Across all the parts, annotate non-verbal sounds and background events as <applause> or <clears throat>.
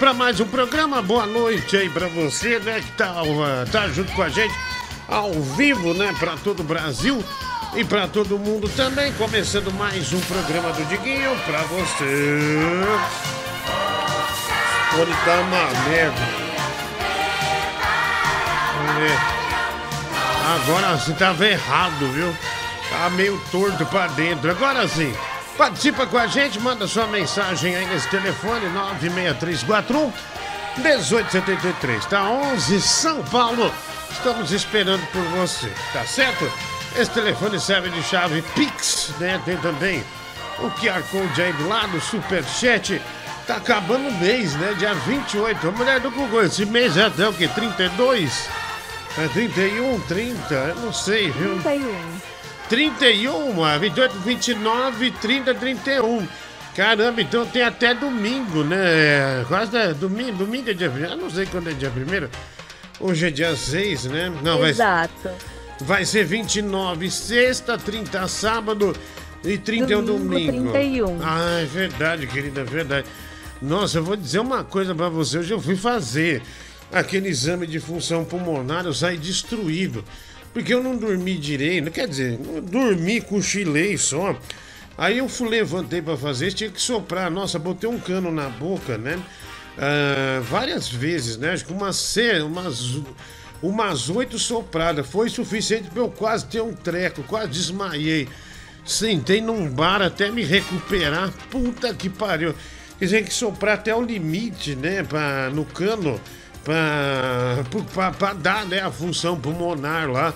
Para mais um programa. Boa noite aí para você, né, que tá, uh, tá junto com a gente ao vivo, né, para todo o Brasil e para todo mundo também. Começando mais um programa do Diguinho para você. Onde tá uma merda. Agora você tava errado, viu? Tá meio torto pra dentro. Agora sim. Participa com a gente, manda sua mensagem aí nesse telefone 96341 1873, tá? 11 São Paulo. Estamos esperando por você, tá certo? Esse telefone serve de chave Pix, né? Tem também o QR Code aí do lado, Superchat. Tá acabando o mês, né? Dia 28. A mulher do Google, esse mês é até o quê? 32? É 31, 30? Eu não sei, viu? 31. 31, 28, 29, 30, 31. Caramba, então tem até domingo, né? Quase é, domingo, domingo é dia 1 Eu não sei quando é dia 1 Hoje é dia 6, né? Não, Exato. Vai, vai ser 29, sexta, 30, sábado e 31 Domingo, domingo. 31. Ah, é verdade, querida, é verdade. Nossa, eu vou dizer uma coisa pra você. Hoje eu fui fazer aquele exame de função pulmonar, eu saí destruído. Porque eu não dormi direito, quer dizer, dormi, cochilei só. Aí eu fui, levantei pra fazer, tinha que soprar. Nossa, botei um cano na boca, né? Ah, várias vezes, né? Acho que umas, umas, umas oito sopradas. Foi suficiente pra eu quase ter um treco, quase desmaiei. Sentei num bar até me recuperar. Puta que pariu. Quer dizer, que soprar até o limite, né? Pra, no cano, pra dar né, a função pulmonar lá.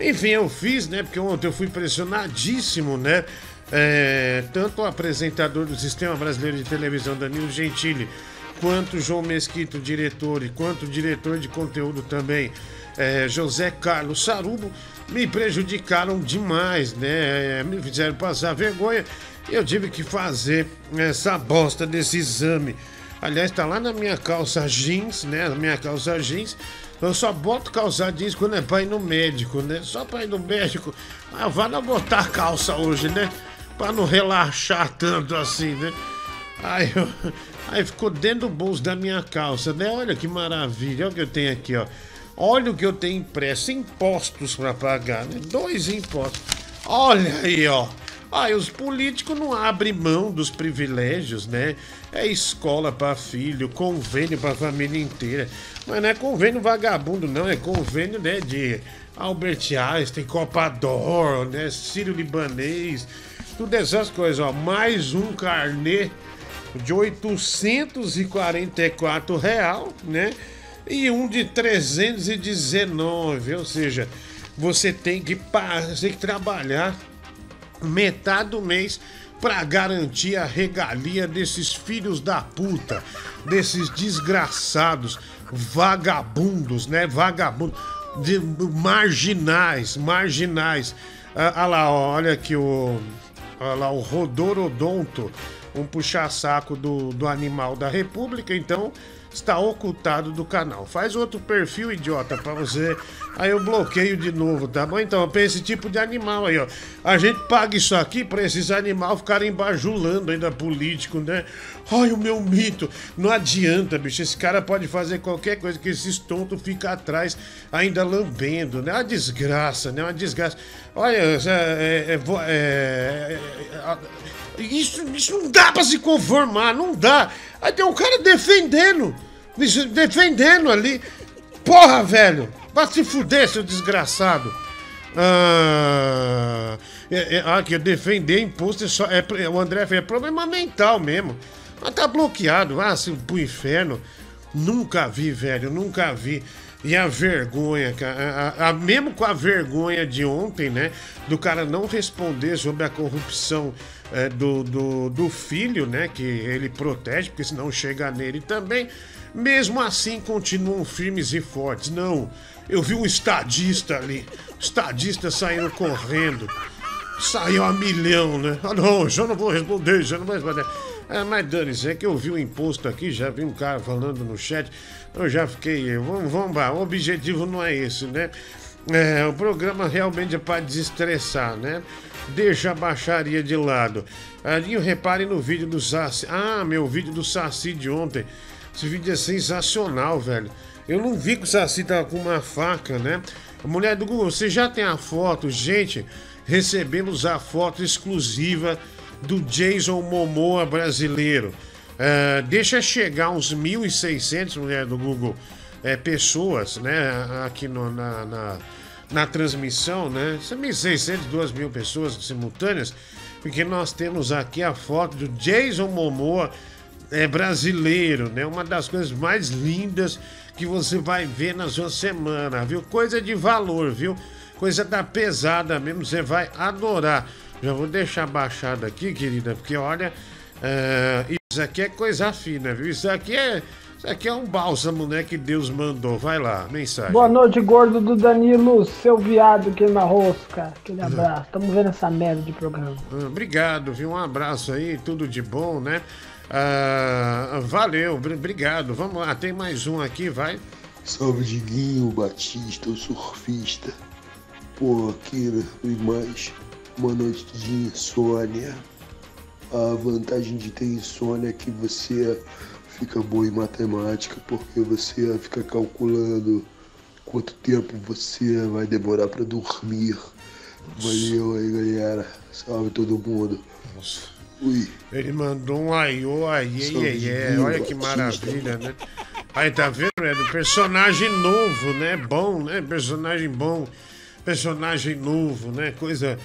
Enfim, eu fiz, né? Porque ontem eu fui pressionadíssimo, né? É, tanto o apresentador do Sistema Brasileiro de Televisão, Danilo Gentili, quanto João Mesquita, o diretor, e quanto o diretor de conteúdo também, é, José Carlos Sarubo, me prejudicaram demais, né? É, Me fizeram passar vergonha e eu tive que fazer essa bosta desse exame. Aliás, tá lá na minha calça jeans, né? Na minha calça jeans. Eu só boto calça jeans quando é pra ir no médico, né? Só pra ir no médico. Ah, vai não botar calça hoje, né? Pra não relaxar tanto assim, né? Aí, eu- aí ficou dentro do bolso da minha calça, né? Olha que maravilha. Olha o que eu tenho aqui, ó. Olha o que eu tenho impresso. Impostos pra pagar, né? Dois impostos. Olha aí, ó. E os políticos não abrem mão dos privilégios, né? É escola pra filho, convênio pra família inteira. Mas não é convênio vagabundo, não. É convênio, né, de Albert Einstein, Copa d'Or, né? Sírio Libanês. Tudo essas coisas, ó. Mais um carnê de 844 real, né? E um de 319, ou seja, você tem que, você tem que trabalhar metade do mês para garantir a regalia desses filhos da puta, desses desgraçados, vagabundos, né? Vagabundos, de, marginais, marginais. Ah, ah lá, ó, olha aqui o, olha lá, o Rodorodonto, um puxa-saco do, do animal da República, então está ocultado do canal. Faz outro perfil idiota pra você. Aí eu bloqueio de novo, tá bom? Então, pra esse tipo de animal aí, ó. A gente paga isso aqui pra esses animais ficarem bajulando ainda político, né? Ai, o meu mito. Não adianta, bicho. Esse cara pode fazer qualquer coisa que esses tontos ficam atrás ainda lambendo, né? Uma desgraça, né? Uma desgraça. Olha, é, é, é, é, é, é, isso, isso não dá pra se conformar, não dá. Aí tem um cara defendendo, defendendo ali. Porra, velho, vai se fuder, seu desgraçado. Ah, é, é, ah, que defender imposto é só. É, é, o André é problema mental mesmo. Mas tá bloqueado, ah, se, pro inferno. Nunca vi, velho, nunca vi. E a vergonha, cara, a- a- mesmo com a vergonha de ontem, né? Do cara não responder sobre a corrupção é, do, do, do filho, né? Que ele protege, porque senão chega nele também. Mesmo assim, continuam firmes e fortes. Não, eu vi um estadista ali, estadista saindo correndo. Saiu a milhão, né? Ah, não, já não vou responder, já não vou responder. É, mas dane-se, é que eu vi o imposto aqui, já vi um cara falando no chat, eu já fiquei. Vamos, vamos lá, o objetivo não é esse, né? É, o programa realmente é para desestressar, né? Deixa a baixaria de lado. Ali, repare no vídeo do Saci. Ah, meu vídeo do Saci de ontem. Esse vídeo é sensacional, velho. Eu não vi que o Saci tava com uma faca, né? A mulher do Google, você já tem a foto? Gente, recebemos a foto exclusiva do Jason Momoa brasileiro. Uh, deixa chegar uns 1.600, mulher do Google, é, pessoas, né? Aqui no, na, na, na transmissão, né? São 1.600, 2.000 pessoas simultâneas, porque nós temos aqui a foto do Jason Momoa é, brasileiro, né? Uma das coisas mais lindas que você vai ver na sua semana, viu? Coisa de valor, viu? Coisa da pesada mesmo, você vai adorar. Já vou deixar baixado aqui, querida, porque olha, uh, isso aqui é coisa fina, viu? Isso aqui é. Isso aqui é um bálsamo, né? Que Deus mandou. Vai lá, mensagem. Boa noite, gordo do Danilo, seu viado queima rosca. Aquele abraço. Tamo vendo essa merda de programa. Ah, obrigado, viu? Um abraço aí, tudo de bom, né? Ah, valeu, obrigado. Vamos lá, tem mais um aqui, vai. Salve, Diguinho, Batista, o surfista. Pô, aqui, e mais uma noite de insônia. A vantagem de ter insônia é que você fica bom em matemática, porque você fica calculando quanto tempo você vai demorar para dormir. Valeu aí, galera. Salve todo mundo. Nossa. Ui. Ele mandou um aiô, aí, aí, aí, Olha que maravilha, né? Aí tá vendo, é do personagem novo, né? Bom, né? Personagem bom, personagem novo, né? Coisa,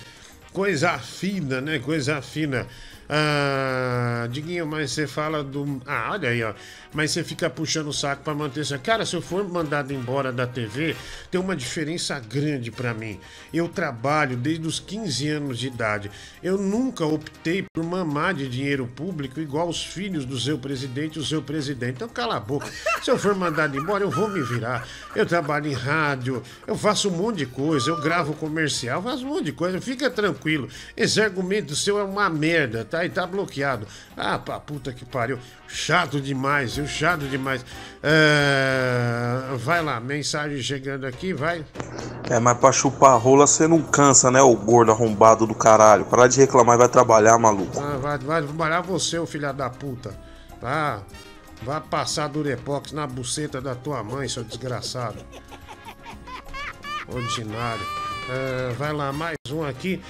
coisa fina, né? Coisa fina. Ah, Diguinho, mas você fala do. Ah, olha aí, ó. Mas você fica puxando o saco para manter essa. Cara, se eu for mandado embora da TV, tem uma diferença grande para mim. Eu trabalho desde os 15 anos de idade. Eu nunca optei por mamar de dinheiro público igual os filhos do seu presidente e o seu presidente. Então cala a boca. Se eu for mandado embora, eu vou me virar. Eu trabalho em rádio, eu faço um monte de coisa, eu gravo comercial, faço um monte de coisa. Fica tranquilo. Esse argumento seu é uma merda, tá? E tá bloqueado. Ah, pra puta que pariu. Chato demais, viu? Chato demais. É... Vai lá, mensagem chegando aqui, vai. É, mas pra chupar rola você não cansa, né, o gordo arrombado do caralho. Para de reclamar e vai trabalhar, maluco. Ah, vai, vai trabalhar você, o filho da puta. Tá? Vai passar Durepox na buceta da tua mãe, seu desgraçado. Ordinário. É, vai lá, mais um aqui.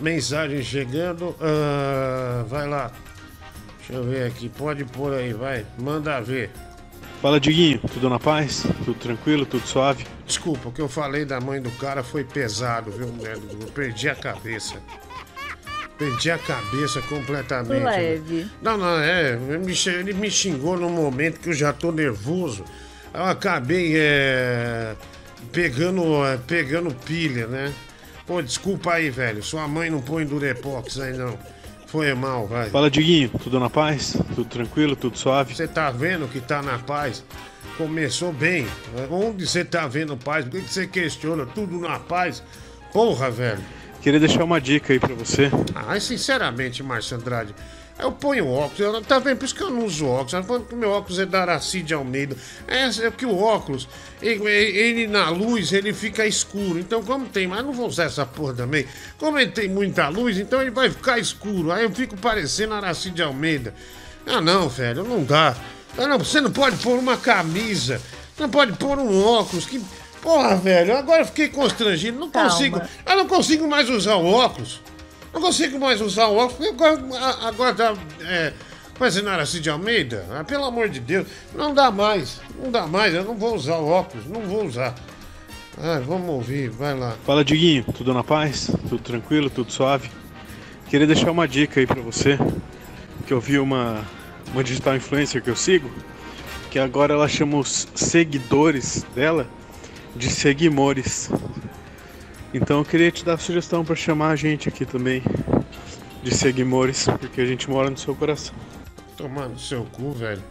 Mensagem chegando. Uh, vai lá. Deixa eu ver aqui. Pode pôr aí, vai. Manda ver. Fala, Diguinho. Tudo na paz? Tudo tranquilo? Tudo suave? Desculpa, o que eu falei da mãe do cara foi pesado, viu, Eu perdi a cabeça. Perdi a cabeça completamente. Leve. Não, não, é. Ele me xingou num momento que eu já tô nervoso. Eu acabei é, pegando, é, pegando pilha, né? Pô, desculpa aí, velho. Sua mãe não põe Durepox aí, não. Foi mal, vai. Fala, Diguinho. Tudo na paz? Tudo tranquilo? Tudo suave? Você tá vendo que tá na paz? Começou bem. Onde você tá vendo paz? Por que você questiona tudo na paz? Porra, velho. Queria deixar uma dica aí pra você. Ah, sinceramente, Márcio Andrade, eu ponho óculos, eu, tá vendo? Por isso que eu não uso óculos. O meu óculos é da Aracide Almeida. É, é que o óculos, ele, ele, na luz, ele fica escuro. Então, como tem, mas não vou usar essa porra também. Como ele tem muita luz, então ele vai ficar escuro. Aí eu fico parecendo Aracide Almeida. Ah, não, velho, não dá. Ah, não, você não pode pôr uma camisa, não pode pôr um óculos. Que... Porra, velho, agora eu fiquei constrangido. Não Calma. consigo. Eu não consigo mais usar o óculos. Não consigo mais usar o óculos. Agora, tá. É, fazendo assim de Almeida. Ah, pelo amor de Deus. Não dá mais. Não dá mais. Eu não vou usar o óculos. Não vou usar. Ah, vamos ouvir. Vai lá. Fala, Diguinho. Tudo na paz? Tudo tranquilo? Tudo suave? Queria deixar uma dica aí pra você. Que eu vi uma, uma digital influencer que eu sigo. Que agora ela chama os seguidores dela de seguimores. Então eu queria te dar a sugestão para chamar a gente aqui também de Seguimores, porque a gente mora no seu coração. Tomando seu cu, velho.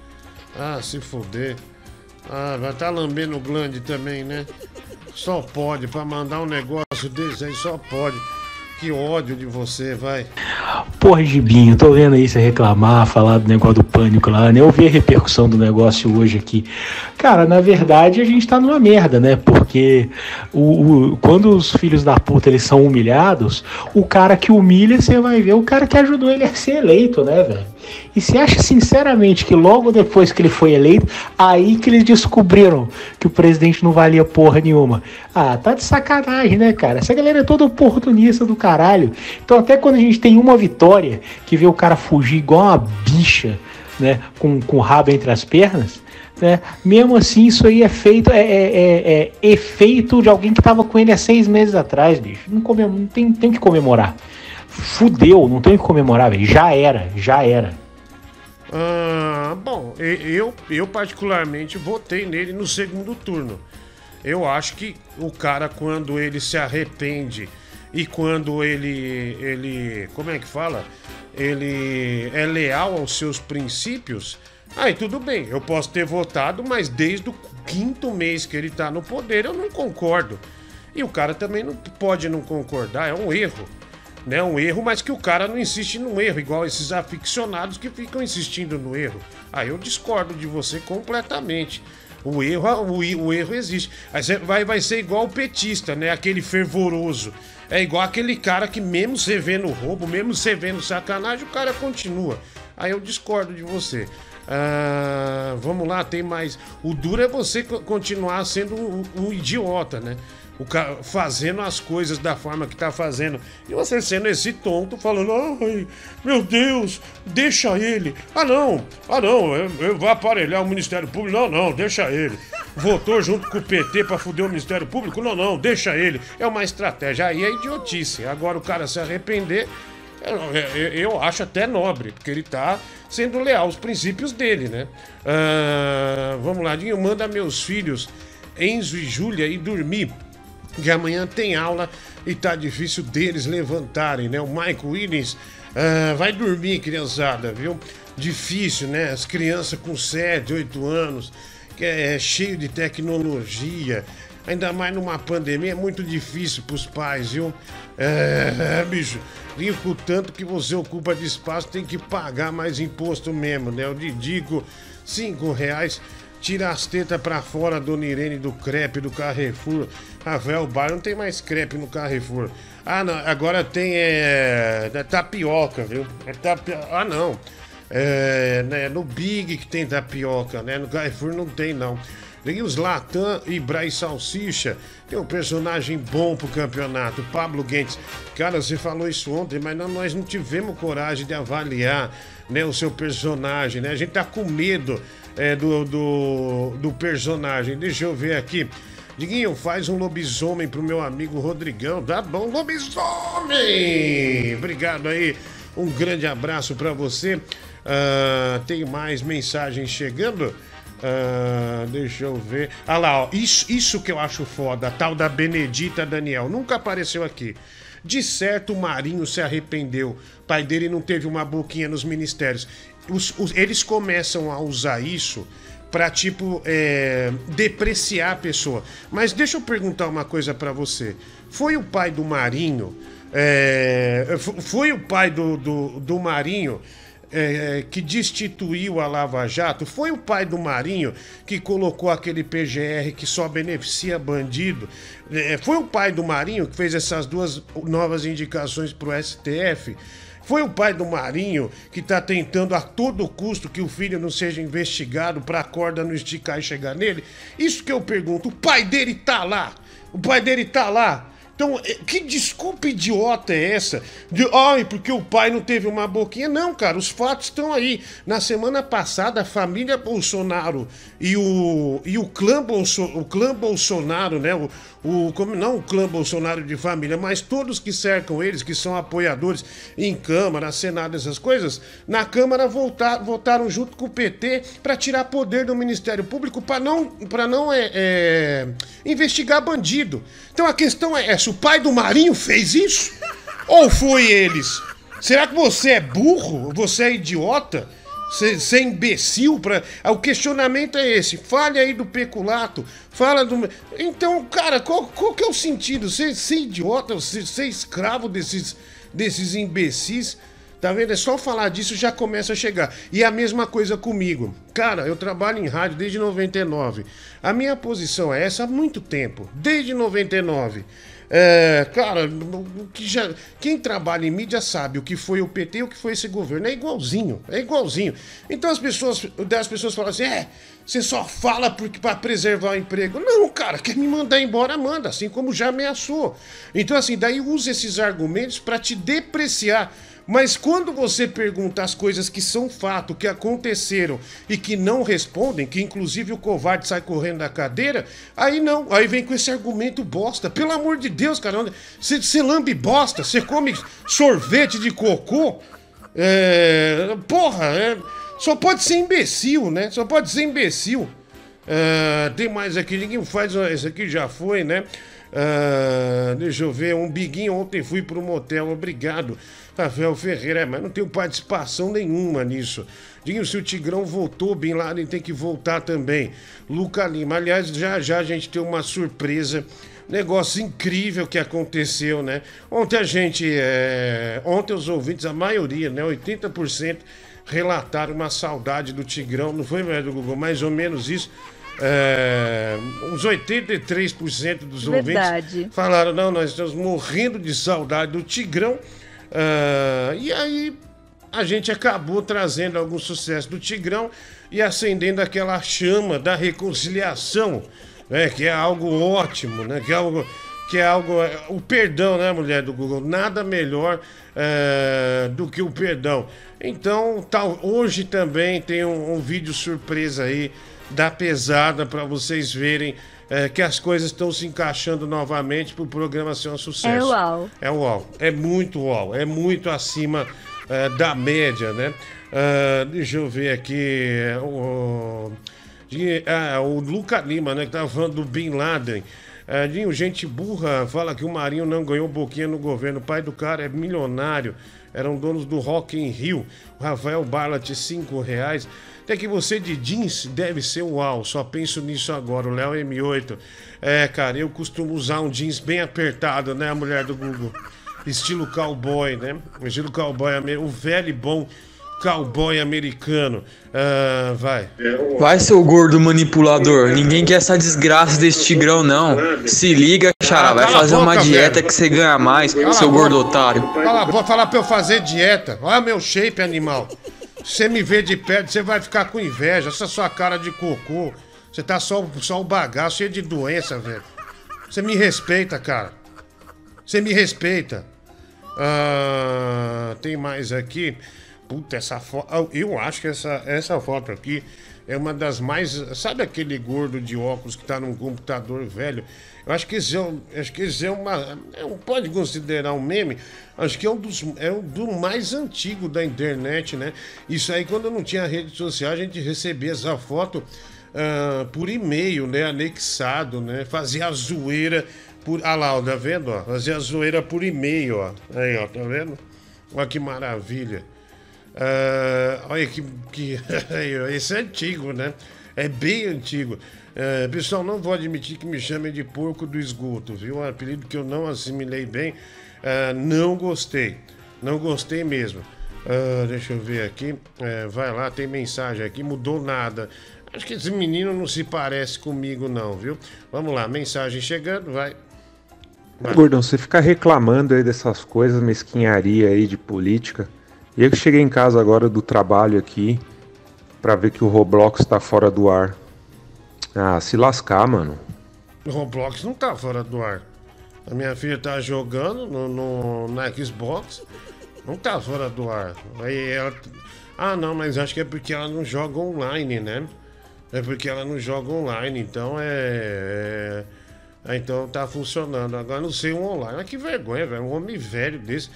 Ah, se fuder. Ah, vai estar tá lambendo o glande também, né? Só pode, para mandar um negócio desse aí, só pode. Que ódio de você, vai. Porra, Gibinho, tô vendo aí você reclamar, falar do negócio do pânico lá, né? Eu vi a repercussão do negócio hoje aqui. Cara, na verdade a gente tá numa merda, né? Porque o, o, quando os filhos da puta eles são humilhados, o cara que humilha, você vai ver o cara que ajudou ele a ser eleito, né, velho? E se acha sinceramente que logo depois que ele foi eleito, aí que eles descobriram que o presidente não valia porra nenhuma. Ah, tá de sacanagem, né, cara? Essa galera é toda oportunista do caralho. Então até quando a gente tem uma vitória, que vê o cara fugir igual uma bicha, né, com, com o rabo entre as pernas, né? Mesmo assim, isso aí é feito, é, é, é, é efeito de alguém que estava com ele há seis meses atrás, bicho. Não, não tem, tem que comemorar. Fudeu, não tem que comemorar, velho. Já era, já era. Ah, bom, eu, eu particularmente votei nele no segundo turno. Eu acho que o cara, quando ele se arrepende e quando ele, ele, como é que fala? Ele é leal aos seus princípios, Aí tudo bem, eu posso ter votado, mas desde o quinto mês que ele tá no poder eu não concordo. E o cara também não pode não concordar, é um erro. Né, um erro, mas que o cara não insiste no erro, igual esses aficionados que ficam insistindo no erro. Aí eu discordo de você completamente. O erro, o, o erro existe. Aí você vai, vai ser igual o petista, né? Aquele fervoroso. É igual aquele cara que, mesmo você vendo roubo, mesmo você vendo sacanagem, o cara continua. Aí eu discordo de você. Ah, vamos lá, tem mais. O duro é você continuar sendo um, um idiota, né? O fazendo as coisas da forma que tá fazendo. E você sendo esse tonto, falando, ai, meu Deus, deixa ele. Ah, não, ah, não, eu, eu vou aparelhar o Ministério Público. Não, não, deixa ele. Votou junto com o PT pra fuder o Ministério Público? Não, não, deixa ele. É uma estratégia. Aí é idiotice. Agora o cara se arrepender, eu, eu, acho até nobre, porque ele tá sendo leal aos princípios dele, né? Ah, vamos lá, Dinho, manda meus filhos, Enzo e Júlia, ir dormir, que amanhã tem aula e tá difícil deles levantarem, né? O Michael Williams ah, vai dormir, criançada, viu? Difícil, né? As crianças com 7, 8 anos, que é cheio de tecnologia, ainda mais numa pandemia, é muito difícil pros pais, viu? É, <laughs> bicho, Rico tanto que você ocupa de espaço tem que pagar mais imposto mesmo, né? O Didico, cinco reais. Tira as tetas pra fora, Dona Irene, do crepe do Carrefour. Rafael Bar não tem mais crepe no Carrefour. Ah, não, agora tem é, é tapioca, viu? É tapioca. Ah, não. É, né, no Big que tem tapioca, né? No Carrefour não tem, não. Tem os Latam e Braz Salsicha. Tem um personagem bom pro campeonato, Pablo Guentes. Cara, você falou isso ontem, mas não, nós não tivemos coragem de avaliar né, o seu personagem, né? A gente tá com medo é, do, do, do personagem. Deixa eu ver aqui. Diguinho, faz um lobisomem pro meu amigo Rodrigão. Tá bom, lobisomem! Obrigado aí. Um grande abraço para você. Uh, tem mais mensagens chegando. Uh, deixa eu ver. Ah lá, ó, isso, isso que eu acho foda, a tal da Benedita Daniel. Nunca apareceu aqui. De certo, o Marinho se arrependeu. pai dele não teve uma boquinha nos ministérios. Os, os, eles começam a usar isso para tipo é, depreciar a pessoa. Mas deixa eu perguntar uma coisa para você. Foi o pai do Marinho? É, foi o pai do, do, do Marinho é, é, que destituiu a Lava Jato foi o pai do Marinho que colocou aquele PGR que só beneficia bandido. É, foi o pai do Marinho que fez essas duas novas indicações para o STF. Foi o pai do Marinho que está tentando a todo custo que o filho não seja investigado para corda não esticar e chegar nele. Isso que eu pergunto. O pai dele tá lá. O pai dele tá lá. Então, é, que desculpa idiota é essa? De, ai, porque o pai não teve uma boquinha. Não, cara, os fatos estão aí. Na semana passada, a família Bolsonaro e o, e o, clã, Bolso, o clã Bolsonaro, né? O, o, como, não o clã Bolsonaro de família, mas todos que cercam eles, que são apoiadores em Câmara, Senado, essas coisas, na Câmara voltar, votaram junto com o PT para tirar poder do Ministério Público para não, pra não é, é, investigar bandido. Então a questão é essa: o pai do Marinho fez isso? Ou foi eles? Será que você é burro? Você é idiota? Você é imbecil para. O questionamento é esse. Fale aí do peculato. Fala do. Então, cara, qual, qual que é o sentido? Você ser idiota, você ser escravo desses, desses imbecis. Tá vendo? É só falar disso já começa a chegar. E a mesma coisa comigo. Cara, eu trabalho em rádio desde 99. A minha posição é essa há muito tempo. Desde 99. É, cara, que já, quem trabalha em mídia sabe o que foi o PT e o que foi esse governo. É igualzinho, é igualzinho. Então as pessoas, as pessoas falam assim: é, você só fala para preservar o emprego. Não, cara, quer me mandar embora, manda, assim como já ameaçou. Então, assim, daí usa esses argumentos para te depreciar. Mas quando você pergunta as coisas que são fato, que aconteceram e que não respondem, que inclusive o covarde sai correndo da cadeira, aí não, aí vem com esse argumento bosta. Pelo amor de Deus, cara, você, lambe bosta, você come sorvete de cocô. É, porra, é, só pode ser imbecil, né? Só pode ser imbecil. É, tem mais aqui, ninguém faz. Esse aqui já foi, né? Uh, deixa eu ver, um biguinho ontem fui pro motel, obrigado. Rafael Ferreira, é, mas não tenho participação nenhuma nisso. Dinho, se o Tigrão voltou, Bin Laden tem que voltar também. Luca Lima, aliás, já já a gente tem uma surpresa. Negócio incrível que aconteceu, né? Ontem a gente. É... Ontem os ouvintes, a maioria, né? 80% relataram uma saudade do Tigrão. Não foi, do Google? Mais ou menos isso. É, uns 83% dos Verdade. ouvintes falaram: não, nós estamos morrendo de saudade do Tigrão. Uh, e aí a gente acabou trazendo algum sucesso do Tigrão e acendendo aquela chama da reconciliação, né? Que é algo ótimo, né? Que é algo que é algo. O perdão, né, mulher do Google? Nada melhor uh, do que o perdão. Então, tal, hoje também tem um, um vídeo surpresa aí da pesada para vocês verem é, que as coisas estão se encaixando novamente para o programa ser um sucesso. É uau. É uau. É muito uau. É muito acima é, da média, né? Uh, deixa eu ver aqui. O, uh, o Luca Lima, né? Que tava falando do Bin Laden. Uh, Dinho, gente burra fala que o Marinho não ganhou boquinha no governo. O pai do cara é milionário. Eram donos do Rock in Rio. O Rafael Barlat, cinco reais. Até que você de jeans deve ser uau, só penso nisso agora, o Léo M8. É, cara, eu costumo usar um jeans bem apertado, né, a mulher do Google? Estilo cowboy, né? Estilo cowboy, o velho e bom cowboy americano. Uh, vai. Vai, seu gordo manipulador. Ninguém quer essa desgraça desse tigrão, não. Se liga, xará. Vai fazer boca, uma dieta velho. que você ganha mais, Cala seu gordo otário. Vou falar pra eu fazer dieta. Olha meu shape, animal. Você me vê de perto, você vai ficar com inveja. Essa sua cara de cocô. Você tá só, só o bagaço, cheio de doença, velho. Você me respeita, cara. Você me respeita. Ah, tem mais aqui. Puta, essa foto. Eu acho que essa, essa foto aqui é uma das mais. Sabe aquele gordo de óculos que tá num computador velho? Eu acho que esse é, um, acho que esse é uma. É um, pode considerar um meme. Acho que é um dos é um do mais antigo da internet, né? Isso aí, quando não tinha rede social, a gente recebia essa foto uh, por e-mail, né? Anexado, né? Fazia a zoeira por. Ah lá, ó, tá vendo? Ó? Fazia a zoeira por e-mail, ó. Aí, ó, tá vendo? Olha que maravilha. Uh, olha que. que <laughs> esse é antigo, né? É bem antigo. É, pessoal, não vou admitir que me chamem de porco do esgoto, viu? Um apelido que eu não assimilei bem. É, não gostei. Não gostei mesmo. Uh, deixa eu ver aqui. É, vai lá, tem mensagem aqui. Mudou nada. Acho que esse menino não se parece comigo, não, viu? Vamos lá, mensagem chegando, vai. vai. Gordão, você fica reclamando aí dessas coisas, mesquinharia aí de política. Eu cheguei em casa agora do trabalho aqui para ver que o Roblox tá fora do ar. Ah, se lascar, mano. O Roblox não tá fora do ar. A minha filha tá jogando no, no, na Xbox, não tá fora do ar. Aí ela. Ah, não, mas acho que é porque ela não joga online, né? É porque ela não joga online, então é. é... Então tá funcionando. Agora não sei um online. Mas que vergonha, velho. Um homem velho desse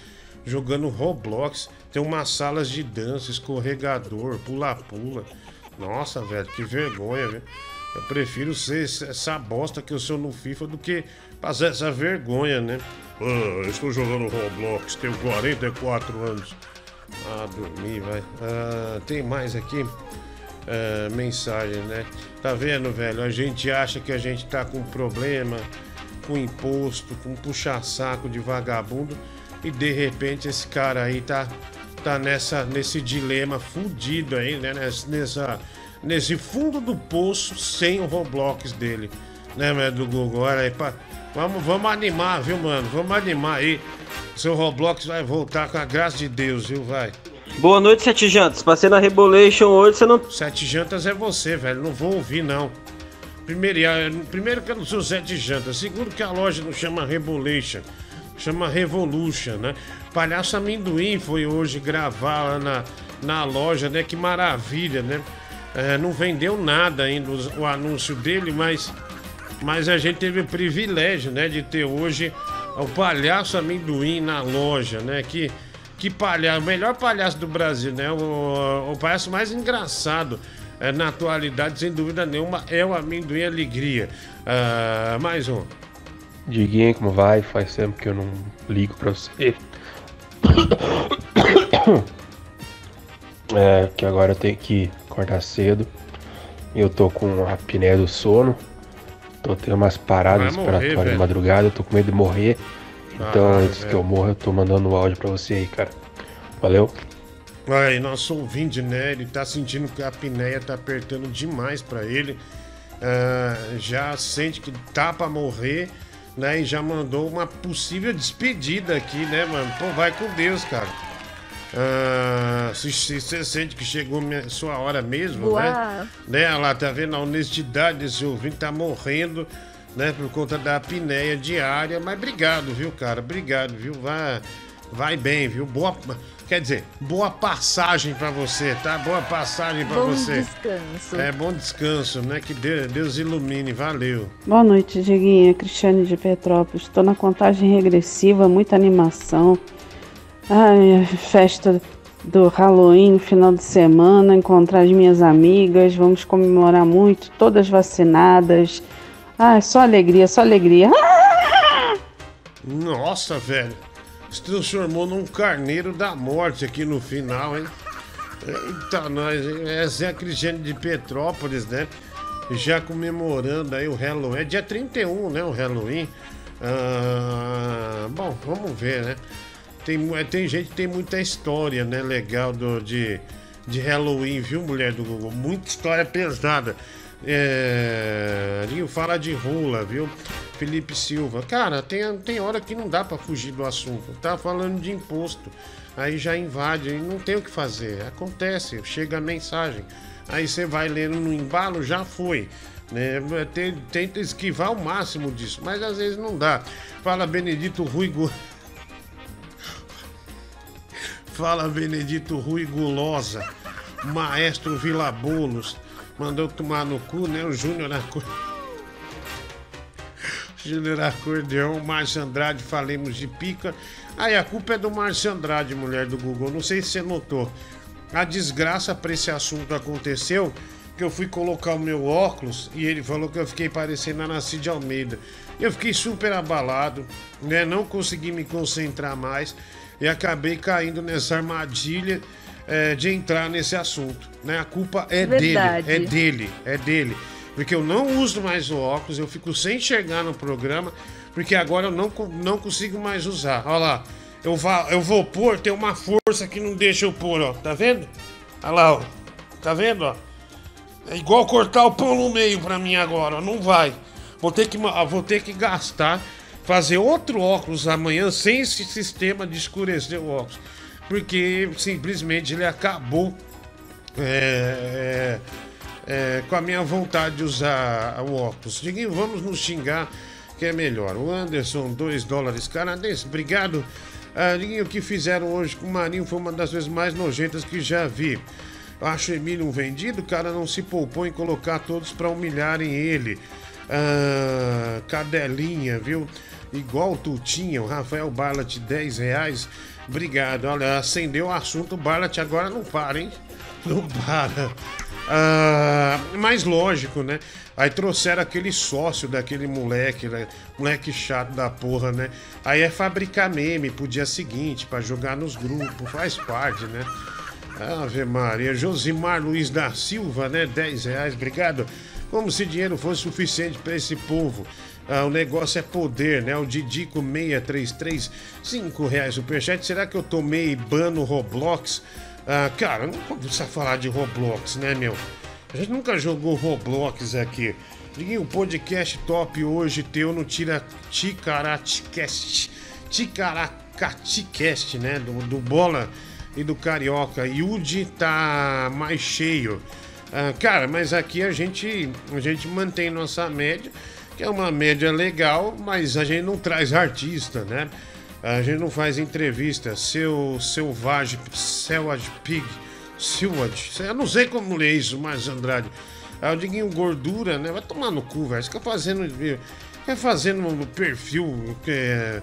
jogando Roblox. Tem umas salas de dança, escorregador, pula-pula. Nossa, velho, que vergonha, velho. Eu prefiro ser essa bosta que eu sou no FIFA do que passar essa vergonha, né? Ah, estou jogando Roblox, tenho 44 anos. Ah, dormir, vai. Ah, tem mais aqui. Ah, mensagem, né? Tá vendo, velho? A gente acha que a gente tá com problema, com imposto, com puxa-saco de vagabundo. E de repente esse cara aí tá, tá nessa, nesse dilema fudido aí, né? Nessa nesse fundo do poço sem o Roblox dele, né, do Google? Olha aí, pra, Vamos, vamos animar, viu, mano? Vamos animar aí. Seu Roblox vai voltar com a graça de Deus, viu? Vai. Boa noite, Sete Jantas. Passei na Rebolation hoje, você não. Sete Jantas é você, velho. Não vou ouvir, não. Primeiro, eh, primeiro que eu não sou Sete Jantas. Segundo que a loja não chama Rebolation. Chama Revolution, né? Palhaço Amendoim foi hoje gravar lá na, na loja, né? Que maravilha, né? É, não vendeu nada ainda o, anúncio dele, mas, mas a gente teve o privilégio, né? De ter hoje o Palhaço Amendoim na loja, né? Que, que palhaço, o melhor palhaço do Brasil, né? O, o palhaço mais engraçado é, na atualidade, sem dúvida nenhuma, é o Amendoim Alegria. Uh, mais um. Diguinho, como vai? Faz tempo que eu não ligo pra você. <coughs> É, que agora eu tenho que acordar cedo. Eu tô com a apneia do sono. Tô tendo umas paradas respiratórias de madrugada. Eu tô com medo de morrer. Então, ah, antes velho. que eu morra, eu tô mandando um áudio pra você aí, cara. Valeu. Aí, nosso ouvinte, né? Ele tá sentindo que a apneia tá apertando demais pra ele. Uh, já sente que tá pra morrer, né? E já mandou uma possível despedida aqui, né, mano? Pô, vai com Deus, cara. Ah, se, você sente que chegou minha, sua hora mesmo, né? né? Lá tá vendo a honestidade desse ouvinte, tá morrendo, né? Por conta da apneia diária. Mas obrigado, viu, cara? Obrigado, viu? Vai, vai bem, viu? Boa. Quer dizer, boa passagem para você, tá? Boa passagem para você. Bom descanso. É, bom descanso, né? Que Deus, Deus ilumine, valeu. Boa noite, Diguinha. Cristiane de Petrópolis. Estou na contagem regressiva, muita animação. Ai, festa do Halloween final de semana, encontrar as minhas amigas, vamos comemorar muito, todas vacinadas. Ai, só alegria, só alegria. Nossa, velho. Se transformou num carneiro da morte aqui no final, hein? Eita, nós, essa é a Cristiane de Petrópolis, né? Já comemorando aí o Halloween. É dia 31, né? O Halloween. Ah, bom, vamos ver, né? Tem, é, tem gente que tem muita história, né? Legal do, de, de Halloween, viu, mulher do Google? Muita história pesada. É, Rio fala de rola, viu? Felipe Silva. Cara, tem, tem hora que não dá para fugir do assunto. Tá falando de imposto. Aí já invade, aí não tem o que fazer. Acontece, chega a mensagem. Aí você vai lendo no embalo, já foi. Né? Tenta esquivar o máximo disso, mas às vezes não dá. Fala Benedito Rui <laughs> Fala Benedito Rui Gulosa, Maestro Vila Bolos, mandou tomar no cu, né? O Júnior Acor... <laughs> Júnior Acordeão, Márcio Andrade, falemos de pica. Aí a culpa é do Márcio Andrade, mulher do Google. Não sei se você notou. A desgraça para esse assunto aconteceu que eu fui colocar o meu óculos e ele falou que eu fiquei parecendo a Nasci de Almeida. Eu fiquei super abalado, né? Não consegui me concentrar mais e acabei caindo nessa armadilha é, de entrar nesse assunto. Né? A culpa é Verdade. dele, é dele, é dele. Porque eu não uso mais o óculos, eu fico sem enxergar no programa, porque agora eu não, não consigo mais usar. Olha lá, eu, vá, eu vou pôr, tem uma força que não deixa eu pôr, ó. Tá vendo? Olha lá, ó. Tá vendo, ó? É igual cortar o pão no meio pra mim agora, ó. Não vai. Vou ter que, vou ter que gastar fazer outro óculos amanhã sem esse sistema de escurecer o óculos. Porque simplesmente ele acabou é, é, é, com a minha vontade de usar o óculos. Diguinho, vamos nos xingar que é melhor. O Anderson, 2 dólares canadenses, obrigado. Ah, Diguinho, o que fizeram hoje com o Marinho foi uma das vezes mais nojentas que já vi. Acho o Emílio um vendido, o cara não se poupou em colocar todos para humilharem ele. Ah, cadelinha, viu? igual Tutinha, o Rafael Barlat, 10 reais. Obrigado. Olha, acendeu o assunto, o Barlat agora não para, hein? <laughs> Não para. Ah, mas lógico, né? Aí trouxeram aquele sócio daquele moleque, né? moleque chato da porra, né? Aí é fabricar meme pro dia seguinte, para jogar nos grupos, faz parte, né? Ave Maria, Josimar Luiz da Silva, né? 10 reais, obrigado. Como se dinheiro fosse suficiente para esse povo. Ah, o negócio é poder, né? O Didico 633, 5 reais superchat. Será que eu tomei ban Roblox? Ah, cara, não precisa falar de Roblox, né, meu? A gente nunca jogou Roblox aqui. Diguinho, o podcast top hoje teu no Tira Ticaracast. Ticaracatecast, né? Do, do Bola e do Carioca. Yudi tá mais cheio. Ah, cara, mas aqui a gente, a gente mantém nossa média, que é uma média legal, mas a gente não traz artista, né? A gente não faz entrevista. Seu selvagem, selvage pig, silvage, eu não sei como ler isso, mas Andrade. Aí o Diguinho Gordura, né? Vai tomar no cu, velho. Fica fazendo. Fica fazendo no perfil. É,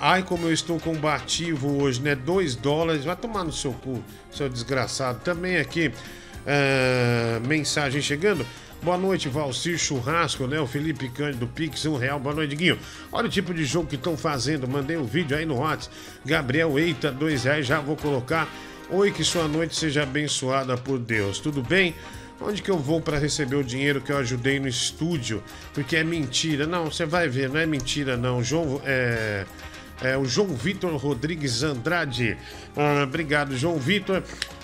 Ai, como eu estou combativo hoje, né? 2 dólares. Vai tomar no seu cu, seu desgraçado. Também aqui, uh, mensagem chegando. Boa noite, Valcir Churrasco, né? O Felipe Cândido Pix, um real. Boa noite, Guinho. Olha o tipo de jogo que estão fazendo. Mandei um vídeo aí no WhatsApp. Gabriel Eita, dois reais. Já vou colocar. Oi, que sua noite seja abençoada por Deus. Tudo bem? Onde que eu vou para receber o dinheiro que eu ajudei no estúdio? Porque é mentira. Não, você vai ver, não é mentira, não. João, é, é o João Vitor Rodrigues Andrade. Ah, obrigado, João Vitor.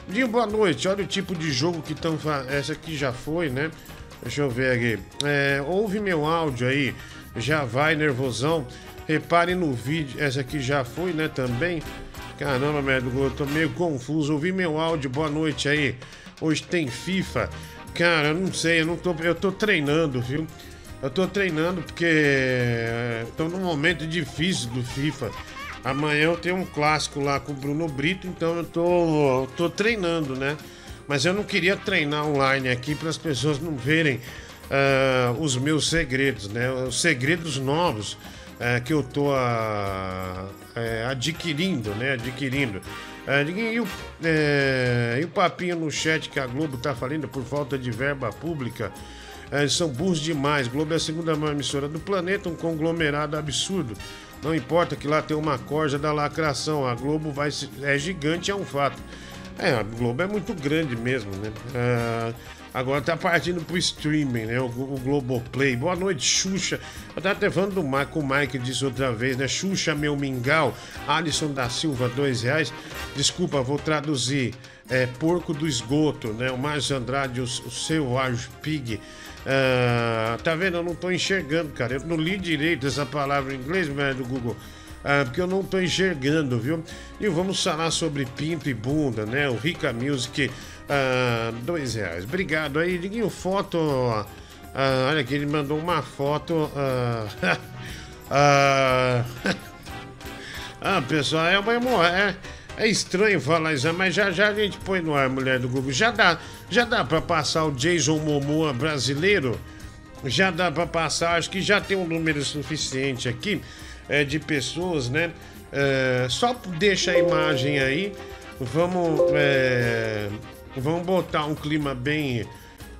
Dinho, boa noite. Olha o tipo de jogo que estão fazendo. Essa aqui já foi, né? Deixa eu ver aqui. É, ouve meu áudio aí. Já vai, nervosão. Repare no vídeo. Essa aqui já foi, né? Também. Caramba, merda, eu tô meio confuso. Ouvi meu áudio. Boa noite aí. Hoje tem FIFA. Cara, eu não sei, eu não tô. Eu tô treinando, viu? Eu tô treinando porque é, tô num momento difícil do FIFA. Amanhã eu tenho um clássico lá com o Bruno Brito, então eu tô, tô treinando, né? Mas eu não queria treinar online aqui para as pessoas não verem uh, os meus segredos, né? Os segredos novos uh, que eu tô uh, adquirindo, né? Adquirindo. E o, e, o, papinho no chat que a Globo tá falando por falta de verba pública. são burros demais. Globo é a segunda maior emissora do planeta, um conglomerado absurdo. Não importa que lá tem uma corja da lacração, a Globo vai é gigante, é um fato. É, a Globo é muito grande mesmo, né? Ah, agora tá partindo pro streaming, né? O, o Globoplay. Boa noite, Xuxa. Eu tava até falando do Marco, o Mike disse outra vez, né? Xuxa, meu mingau. Alisson da Silva, dois reais. Desculpa, vou traduzir. É, porco do esgoto, né? O Márcio Andrade, o, o seu Arjo Pig. Ah, tá vendo? Eu não tô enxergando, cara. Eu não li direito essa palavra em inglês, mas do Google. Ah, porque eu não tô enxergando, viu? E vamos falar sobre pinto e bunda, né? O Rica Music, ah, dois reais. Obrigado aí, Diguinho, foto. Ah, olha aqui, ele mandou uma foto. Ah, <laughs> ah, <laughs> ah pessoal, é uma é, é estranho falar isso, mas já já a gente põe no ar, mulher do Google. Já dá, já dá para passar o Jason Momoa brasileiro? Já dá para passar, acho que já tem um número suficiente aqui é, de pessoas, né? É, só deixa a imagem aí. Vamos, é, vamos botar um clima bem,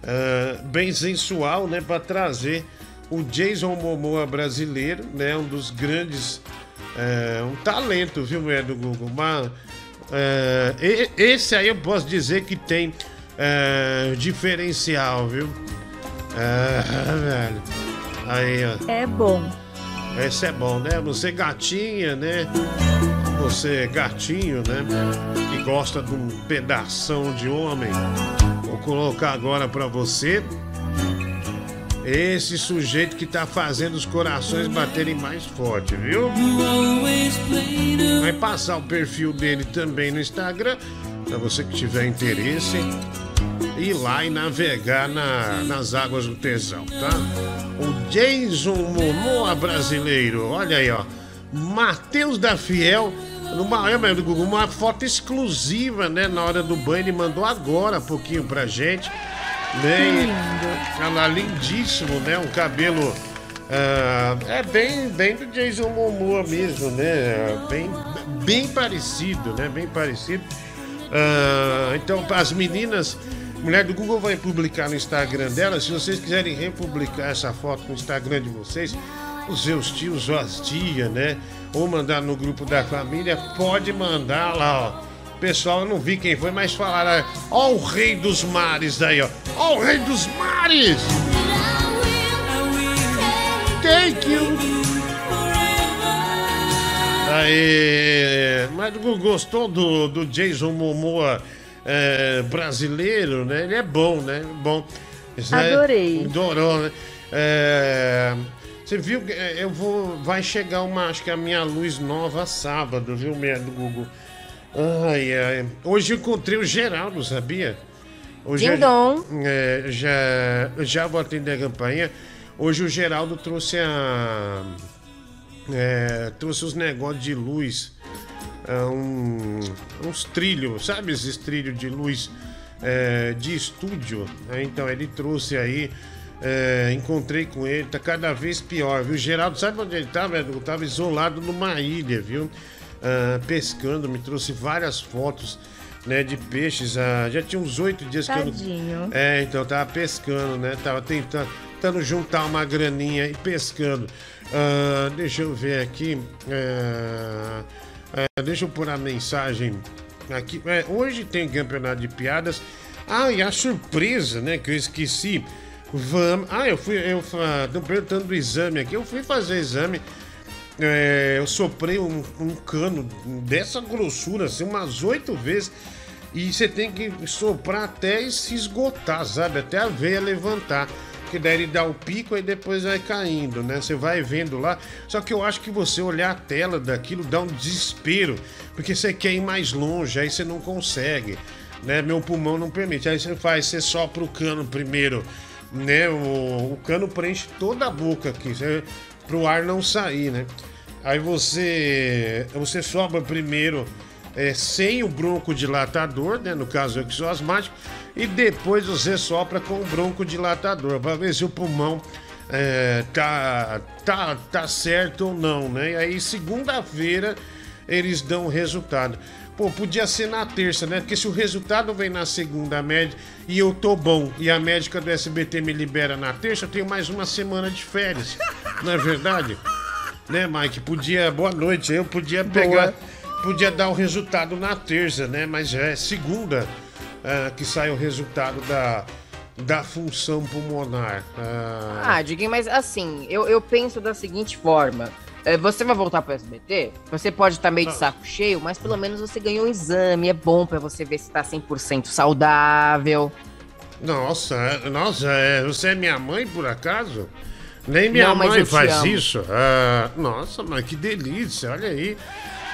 é, bem sensual, né? Para trazer o Jason Momoa brasileiro, né? Um dos grandes, é, um talento, viu, é do Google. Mas, esse aí eu posso dizer que tem é, diferencial, viu? <laughs> Velho. Aí, ó. É bom. Esse é bom, né? Você gatinha, né? Você gatinho, né? Que gosta de um pedação de homem. Vou colocar agora para você esse sujeito que tá fazendo os corações baterem mais forte, viu? Vai passar o perfil dele também no Instagram, para você que tiver interesse ir lá e navegar na, nas águas do tesão, tá? O Jason Momoa brasileiro, olha aí, ó. Matheus da Fiel, numa, é, uma foto exclusiva, né? Na hora do banho, ele mandou agora um pouquinho pra gente. Né? Ela lindíssimo, né? Um cabelo. Uh, é bem, bem do Jason Momoa mesmo, né? Bem, bem parecido, né? Bem parecido. Uh, então, as meninas Mulher do Google vai publicar no Instagram dela. Se vocês quiserem republicar essa foto no Instagram de vocês, os seus tios ou as tias, né? Ou mandar no grupo da família, pode mandar lá, ó. Pessoal, eu não vi quem foi, mas falaram. Ó, o rei dos mares daí, ó. Ó, o rei dos mares! Thank you! Aí, mas gostou do, do Jason Momoa é, brasileiro, né? Ele é bom, né? Bom. É- Adorei. adorou, né? É, você viu que é, eu vou. Vai chegar uma, acho que a minha luz nova sábado, viu, do Google? Ai, ai. Hoje eu encontrei o Geraldo, sabia? Hoje Ding dong. é, já, já vou atender a campanha. Hoje o Geraldo trouxe a. é, trouxe os negócios de luz. É, um- uns trilhos, sabe esses trilhos de luz é, de estúdio? né? Então ele trouxe aí. é, encontrei com ele, tá cada vez pior, viu? Geraldo, sabe onde ele tava? Ele tava isolado numa ilha, viu? Ah, pescando, me trouxe várias fotos né, de peixes. ah, já tinha uns oito dias que eu não. Tadinho. É, então tava pescando, né? Tava tentando, tentando juntar uma graninha e pescando. Ah, deixa eu ver aqui. ah, ah, deixa eu pôr a mensagem aqui. É, hoje tem campeonato de piadas. Ah, e a surpresa, né? Que eu esqueci. Vamos. Ah, eu fui. Eu tô perguntando do exame aqui. Eu fui fazer exame. É, eu soprei um, um cano dessa grossura, assim, umas oito vezes. E você tem que soprar até se esgotar, sabe? Até a veia levantar. Que daí ele dá o pico e depois vai caindo, né? Você vai vendo lá. Só que eu acho que você olhar a tela daquilo dá um desespero. Porque você quer ir mais longe, aí você não consegue. Né? Meu pulmão não permite. Aí você faz, você sopra o cano primeiro, né? O, o cano preenche toda a boca aqui. Pro ar não sair, né? Aí você você sobra primeiro é, sem o broncodilatador, né? No caso eu que sou asmático, e depois você sopra com o broncodilatador para ver se o pulmão é, tá, tá, tá certo ou não, né? E aí segunda-feira eles dão o resultado. Pô, podia ser na terça, né? Porque se o resultado vem na segunda média e eu tô bom e a médica do SBT me libera na terça, eu tenho mais uma semana de férias. Não é verdade? Né, Mike? Podia. Boa noite. Eu podia pegar. Podia dar o resultado na terça, né? Mas é segunda ah, que sai o resultado da, da função pulmonar. Ah, Ah, Diguinho, mas assim, eu, eu penso da seguinte forma. É, Você vai voltar pro SBT? Você pode estar meio de saco cheio, mas pelo menos você ganhou um exame. É bom pra você ver se tá 100% saudável. Nossa, é- nossa, é, você é minha mãe por acaso? Nem minha Não, mãe faz isso. Ah, nossa, mas que delícia, olha aí.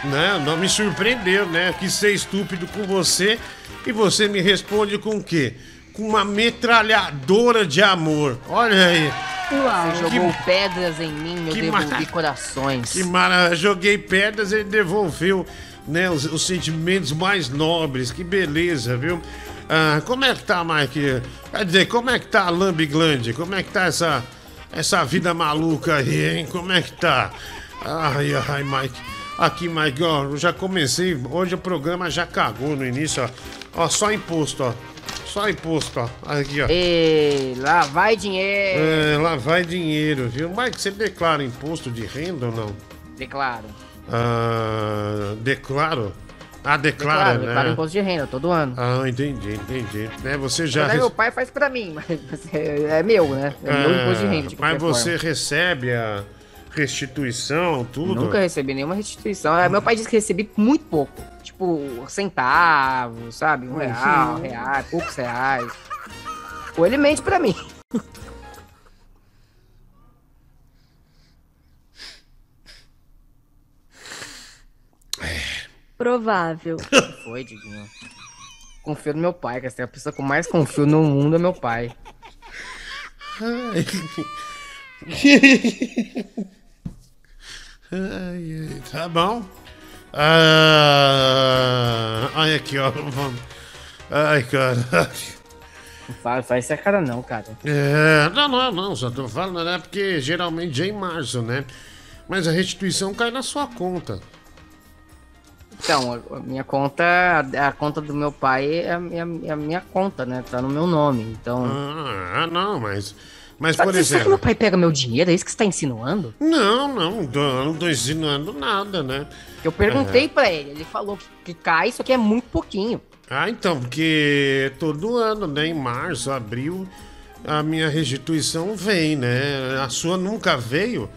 Né? Não me surpreendeu, né? Quis ser estúpido com você e você me responde com o quê? Com uma metralhadora de amor. Olha aí. Você jogou pedras em mim, eu que devolvi mara- corações. Que mara... Joguei pedras, ele devolveu né, os, os sentimentos mais nobres. Que beleza, viu? Ah, como é que tá, Mike? Quer dizer, como é que tá a Lambiglândia? Como é que tá essa, essa vida maluca aí, hein? Como é que tá? Ai, ai, Mike. Aqui, Mike, ó, eu já comecei. Hoje o programa já cagou no início, ó. Ó, só imposto, ó. Só imposto, ó. Aqui, ó. Ei, lá vai dinheiro. É, lá vai dinheiro, viu? Mike, você declara imposto de renda ou não? Declaro. Ah, declaro? Ah, declara, Declaro, né? declaro imposto de renda todo ano. Ah, entendi, entendi. Né, você Já já... meu pai faz pra mim, <laughs> mas é meu, né? É meu Ah, imposto de renda. De Mas você forma. recebe a restituição, tudo? Nunca recebi nenhuma restituição. Ah, Meu pai disse que recebi muito pouco. Tipo, centavos, sabe? Um real, Uhum. reais, poucos reais. Ou ele mente pra mim. Provável. Que foi, Diguinho? Confio no meu pai, que a pessoa que eu mais confio no mundo é meu pai. Ai. <laughs> Ai, ai, tá bom. Ah, olha aqui, ó. Vamos. Ai, cara. Faz, faz essa cara não, cara. É, não, não, não, só tô falando, né? Porque geralmente é em março, né? Mas a restituição cai na sua conta. Então, a- a minha conta, a, a conta do meu pai é a minha, é a minha conta, né? Tá no meu nome. Então. Ah, não, mas. Mas, Tá- por você sabe que exemplo. meu pai pega meu dinheiro? É isso que você tá insinuando? Não, não, tô- não tô ensinando nada, né? Eu perguntei É. pra ele, ele falou que, que cai, só que é muito pouquinho. Ah, então, porque todo ano, né? Em março, abril, a minha restituição vem, né? A sua nunca veio.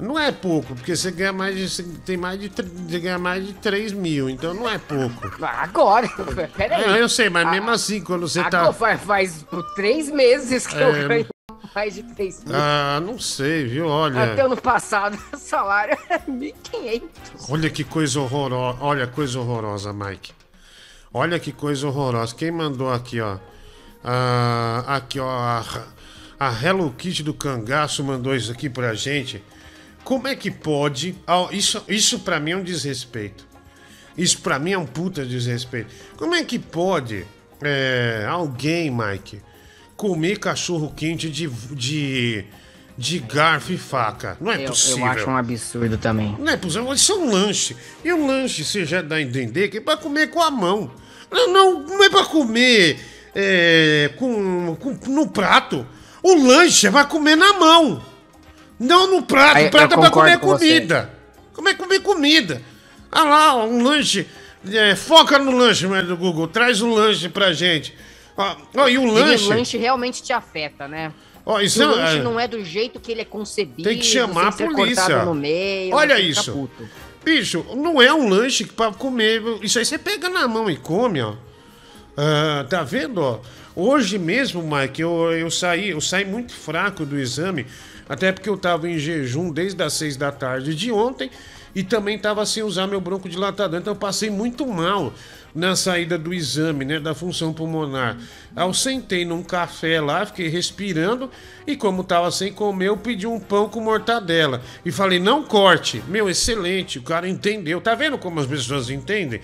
Não é pouco, porque você ganha mais de. Tem mais de. Você ganha mais de 3 mil, então não é pouco. Agora, <laughs> peraí. Ah, eu sei, mas Ah, mesmo assim, quando você Agora tá. faz, faz por três meses que É. eu ganho mais de 3 mil. Ah, não sei, viu? Olha. Até ano passado, <laughs> o salário era 1.500. Olha que coisa horrorosa. Olha, coisa horrorosa, Mike. Olha que coisa horrorosa. Quem mandou aqui, ó? Ah, aqui, ó. A, a Hello Kitty do Cangaço mandou isso aqui pra gente. Como é que pode. Ah, Isso, isso pra mim é um desrespeito. Isso pra mim é um puta desrespeito. Como é que pode é, alguém, Mike, comer cachorro quente de, de, de garfo e faca? Não é eu, possível. eu acho um absurdo também. Não é possível, isso é um lanche. E um lanche, você já dá a entender que é pra comer com a mão. Não, não, não é pra comer é, com, com- no prato. O lanche é pra comer na mão. Não no prato. O prato eu é pra comer com comida. Como é comer comida? Ah lá, um lanche. é, foca no lanche, do Google. Traz um lanche pra gente. Ó, ó, e o E lanche. o lanche realmente te afeta, né? Ó, isso o é- lanche é- não é do jeito que ele é concebido. Tem que chamar a polícia. meio, Olha fica isso. puto. Bicho, não é um lanche que pra comer. Isso aí você pega na mão e come, ó. Ah, tá vendo, ó? Hoje mesmo, Mike, eu, eu saí, eu saí muito fraco do exame, até porque eu tava em jejum desde as seis da tarde de ontem e também tava sem usar meu broncodilatador, então eu passei muito mal na saída do exame, né, da função pulmonar. Eu sentei num café lá, fiquei respirando e como tava sem comer, eu pedi um pão com mortadela e falei: "Não corte". Meu, excelente, o cara entendeu. Tá vendo como as pessoas entendem?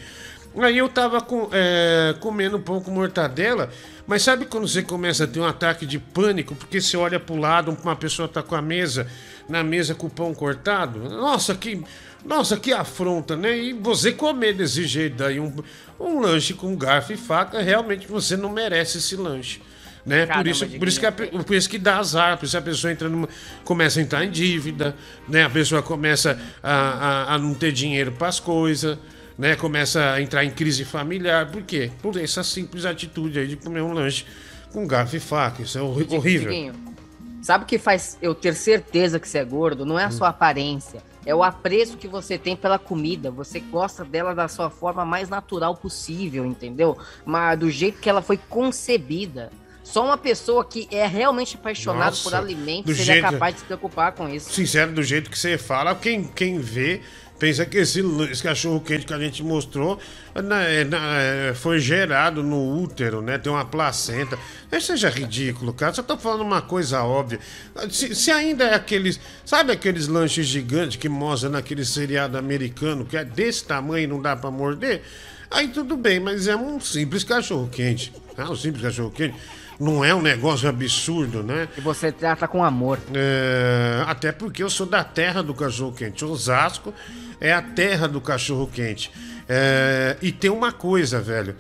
Aí eu tava com, é, comendo pão com mortadela, mas sabe quando você começa a ter um ataque de pânico, porque você olha pro lado, uma pessoa tá com a mesa, na mesa com o pão cortado? Nossa, que. Nossa, que afronta, né? E você comer desse jeito daí um, um lanche com garfo e faca, realmente você não merece esse lanche. Né? por, Caramba, isso, por, isso que a por isso que dá azar, por isso a pessoa entra numa, começa a entrar em dívida, né? A pessoa começa a, a, a não ter dinheiro para as coisas, né? Começa a entrar em crise familiar. Por quê? Por essa simples atitude aí de comer um lanche com garfo e faca. Isso é horrível. Sabe o que faz eu ter certeza que você é gordo? Não é a Hum. sua aparência. É o apreço que você tem pela comida. Você gosta dela da sua forma mais natural possível, entendeu? Mas do jeito que ela foi concebida. Só uma pessoa que é realmente apaixonada Nossa, por alimentos seria jeito- capaz de se preocupar com isso. Sincero, do jeito que você fala, quem, quem vê pensa que esse, esse cachorro quente que a gente mostrou né, né, foi gerado no útero, né? Tem uma placenta. Isso seja ridículo, cara. Só tô falando uma coisa óbvia. Se, se ainda é aqueles. Sabe aqueles lanches gigantes que mostra naquele seriado americano que é desse tamanho e não dá pra morder? Aí tudo bem, mas é um simples cachorro quente. É um simples cachorro quente. Não é um negócio absurdo, né? E você trata com amor. É, até porque eu sou da terra do cachorro quente. Osasco é a terra do cachorro quente. É, e tem uma coisa, velho.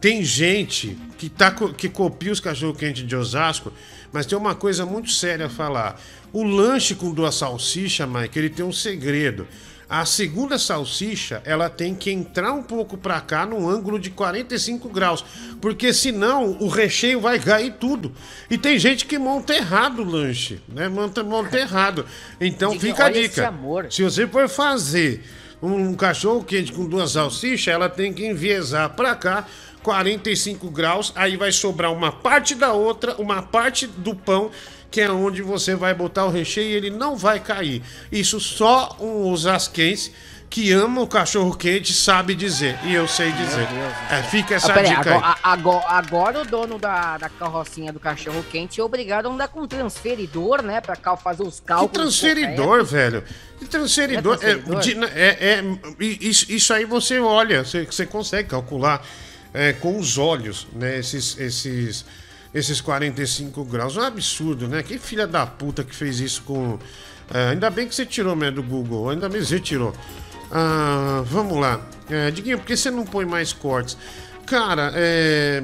Tem gente que, tá, que copia os cachorro quente de Osasco, mas tem uma coisa muito séria a falar. O lanche com duas salsichas, Mike, ele tem um segredo. A segunda salsicha, ela tem que entrar um pouco pra cá num ângulo de 45 graus, porque senão o recheio vai cair tudo. E tem gente que monta errado o lanche, né? Monta, monta errado. Então Diguinho, fica a dica. amor. Se você for fazer um cachorro quente com duas salsichas, ela tem que enviesar pra cá 45 graus, aí vai sobrar uma parte da outra, uma parte do pão, que é onde você vai botar o recheio e ele não vai cair. Isso só um osasquense que ama o cachorro quente sabe dizer, e eu sei dizer. É, fica essa Ah, peraí, dica aí. agora, agora, agora o dono da, da carrocinha do cachorro quente é obrigado a andar com um transferidor, né? Pra cal- fazer os Que cálculos. transferidor, velho? Que transferidor? É transferidor? É, de- é- é- isso, isso aí você olha, você, você consegue calcular é, com os olhos, né? Esses, esses, esses 45 graus. É um absurdo, né? Que filha da puta que fez isso com. é, ainda bem que você tirou, né, do Google. Ainda bem que você tirou. Ah, vamos lá. É, Diguinho, por que você não põe mais cortes? Cara, é.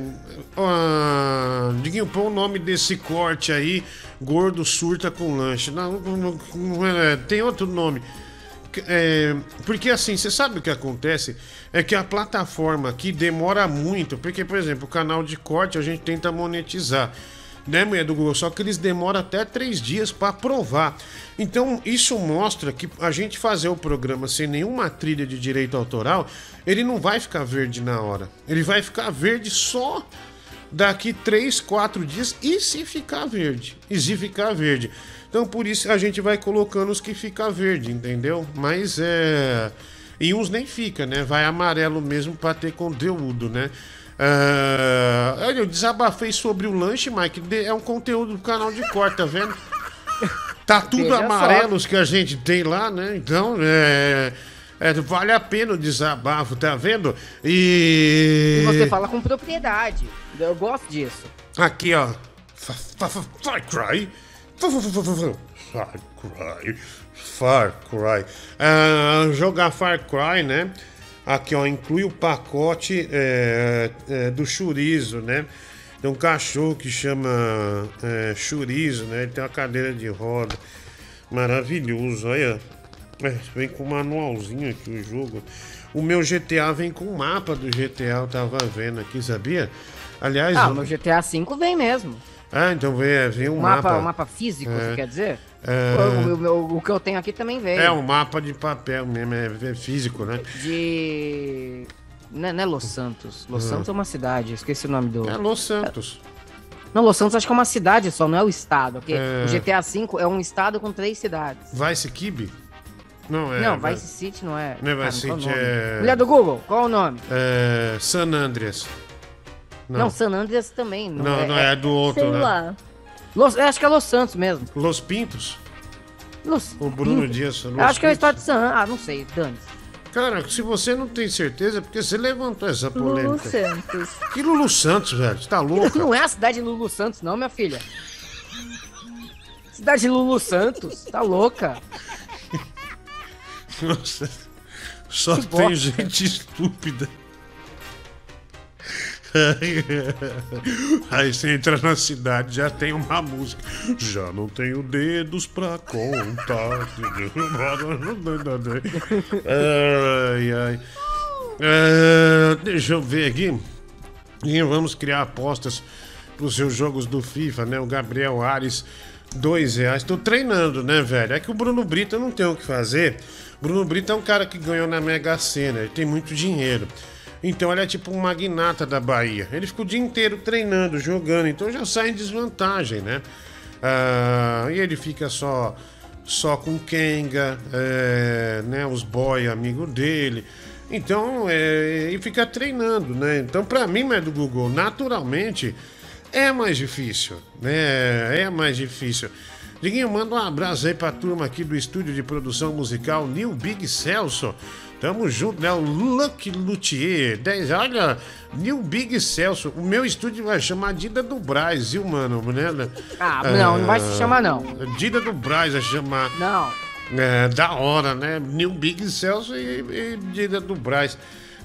ah, Diguinho, põe o nome desse corte aí, gordo surta com lanche. Não, não- não- é, tem outro nome. É, porque assim, você sabe o que acontece? É que a plataforma aqui demora muito. Porque, por exemplo, o canal de corte a gente tenta monetizar. né, mulher do Google? Só que eles demoram até três dias para aprovar. Então, isso mostra que a gente fazer o programa sem nenhuma trilha de direito autoral, ele não vai ficar verde na hora. Ele vai ficar verde só daqui três, quatro dias e se ficar verde. E se ficar verde. Então, por isso a gente vai colocando os que fica verde, entendeu? Mas é. E uns nem fica, né? Vai amarelo mesmo para ter conteúdo, né? Olha, eu desabafei sobre o lanche, Mike. É um conteúdo do canal de corte, tá vendo? <laughs> Tá tudo Veja só. amarelos que a gente tem lá, né? Então, é, é, vale a pena o desabafo, tá vendo? E. E você fala com propriedade. Eu gosto disso. Aqui, ó. Fa- fa- fa- Far Cry. Fa- fa- fa- fa- fa- Far Cry. Far Cry. Ah, jogar Far Cry, né? Aqui, ó, inclui o pacote é, é, do chorizo, né? Tem um cachorro que chama é, chorizo, né? Ele tem uma cadeira de roda. Maravilhoso, olha. É, vem com um manualzinho aqui o jogo. O meu GTA vem com o mapa do GTA, eu tava vendo aqui, sabia? Aliás, Ah, o- no GTA V vem mesmo. Ah, então vem, vem um O mapa, mapa. o mapa físico, É. você quer dizer? É. O, o- o- que eu tenho aqui também veio. É um mapa de papel mesmo, é é físico, né? De. Não é, não é Los Santos. Los Ah. Santos é uma cidade, esqueci o nome do. É Los Santos. Não, Los Santos acho que é uma cidade só, não é o estado. Porque É. o GTA V é um estado com três cidades. Vice Kibe? Não, é. não, Vice City não é. Não é Vice City, nome? é- Mulher do Google, qual o nome? É. San Andreas. Não, San Andreas também. Não, Não, não, é do outro, Sei né? lá. Los, acho que é Los Santos mesmo. Los Pintos? Los O Bruno Pintos. Dias. Los acho que é o Pintos. estado de San Ah, não sei, dane Cara, se você não tem certeza, é porque você levantou essa polêmica. Lulu Santos. Que Lulu Santos, velho? Você tá louco? Não é a cidade de Lulu Santos, não, minha filha. Cidade de Lulu Santos? Tá louca? <laughs> Nossa, só Que tem bosta. gente estúpida. <laughs> Aí você entra na cidade, já tem uma música. Já não tenho dedos pra contar. ai, ai. É, deixa eu ver aqui. E vamos criar apostas pros seus jogos do FIFA, né? O Gabriel Ares, dois reais. Tô treinando, né, velho? É que o Bruno Brito não tem o que fazer. Bruno Brito é um cara que ganhou na Mega Sena, ele tem muito dinheiro. Então ele é tipo um magnata da Bahia. Ele fica o dia inteiro treinando, jogando, então já sai em desvantagem, né? Ah, e ele fica só só com Kenga, é, né? Os boy amigo dele. Então, é, e fica treinando, né? Então, pra mim, mas do Google, naturalmente, é mais difícil, né? É mais difícil. Diguinho, manda um abraço aí pra turma aqui do estúdio de produção musical New Big Celso. Tamo junto, né? O Lucky Luthier. 10, olha, New Big Celso. O meu estúdio vai chamar Dida do Braz, viu, mano? Né? Ah, não, não vai se chamar, não. Dida do Braz vai chamar. Não. É, da hora, né? New Big Celso e, e Dida do Braz.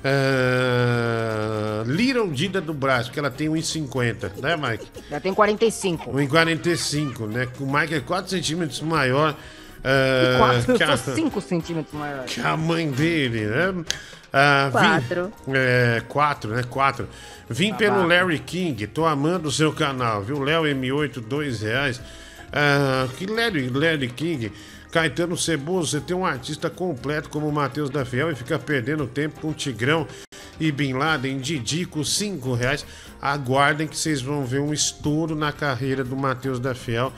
É, Little Dida do Braz, porque ela tem 1,50, né, Mike? Já tem 45. 1,45, né? O Mike é 4 centímetros maior. E quatro, eu a- sou 5 centímetros maior. que a mãe dele, né? Vim- Quatro. é, quatro, né? Quatro. Vim Tá pelo. Larry King, tô amando o seu canal, viu? Léo M8, dois reais. Ah, que Larry, Larry King. Caetano Ceboso, você tem um artista completo como o Matheus da Fiel e fica perdendo tempo com Tigrão e Bin Laden, Didico, cinco reais. Aguardem que vocês vão ver um estouro na carreira do Matheus da Fiel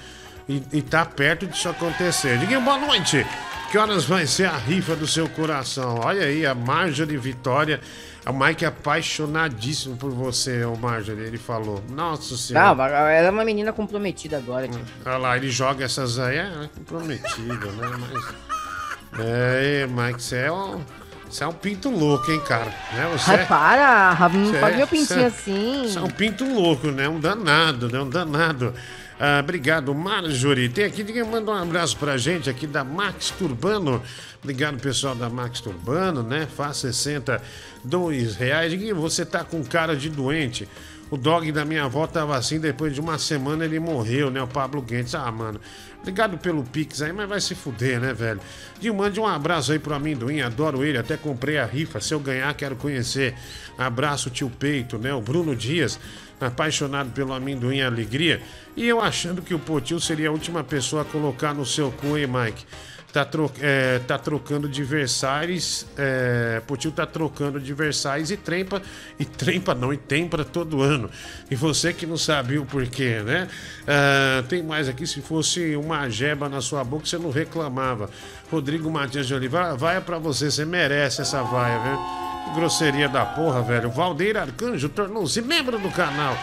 e, e tá perto disso acontecer. Diguinho, boa noite! Que horas vai ser a rifa do seu coração? Olha aí, a Marjorie Vitória. O Mike é apaixonadíssimo por você, o Marjorie, ele falou. Nossa senhora. Não, ela é uma menina comprometida agora, tipo. Olha lá, ele joga essas aí, é comprometido, né? Mas. É, Mike, você é um. Você é um pinto louco, hein, cara? Né? Você Ai, para, não faz é- meu pintinho você- assim. Você é um pinto louco, né? Um danado, né? Um danado. Ah, obrigado, Marjorie. Tem aqui, ninguém manda um abraço pra gente aqui da Max Turbano. Obrigado, pessoal da Max Turbano, né? Faz 62 reais. E você tá com cara de doente. O dog da minha avó tava assim, depois de uma semana ele morreu, né? O Pablo Guedes. Ah, mano. Obrigado pelo Pix aí, mas vai se fuder, né, velho? Gil, mande um abraço aí pro amendoim, adoro ele, até comprei a rifa. Se eu ganhar, quero conhecer. Abraço, tio Peito, né? O Bruno Dias, apaixonado pelo amendoim alegria. E eu achando que o Potil seria a última pessoa a colocar no seu cu, hein, Mike? Tá, tro é, tá trocando de Versailles. É, Potil tá trocando Versailles e trempa. E trempa não, e tempra todo ano. E você que não sabia o porquê, né? Ah, tem mais aqui. Se fosse uma jeba na sua boca, você não reclamava. Rodrigo Matias de Oliveira, vai pra você, você merece essa vaia, viu? Que grosseria da porra, velho. Valdeir Arcanjo tornou-se membro do canal.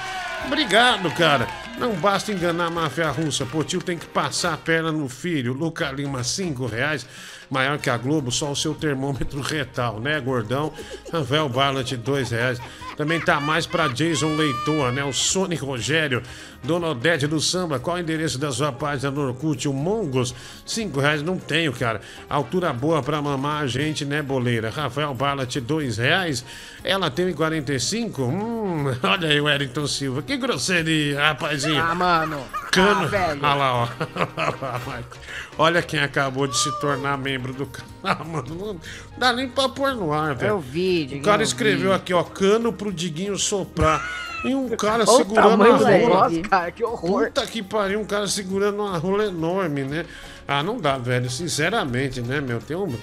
Obrigado, cara. Não basta enganar a máfia russa. Potil tem que passar a perna no filho. Luca Lima, 5 reais. Maior que a Globo, só o seu termômetro <laughs> retal, né, gordão? Ravel Ballant, 2 reais. Também tá mais pra Jason Leitor, né? O Sony Rogério, Dona Odete do Samba. Qual o endereço da sua página no Orkut? O Mongos, 5 reais. Não tenho, cara. Altura boa pra mamar a gente, né, boleira? Rafael Ballat, 2 reais. Ela tem 45? Hum, <laughs> olha aí o Wellington Silva. Que grosseria, rapazinho. Ah, mano. Cano. Ah, velho. <laughs> Olha lá, ó. Olha quem acabou de se tornar membro do canal. <laughs> Mano, não dá nem pra pôr no ar, velho. Vi, O Diguinho, cara eu escreveu aqui, ó, cano pro Diguinho soprar. E um cara Olha o segurando tamanho a do rola. negócio, cara, que horror. Puta que pariu, um cara segurando uma rola enorme, né? Ah, não dá, velho. Sinceramente, né, meu? Tem um.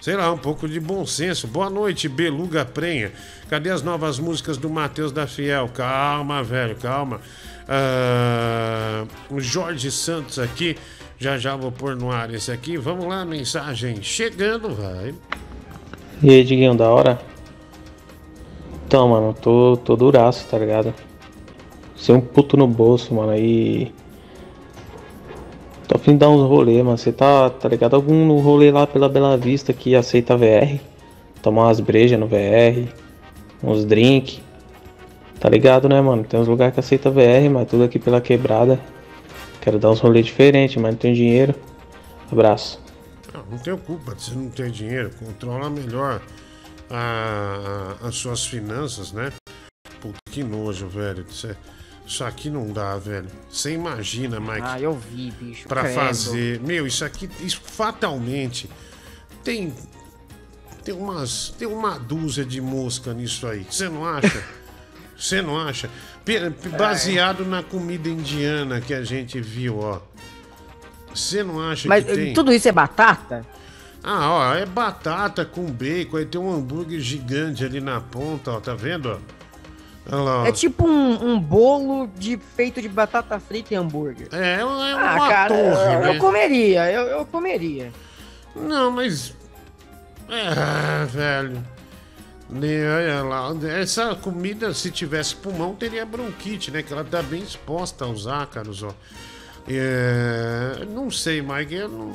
Sei lá, um pouco de bom senso. Boa noite, Beluga Prenha. Cadê as novas músicas do Matheus da Fiel? Calma, velho, calma. Ah, o Jorge Santos aqui. Já já vou pôr no ar esse aqui. Vamos lá, mensagem chegando, vai. E aí, Diguinho, da hora? Então, mano, tô, tô duraço, tá ligado? Sem um puto no bolso, mano, aí. Tô a fim de dar uns rolê, mano. Você tá, tá ligado? Algum rolê lá pela Bela Vista que aceita VR? Tomar umas brejas no VR, uns drink. Tá ligado, né, mano? Tem uns lugares que aceita VR, mas tudo aqui pela quebrada. Quero dar uns rolês diferentes, mas não tenho dinheiro. Abraço. Não, não tenho culpa de você não ter dinheiro. Controla melhor a- a- as suas finanças, né? Puta que nojo, velho. Isso, é- isso aqui não dá, velho. Você imagina, Mike. Ah, eu vi, bicho. Pra credo. fazer. Meu, isso aqui, isso fatalmente tem. Tem umas. Tem uma dúzia de mosca nisso aí. Você não acha? <laughs> Você não acha? Baseado na comida indiana que a gente viu, ó. Você não acha Mas que tem? tudo isso é batata? Ah, ó, é batata com bacon, aí tem um hambúrguer gigante ali na ponta, ó, tá vendo? ó? Olha lá, ó. É tipo um, um bolo de feito de batata frita e hambúrguer. É, é uma ah, cara, torre, eu, né? eu comeria, eu, eu comeria. Não, mas. É, velho. Olha lá, essa comida, se tivesse pulmão, teria bronquite, né? Que ela tá bem exposta aos ácaros, ó. É, não sei, Mike, eu não...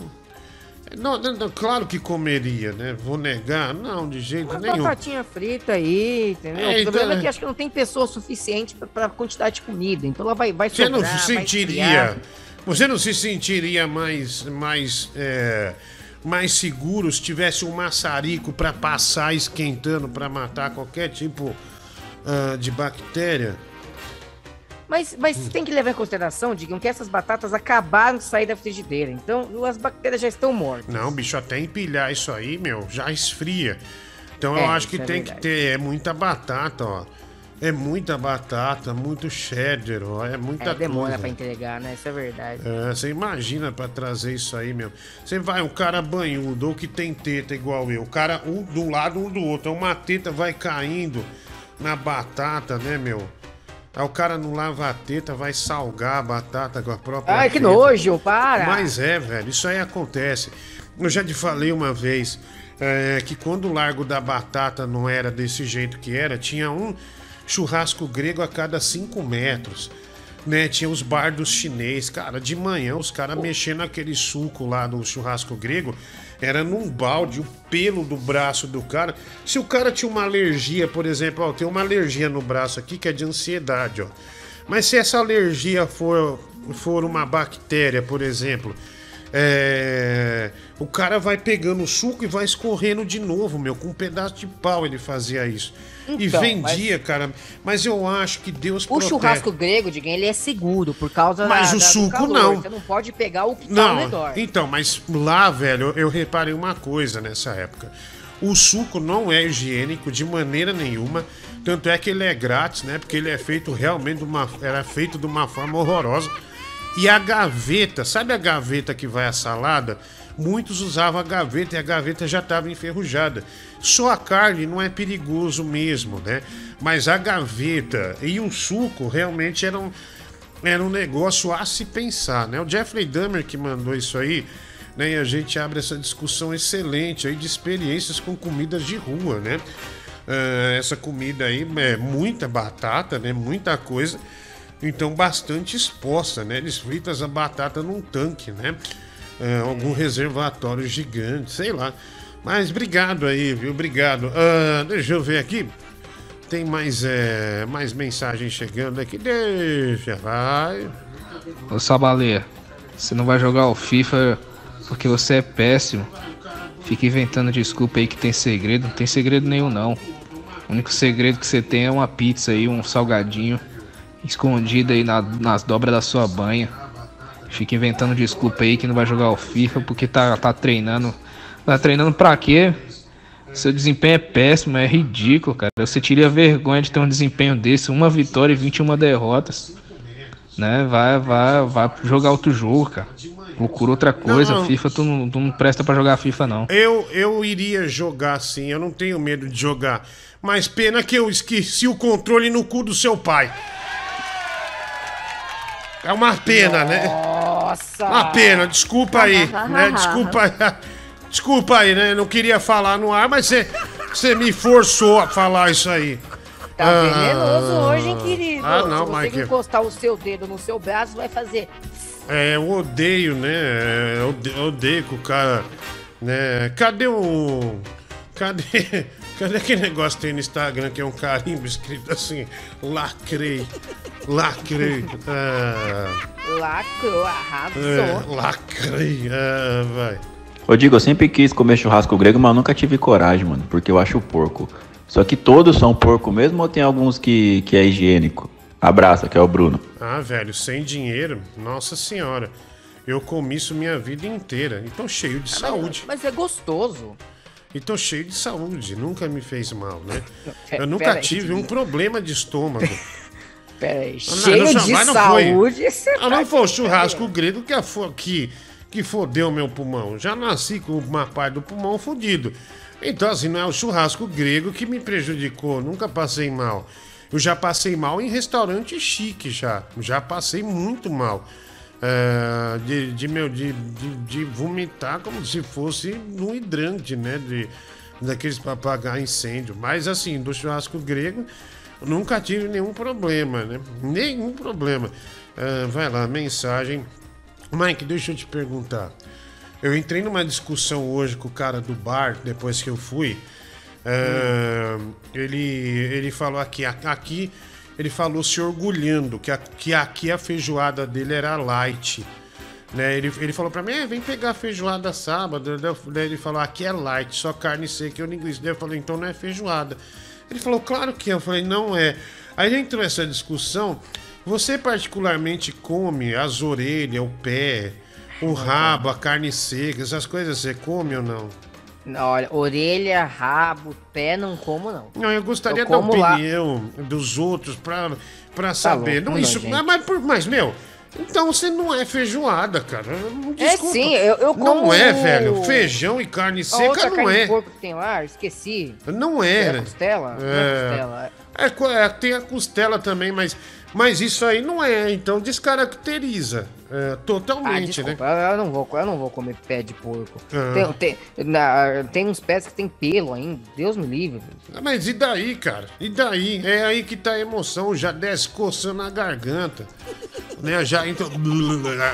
Não, não, não, Claro que comeria, né? Vou negar? Não, de jeito Uma nenhum. batatinha frita aí, entendeu? É, o problema então- é que acho que não tem pessoa suficiente pra, pra quantidade de comida. Então ela vai, vai Você não sobrar, se vai sentiria. Você não se sentiria mais. mais. é, mais seguro se tivesse um maçarico pra passar esquentando pra matar qualquer tipo ah, de bactéria? Mas, mas você tem que levar em consideração, digam, que essas batatas acabaram de sair da frigideira. Então as bactérias já estão mortas. Não, bicho, até empilhar isso aí, meu, já esfria. Então eu É, acho que é tem verdade. que ter. É muita batata, ó. É muita batata, muito cheddar, ó. É muita É, demora coisa. pra entregar, né? Isso é verdade. É, você imagina pra trazer isso aí mesmo. Você vai, um cara banhudo ou que tem teta igual eu. O cara, um um lado, um do outro. Uma teta vai caindo na batata, né, meu? Aí o cara não lava a teta, vai salgar a batata com a própria Ai, que teta. nojo, para! Mas é, velho, isso aí acontece. Eu já te falei uma vez é, que quando o Largo da Batata não era desse jeito que era, tinha um churrasco grego a cada 5 metros. Né, tinha os bardos chinês, cara, de manhã os caras mexendo aquele suco lá do churrasco grego, era num balde, o pelo do braço do cara. Se o cara tinha uma alergia, por exemplo, ó, tem uma alergia no braço aqui que é de ansiedade, ó. Mas se essa alergia for, for uma bactéria, por exemplo, é, o cara vai pegando o suco e vai escorrendo de novo, meu. Com um pedaço de pau ele fazia isso. e Então, vendia, cara. Mas eu acho que Deus O protege. churrasco grego, Diguinho, ele é seguro por causa Mas da, o da- suco calor. não. Você não pode pegar o que tá ao Não, redor. então, mas lá, velho, eu reparei uma coisa nessa época. O suco não é higiênico de maneira nenhuma. Tanto é que ele é grátis, né? Porque ele é feito realmente de uma. Era feito de uma forma horrorosa. E a gaveta, sabe a gaveta que vai a salada? Muitos usavam a gaveta e a gaveta já estava enferrujada. Só a carne não é perigoso mesmo, né? Mas a gaveta e o suco realmente eram era um negócio a se pensar, né? O Jeffrey Dahmer que mandou isso aí, né? E a gente abre essa discussão excelente aí de experiências com comidas de rua, né? Ah, essa comida aí é muita batata, né? Muita coisa. Então bastante exposta, né? Eles fritam a batata num tanque, né? Ah, algum reservatório gigante, sei lá. Mas obrigado aí, viu? Obrigado. Ah, deixa eu ver aqui. Tem mais, é, mais mensagens chegando aqui. Deixa, vai. Ô Sabaleia, você não vai jogar o FIFA porque você é péssimo. Fica inventando desculpa aí que tem segredo. Não tem segredo nenhum não. O único segredo que você tem é uma pizza aí, um salgadinho escondido aí na- nas dobras da sua banha. Fica inventando desculpa aí que não vai jogar o FIFA porque tá, tá treinando. Tá treinando pra quê? Seu desempenho é péssimo, é ridículo, cara. Você teria vergonha de ter um desempenho desse, uma vitória e 21 derrotas. Né? Vai, vai, vai jogar outro jogo, cara. Procura outra coisa. Não, não. FIFA, tu não, tu não presta pra jogar FIFA, não. Eu, eu iria jogar sim, eu não tenho medo de jogar. Mas pena que eu esqueci o controle no cu do seu pai. É uma pena, né? Nossa! Uma pena, desculpa aí, né? <laughs> Desculpa aí. Desculpa aí, né? Não queria falar no ar, mas você, você me forçou a falar isso aí. Tá venenoso hoje, hein, querido? Ah, não, Se você Mike. encostar o seu dedo no seu braço, vai fazer. É, eu odeio, né? Eu odeio que o cara. Né? Cadê o. Cadê. Cadê aquele negócio que tem no Instagram que é um carimbo escrito assim? Lacrei. Lacrei. Ah, Lacrou, arrasou. é, lacrei. Ah, vai. Ô, Digo, eu sempre quis comer churrasco grego, mas nunca tive coragem, mano, porque eu acho porco. Só que todos são porco mesmo ou tem alguns que, que é higiênico? Abraça, que é o Bruno. Ah, velho, sem dinheiro, nossa senhora. Eu comi isso minha vida inteira. E tô cheio de saúde. Mas é gostoso. E tô cheio de saúde. Nunca me fez mal, né? Eu nunca pera aí, tive um problema de estômago. <laughs> Peraí, Não, cheio não, de não saúde. Ah, tá não foi o churrasco grego que, que, que fodeu meu pulmão. Já nasci com uma parte do pulmão fodido. Então, assim, não é o churrasco grego que me prejudicou. Nunca passei mal. Eu já passei mal em restaurante chique, já. Já passei muito mal. É, de, de, meu, de, de, de vomitar como se fosse no hidrante, né? De, daqueles para apagar incêndio. Mas, assim, do churrasco grego, nunca tive nenhum problema, né? Nenhum problema. Ah, vai lá, mensagem. Mike, deixa eu te perguntar. Eu entrei numa discussão hoje com o cara do bar, depois que eu fui. Ah, ele, ele falou aqui, aqui, ele falou se orgulhando que, a- que aqui a feijoada dele era light. Né? Ele, ele falou pra mim, "É, vem pegar a feijoada sábado. Ele falou, aqui é light, só carne seca e inglês. Daí eu falei, então não é feijoada. Ele falou, claro que é. Eu falei, não é. Aí entrou essa discussão. Você particularmente come as orelhas, o pé, o rabo, a carne seca, essas coisas você come ou não? Não, olha, orelha, rabo, pé, não como, não. Não, eu gostaria Eu da como lá. opinião dos outros pra, pra saber. louco, não, isso, nojento. mas, mas, meu, então você não é feijoada, cara. É Desculpa. sim, eu, eu como... Não é, velho. Feijão e carne seca não é. porco que tem lá, esqueci. Não É é. a costela? Não é costela. É, co- é, tem a costela também, mas, mas isso aí não é, então descaracteriza é, Ah, totalmente, né? desculpa, eu, eu não vou, eu não vou comer pé de porco. Ah. Tem, tem, na- tem uns pés que tem pelo ainda, Deus me livre. Ah, Mas e daí, cara? E daí? É aí que tá a emoção, já desce coçando a garganta. <laughs> né? Já entra. <laughs>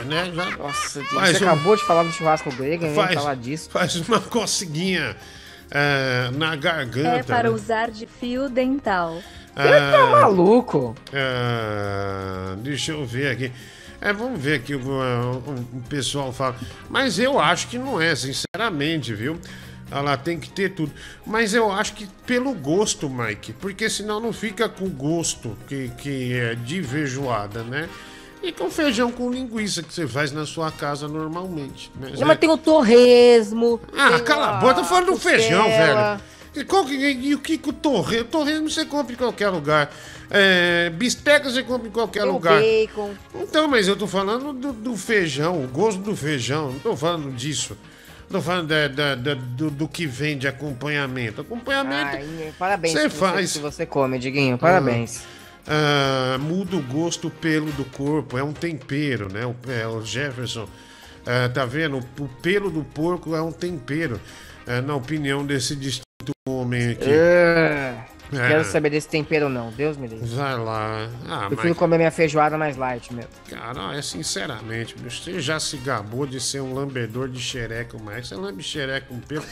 Né? Já Nossa, faz você um- acabou de falar do churrasco grego, faz, falar disso. faz uma coceguinha é, na garganta. É para né? usar de fio dental. Ele tá maluco. ah, deixa eu ver aqui. É, vamos ver aqui o, o- o pessoal fala. Mas eu acho que não é, sinceramente, viu? Ela tem que ter tudo. Mas eu acho que pelo gosto, Mike. Porque senão não fica com gosto que, que é de feijoada, né? E com feijão com linguiça que você faz na sua casa normalmente. Né? Não, mas tem o torresmo. Ah, cala a boca, tô falando do feijão, velho. E, qual e o que o torresmo? Torresmo você compra em qualquer lugar. É, bisteca você compra em qualquer o lugar. bacon. Então, mas eu tô falando do, do feijão, o gosto do feijão. Não tô falando disso. Tô falando da- da- da- do, do que vem de acompanhamento. Acompanhamento. Ai, parabéns Você que faz. que você come, Diguinho. Parabéns. Ah, muda o gosto pelo do corpo, é um tempero, né? O, é, o Jefferson, ah, tá vendo? O pelo do porco é um tempero, ah, na opinião desse distinto homem aqui. É, É. Quero saber desse tempero não, Deus me livre. Vai lá. Ah, Prefiro mas, comer minha feijoada mais light mesmo. cara, é sinceramente, você já se gabou de ser um lambedor de xereca, mas você lambe xereca com pelo,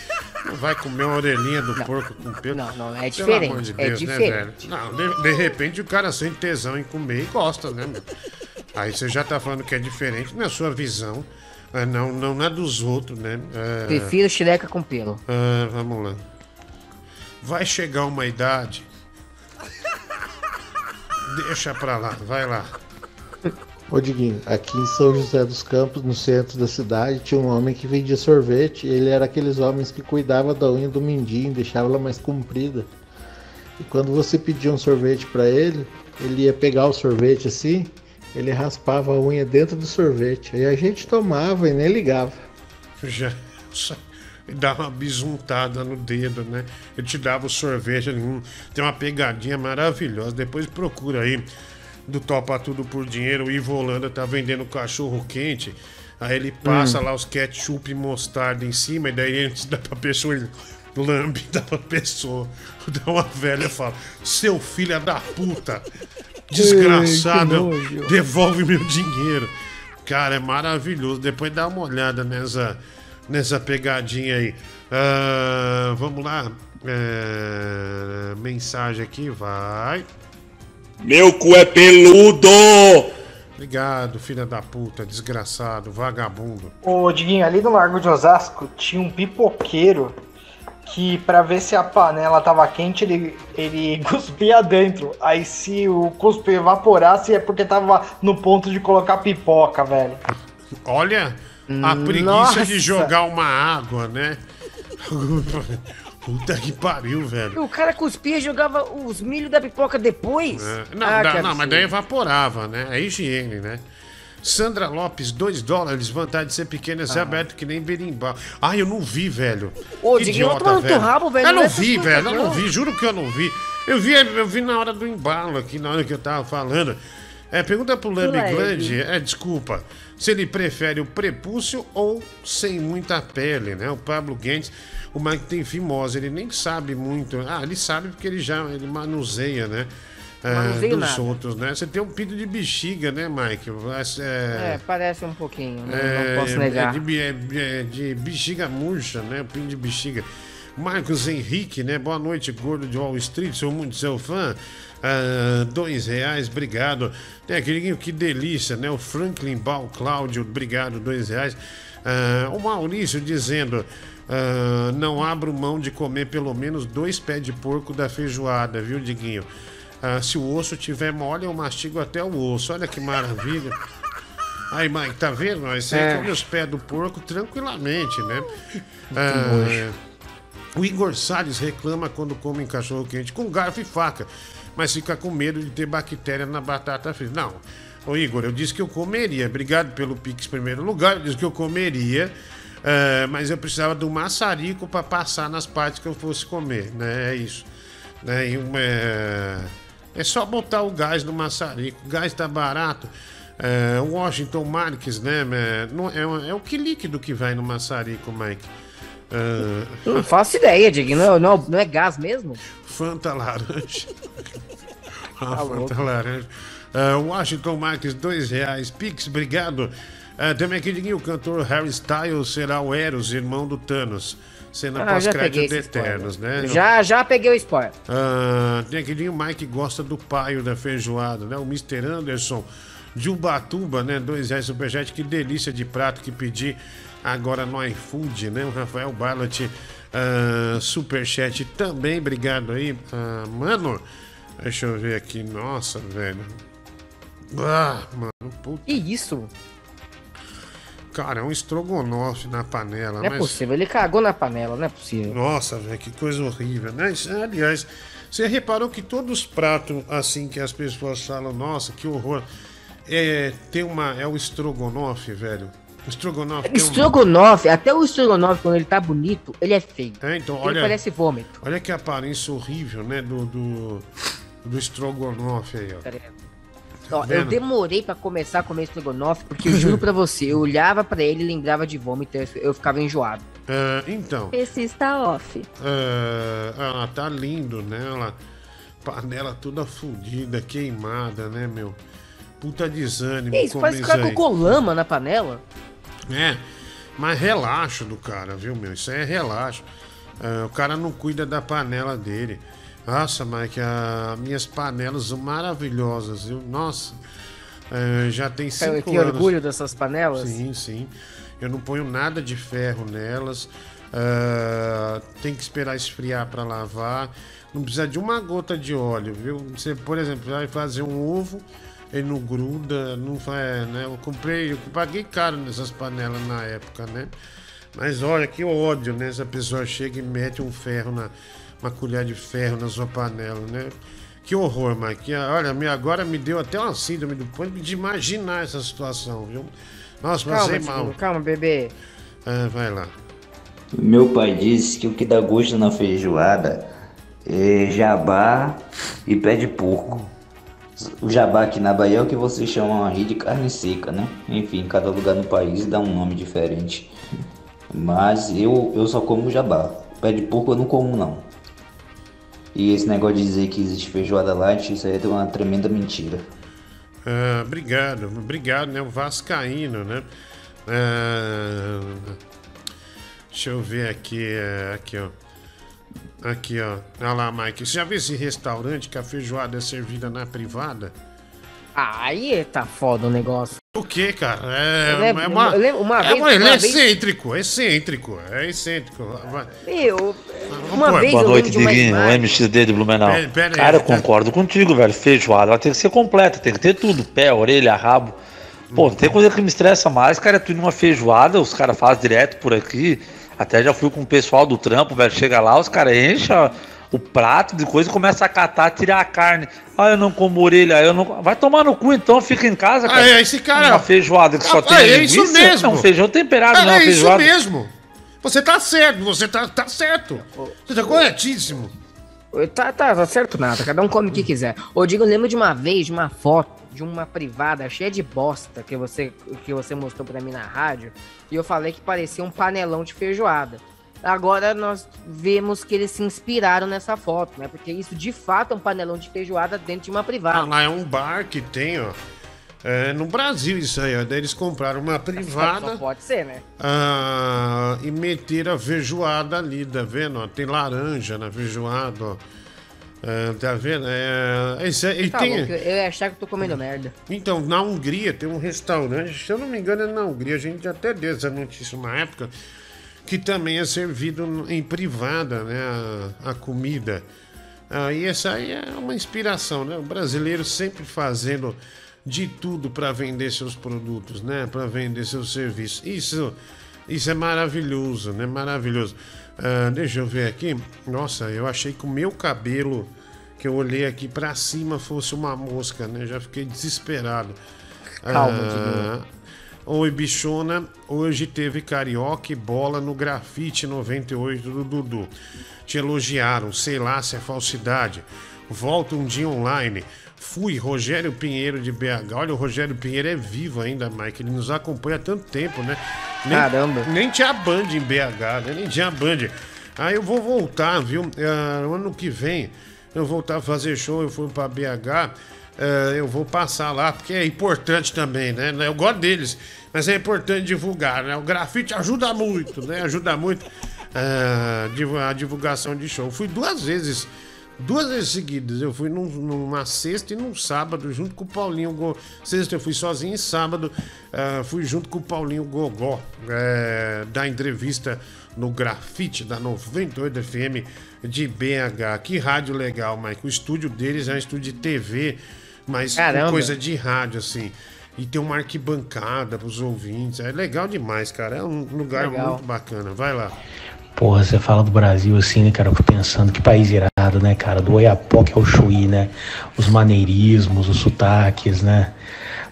não vai comer uma orelhinha do porco com pelo. Não, não, é Pelo diferente, amor de é Deus, né, diferente. velho? Não, de, de repente o cara sente tesão em comer e gosta, né, meu? Aí você já tá falando que é diferente na sua visão, ah, não, não na dos outros, né? Ah, Prefiro xileca com pelo. ah, vamos lá. Vai chegar uma idade. Deixa pra lá, vai lá. Ô Diguinho, aqui em São José dos Campos, no centro da cidade, tinha um homem que vendia sorvete. Ele era aqueles homens que cuidava da unha do mindinho, deixava ela mais comprida. E quando você pedia um sorvete pra ele, ele ia pegar o sorvete assim, ele raspava a unha dentro do sorvete. Aí a gente tomava e nem ligava. Já <laughs> dava uma bisuntada no dedo, né? Eu te dava o sorvete, ali, hum, tem uma pegadinha maravilhosa. Depois procura aí do Topa Tudo por Dinheiro. O Ivo Holanda tá vendendo cachorro quente. Aí ele passa Hum. lá os ketchup e mostarda em cima, e daí antes dá pra pessoa, ele lambe, <laughs> dá pra pessoa. <laughs> Dá uma velha e fala: Seu filho da puta, desgraçado, devolve meu dinheiro. Cara, é maravilhoso. Depois dá uma olhada nessa, nessa pegadinha aí. Ah, vamos lá. É, mensagem aqui, vai. Meu cu é peludo! Obrigado, filha da puta, desgraçado, vagabundo. Ô, Diguinho, ali no Largo de Osasco tinha um pipoqueiro que, pra ver se a panela tava quente, ele, ele <laughs> cuspia dentro. Aí, se o cuspe evaporasse, é porque tava no ponto de colocar pipoca, velho. Olha a preguiça Nossa. de jogar uma água, né? <laughs> Puta que pariu, velho. O cara cuspia e jogava os milho da pipoca depois? É, Não, Ah, dá- não, mas daí evaporava, né? É higiene, né? Sandra Lopes, 2 dólares, vantagem de ser pequena, é aberto que nem berimbau. Ah, eu não vi, velho. Ô, Que Diguinho, eu idiota, teu rabo, velho, Eu não não vi, velho, eu não não. vi, juro que eu não vi. Eu vi, eu vi na hora do embalo aqui, na hora que eu tava falando. É, pergunta pro Lambi Leve. Glande, é, desculpa, se ele prefere o prepúcio ou sem muita pele, né? O Pablo Guentes, o Mike tem fimose, ele nem sabe muito. Ah, ele sabe porque ele já ele manuseia, né? É, dos nada. outros, né? Você tem um pinto de bexiga, né, Mike? É, É, parece um pouquinho, não, é, não posso é negar. de, bi- é, é de bexiga murcha, né? Pinto de bexiga. Marcos Henrique, né? Boa noite, gordo de Wall Street, sou muito seu fã. Ah, dois reais, obrigado. Tem aquele que delícia, né? O Franklin Bal Cláudio, obrigado, dois reais. Ah, o Maurício dizendo: ah, não abro mão de comer pelo menos dois pés de porco da feijoada, viu, Diguinho? Ah, se o osso tiver mole, eu mastigo até o osso. Olha que maravilha. Aí, Mike, tá vendo? Aí Você É. come os pés do porco tranquilamente, né? Ah, o Igor Salles reclama quando come cachorro quente com garfo e faca, mas fica com medo de ter bactéria na batata frita. Não, ô Igor, eu disse que eu comeria. Obrigado pelo Pix em primeiro lugar. Eu disse que eu comeria, ah, mas eu precisava do maçarico para passar nas partes que eu fosse comer, né? É isso. Né? Uma, é... é só botar o gás no maçarico. O gás tá barato. O Washington Marques, né? é, não- É, o- é o que líquido que vai no maçarico, Mike. Ah, Não faço ideia, Diguinho. Não, não, não é gás mesmo? Fanta laranja. <laughs> Tá louco. laranja. Ah, Washington Marques, dois reais. Pix, obrigado. Ah, também aqui, o cantor Harry Styles será o Eros, irmão do Thanos. Cena Ah, pós-crédito de esse spoiler. Eternos, né? Já, já peguei o spoiler. Ah, tem aquele Mike que gosta do paio da feijoada, né? O Mr. Anderson de Ubatuba, né? Dois reais superchat, que delícia de prato que pedi agora no iFood, né? O Rafael Barlat ah, superchat também, obrigado aí. Ah, mano, deixa eu ver aqui, nossa, velho. Ah, mano, puta. Que isso? Cara, é um estrogonofe na panela, Não é mas... possível, ele cagou na panela, não é possível. Nossa, velho, que coisa horrível, né? Aliás, você reparou que todos os pratos, assim, que as pessoas falam, nossa, que horror, é, tem uma, é o estrogonofe, velho. O estrogonofe um- Estrogonofe, até o estrogonofe, quando ele tá bonito, ele é feio. É, então, ele olha, parece vômito. olha que aparência horrível, né, do, do, do estrogonofe aí, ó. Ó, eu demorei pra começar a comer estrogonofe, porque eu juro pra você, eu olhava pra ele e lembrava de vômito, eu- eu ficava enjoado. É, então, Esse está off. é, ah, tá lindo, né? Ela, panela toda fudida, queimada, né, meu? Puta desânimo. Que isso, que ficar aí. com lama na panela. É, mas relaxo do cara, viu, meu? Isso aí é relaxo. Ah, o cara não cuida da panela dele. Nossa, Mike, as minhas panelas são maravilhosas, viu? Nossa, eh, já tem cinco Que anos. orgulho dessas panelas. Sim, sim. Eu não ponho nada de ferro nelas. Ah, tem que esperar esfriar para lavar. Não precisa de uma gota de óleo, viu? Você, por exemplo, vai fazer um ovo, ele não gruda, não faz, né? Eu comprei, eu paguei caro nessas panelas na época, né? Mas olha que ódio, né? Essa pessoa chega e mete um ferro na uma colher de ferro na sua panela, né? Que horror, Mike. Olha, me- agora me deu até uma síndrome do pânico de imaginar essa situação, viu? Nossa, Calma, passei mal. calma, bebê. Ah, vai lá. Meu pai disse que o que dá gosto na feijoada é jabá e pé de porco. O jabá aqui na Bahia é o que vocês chamam aí de carne seca, né? Enfim, cada lugar no país dá um nome diferente. Mas eu, eu só como jabá. Pé de porco eu não como não. E esse negócio de dizer que existe feijoada light, isso aí é uma tremenda mentira. Ah, obrigado, obrigado, né? O Vascaíno, né? Ah, deixa eu ver aqui, é, aqui, ó. Aqui, ó. Olha lá, Mike. Você já viu esse restaurante que a feijoada é servida na privada? Aí tá foda o negócio. O que, cara? É, Eu lembro- é uma, lembro uma é vez- uma- ele uma é vez- excêntrico, é excêntrico, é excêntrico. Vai. Meu, uma Boa vez Boa eu noite, Diguinho. O. MXD de Blumenau. Pera- pera aí, Cara, eu concordo contigo, velho. Feijoada, ela tem que ser completa, tem que ter tudo: pé, orelha, rabo. Pô, não tem coisa que me estressa mais, cara. é Tu ir numa feijoada, os caras fazem direto por aqui. Até já fui com o pessoal do trampo, velho. Chega lá, os caras enchem o prato de coisa e começa a catar, tirar a carne. Ah, eu não como orelha, eu não. Vai tomar no cu então, fica em casa, cara. Ah, é, esse cara- Uma feijoada que só Ah, tem é isso linguiça, mesmo. É um feijão temperado, É, não é uma é isso feijoada. mesmo. Você tá certo, você tá, tá certo. Você tá corretíssimo. Tá, tá, tá certo nada, cada um come o que quiser. Ô, Digo, eu lembro de uma vez, de uma foto, de uma privada cheia de bosta que você, que você mostrou pra mim na rádio, e eu falei que parecia um panelão de feijoada. Agora nós vemos que eles se inspiraram nessa foto, né? Porque isso de fato é um panelão de feijoada dentro de uma Ah, privada. lá é um bar que tem, ó. É, no Brasil isso aí, ó. Daí eles compraram uma <laughs> Só privada pode ser, né? ah, e meteram a feijoada ali, tá vendo? ó? Tem laranja na feijoada, ó. Ah, tá vendo? É, é- e Tá tem, louco, eu ia achar que eu tô comendo merda. Então, na Hungria tem um restaurante, se eu não me engano é na Hungria, a gente até deu essa notícia uma época, que também é servido em privada, né, a, a comida. Ah, e essa aí é uma inspiração, né? O brasileiro sempre fazendo de tudo para vender seus produtos, né? Para vender seus serviços. Isso, isso é maravilhoso, né? Maravilhoso. Ah, deixa eu ver aqui. Nossa, eu achei que o meu cabelo que eu olhei aqui para cima fosse uma mosca, né? Já fiquei desesperado. Calma, Ah, Oi, bichona. Hoje teve carioca e bola no grafite 98 do Dudu. Te elogiaram, sei lá se é falsidade. Volta um dia online. Fui, Rogério Pinheiro de BH. Olha, o Rogério Pinheiro é vivo ainda, Mike. Ele nos acompanha há tanto tempo, né? Nem, Caramba. Nem tinha Band em BH, né? Nem tinha Band. Aí eu vou voltar, viu? Ah, ano que vem eu voltar a fazer show. Eu fui pra BH. Ah, eu vou passar lá, porque é importante também, né? Eu gosto deles, mas é importante divulgar, né? O grafite ajuda muito, né? Ajuda muito. divu- a divulgação de show. Fui duas vezes, duas vezes seguidas. Eu fui num- numa sexta e num sábado, junto com o Paulinho Go. Sexta eu fui sozinho e sábado ah, fui junto com o Paulinho Gogó, eh, da entrevista no Grafite da 98 FM de BH. Que rádio legal, Mike. O estúdio deles é um estúdio de TV, mas Caramba. com coisa de rádio, assim. E tem uma arquibancada para os ouvintes. É legal demais, cara. É um lugar Legal. muito bacana. Vai lá. Porra, você fala do Brasil assim, né, cara? Eu fico pensando que país irado, né, cara? Do Oiapoque ao Chuí, né? Os maneirismos, os sotaques, né?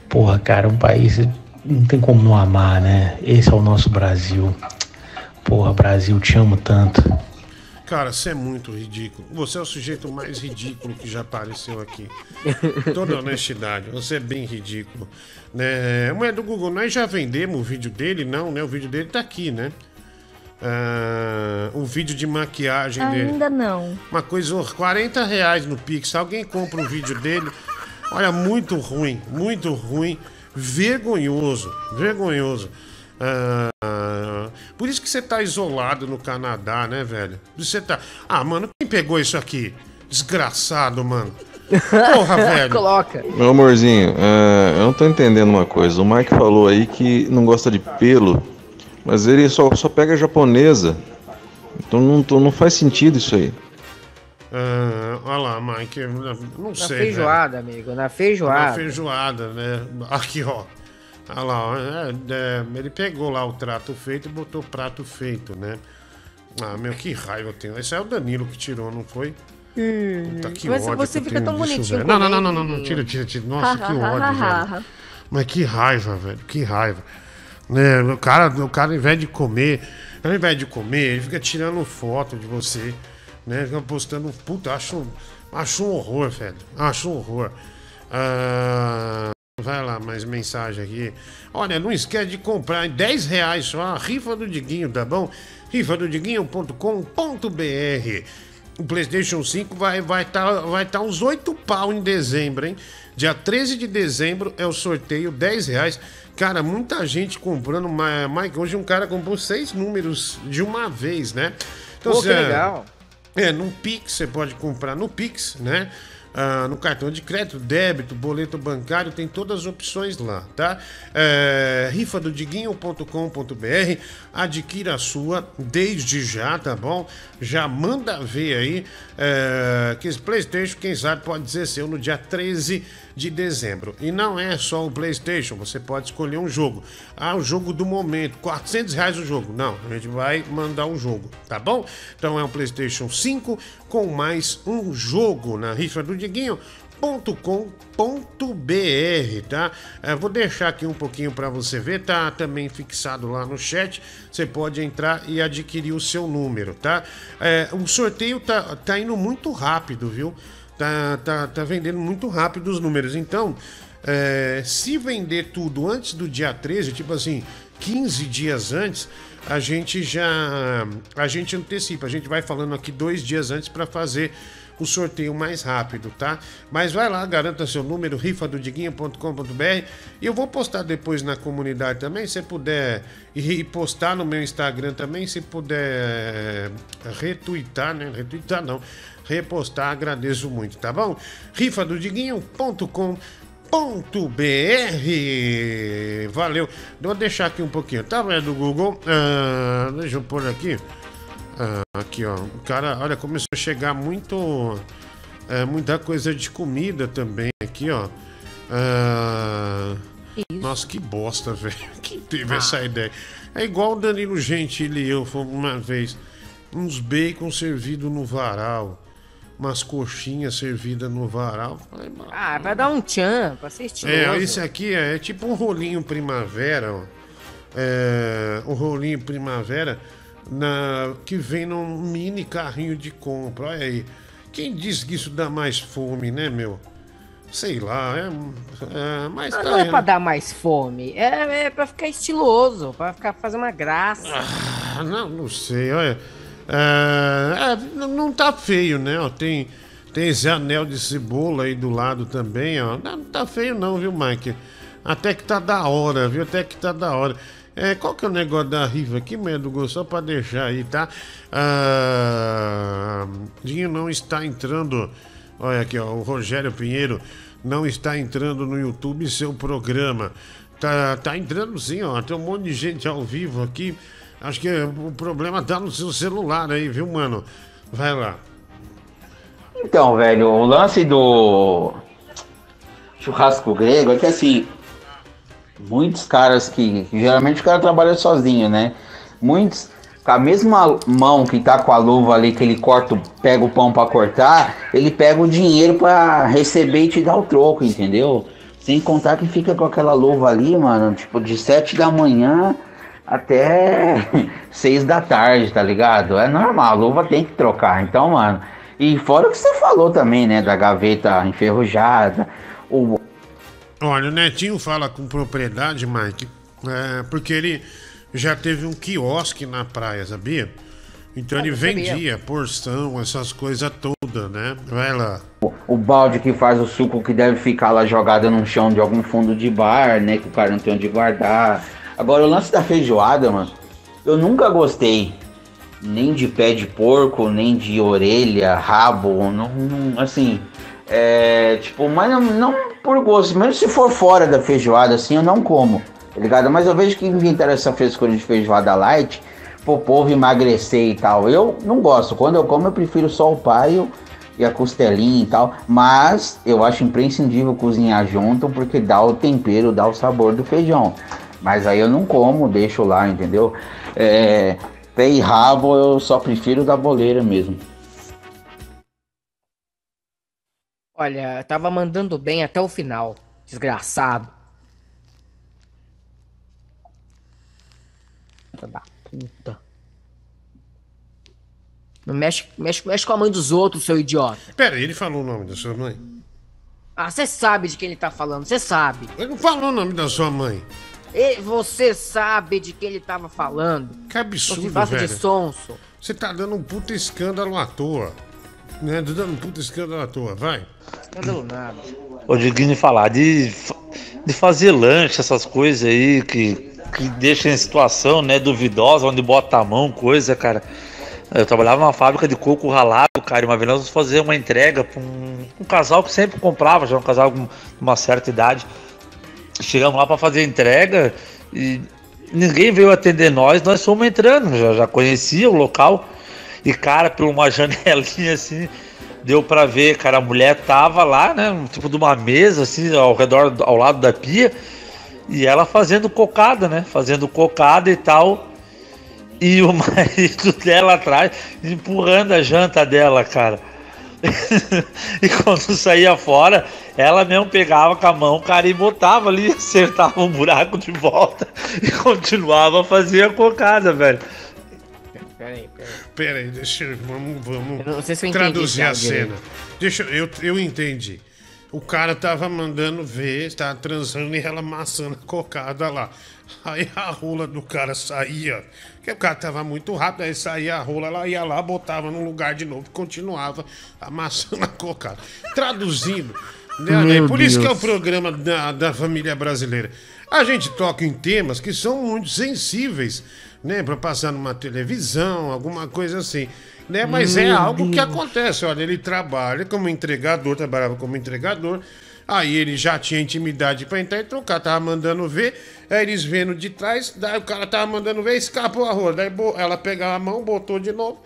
Porra, cara, um país. Não tem como não amar, né? Esse é o nosso Brasil. Porra, Brasil, te amo tanto. Cara, você é muito ridículo. Você é o sujeito mais ridículo que já apareceu aqui. <laughs> Toda honestidade, você é bem ridículo. Né? Mulher do Google, nós já vendemos o vídeo dele? Não, né? O vídeo dele tá aqui, né? Ah, o vídeo de maquiagem dele. Ainda não. Uma coisa, hor- 40 reais no Pix. Alguém compra um vídeo dele. Olha, muito ruim, muito ruim. Vergonhoso, vergonhoso. Ah, por isso que você tá isolado no Canadá, né, velho? Você tá. Ah, mano, quem pegou isso aqui? Desgraçado, mano. Porra, <laughs> velho. Coloca. Meu amorzinho, é, eu não tô entendendo uma coisa. O Mike falou aí que não gosta de pelo, mas ele só, só pega japonesa. Então não, tô- não faz sentido isso aí. Ah, olha lá, Mike. Não Na sei. feijoada, amigo, na feijoada. Na feijoada, né? Aqui, ó. Olha lá, é, é, ele pegou lá o trato feito e botou prato feito, né? Ah, meu, que raiva eu tenho. Esse é o Danilo que tirou, não foi? Puta, que Mas ódio você fica tão disso, bonitinho. Não, não, não, não, não, não, tira, tira, tira. Nossa, que ódio, velho. Mas que raiva, velho, que raiva. Né, o cara, o cara, ao invés de comer, ao invés de comer, ele fica tirando foto de você, né? Fica postando. Puta, acho, acho um horror, velho. Acho um horror. Ah, vai lá, mais mensagem aqui. Olha, não esquece de comprar em 10 reais só a rifa do Diguinho, tá bom? rifa do Diguinho.com.br o PlayStation 5 vai vai tá, vai tá uns 8 pau em dezembro, hein? Dia 13 de dezembro é o sorteio, 10 reais. Cara, muita gente comprando. Mike, hoje um cara comprou seis números de uma vez, né? Pô, que você- legal. É, no Pix, você pode comprar no Pix, né? Ah, no cartão de crédito, débito, boleto bancário, tem todas as opções lá, tá? É, rifadodiguinho.com.br, adquira a sua desde já, tá bom? Já manda ver aí é, que esse Playstation, quem sabe, pode ser seu no dia 13 de dezembro. E não é só o Playstation, você pode escolher um jogo. Ah, o jogo do momento, 400 reais o jogo. Não, a gente vai mandar um jogo, tá bom? Então é um Playstation 5 com mais um jogo na rifa do Diguinho. .com.br, tá? É, vou deixar aqui um pouquinho para você ver, tá também fixado lá no chat. Você pode entrar e adquirir o seu número, tá? É, o sorteio tá, tá indo muito rápido, viu? Tá, tá, tá vendendo muito rápido os números. Então, é, se vender tudo antes do dia 13, tipo assim, 15 dias antes, a gente já. A gente antecipa. A gente vai falando aqui dois dias antes para fazer o sorteio mais rápido, tá? Mas vai lá, garanta seu número, rifadodiguinha.com.br e eu vou postar depois na comunidade também, se puder e postar no meu Instagram também, se puder retweetar, né? Retweetar não, repostar, agradeço muito, tá bom? rifadodiguinho.com .br Valeu. Vou deixar aqui um pouquinho. Tá vendo do Google? Ah, deixa eu pôr aqui. Ah, aqui, ó. O cara, olha, começou a chegar muito. é, muita coisa de comida também aqui, ó. Ah, nossa, que bosta, <laughs> velho. Quem teve essa ideia? É igual o Danilo Gentili e eu fomos uma vez. Uns bacon servido no varal. Umas coxinhas servidas no varal. Falei. Ah, vai dar um tchan, pra ser estiloso. É, esse aqui é, é tipo um rolinho primavera, ó. É, um rolinho primavera na, que vem num mini carrinho de compra. Olha aí. Quem disse que isso dá mais fome, né, meu? Sei lá, é, é, mas Não, tá não é aí, pra né? dar mais fome, é, é pra ficar estiloso, pra ficar fazer uma graça. Ah, não, não sei, olha. É, é, não- tá feio, né? Ó, tem, tem esse anel de cebola aí do lado também, ó. Não, tá feio não, viu, Mike? Até que tá da hora, viu? Até que tá da hora. É, qual que é o negócio da rifa aqui, Medo? Só pra deixar aí, tá? Ah, Dinho não está entrando. Olha aqui, ó, o Rogério Pinheiro não está entrando no YouTube seu programa. Tá, tá entrando sim, ó. Tem um monte de gente ao vivo aqui. Acho que o problema tá no seu celular aí, viu, mano? Vai lá. Então, velho, o lance do churrasco grego é que assim, muitos caras que geralmente o cara trabalha sozinho, né? Muitos com a mesma mão que tá com a luva ali que ele corta, pega o pão pra cortar, ele pega o dinheiro pra receber e te dar o troco, entendeu? Sem contar que fica com aquela luva ali, mano, tipo de sete da manhã até <laughs> seis da tarde, tá ligado? É normal, a luva tem que trocar. Então, mano, e fora o que você falou também, né, da gaveta enferrujada, o Olha, o Netinho fala com propriedade, Mike, é, porque ele já teve um quiosque na praia, sabia? Então ele eu sabia. vendia porção, essas coisas todas, né? Vai lá. o balde que faz o suco que deve ficar lá jogado no chão de algum fundo de bar, né? Que o cara não tem onde guardar. Agora, o lance da feijoada, mano, eu nunca gostei nem de pé de porco, nem de orelha, rabo, não, não- assim, é, tipo, mas não, não por gosto, mesmo se for fora da feijoada, assim, eu não como, tá ligado? Mas eu vejo que inventaram essa frescura de feijoada light, pro povo emagrecer e tal. Eu não gosto, quando eu como eu prefiro só o paio e a costelinha e tal, mas eu acho imprescindível cozinhar junto porque dá o tempero, dá o sabor do feijão. Mas aí eu não como, deixo lá, entendeu? É, pé e rabo eu só prefiro da boleira mesmo. Olha, tava mandando bem até o final. Desgraçado. Da puta. Não mexe, mexe, mexe com a mãe dos outros, seu idiota. Pera, ele falou o nome da sua mãe? Ah, você sabe de quem ele tá falando, você sabe. Ele não falou o nome da sua mãe. E você sabe de quem ele tava falando. Que absurdo, Não se faça velho. de sonso. Você tá dando um puta escândalo à toa. Né? Tá dando um puta escândalo à toa, vai. Escândalo nada. Ô, Diguinho, falar de, de fazer lanche, essas coisas aí que, que deixam em situação, né, duvidosa, onde bota a mão, coisa, cara. Eu trabalhava numa fábrica de coco ralado, cara, e uma vez nós fomos fazer uma entrega pra um, um casal que sempre comprava, já um casal com uma certa idade. Chegamos lá pra fazer entrega e ninguém veio atender nós, nós fomos entrando, já, já conhecia o local. E, cara, por uma <laughs> janelinha assim, deu pra ver, cara, a mulher tava lá, né, tipo de uma mesa, assim, ao redor, ao lado da pia, e ela fazendo cocada, né, fazendo cocada e tal, e o <laughs> marido dela atrás, empurrando a janta dela, cara. <laughs> e quando saía fora, ela mesmo pegava com a mão, cara, e botava ali, <laughs> acertava um buraco de volta <laughs> e continuava a fazer a cocada, velho. Peraí, peraí. Pera aí, deixa eu. Vamos, vamos Eu se entendi traduzir esse a cena. Deixa eu, eu. Eu entendi. O cara tava mandando ver, tava transando e ela amassando a cocada lá. Aí a rola do cara saía. Porque o cara tava muito rápido, aí saía a rola, ela ia lá, botava no lugar de novo e continuava amassando a cocada. Traduzindo. né, Por isso que é o Deus. programa da, da família brasileira. A gente toca em temas que são muito sensíveis, né? Pra passar numa televisão, alguma coisa assim. Né? Mas é Meu algo que Deus. acontece. Olha, ele trabalha como entregador, trabalhava como entregador. Aí ele já tinha intimidade pra entrar, então o cara tava mandando ver. Aí eles vendo de trás, daí o cara tava mandando ver, escapou a rola. Daí ela pegava a mão, botou de novo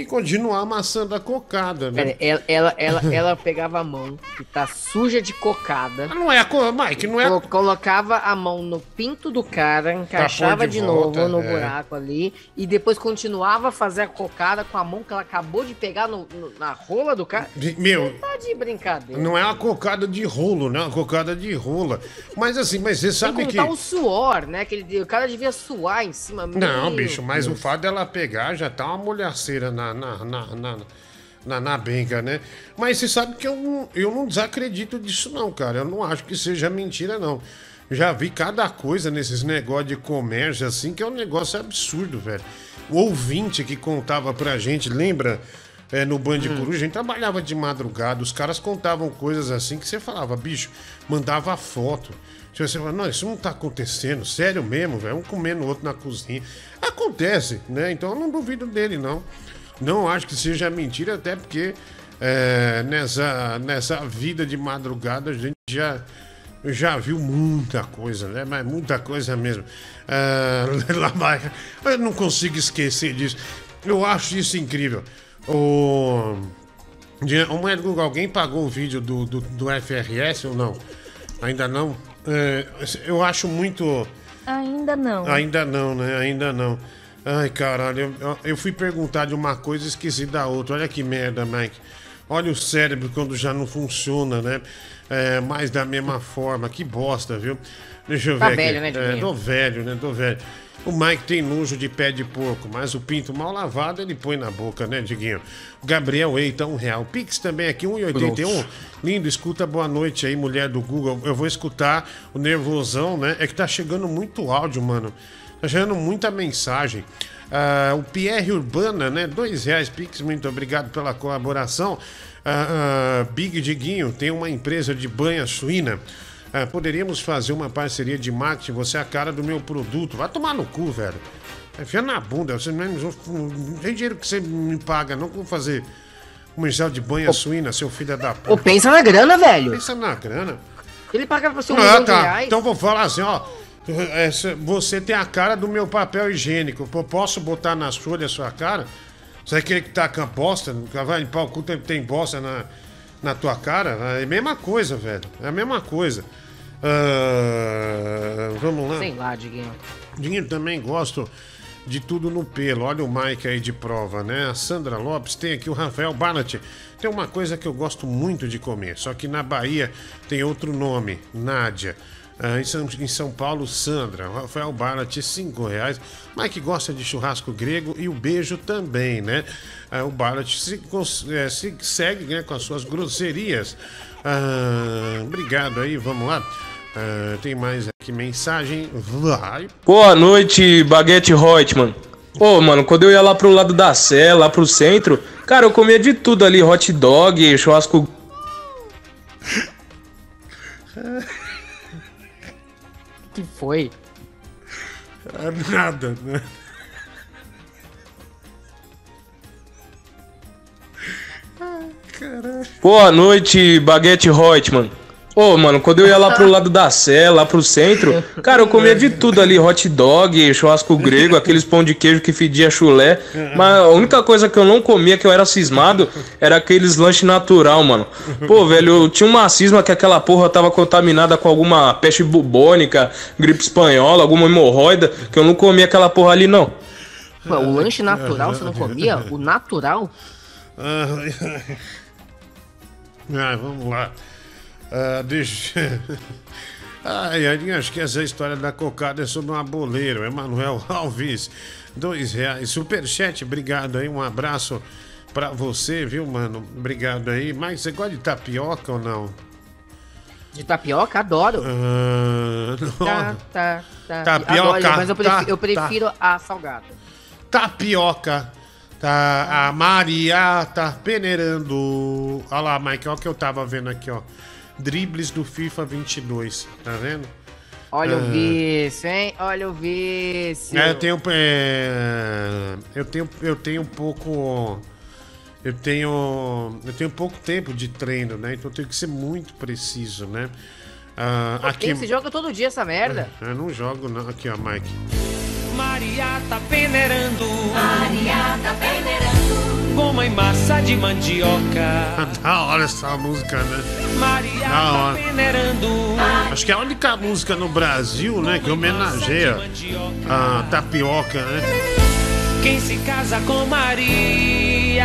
e continuar amassando a cocada, né? Pera, ela, ela, ela, <laughs> ela pegava a mão, que tá suja de cocada. Não é a cor, Mike, não é Colo- Colocava a mão no pinto do cara, encaixava de de, volta, novo no é. buraco ali, e depois continuava a fazer a cocada com a mão que ela acabou de pegar no- no- na rola do cara. Meu, Tá de brincadeira. Não é uma cocada de rolo, né? Uma cocada de rola. Mas assim, mas você sabe que. contar o suor, né? Que ele, o cara devia suar em cima. Não, bicho, mas o Deus. fato dela pegar já tá uma molhaceira na, na, na, na, na, na benga, né? Mas você sabe que eu não, eu não desacredito disso, não, cara. Eu não acho que seja mentira, não. Já vi cada coisa nesses negócios de comércio, assim, que é um negócio absurdo, velho. O ouvinte que contava pra gente, lembra é, no Band Hum. Coruja, a gente trabalhava de madrugada, os caras contavam coisas assim que você falava, bicho, mandava foto. Tipo, Você fala, não, isso não tá acontecendo, sério mesmo, velho. Um comendo o outro na cozinha. Acontece, né? Então eu não duvido dele, não. Não acho que seja mentira, até porque é, nessa, nessa vida de madrugada a gente já, já viu muita coisa, né? Mas muita coisa mesmo. É, <laughs> lá vai- eu não consigo esquecer disso. Eu acho isso incrível. O. uma- alguém pagou o vídeo do, do, do FRS ou não? Ainda não? É, eu acho muito. Ainda não. Ainda não, né? Ainda não. Ai, caralho, eu, eu fui perguntar de uma coisa e esqueci da outra. Olha que merda, Mike. Olha o cérebro quando já não funciona, né? É, mais da mesma forma. Que bosta, viu? Deixa eu Tá ver velho, aqui. né, é, Diguinho? tô velho, né? Tô velho. O Mike tem nojo de pé de porco, mas o pinto mal lavado ele põe na boca, né, Diguinho? Gabriel Eita, um real. Pix também aqui, 1,81. Lindo, escuta boa noite aí, mulher do Google. Eu vou escutar o nervosão, né? É que tá chegando muito áudio, mano. Tá chegando muita mensagem. Ah, o Pierre Urbana, né? Dois reais, Pix, muito obrigado pela colaboração. Ah, ah, Big Diguinho tem uma empresa de banha suína. Poderíamos fazer uma parceria de marketing, você é a cara do meu produto. Vai tomar no cu, velho. Enfia na bunda. Você não, é- não tem dinheiro que você me paga, não vou fazer comercial de banha suína, seu filho da puta. Ô, pensa na grana, velho. Pensa na grana. Ele paga pra você um Ah, tá. reais. Então vou falar assim, ó. Você tem a cara do meu papel higiênico. Eu posso botar na sua a sua cara? Você quer que tá com a bosta? Vai limpar o cu, tem, tem bosta na, na tua cara? É a mesma coisa, velho. É a mesma coisa. Ah, vamos lá. Sei lá, Diguinho. Dinho também gosto de tudo no pelo. Olha o Mike aí de prova, né? A Sandra Lopes tem aqui o Rafael Barnett. Tem uma coisa que eu gosto muito de comer, só que na Bahia tem outro nome, Nádia. Ah, em, São, em São Paulo, Sandra. Rafael Barnett, 5 reais. Mike gosta de churrasco grego e o beijo também, né? Ah, o Barnett se, eh, se segue né, com as suas grosserias. Ah, obrigado aí, vamos lá. Tem mais aqui mensagem. Vai. Boa noite, Baguete Reutemann. Ô, mano, quando eu ia lá pro lado da Sé, lá pro centro, cara, eu comia de tudo ali, hot dog, churrasco. <laughs> que foi? <laughs> Nada, né? Caralho. Boa noite, Baguete Reutemann. Ô, mano, quando eu ia lá pro lado da Sé, lá pro centro, cara, eu comia de tudo ali, hot dog, churrasco grego, aqueles pão de queijo que fedia chulé. Mas a única coisa que eu não comia, que eu era cismado, era aqueles lanche natural, mano. Pô, velho, eu tinha uma cisma que aquela porra tava contaminada com alguma peste bubônica, gripe espanhola, alguma hemorroida, que eu não comia aquela porra ali, não. Pô, o lanche natural você não comia? O natural? <laughs> Ah, vamos lá. Ah, deixa. <laughs> Ai, ai, acho que essa história da cocada é sobre um aboleiro. Emanuel <laughs> Alves, dois reais. Superchat, obrigado aí. Um abraço pra você, viu, mano? Obrigado aí. Mas você gosta de tapioca ou não? De tapioca? Adoro. Ah. Tá, tá, tá. Tapioca, Adoro, mas eu prefiro, tá, eu prefiro a salgada. Tapioca. Tá, a Maria tá peneirando. Olha lá, Mike, olha o que eu tava vendo aqui, ó. Dribles do FIFA 22, tá vendo? Olha o Ah, vício, hein? Olha o vício. É, eu tenho. é, eu tenho. Eu tenho um pouco. Eu tenho. Eu tenho pouco tempo de treino, né? Então eu tenho que ser muito preciso, né? Ah, Pô, aqui. quem se joga todo dia essa merda? Eu não jogo, não. Aqui, ó, Mike. Maria tá peneirando. Maria tá peneirando. Goma e massa de mandioca. <laughs> da hora essa música, né? Maria Da tá hora. peneirando. Acho que é a única música no Brasil, né, que homenageia a tapioca, né? Quem se casa com Maria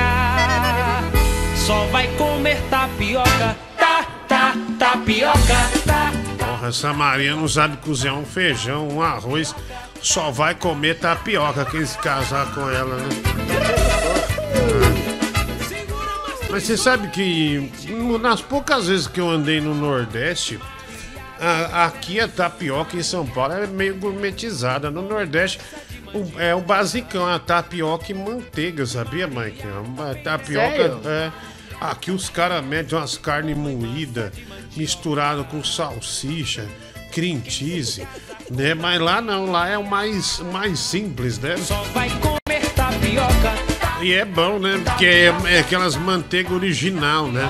só vai comer tapioca. Tá, tá, tapioca. Tá. Porra, essa Maria não sabe cozinhar um feijão, um arroz, só vai comer tapioca quem se casar com ela, né? Mas você sabe que nas poucas vezes que eu andei no Nordeste, a- aqui a tapioca em São Paulo é meio gourmetizada. No Nordeste, o- é o basicão, a tapioca e manteiga, sabia, Mike? É uma tapioca. Sério? É. Aqui os caras metem umas carnes moídas misturado com salsicha, cream cheese, né? Mas lá não, lá é o mais, mais simples, né? Vai comer tapioca. E é bom, né? Porque é, é aquelas manteiga original, né?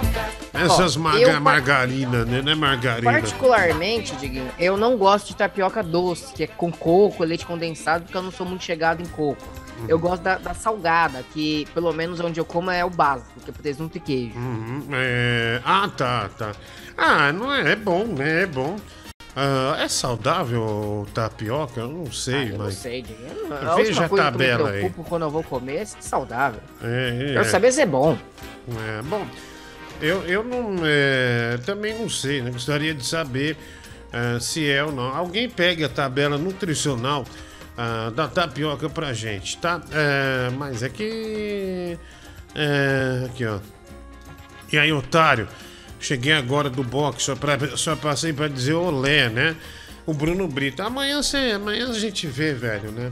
Essas marga, eu par- margarina, né? Não é margarina. Particularmente, Diguinho, eu não gosto de tapioca doce, que é com coco, leite condensado, porque eu não sou muito chegado em coco. Uhum. Eu gosto da, da salgada, que pelo menos onde eu como é o básico, que é presunto e queijo. Uhum, é... Ah, tá, tá. Ah, não é, é bom, né? É bom. Ah, é saudável o tapioca? Eu não sei, Eu mas. não sei, Diguinho. A Veja a tabela que eu me aí. preocupo quando eu vou comer é se é saudável. É, Quero saber se é bom. É, bom, eu, eu não. é, também não sei, né? Gostaria de saber ah, se é ou não. Alguém pega a tabela nutricional ah, da tapioca pra gente, tá? É, mas aqui. É, aqui, ó. E aí, otário? Cheguei agora do boxe, só, pra, só passei pra dizer olé, né? O Bruno Brito. Amanhã, você, amanhã a gente vê, velho, né?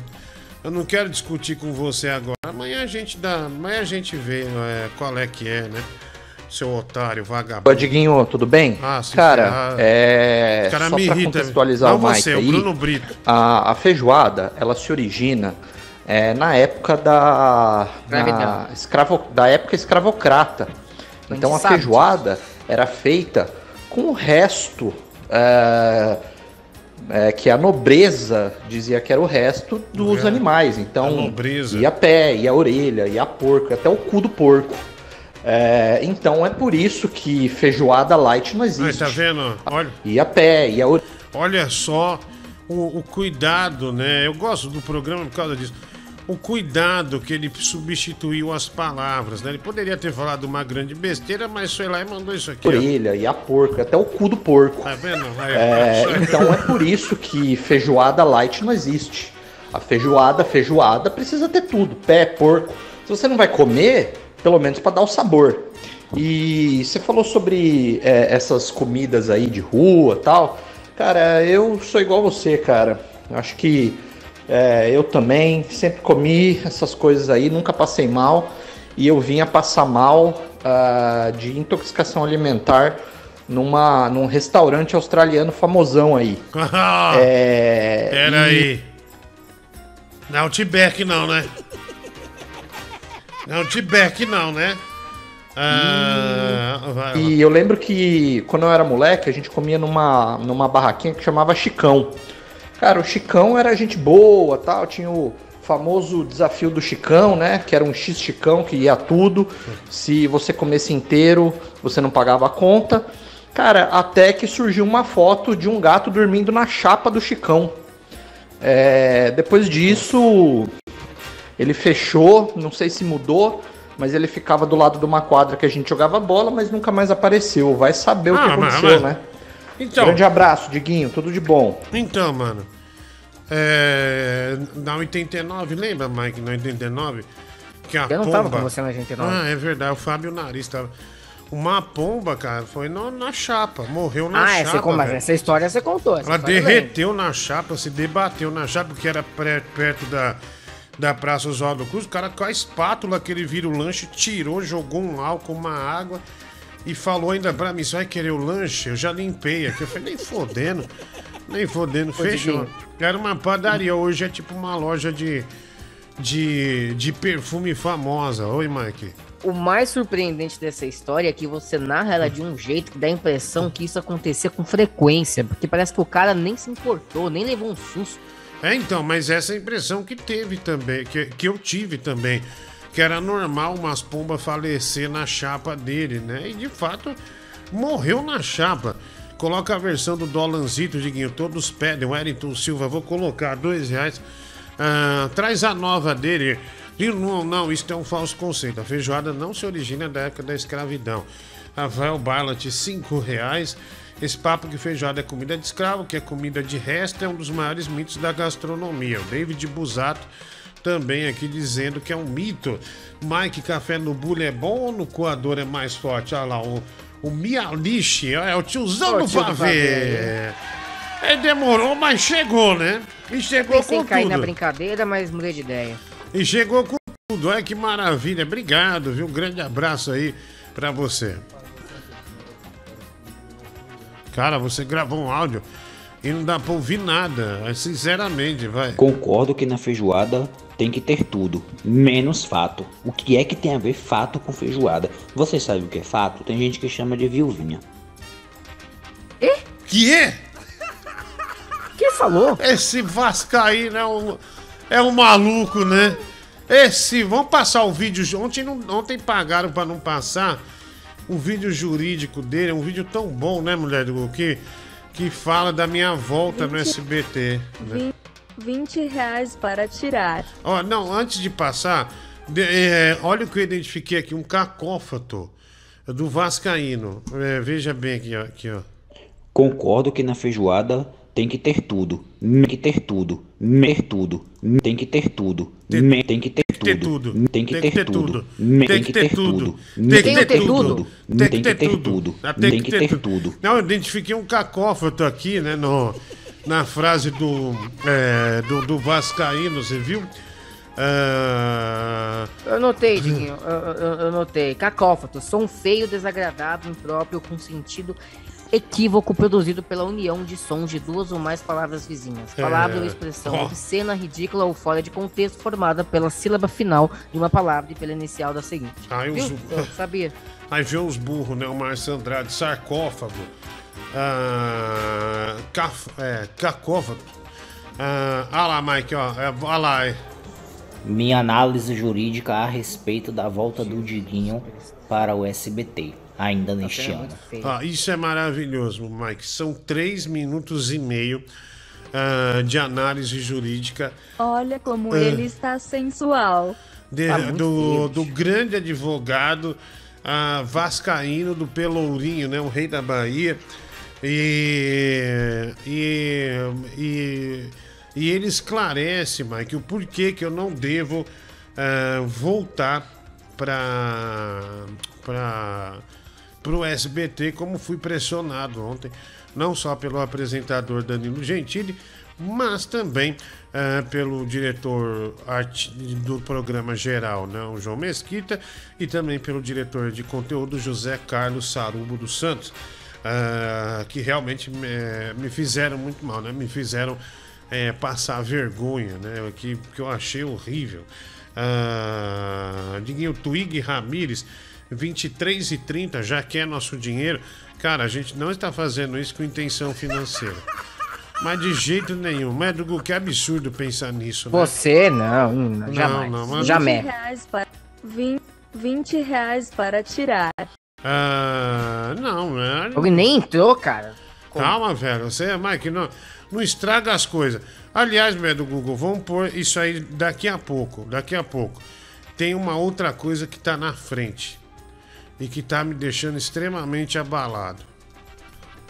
Eu não quero discutir com você agora. Amanhã a gente dá. Amanhã a gente vê é, qual é que é, né? Seu otário, vagabundo. Ô, Diguinho, tudo bem? Ah, se Cara, ferrar. é. Os cara só me pra irrita. contextualizar Não o Mike você, o aí, Bruno Brito. A, a feijoada, ela se origina é, na época da. Na escravo, da época escravocrata. A Então a sabe feijoada era feita com o resto. é, é, que a nobreza dizia que era o resto dos É. animais. Então, A nobreza. ia pé, ia orelha, ia porco, até o cu do porco. É, então é por isso que feijoada light não Aí, existe. tá vendo? Olha. Ia pé, ia orelha. Olha só o, o cuidado, né? Eu gosto do programa por causa disso. O cuidado que ele substituiu as palavras, né? Ele poderia ter falado uma grande besteira, mas foi lá e mandou isso aqui. orelha, ia porco, até o cu do porco. Tá vendo? É, então é por isso que feijoada light não existe. A feijoada, feijoada precisa ter tudo, pé, porco. Se você não vai comer, pelo menos para dar o sabor. E você falou sobre é, essas comidas aí de rua, tal. Cara, eu sou igual você, cara. Acho que é, eu também sempre comi essas coisas aí, nunca passei mal. E eu vinha passar mal ah, de intoxicação alimentar numa, num restaurante australiano famosão aí. <laughs> é, Pera e- aí. Não é Outback não, né? Não é Outback não, né? Ah, vai lá. E eu lembro que quando eu era moleque, a gente comia numa, numa barraquinha que chamava Chicão. Cara, o Chicão era gente boa, tal, tinha o famoso desafio do Chicão, né? Que era um X Chicão que ia tudo. Se você comesse inteiro, você não pagava a conta. Cara, até que surgiu uma foto de um gato dormindo na chapa do Chicão. É, depois disso, ele fechou, não sei se mudou, mas ele ficava do lado de uma quadra que a gente jogava bola, mas nunca mais apareceu. Vai saber o que Ah, aconteceu, mas- né? Então- Grande abraço, Diguinho, tudo de bom. Então, mano. É, na 89, lembra, Mike, na 89? Que a Eu não pomba... tava com você na 89. Ah, é verdade, o Fábio Nariz tava. Uma pomba, cara, foi no- na chapa, morreu na Ah, chapa. essa, como, velho. essa história você contou. essa Ela derreteu na chapa, se debateu na chapa, porque era pré- perto da, da Praça Oswaldo Cruz. O cara com a espátula que ele vira o lanche, tirou, jogou um álcool, uma água e falou ainda pra mim: você vai querer o lanche? Eu já limpei aqui. Eu falei: nem fodendo, nem fodendo, <laughs> fechou. Era uma padaria, hoje é tipo uma loja de, de, de perfume famosa. Oi, Mike. O mais surpreendente dessa história é que você narra ela de um jeito que dá a impressão que isso acontecia com frequência, porque parece que o cara nem se importou, nem levou um susto. É, então, mas essa é a impressão que teve também, que, que eu tive também. Que era normal umas pombas falecer na chapa dele, né? E de fato, morreu na chapa. Coloca a versão do Dolanzito, Diguinho, todos pedem. Wellington Silva, vou colocar dois reais. Ah, traz a nova dele. E Não, não, isso é um falso conceito. A feijoada não se origina da época da escravidão. Rafael Barlat, cinco reais. Esse papo que feijoada é comida de escravo, que é comida de resto, é um dos maiores mitos da gastronomia. O David Busato também aqui dizendo que é um mito. Mike, café no bule é bom ou no coador é mais forte? Olha lá, o, o Mialiche, é o tiozão do tio pavê. É, demorou, mas chegou, né? E chegou Pensei com em cair na tudo. brincadeira, mas mudei de ideia. E chegou com tudo. Olha que maravilha. Obrigado, viu? Um grande abraço aí pra você. Cara, você gravou um áudio e não dá pra ouvir nada. é, Sinceramente, vai. Concordo que na feijoada tem que ter tudo, menos fato. O que é que tem a ver fato com feijoada? Você sabe o que é fato? Tem gente que chama de viuvinha. Que é? Quem falou? Esse Vascaíno é um, é um maluco, né? Esse. Vamos passar o vídeo. Ontem, não, ontem pagaram pra não passar o vídeo jurídico dele. É um vídeo tão bom, né, mulher do? Que, que fala da minha volta no SBT. Né? 20 reais para tirar. Ó, não, antes de passar, de- é, olha o que eu identifiquei aqui, um cacófato do Vascaíno. É, veja bem aqui, ó. Aqui, ó. Concordo que na feijoada tem que ter tudo, tem que ter tudo, ter tudo, tem que ter tudo, tem que ter tudo, tem que ter tudo, tem que ter tudo, Tem que ter tudo. tem que ter tudo, Ah, tem que ter tudo. Não, eu identifiquei um cacófato aqui, né, no, na frase do, é, do, do Vascaíno, você viu? Ah, Eu notei, Diguinho, eu, eu, eu notei. Cacófato, som feio, desagradável, impróprio, com sentido equívoco produzido pela união de sons de duas ou mais palavras vizinhas. Palavra É. ou expressão Ó. obscena, ridícula ou fora de contexto formada pela sílaba final de uma palavra e pela inicial da seguinte. Viu? os- Eu sabia. Aí vê os burros, né? O Márcio Andrade, sarcófago, ah, caf, é, cacófato. Ah, ah lá, Mike, ó. É, ah lá, é. Minha análise jurídica a respeito da volta do Diguinho para o SBT, ainda neste ano. Ah, isso é maravilhoso, Mike. São três minutos e meio ah, de análise jurídica Olha como Ah. ele está sensual. de- Tá do, do grande advogado ah, Vascaíno do Pelourinho, né? O rei da Bahia. E, e, e, e ele esclarece, Mike, o porquê que eu não devo ah, voltar para para o SBT, como fui pressionado ontem, não só pelo apresentador Danilo Gentili, mas também ah, pelo diretor do programa geral, né, o João Mesquita, e também pelo diretor de conteúdo José Carlos Sarubo dos Santos, ah, que realmente me, me fizeram muito mal, né? Me fizeram eh, passar vergonha, né? Que, que eu achei horrível. Ah, Diguinho Twig Ramires, 23 e 30, já quer nosso dinheiro. Cara, a gente não está fazendo isso com intenção financeira. Mas de jeito nenhum. Médico, que absurdo pensar nisso, né? Você não, não, jamais. não, mas- 20 Jamais. reais para... 20, 20 reais para tirar. Ah, não, velho. Alguém nem entrou, cara. Calma, velho. Você, Mike, não, não estraga as coisas. Aliás, velho do Google, vamos pôr isso aí daqui a pouco. Daqui a pouco. Tem uma outra coisa que tá na frente. E que tá me deixando extremamente abalado.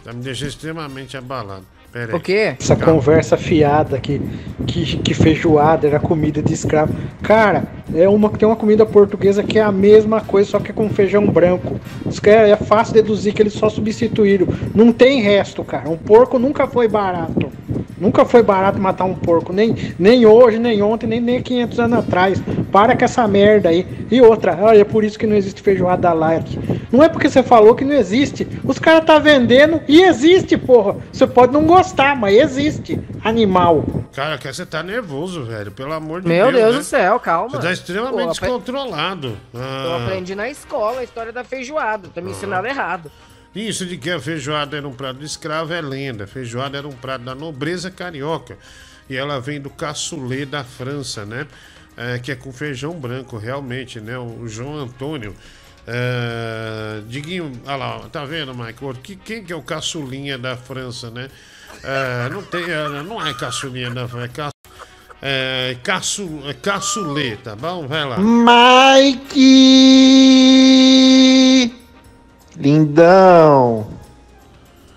Tá me deixando extremamente abalado. Pera aí. O quê? Essa Calma. conversa fiada que, que, que feijoada era comida de escravo. Cara, é uma, tem uma comida portuguesa que é a mesma coisa, só que é com feijão branco. É, é fácil deduzir que eles só substituíram. Não tem resto, cara. Um porco nunca foi barato. Nunca foi barato matar um porco. Nem, nem hoje, nem ontem, nem, nem 500 anos atrás. Para com essa merda aí. E outra, ah, é por isso que não existe feijoada light. Não é porque você falou que não existe. Os caras tá vendendo e existe, porra. Você pode não gostar, mas existe. Animal. Cara, que você tá nervoso, velho. Pelo amor de Meu Deus. Deus né? do céu, calma. Você tá extremamente Pô, descontrolado. Eu Ah. aprendi na escola a história da feijoada. Tá me ensinando errado. Isso de que a feijoada era um prato de escravo é lenda. A feijoada era um prato da nobreza carioca. E ela vem do cassoulet da França, né? É, que é com feijão branco, realmente, né? O João Antônio. É, Diguinho, olha lá, tá vendo, Michael? Que, quem que é o caçulinha da França, né? É, não tem, é, não é caçulinha da França, é, ca, é, caçu, é caçulê, tá bom? Vai lá. Mike! Lindão!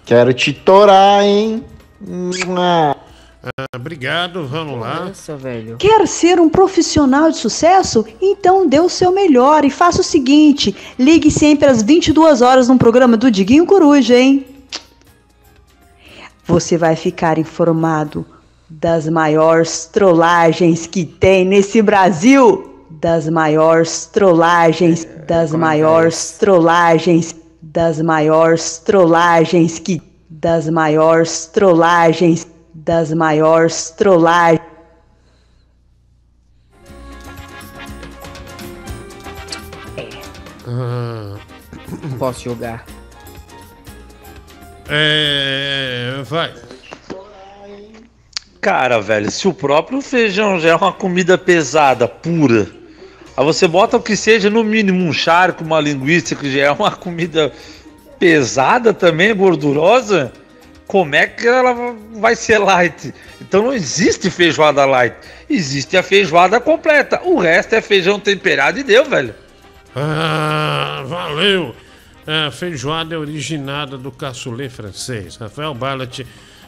Quero te torar, hein? Ah, obrigado, vamos lá. Nossa, velho. Quer ser um profissional de sucesso? Então dê o seu melhor e faça o seguinte: ligue sempre às 22 horas no programa do Diguinho Coruja, hein? você vai ficar informado das maiores trollagens que tem nesse Brasil. Das maiores trollagens, das maiores trollagens, das maiores trollagens que das maiores trollagens, das maiores trollagens. Ah, Posso jogar. é. Vai. Cara, velho, se o próprio feijão já é uma comida pesada, pura, aí você bota o que seja, no mínimo, um charco, uma linguiça, que já é uma comida pesada também, gordurosa, como é que ela vai ser light? Então não existe feijoada light, existe a feijoada completa. O resto é feijão temperado e deu, velho. Ah, valeu! A feijoada é originada do caçulê francês. Rafael Ballat,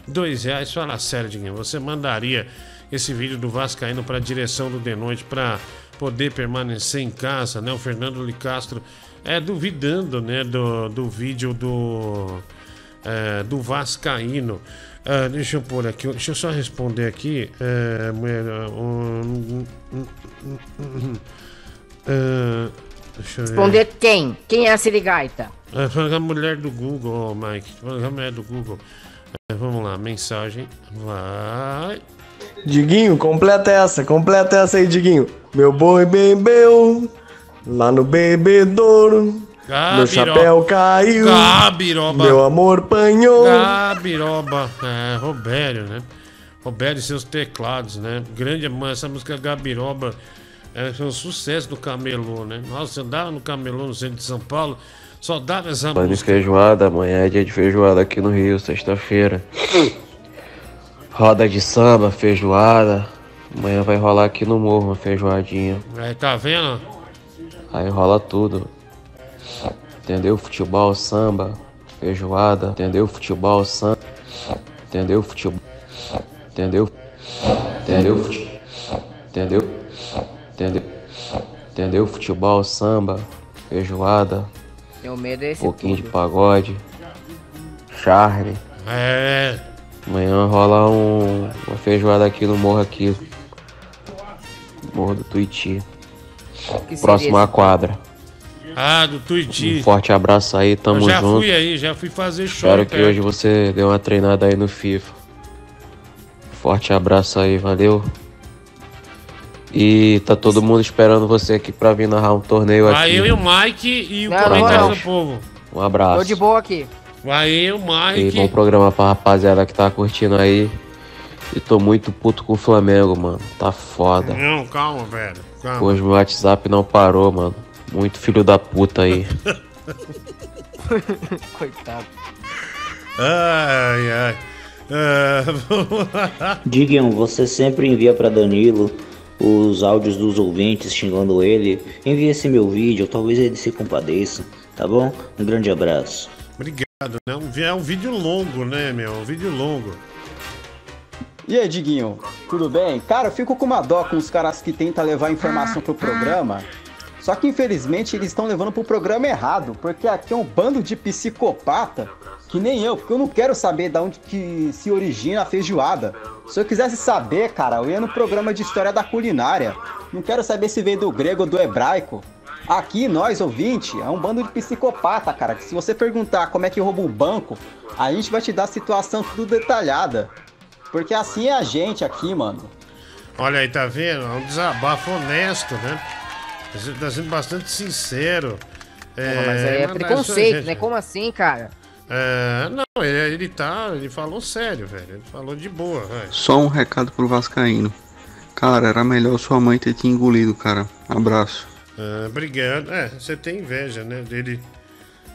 dois reais. Fala sério, Diguinho. Você mandaria esse vídeo do Vascaíno para a direção do De Noite para poder permanecer em casa, né? O Fernando Licastro é duvidando, né, do, do vídeo do, é, do Vascaíno. Ah, deixa eu pôr aqui, deixa eu só responder aqui. É, mulher, um, um, ah, deixa eu ver. Responder quem? Quem é a Sirigaita? É, a mulher do Google, Mike. A mulher do Google. É, vamos lá, mensagem. Vai. Diguinho, completa essa, completa essa aí, Diguinho. Meu boi bebeu lá no bebedouro. Gabiroba. Meu chapéu caiu. Gabiroba. Meu amor panhou. Gabiroba. É, Robério, né? Robério e seus teclados, né? Grande, essa música Gabiroba é, foi um sucesso do Camelô, né? Nossa, você andava no Camelô no centro de São Paulo, só dava essa em música. feijoada, amanhã é dia de feijoada aqui no Rio, sexta-feira. Roda de samba, feijoada. Amanhã vai rolar aqui no morro uma feijoadinha. Aí, tá vendo? Aí rola tudo. Entendeu? Futebol, samba, feijoada. Entendeu? Futebol, samba. Entendeu? Futebol. Entendeu? Entendeu? Entendeu? Entendeu? Entendeu? Futebol, samba, feijoada. Meu medo é Um esse pouquinho de tudo. pagode. Charme. É. Amanhã rola um, uma feijoada aqui no morro aqui. Morro do Tuiti. Próximo à quadra. Ah, do Tuiti. Um forte abraço aí, tamo Eu já junto. fui aí, já fui fazer show. Espero que hoje você dê uma treinada aí no FIFA. Forte abraço aí, valeu. E tá todo mundo esperando você aqui pra vir narrar um torneio Vai aqui. eu e o Mike e o Não, comentário do povo. Um abraço. Tô de boa aqui. Vai eu, E Mike. bom programa pra rapaziada que tá curtindo aí. E tô muito puto com o Flamengo, mano. Tá foda. Não, calma, velho. Calma. Hoje meu WhatsApp não parou, mano. Muito filho da puta aí. <laughs> Coitado. Ai, ai. Ah. <laughs> Diguinho, você sempre envia pra Danilo os áudios dos ouvintes xingando ele. Envie esse meu vídeo, talvez ele se compadeça, tá bom? Um grande abraço. É um vídeo longo, né, meu? Um vídeo longo. E aí, Diguinho, tudo bem? Cara, eu fico com uma dó com os caras que tentam levar informação pro programa. Só que infelizmente eles estão levando pro programa errado, porque aqui é um bando de psicopata que nem eu, porque eu não quero saber de onde que se origina a feijoada. Se eu quisesse saber, cara, eu ia no programa de história da culinária. Não quero saber se veio do grego ou do hebraico. Aqui, nós, ouvinte, é um bando de psicopata, cara, que se você perguntar como é que rouba um banco, a gente vai te dar a situação tudo detalhada. Porque assim é a gente aqui, mano. Olha aí, tá vendo? É um desabafo honesto, né? Você tá sendo bastante sincero. Porra, mas aí é mas- preconceito, gente, né? Como assim, cara? É, não, ele, ele tá. Ele falou sério, velho. Ele falou de boa, velho. Só um recado pro Vascaíno. Cara, era melhor sua mãe ter te engolido, cara. Abraço. Ah, obrigado. É, você tem inveja, né? Dele,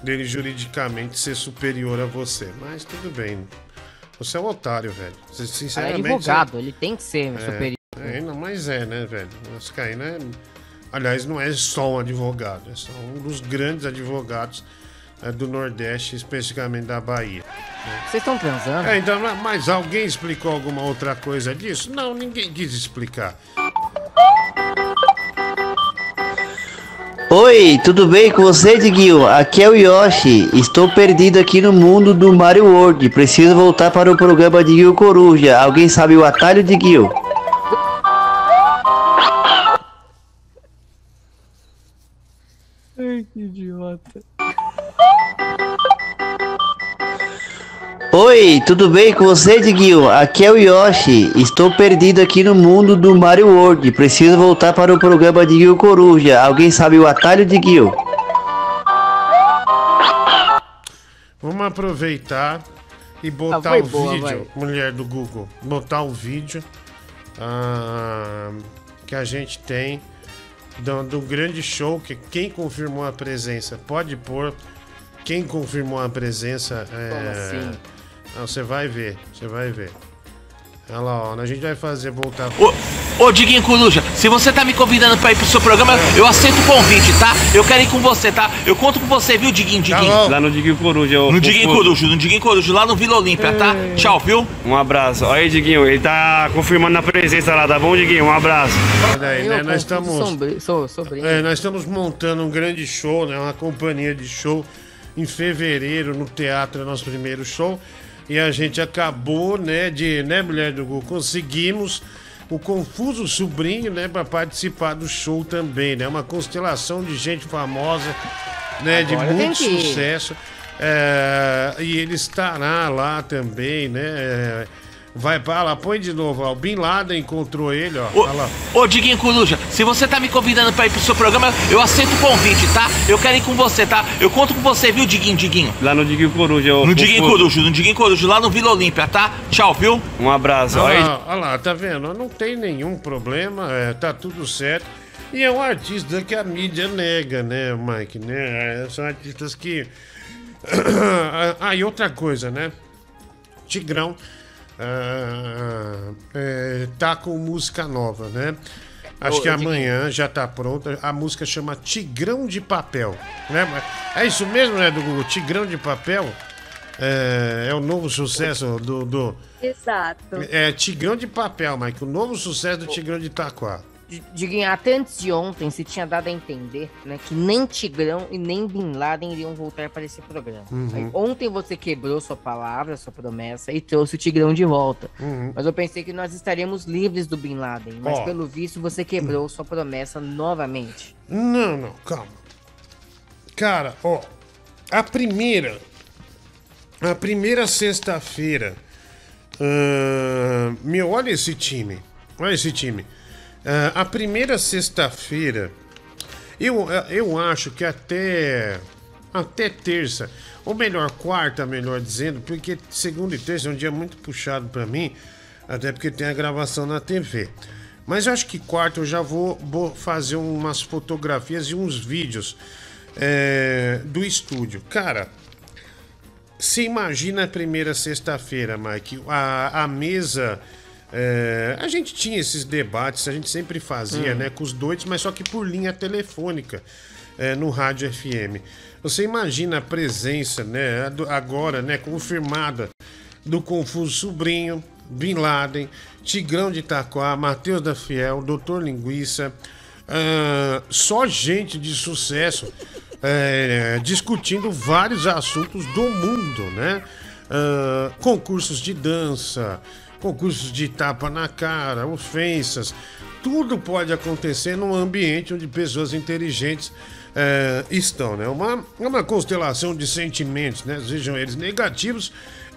dele juridicamente ser superior a você. Mas tudo bem. Você é um otário, velho. Você, é sinceramente. advogado, você- ele tem que ser É, superior. É, não, mas é, né, velho? Vascaíno é. Aliás, não é só um advogado, é só um dos grandes advogados é, do Nordeste, especificamente da Bahia. Vocês estão transando? É, então, mas alguém explicou alguma outra coisa disso? Não, ninguém quis explicar. Oi, tudo bem com você, Diguinho? Aqui é o Yoshi. Estou perdido aqui no mundo do Mario World. Preciso voltar para o programa Diguinho Coruja. Alguém sabe o atalho, Diguinho? Oi, tudo bem com você, Diguinho? Aqui é o Yoshi. Estou perdido aqui no mundo do Mario World. Preciso voltar para o programa Diguinho Coruja. Alguém sabe o atalho, Diguinho? Vamos aproveitar e botar foi o boa, vídeo, mulher do Google, botar o vídeo ah, que a gente tem do, do grande show que quem confirmou a presença pode pôr. Quem confirmou a presença é. Como assim? Não, você vai ver, você vai ver. Olha lá, ó, a gente vai fazer voltar. Ô, ô Diguinho Coruja, se você tá me convidando pra ir pro seu programa, eu aceito o convite, tá? Eu quero ir com você, tá? Eu conto com você, viu, Diguinho, Diguinho? Lá no Diguinho Coruja. eu- No Diguinho Coruja, no Diguinho Coruja, lá no Vila Olímpia, tá? Tchau, viu? Um abraço. Olha aí, Diguinho, ele tá confirmando a presença lá, tá bom, Diguinho? Um abraço. Olha aí, né? Nós estamos. Sou, sobrinho. É, nós estamos montando um grande show, né? Uma companhia de show em fevereiro no teatro, é nosso primeiro show. E a gente acabou, né, de, né, mulher do Google, conseguimos o Confuso Sobrinho, né, para participar do show também, né? Uma constelação de gente famosa, né, de Agora muito que ir. sucesso. É, e ele estará lá também, né? É, Vai para lá, põe de novo, ó. O Bin Laden encontrou ele, ó. Ô, Olha lá. ô Diguinho Coruja, se você tá me convidando pra ir pro seu programa, eu aceito o convite, tá? Eu quero ir com você, tá? Eu conto com você, viu, Diguinho, Diguinho? Lá no Diguinho Coruja. eu- No Diguinho Coruja, no Diguinho Coruja, lá no Vila Olímpia, tá? Tchau, viu? Um abraço. Olha Olha aí, lá, olha lá, tá vendo? Não tem nenhum problema, é, tá tudo certo. E é um artista que a mídia nega, né, Mike? Né? É, São artistas que. <coughs> ah, e outra coisa, né? Tigrão ah, é, tá com música nova, né? Acho que amanhã já tá pronta. A música chama Tigrão de Papel. Né? É isso mesmo, né, do Google? Tigrão de Papel é, é o novo sucesso do- do, Exato. é Tigrão de Papel, Mike. O novo sucesso do Tigrão de Itaquá. Diguinho, até antes de ontem se tinha dado a entender né, que nem Tigrão e nem Bin Laden iriam voltar para esse programa. Uhum. Aí, ontem você quebrou sua palavra, sua promessa e trouxe o Tigrão de volta. Uhum. Mas eu pensei que nós estaríamos livres do Bin Laden. Mas Ó. pelo visto você quebrou sua promessa novamente. Não, não, calma. Cara, ó. A primeira. A primeira sexta-feira. ah, meu, olha esse time. Olha esse time. Ah, a primeira sexta-feira. Eu, eu acho que até. Até terça. Ou melhor, quarta, melhor dizendo, porque segunda e terça é um dia muito puxado pra mim. Até porque tem a gravação na TV. Mas eu acho que quarta eu já vou, vou fazer umas fotografias e uns vídeos é, do estúdio. Cara, se imagina a primeira sexta-feira, Mike, a, a mesa. É, a gente tinha esses debates, a gente sempre fazia, Hum. né, com os doidos, mas só que por linha telefônica, é, no rádio FM. Você imagina a presença, né, agora, né, confirmada do Confuso Sobrinho, Bin Laden, Tigrão de Itaquá, Matheus da Fiel, Doutor Linguiça, ah, só gente de sucesso é, discutindo vários assuntos do mundo, né? Ah, concursos de dança, concursos de tapa na cara, ofensas, tudo pode acontecer num ambiente onde pessoas inteligentes é, estão, né? Uma, uma constelação de sentimentos, né? Sejam eles negativos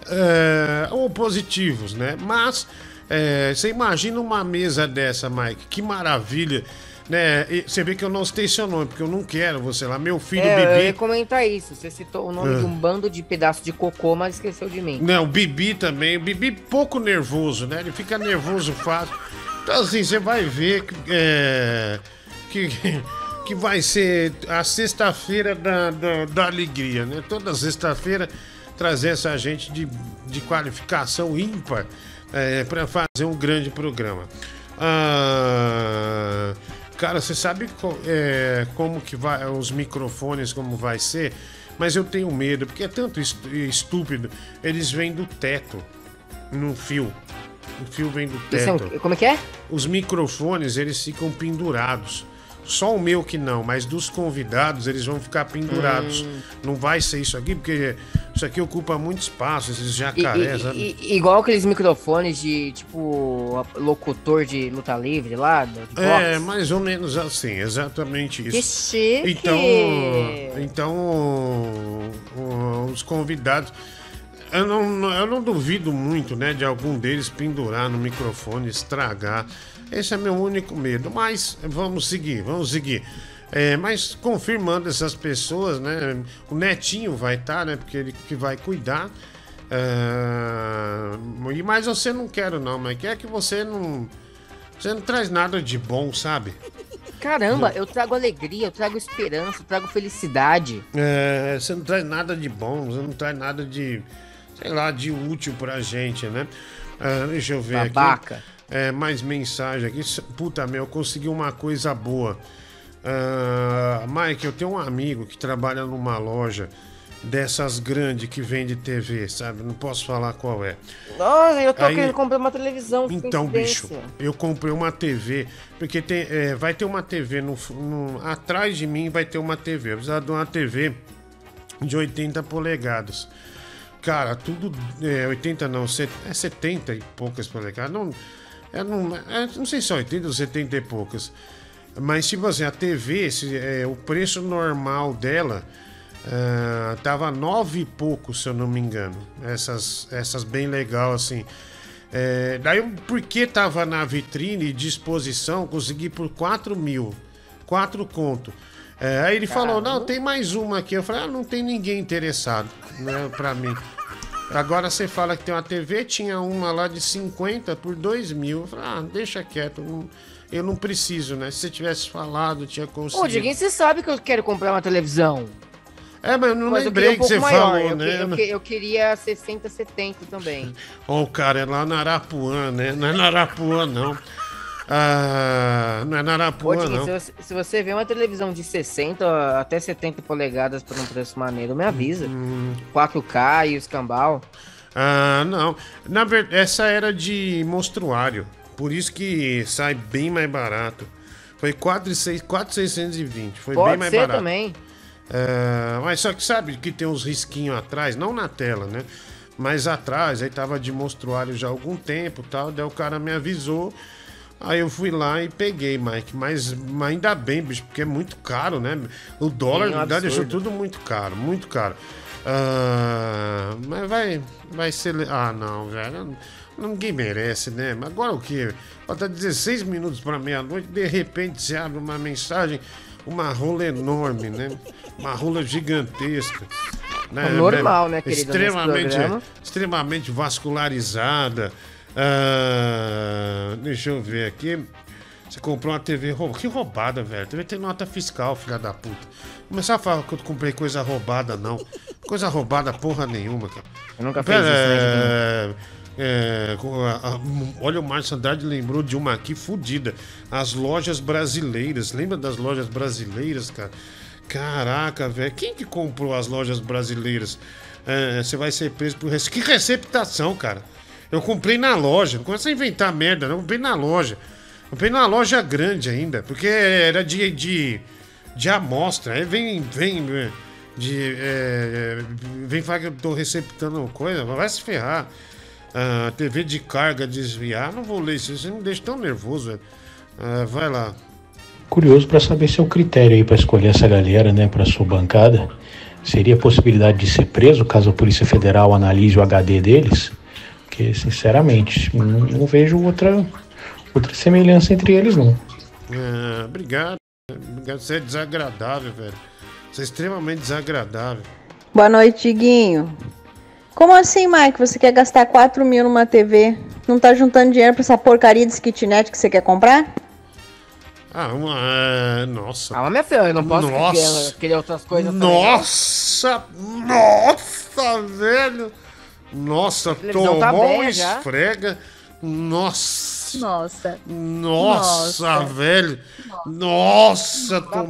é, ou positivos, né? Mas é, você imagina uma mesa dessa, Mike? Que maravilha! Né? E você vê que eu não citei seu nome, porque eu não quero você lá. Meu filho É, eu Bibi. ia comentar isso. Você citou o nome Ah. de um bando de pedaço de cocô, mas esqueceu de mim. Não, o Bibi também. O Bibi pouco nervoso, né? Ele fica nervoso <laughs> fácil. Então, assim, você vai ver que, é, que, que vai ser a sexta-feira da, da, da alegria, né? Toda sexta-feira trazer essa gente de, de qualificação ímpar é, para fazer um grande programa. Ah, cara, você sabe é, como que vai os microfones, como vai ser? Mas eu tenho medo, porque é tanto est- estúpido. Eles vêm do teto, no fio. O fio vem do teto. como é que é? Os microfones, eles ficam pendurados. Só o meu que não, mas dos convidados eles vão ficar pendurados. Hum. Não vai ser isso aqui, porque isso aqui ocupa muito espaço, esses jacarés. i- sabe? i- igual aqueles microfones de, tipo, locutor de luta livre lá, do- É, mais ou menos assim, exatamente isso. Que chique! Então, então os convidados. Eu não, eu não duvido muito, né, de algum deles pendurar no microfone, estragar. Esse é meu único medo. Mas vamos seguir, vamos seguir. É, mas confirmando essas pessoas, né? O Netinho vai estar, né? Porque ele que vai cuidar. Ah, e mas você não quero não, mas quer que você não. Você não traz nada de bom, sabe? Caramba, eu trago alegria, eu trago esperança, eu trago felicidade. É, você não traz nada de bom, você não traz nada de, sei lá, de útil pra gente, né? Ah, deixa eu ver Babaca. aqui. É, mais mensagem aqui. Puta, meu, eu consegui uma coisa boa. Ah, Mike, eu tenho um amigo que trabalha numa loja dessas grandes que vende TV, sabe? Não posso falar qual é. Nossa, eu tô Aí- querendo comprar uma televisão. Então, bicho, eu comprei uma TV, porque tem, é, vai ter uma TV no, no- atrás de mim vai ter uma TV. Eu precisava de uma TV de 80 polegadas. Cara, tudo é 80 não, set- é 70 e poucas polegadas. Não, é, não, é, não sei se é 80 ou 70 e poucas. Mas tipo assim, a TV, esse, é, o preço normal dela ah, tava nove e pouco, se eu não me engano. Essas, essas bem legal assim. É, daí, eu- porque tava na vitrine de exposição, consegui por 4 mil. 4 conto. É, aí ele falou: Não, tem mais uma aqui. Eu falei: Ah, não tem ninguém interessado né, pra mim. Agora você fala que tem uma TV, tinha uma lá de 50 por 2 mil. Eu Ah, deixa quieto. não- eu não preciso, né? Se você tivesse falado, tinha Ô, conseguido. Diguinho, você sabe que eu quero comprar uma televisão. É, mas eu não Mas eu lembrei queria um que você maior, falou, eu, né? que- eu, que- eu queria 60, 70 também. <laughs> Ó, o cara é lá na Arapuã, né? Não é na Arapuã, não. Ah, não é na Arapuã, não. se, você- se você vê uma televisão de 60 até 70 polegadas por um preço maneiro, me avisa. 4K e o escambau. Ah, não. Na verdade, essa era de monstruário. Por isso que sai bem mais barato. Foi 4,620. Foi Pode bem mais ser barato. também. É, mas só que sabe que tem uns risquinhos atrás, não na tela, né? Mas atrás, aí tava de monstruário já há algum tempo e tal. Daí o cara me avisou. Aí eu fui lá e peguei, Mike. Mas, mas ainda bem, bicho, porque é muito caro, né? O dólar Sim, na verdade, deixou absurdo. tudo muito caro, muito caro. Ah, mas vai, vai ser. Ah, não, velho. Ninguém merece, né? Mas agora o quê? Falta 16 minutos para meia-noite, de repente você abre uma mensagem, uma rola enorme, né? Uma rola gigantesca. É normal, né, querido, nesse Extremamente, extremamente vascularizada. Ah, deixa eu ver aqui. Você comprou uma TV roubada. Que roubada, velho. TV tem nota fiscal, filha da puta. Começar a falar que eu comprei coisa roubada, não. Coisa roubada porra nenhuma, cara. Eu nunca Pera, fiz isso, né, é, é, a- a- olha, o Márcio Andrade lembrou de uma aqui fodida. As lojas brasileiras. Lembra das lojas brasileiras, cara? Caraca, velho. Quem que comprou as lojas brasileiras? É, você vai ser preso por rece... Que receptação, cara. Eu comprei na loja. Não começa a inventar merda, não. Eu comprei na loja. Comprei numa loja grande ainda, porque era de, de, de amostra. Aí vem, vem é, de. é, vem falar que eu tô receptando coisa, vai se ferrar. Ah, TV de carga desviar, não vou ler isso, isso me deixa tão nervoso. Ah, vai lá. Curioso para saber seu critério aí para escolher essa galera, né, para sua bancada. Seria a possibilidade de ser preso caso a Polícia Federal analise o HD deles? Porque, sinceramente, não, não vejo outra, outra semelhança entre eles, não. Ah, obrigado. Obrigado. Você é desagradável, velho. Você é extremamente desagradável. Boa noite, Diguinho. Como assim, Mike? Você quer gastar 4 mil numa TV? Não tá juntando dinheiro pra essa porcaria de kitnet que você quer comprar? Ah, uma. é, nossa. Minha filha, eu não posso Nossa. querer, querer outras coisas também, não. Nossa! Nossa, velho! Nossa, televisão tá tomou um esfrega. Nossa Nossa. Nossa, Nossa. velho. Nossa, tom-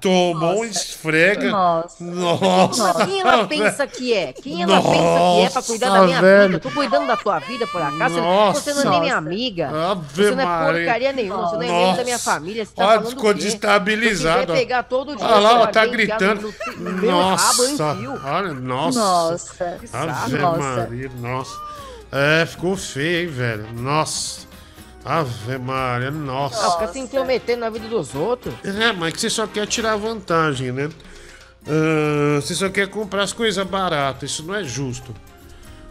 tomou um esfrega. Nossa. Nossa. Mas quem ela pensa que é? Quem ela pensa que é pra cuidar da Nossa, minha velho. vida? Eu tô cuidando da tua vida, por acaso? Você- Nossa. Você não é nem minha amiga. Ave Você não é Maria. porcaria nenhuma. Você não é membro da minha Nossa. família. Você tá Olha, falando ficou destabilizado, quiser pegar todo dia. Olha lá, ó, tá gritando. Nossa, olha, nossa. Nossa. Ave Nossa. Maria, nossa. É, ficou feio, hein, velho. Nossa. Ave Maria, Ah, nossa. fica se intrometendo na vida dos outros. É, mas que você só quer tirar vantagem, né? Ah, você só quer comprar as coisas baratas, isso não é justo.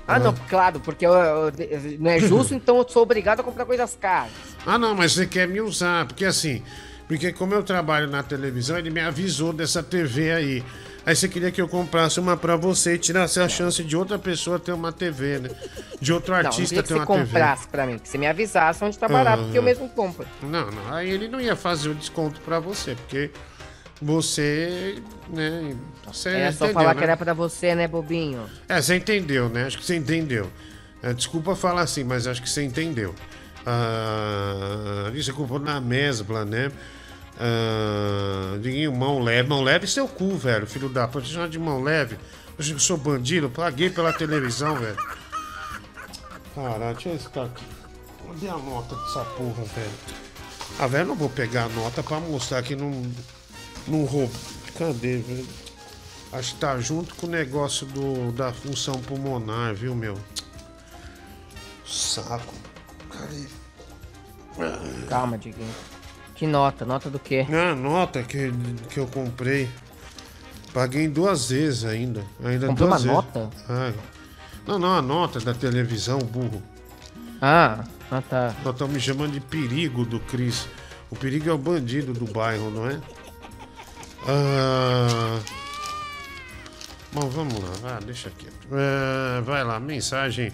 Ah, não, claro, porque eu- eu- não é justo, <laughs> então eu sou obrigado a comprar coisas caras. Ah, não, mas você quer me usar, porque assim, porque como eu trabalho na televisão, ele me avisou dessa TV aí. Aí você queria que eu comprasse uma pra você e tirasse a chance de outra pessoa ter uma TV, né? De outro não, artista queria que ter você uma comprasse pra mim, que você me avisasse onde tá barato, Ah. porque eu mesmo compro. TV. Não, não, aí ele não ia fazer o desconto pra você, porque você, né, você É só entendeu, falar né? que era pra você, né, bobinho? É, você entendeu, né? Acho que você entendeu. É, desculpa falar assim, mas acho que você entendeu. Ah, isso é culpa na mesbla, né? Ah, Diguinho, mão leve. Mão leve seu cu, velho, filho da puta. Chamar de mão leve. Eu sou bandido, paguei pela televisão, velho. Caralho, deixa eu esse cara aqui. Cadê a nota dessa porra, velho? Ah, velho, não vou pegar a nota pra mostrar que não, não roubo. Cadê, velho? Acho que tá junto com o negócio do, da função pulmonar, viu, meu? Saco. Cadê? Calma, Diguinho. Que nota? Nota do quê? Ah, nota que, que eu comprei. Paguei duas vezes ainda. ainda Comprou duas uma vezes. nota? Ah, não, não, a nota da televisão, burro. Ah, ah tá. Estão me chamando de perigo do Cris. O perigo é o bandido do bairro, não é? Ah... Bom, vamos lá, vai, deixa aqui. É, vai lá, mensagem.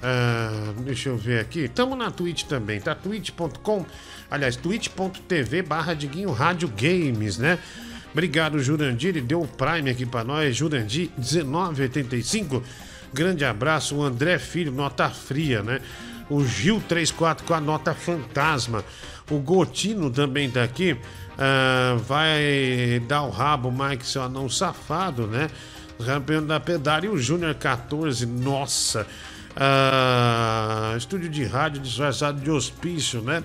ah, deixa eu ver aqui. Tamo na Twitch também, tá? twitch.com, aliás, twitch.tv barra Diguinho Rádio Games, né? Obrigado, Jurandir. Ele deu o Prime aqui pra nós. Jurandir, 1985. Grande abraço. O André Filho, nota fria, né? O Gil 34 com a nota fantasma. O Gotino também tá aqui. Ah, vai dar o rabo, Mike, seu anão safado, né? Campeão da Pedário, o Júnior 14, nossa. Ah, estúdio de rádio disfarçado de hospício, né?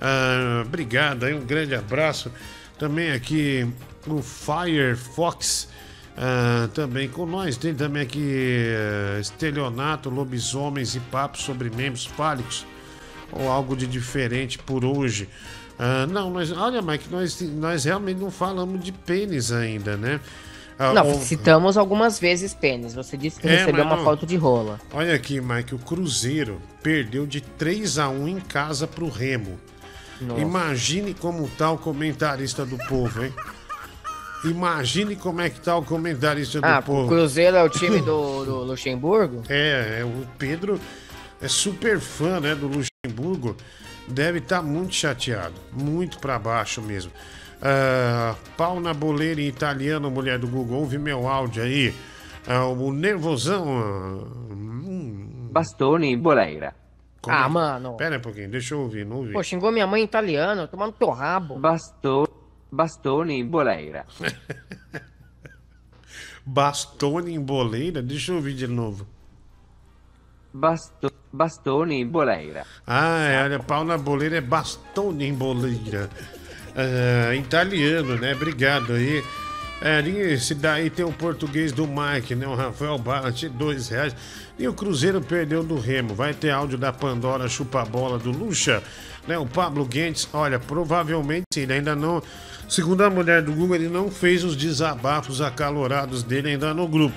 Ah, obrigado aí, um grande abraço. Também aqui o Firefox. ah, também com nós. Tem também aqui eh, estelionato, lobisomens e papos sobre membros fálicos. Ou algo de diferente por hoje. Ah, não, mas olha, Mike, nós, nós realmente não falamos de pênis ainda, né? Ah, Não, ou- citamos algumas vezes pênis. Você disse que É, recebeu uma não. foto de rola. Olha aqui, Mike, o Cruzeiro perdeu de 3 a 1 em casa pro Remo. Nossa. Imagine como tá o comentarista do povo, hein? Imagine como é que tá o comentarista do Ah, o povo. Cruzeiro é o time do, do Luxemburgo? <laughs> É, é, o Pedro é super fã, né, do Luxemburgo. Deve estar muito chateado, muito pra baixo mesmo. Ah, pau na boleira em italiano, mulher do Google, ouve meu áudio aí. Ah, o nervosão. ah, hum, Bastoni in boleira. Como Ah, é mano. Pera aí um pouquinho, deixa eu ouvir, não ouvi. Pô, xingou minha mãe em italiano, tomando teu rabo. Basto... Bastoni in boleira. <laughs> Bastone em boleira? Deixa eu ouvir de novo. Basto... Bastoni in boleira. Ah, é, olha, pau na boleira é bastone em boleira. Ah, italiano, né? Obrigado aí. É, esse daí tem o português do Mike, né? O Rafael Bart, dois reais. E o Cruzeiro perdeu do Remo. Vai ter áudio da Pandora chupa-bola do Lucha, né? O Pablo Guentes, olha, provavelmente ele ainda não. Segundo a mulher do Google, ele não fez os desabafos acalorados dele ainda no grupo.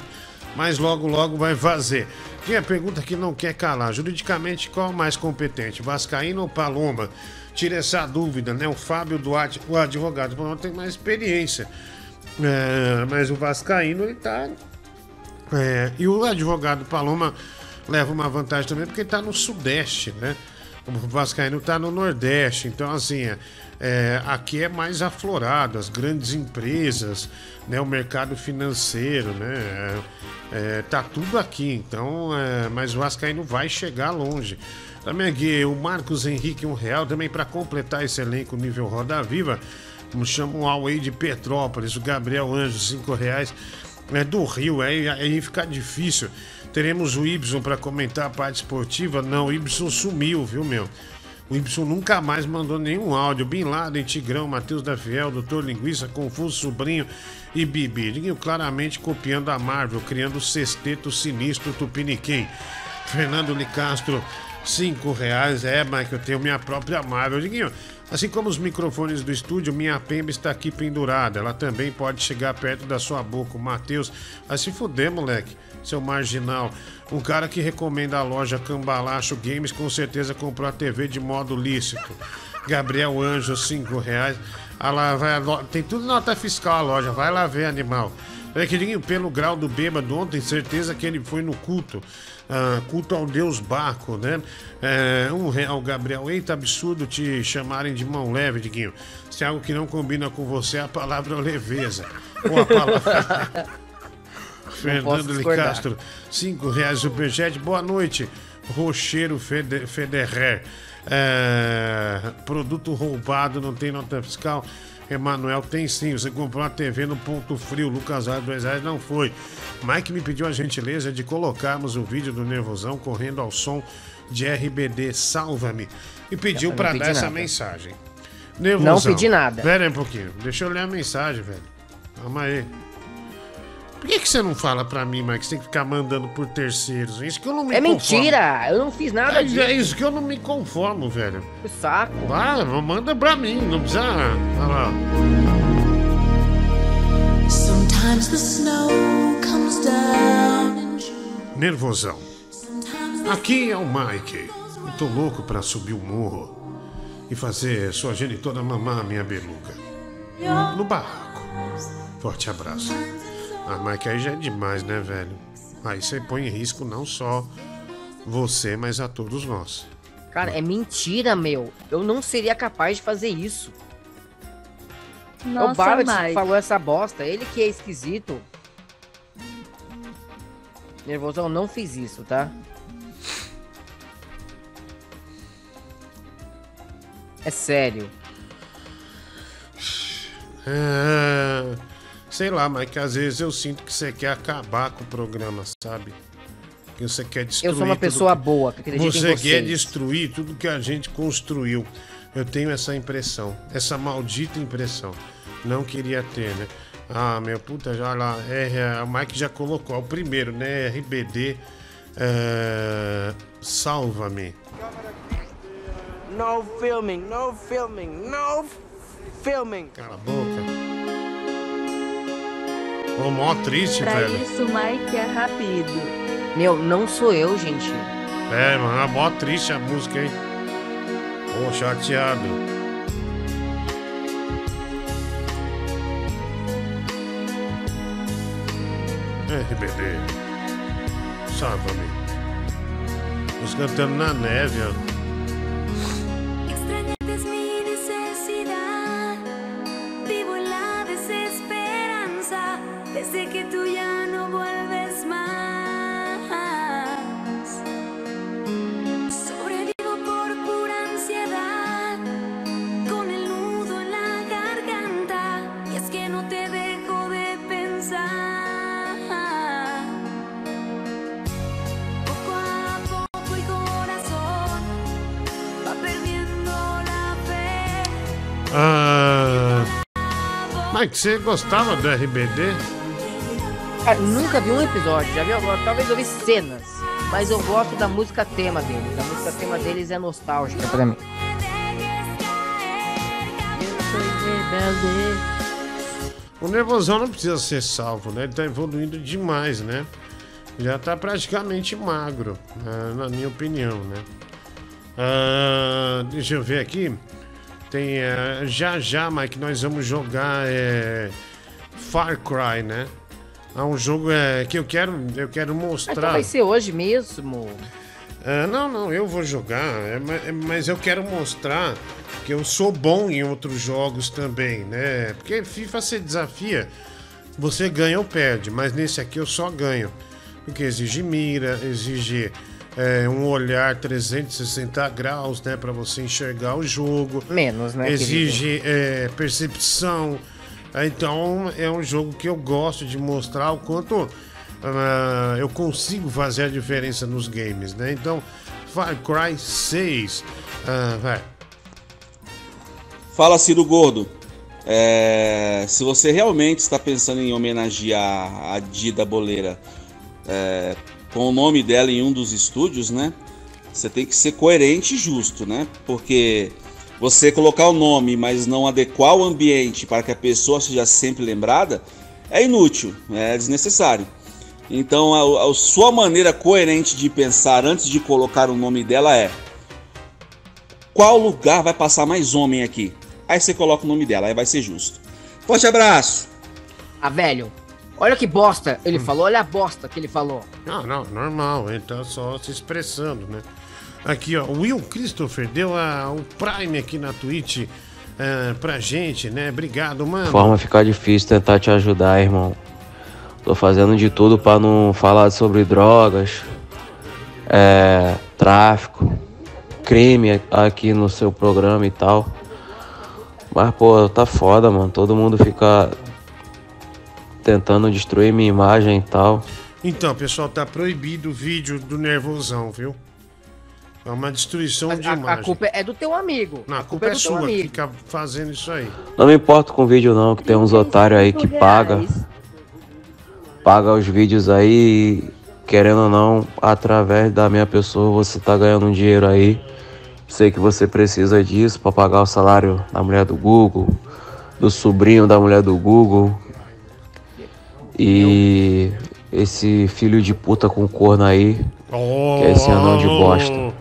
Mas logo, logo vai fazer. Tem a pergunta que não quer calar. Juridicamente, qual é o mais competente? Vascaíno ou Paloma? Tira essa dúvida, né? O Fábio Duarte, o advogado, Paloma tem mais experiência. É, mas o Vascaíno, ele tá. É, e o advogado Paloma leva uma vantagem também porque ele tá no Sudeste, né? O Vascaíno tá no Nordeste. Então, assim, é, é, aqui é mais aflorado, as grandes empresas, né? O mercado financeiro, né? É, é, tá tudo aqui. Então, é, mas o Vascaíno vai chegar longe. Também aqui o Marcos Henrique, um real. Também para completar esse elenco nível Roda Viva, me chama o Huawei de Petrópolis, o Gabriel Anjo, cinco reais. É do Rio, aí, aí fica difícil. Teremos o Y para comentar a parte esportiva. Não, o Y sumiu, viu, meu? O Y nunca mais mandou nenhum áudio. Bin Laden, Tigrão, Matheus da Fiel, Doutor Linguiça, Confuso Sobrinho e Bibi. Claramente copiando a Marvel, criando o sexteto sinistro Tupiniquim. Fernando Licastro, cinco reais. É, Mike, eu tenho minha própria Marvel. Diguinho, assim como os microfones do estúdio, minha pemba está aqui pendurada. Ela também pode chegar perto da sua boca. Matheus, vai se fuder, moleque, seu marginal. Um cara que recomenda a loja Cambalacho Games, com certeza comprou a TV de modo lícito. Gabriel Anjo, cinco reais. Ah lá, vai, tem tudo nota fiscal a loja, vai lá ver, animal. É que Diguinho, pelo grau do bêbado ontem, certeza que ele foi no culto. Ah, culto ao Deus Baco, né? É, um real, Gabriel. Eita, absurdo te chamarem de mão leve, Diguinho. Se é algo que não combina com você, a palavra é leveza. Ou a palavra. <laughs> Fernando de. Castro, cinco reais superchat. Boa noite, Rocheiro Fede- Federer. É, produto roubado, não tem nota fiscal. Emanuel tem sim, você comprou uma TV no ponto frio, Lucas Ar, dois reais, não foi. Mike me pediu a gentileza de colocarmos o vídeo do Nervosão correndo ao som de RBD Salva-me e pediu para dar essa nada. mensagem. Não pedi nada. Pera aí um pouquinho, deixa eu ler a mensagem, velho. Calma aí. Por que, que você não fala pra mim, Mike? Você tem que ficar mandando por terceiros. É Isso que eu não me É conformo. mentira! Eu não fiz nada É, disso. é isso que eu não me conformo, velho. Que saco. Vai, manda pra mim, não precisa. Olha lá. Sometimes the snow comes down. Nervosão. Aqui é o Mike. Eu tô louco pra subir o morro e fazer sua genitora mamar a minha beluga. No barraco. Forte abraço. Ah, Mike, aí já é demais, né, velho? Aí você põe em risco não só você, mas a todos nós. Cara, é mentira, meu. Eu não seria capaz de fazer isso. o Nossa, Barrett Mike. falou essa bosta. Ele que é esquisito. Nervosão, não fiz isso, tá? É sério. É, sei lá, Mike, às vezes eu sinto que você quer acabar com o programa, sabe? Que você quer destruir. Eu sou uma pessoa que- boa, que acredita em Você quer destruir tudo que a gente construiu. Eu tenho essa impressão, essa maldita impressão. Não queria ter, né? Ah, meu puta, já lá. É, o Mike já colocou, é o primeiro, né? RBD. é, Salva-me. No filming, no filming, no filming. Cala a boca. Ô, mó triste, Pra velho. isso, Mike é rápido. Meu, não sou eu, gente. É, mano, é mó triste a música, hein? Ô, chateado. RBD. Salva-me. Os cantando na neve, ó. Ah, Mike, você gostava do RBD? Cara, nunca vi um episódio, já vi agora, talvez eu vi cenas. Mas eu gosto da música tema deles. A música tema deles é nostálgica pra mim. O Nervosão não precisa ser salvo, né? Ele tá evoluindo demais, né? Já tá praticamente magro, né? na minha opinião, né? Ah, deixa eu ver aqui. Tem. eh, já já, Mike, nós vamos jogar é, Far Cry, né? É um jogo é, que eu quero, eu quero Então mostrar. vai ser hoje mesmo. Ah, não, não, eu vou jogar, é, é, mas eu quero mostrar que eu sou bom em outros jogos também, né? Porque FIFA você desafia, você ganha ou perde, mas nesse aqui eu só ganho. Porque exige mira, exige é, um olhar 360 graus, né, para você enxergar o jogo. Menos, né, Exige é, percepção. É, Então é um jogo que eu gosto de mostrar o quanto ah, eu consigo fazer a diferença nos games, né? Então, Far Cry 6, ah, vai. Fala, Ciro Gordo. É, se você realmente está pensando em homenagear a Dida Boleira é, com o nome dela em um dos estúdios, né? Você tem que ser coerente e justo, né? Porque você colocar o nome, mas não adequar o ambiente para que a pessoa seja sempre lembrada, é inútil, é desnecessário. Então, a, a sua maneira coerente de pensar antes de colocar o nome dela é: qual lugar vai passar mais homem aqui? Aí você coloca o nome dela, aí vai ser justo. Forte abraço! Ah, velho, olha que bosta ele falou, olha a bosta que ele falou. Não, não, normal, ele tá só se expressando, né? Aqui, ó, o Will Christopher deu a, o Prime aqui na Twitch eh, pra gente, né? Obrigado, mano. Forma ficar difícil tentar te ajudar, irmão. Tô fazendo de tudo pra não falar sobre drogas, é, tráfico, crime aqui no seu programa e tal. Mas, pô, tá foda, mano. Todo mundo fica tentando destruir minha imagem e tal. Então, pessoal, tá proibido o vídeo do nervosão, viu? É uma destruição de A, a imagem. culpa é do teu amigo. Não, a culpa é do teu sua que fica fazendo isso aí. Não me importo com vídeo não, que tem uns otários aí que paga. Paga os vídeos aí, querendo ou não, através da minha pessoa você tá ganhando um dinheiro aí. Sei que você precisa disso pra pagar o salário da mulher do Google, do sobrinho da mulher do Google. E esse filho de puta com corno aí, que é esse anão de bosta.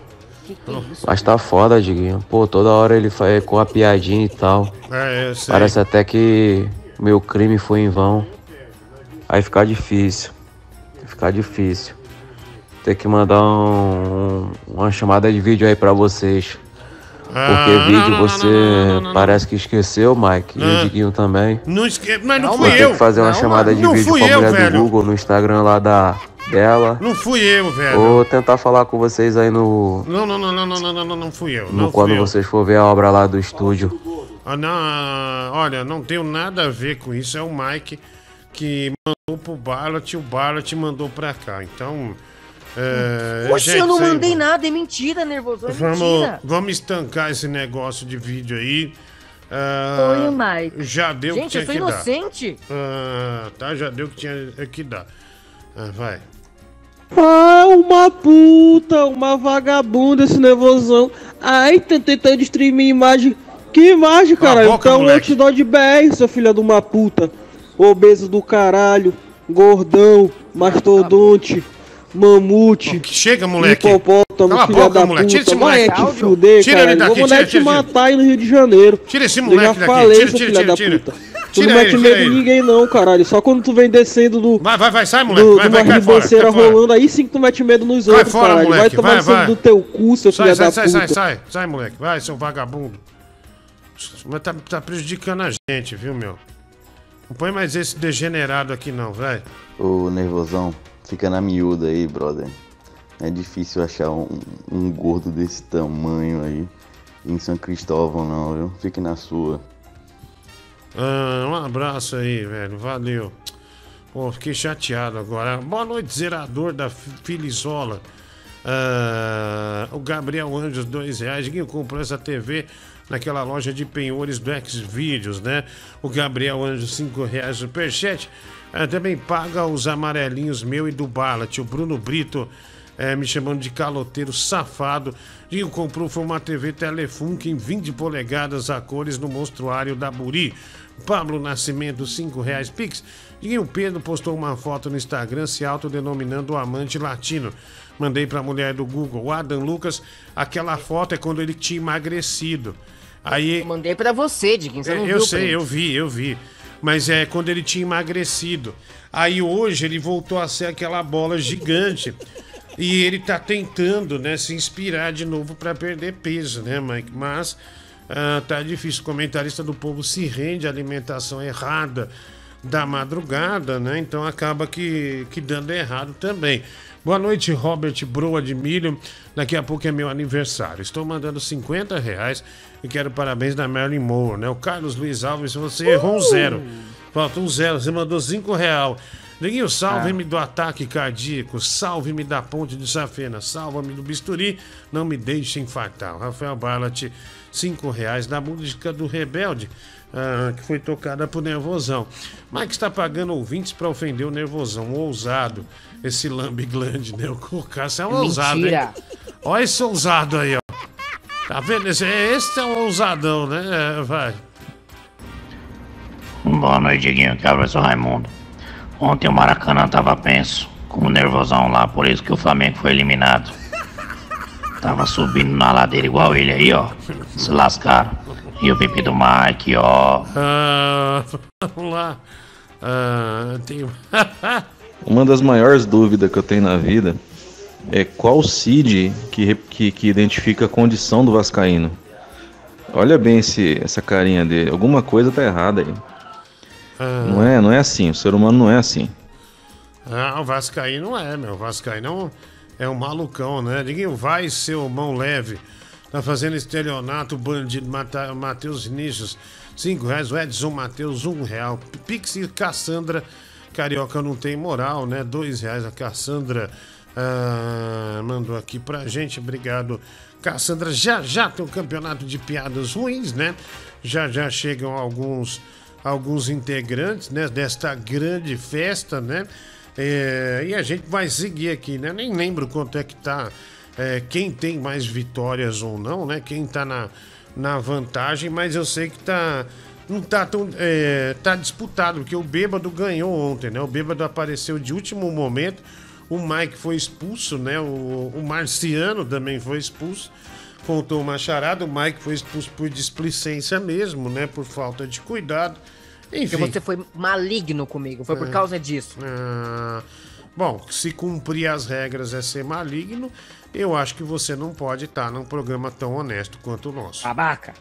Mas tá foda, Diguinho. Pô, toda hora ele faz com a piadinha e tal. É. Parece até que meu crime foi em vão. Aí fica difícil. Fica difícil. Ter que mandar um- uma chamada de vídeo aí pra vocês. Porque vídeo você parece que esqueceu, Mike, e o Diguinho também. Não esque... Mas não, não fui eu. Vou que fazer uma não, chamada de vídeo com a mulher do Google no Instagram lá da dela. Não fui eu, velho. Vou tentar falar com vocês aí no... Não, não, não, não, não, não, não, não fui eu. No, não quando vocês for ver a obra lá do estúdio. Ah, não, olha, não tenho nada a ver com isso. É o Mike que mandou pro Ballot, o Ballot mandou pra cá. Então... É, Oxe, gente, eu não aí, mandei nada, é mentira, nervoso, é Vamos, mentira. vamos estancar esse negócio de vídeo aí. Ah, Foi Mike. Já deu o que Gente, tinha eu sou que inocente. dar. Ah, tá, já deu o que tinha que dar. Ah, vai. Ah, uma puta, uma vagabunda esse nervosão. Ai, tá tentando destruir minha imagem. Que imagem, caralho? boca, então eu te dou de BR, seu filho de uma puta. Obeso do caralho, gordão, mastodonte, mamute. Chega, moleque. Hipopótamo, Cala a filha boca, da moleque. Tira puta. esse moleque. Vai te fuder, Tira ele caralho. daqui, Vou mandar tira, te tira, tira. matar aí no Rio de Janeiro. Tira esse Eu moleque já daqui. falei, Tira, seu tira, filho tira, da tira. puta. Tu Tira não mete ele, medo tira em ele. ninguém não, caralho. Só quando tu vem descendo do... Vai, vai, vai, sai, moleque. Do, vai, vai, fora, ribanceira rolando, aí sim que tu mete medo nos Vai outros, fora, caralho. Vai moleque, tomar vai, vai. do teu cu, seu Sai, filho sai, da sai, puta. sai, sai, sai, moleque. Vai, seu vagabundo. Mas tá, tá prejudicando a gente, viu, meu? Não põe mais esse degenerado aqui, não, vai. Ô, nervosão, fica na miúda aí, brother. É difícil achar um, um gordo desse tamanho aí em São Cristóvão, não, viu? Fique na sua. Ah, um abraço aí, velho. Valeu. Pô, fiquei chateado agora. Boa noite, zerador da Fi- Filizola. Ah, o Gabriel Anjos, dois reais. Quem comprou essa TV naquela loja de penhores do Xvideos, né? O Gabriel Anjos, cinco reais superchat. Ah, também paga os amarelinhos meu e do Balat. O Bruno Brito é, me chamando de caloteiro safado. Dinho comprou foi uma TV Telefunk em 20 polegadas a cores no monstruário da Buri. Pablo Nascimento, 5 reais Pix. Dinho Pedro postou uma foto no Instagram se autodenominando o amante latino. Mandei pra mulher do Google, o Adam Lucas. Aquela foto é quando ele tinha emagrecido. Aí Mandei pra você, Diguinho, você não eu viu, sei, print. eu vi, eu vi. Mas é quando ele tinha emagrecido. Aí hoje ele voltou a ser aquela bola gigante. E ele tá tentando, né, se inspirar de novo para perder peso, né, Mike? Mas ah, tá difícil. O comentarista do povo se rende à alimentação errada. da madrugada, né? Então acaba que, que dando errado também. Boa noite, Robert Broa de Milho. Daqui a pouco é meu aniversário. Estou mandando 50 reais e quero parabéns da Marilyn Moore, né? O Carlos Luiz Alves, você errou um zero. Falta um zero, você mandou cinco real. Neguinho, salve-me do ataque cardíaco, salve-me da ponte de Safena, salva-me do bisturi, não me deixe infartar. Rafael Barlat, cinco reais da música do Rebelde, ah, que foi tocada por Nervosão. Mike está pagando ouvintes para ofender o Nervosão, ousado. Esse lambiglande, né? O Cássio é um ousado, hein? Mentira. Olha esse ousado aí, ó. Tá vendo? Esse, esse é um ousadão, né? É, vai. Boa noite, Diguinho. Que é o professor Raimundo. Ontem o Maracanã tava penso, com o nervosão lá, por isso que o Flamengo foi eliminado. Tava subindo na ladeira igual ele aí, ó. Se lascaram. E o pipi do Mike, ó. Ah, <laughs> vamos lá. Ah, tem... <laughs> Uma das maiores dúvidas que eu tenho na vida é qual CID que, que, que identifica a condição do Vascaíno. Olha bem esse, essa carinha dele. Alguma coisa tá errada aí. Ah. Não é, não é assim. O ser humano não é assim. Ah, o Vascaíno não é, meu. O Vascaíno é um, é malucão, né? Ninguém vai ser o mão leve. Tá fazendo estelionato, bandido, Mata- Matheus Vinícius, cinco reais. O Edson Matheus, um real. Pixie Cassandra, Carioca não tem moral, né? Dois reais. A Cassandra ah, mandou aqui pra gente. Obrigado, Cassandra. Já já tem um campeonato de piadas ruins, né? Já já chegam alguns alguns integrantes né, desta grande festa, né? É, e a gente vai seguir aqui, né? Nem lembro quanto é que tá, é, quem tem mais vitórias ou não, né? Quem tá na, na vantagem, mas eu sei que tá. Não tá tão. É, tá disputado, porque o Bêbado ganhou ontem, né? O Bêbado apareceu de último momento. O Mike foi expulso, né? O, o Marciano também foi expulso. Contou uma charada. O Mike foi expulso por displicência mesmo, né? Por falta de cuidado. Enfim. Porque você foi maligno comigo, foi por É. causa disso. Ah, bom, se cumprir as regras é ser maligno, eu acho que você não pode estar num programa tão honesto quanto o nosso. Babaca.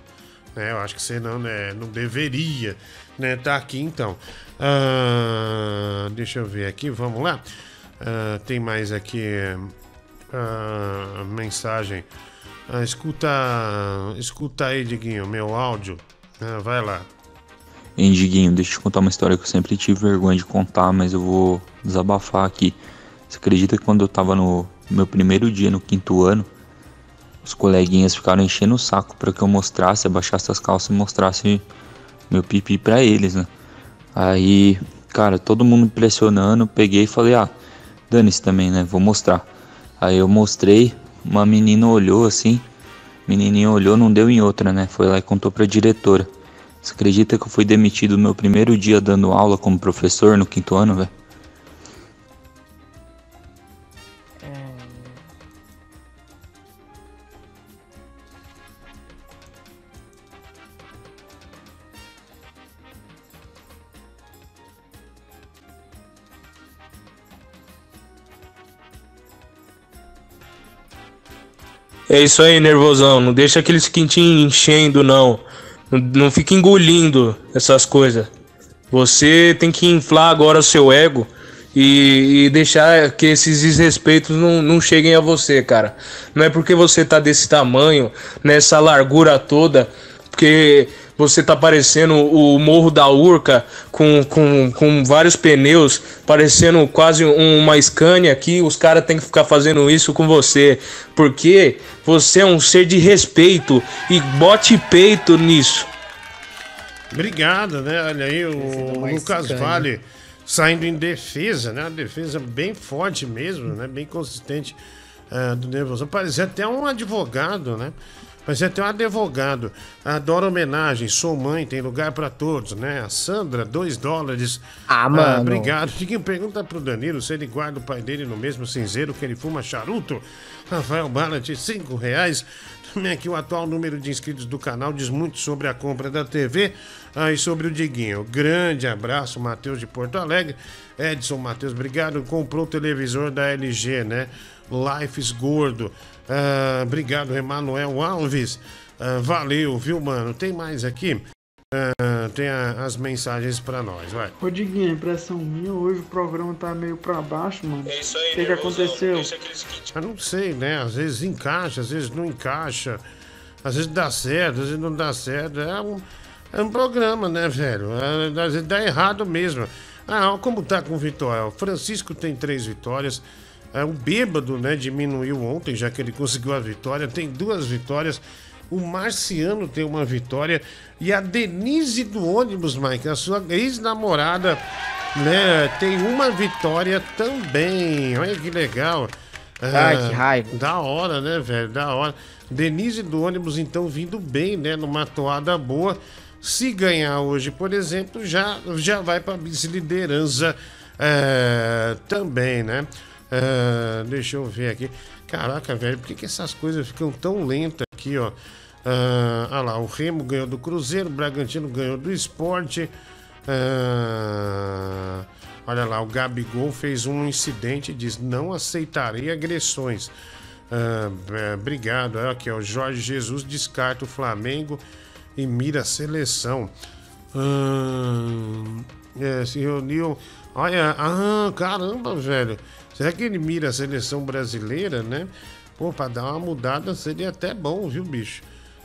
É, eu acho que você não, né, não deveria né, estar aqui então. Ah, deixa eu ver aqui, vamos lá. Ah, tem mais aqui ah, mensagem. Ah, escuta, escuta aí, Diguinho, meu áudio. Vai lá. Hein, Diguinho, deixa eu te contar uma história que eu sempre tive vergonha de contar, mas eu vou desabafar aqui. Você acredita que quando eu tava no meu primeiro dia no quinto ano, os coleguinhas ficaram enchendo o saco para que eu mostrasse, abaixasse as calças e mostrasse meu pipi pra eles, né? Aí, cara, todo mundo pressionando, peguei e falei, ah, dane-se também, né? Vou mostrar. Aí eu mostrei, uma menina olhou assim, menininha olhou, não deu em outra, né? Foi lá e contou pra diretora. Você acredita que eu fui demitido no meu primeiro dia dando aula como professor no quinto ano, velho? É isso aí, nervosão. Não deixa aqueles quintinhos enchendo, não. Não, não fica engolindo essas coisas. Você tem que inflar agora o seu ego e, e deixar que esses desrespeitos não, não cheguem a você, cara. Não é porque você tá desse tamanho, nessa largura toda, porque você tá parecendo o Morro da Urca com, com, com vários pneus, parecendo quase um- uma Scania aqui. Os caras têm que ficar fazendo isso com você, porque você é um ser de respeito e bote peito nisso. Obrigado, né? Olha aí, o Lucas Scania. Vale saindo em defesa, né? Uma defesa bem forte mesmo, né? Bem consistente ah, do Nervosão. Parecia até um advogado, né? Parecia até um advogado. Adoro homenagem, sou mãe, tem lugar pra todos, né? A Sandra, dois dólares. Ah, mano. obrigado. Diguinho, pergunta pro Danilo se ele guarda o pai dele no mesmo cinzeiro que ele fuma charuto. Rafael Ballant, cinco reais. Também aqui o atual número de inscritos do canal diz muito sobre a compra da TV ah, e sobre o Diguinho. Grande abraço, Matheus de Porto Alegre. Edson Matheus, obrigado. Comprou o televisor da LG, né? Lifes Gordo. Ah, obrigado, Emanuel Alves. Ah, valeu, viu, mano? Tem mais aqui? ah, tem a- as mensagens pra nós, vai. Ô Diguinho, impressão minha, hoje o programa tá meio pra baixo, mano. É isso aí, O que, que aconteceu? Eu não sei, né? Às vezes encaixa, às vezes não encaixa. Às vezes dá certo, às vezes não dá certo. É um, é um programa, né, velho? É, às vezes dá errado mesmo. Ah, como tá com vitória. O Francisco tem três vitórias. É, o Bêbado, né, diminuiu ontem, já que ele conseguiu a vitória. Tem duas vitórias. O Marciano tem uma vitória. E a Denise do ônibus, Mike, a sua ex-namorada, né, tem uma vitória também. Olha que legal. Ai, Ah, que raiva. Da hora, né, velho? Da hora. Denise do ônibus, então, vindo bem, né? Numa toada boa. Se ganhar hoje, por exemplo, já, já vai para vice-liderança é, também, né? É, deixa eu ver aqui. Caraca, velho, por que, que essas coisas ficam tão lentas aqui, ó? Ah, ah lá, o Remo ganhou do Cruzeiro, o Bragantino ganhou do Esporte. Ah, olha lá, o Gabigol fez um incidente e diz: não aceitarei agressões. É, obrigado. Aqui, o Jorge Jesus descarta o Flamengo e mira a seleção. Ah, é, se reuniu. Olha, ah, caramba, velho. Será que ele mira a seleção brasileira, né? Pô, pra dar uma mudada seria até bom, viu, bicho?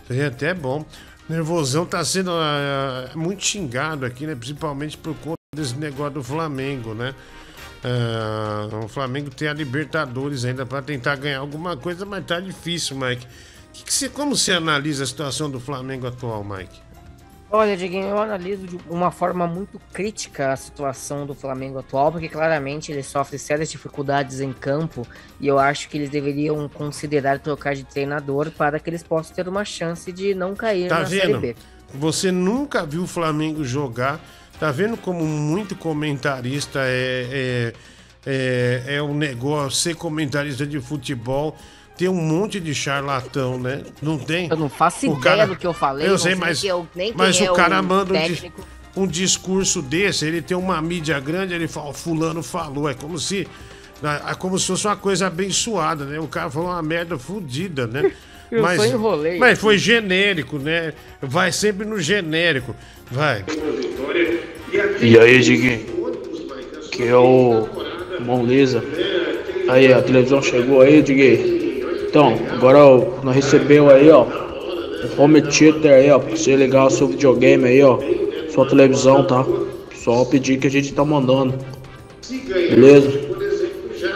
Seria até bom. Nervosão tá sendo ah, muito xingado aqui, né? Principalmente por conta desse negócio do Flamengo, né? Ah, o Flamengo tem a Libertadores ainda pra tentar ganhar alguma coisa, mas tá difícil, Mike. Que que como você analisa a situação do Flamengo atual, Mike? Olha, Diguinho, eu analiso de uma forma muito crítica a situação do Flamengo atual, porque claramente ele sofre sérias dificuldades em campo e eu acho que eles deveriam considerar trocar de treinador para que eles possam ter uma chance de não cair Tá na Série vendo? B. Você nunca viu o Flamengo jogar. Tá vendo como muito comentarista é, é, é, é um negócio ser comentarista de futebol. Tem um monte de charlatão, né? Não tem? Eu não faço ideia do que eu falei, Eu sei, mas, que eu- mas é o cara o manda um, técnico. um discurso desse, ele tem uma mídia grande, ele fala, fulano falou. É como se. É como se fosse uma coisa abençoada, né? O cara falou uma merda fodida, né? <laughs> Eu só enrolei Mas foi genérico, né? Vai sempre no genérico. Vai. E aí, Diguinho? Que é o Monlisa. Aí, a televisão chegou aí, Diguinho. Então, agora ó, nós recebeu aí, ó, o home theater aí, ó, pra você ligar o seu videogame aí, ó, sua televisão, tá? Só pedir que a gente tá mandando. Beleza?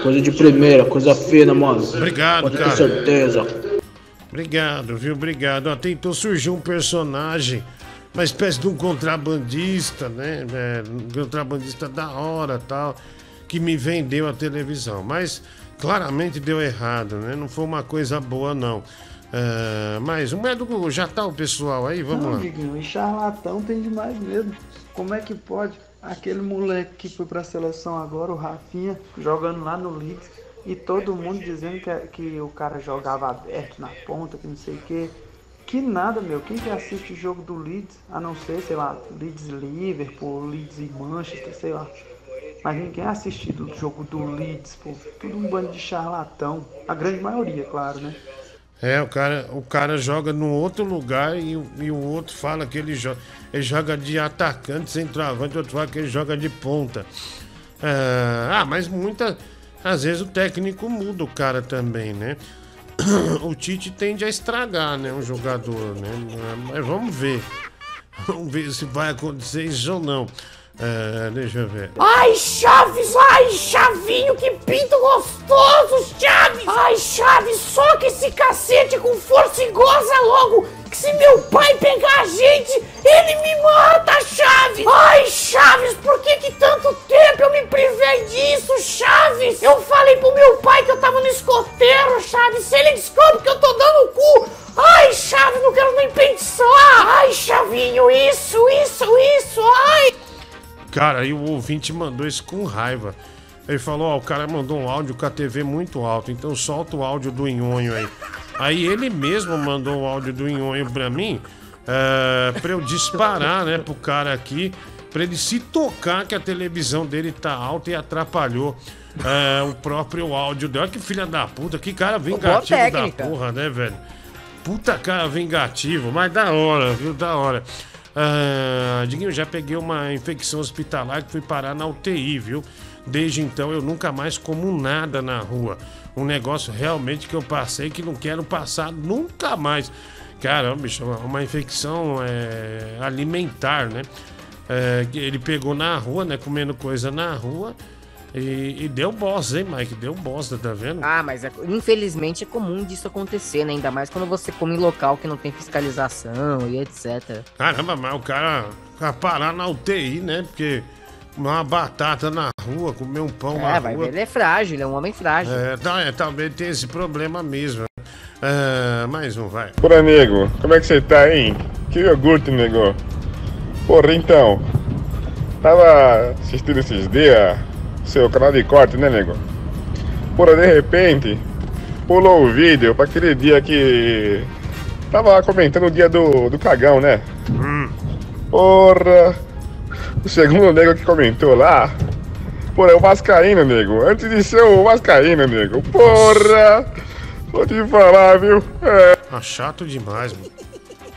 Coisa de primeira, coisa fina, mano. Obrigado, Pode ter cara. certeza. Obrigado, viu? Obrigado. Ó, tentou surgir um personagem, uma espécie de um contrabandista, né? É, um contrabandista da hora tal, que me vendeu a televisão. Mas claramente deu errado, né? Não foi uma coisa boa, não. É, mas o médico já tá o pessoal aí, vamos não, lá. E charlatão tem demais mesmo. Como é que pode? Aquele moleque que foi pra seleção agora, o Rafinha, jogando lá no Leeds, e todo mundo dizendo que, que o cara jogava aberto na ponta, que não sei o quê. Que nada, meu. Quem que assiste o jogo do Leeds, a não ser, sei lá, Leeds Liverpool, Leeds e Manchester, sei lá. Mas ninguém assiste do jogo do Leeds, pô. Tudo um bando de charlatão. A grande maioria, claro, né? É, o cara, o cara joga num outro lugar e, o- e o outro fala que ele joga, ele joga de atacante, centroavante, o outro fala que ele joga de ponta. Ah, ah, mas muita. Às vezes o técnico muda o cara também, né? <coughs> O Tite tende a estragar, né? Um jogador, né? Mas vamos ver. <laughs> Vamos ver se vai acontecer isso ou não. Ah, deixa eu ver. Ai, Chaves! Ai, Chavinho, que pinto gostoso, Chaves! Ai, Chaves, soca esse cacete com força e goza logo! Que se meu pai pegar a gente, ele me mata, Chaves! Ai, Chaves, por que que tanto tempo eu me privei disso, Chaves? Eu falei pro meu pai que eu tava no escoteiro, Chaves, se ele descobre que eu tô dando cu... Ai, Chaves, não quero nem pensar! Ai, Chavinho, isso, isso, isso, ai! Cara, aí o ouvinte mandou isso com raiva. Ele falou, ó, o cara mandou um áudio com a TV muito alto, então solta o áudio do Nhonho aí. Aí ele mesmo mandou o áudio do Nhonho pra mim, é, pra eu disparar, né, pro cara aqui, pra ele se tocar que a televisão dele tá alta e atrapalhou é, o próprio áudio dele. Olha que filha da puta, que cara vingativo da porra, né, velho? Puta cara vingativo, mas da hora, viu? Da hora. Ah, Diguinho, já peguei uma infecção hospitalar que fui parar na UTI, viu? Desde então eu nunca mais como nada na rua. Um negócio realmente que eu passei que não quero passar nunca mais. Caramba, bicho, uma- infecção é, alimentar, né? É, ele pegou na rua, né? Comendo coisa na rua. E, e deu bosta, hein, Mike? Deu bosta, tá vendo? Ah, mas é- infelizmente é comum disso acontecer, né? Ainda mais quando você come em local que não tem fiscalização e etc. Caramba, mas o cara, o cara parar na UTI, né? Porque uma batata na rua, comer um pão na É, vai rua. ver, ele é frágil, ele é um homem frágil. É, tá, é, talvez tenha esse problema mesmo. É, mais um, vai. Porra, nego, como é que você tá, hein? Que iogurte, nego. Porra, então. Tava assistindo esses dias seu canal de corte, né, nego? Porra, de repente, pulou o vídeo pra aquele dia que. Tava comentando o dia do, do cagão, né? Porra! O segundo nego que comentou lá. Porra, é o Vascaíno, nego. Antes de ser o Vascaíno, nego. Porra! Vou te falar, viu? É. Tá chato demais, mano.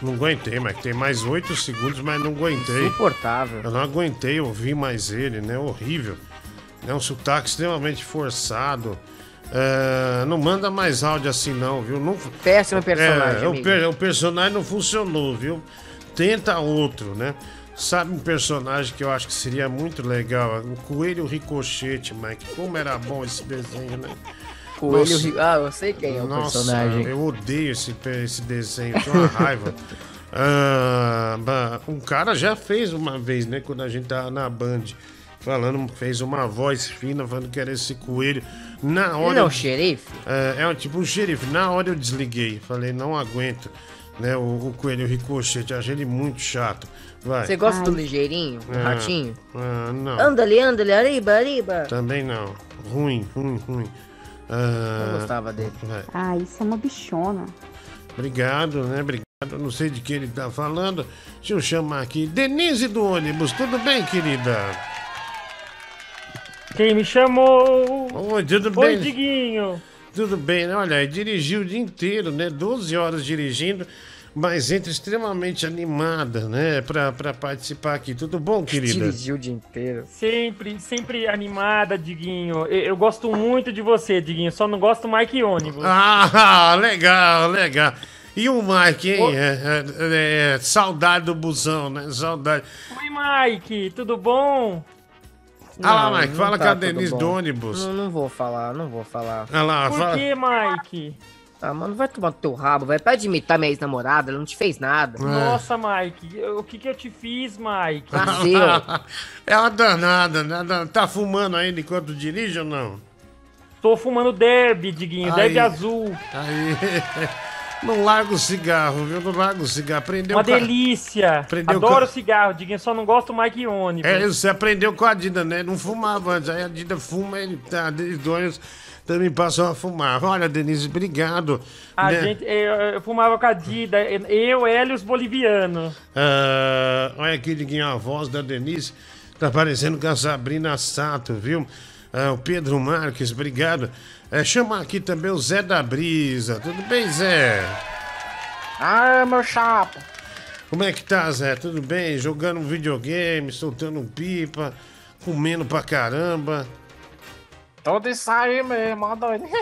Não aguentei, mas tem mais oito segundos, mas não aguentei. Insuportável. Eu não aguentei ouvir mais ele, né? Horrível. É um sotaque extremamente forçado. É, não manda mais áudio assim, não, viu? Não, Péssimo personagem, É, o, per- o personagem não funcionou, viu? Tenta outro, né? Sabe um personagem que eu acho que seria muito legal? O Coelho Ricochete, Mike. Como era bom esse desenho, né? Coelho Nossa. Ri- Ah, eu sei quem é o Nossa, personagem. eu odeio esse, esse desenho, tenho uma raiva. <laughs> Ah, um cara já fez uma vez, né? Quando a gente tava na Band, falando, fez uma voz fina falando que era esse coelho. Na hora. Ele é eu- o xerife? É, é um tipo um xerife. Na hora eu desliguei, falei, não aguento. Né, o, o coelho ricochete, achei ele muito chato. Vai. Você gosta do ligeirinho, do Ah, ratinho? ah, não. Anda ali, anda ali, arriba, arriba. Também não. Ruim, ruim, ruim. Ah, Eu gostava dele. vai. Ah, isso é uma bichona. Obrigado, né? Obrigado. Não sei de que ele tá falando. Deixa eu chamar aqui. Denise do ônibus, tudo bem, querida? Quem me chamou? Oi, tudo Oi, bem? Diguinho. Tudo bem, né? Olha, dirigiu o dia inteiro, né? 12 horas dirigindo, mas entra extremamente animada, né? Pra, pra participar aqui. Tudo bom, querida? Dirigiu o dia inteiro. Sempre, sempre animada, Diguinho. Eu, eu gosto muito de você, Diguinho. Só não gosto do Mike Ônibus. Ah, <laughs> legal, legal. E o Mike, hein? É, é, é, saudade do busão, né? Saudade. Oi, Mike, tudo bom? Ah lá, Mike, fala tá com a tudo Denise do ônibus. Não, não vou falar, não vou falar. Ah lá, Por fala. que, Mike? Ah, mano, vai tomar no teu rabo, vai. Para de imitar minha ex-namorada, ela não te fez nada. Nossa, Mike, eu- o que que eu te fiz, Mike? <laughs> é uma danada, né? Tá fumando ainda enquanto dirige ou não? Tô fumando derby, Diguinho, Aí. derby azul. Aí. <laughs> Não larga o cigarro, viu? Não larga o cigarro. Aprendeu Uma com a- delícia. Adoro cigarro, Diguinho, só não gosto do Mike Ônibus. É, você aprendeu com a Dida, né? Não fumava antes. Aí a Dida fuma, ele tá, desde dois também passou a fumar. Olha, Denise, obrigado. A né? gente, eu, eu fumava com a Dida, eu, ela e os bolivianos. Ah, olha aqui, Diguinho, a voz da Denise tá parecendo com a Sabrina Sato, viu? Ah, o Pedro Marques, obrigado. É, chama aqui também o Zé da Brisa. Tudo bem, Zé? Ah, meu chapa. Como é que tá, Zé? Tudo bem? Jogando um videogame, soltando um pipa, comendo pra caramba. Tudo isso aí mesmo, ó doido. <laughs>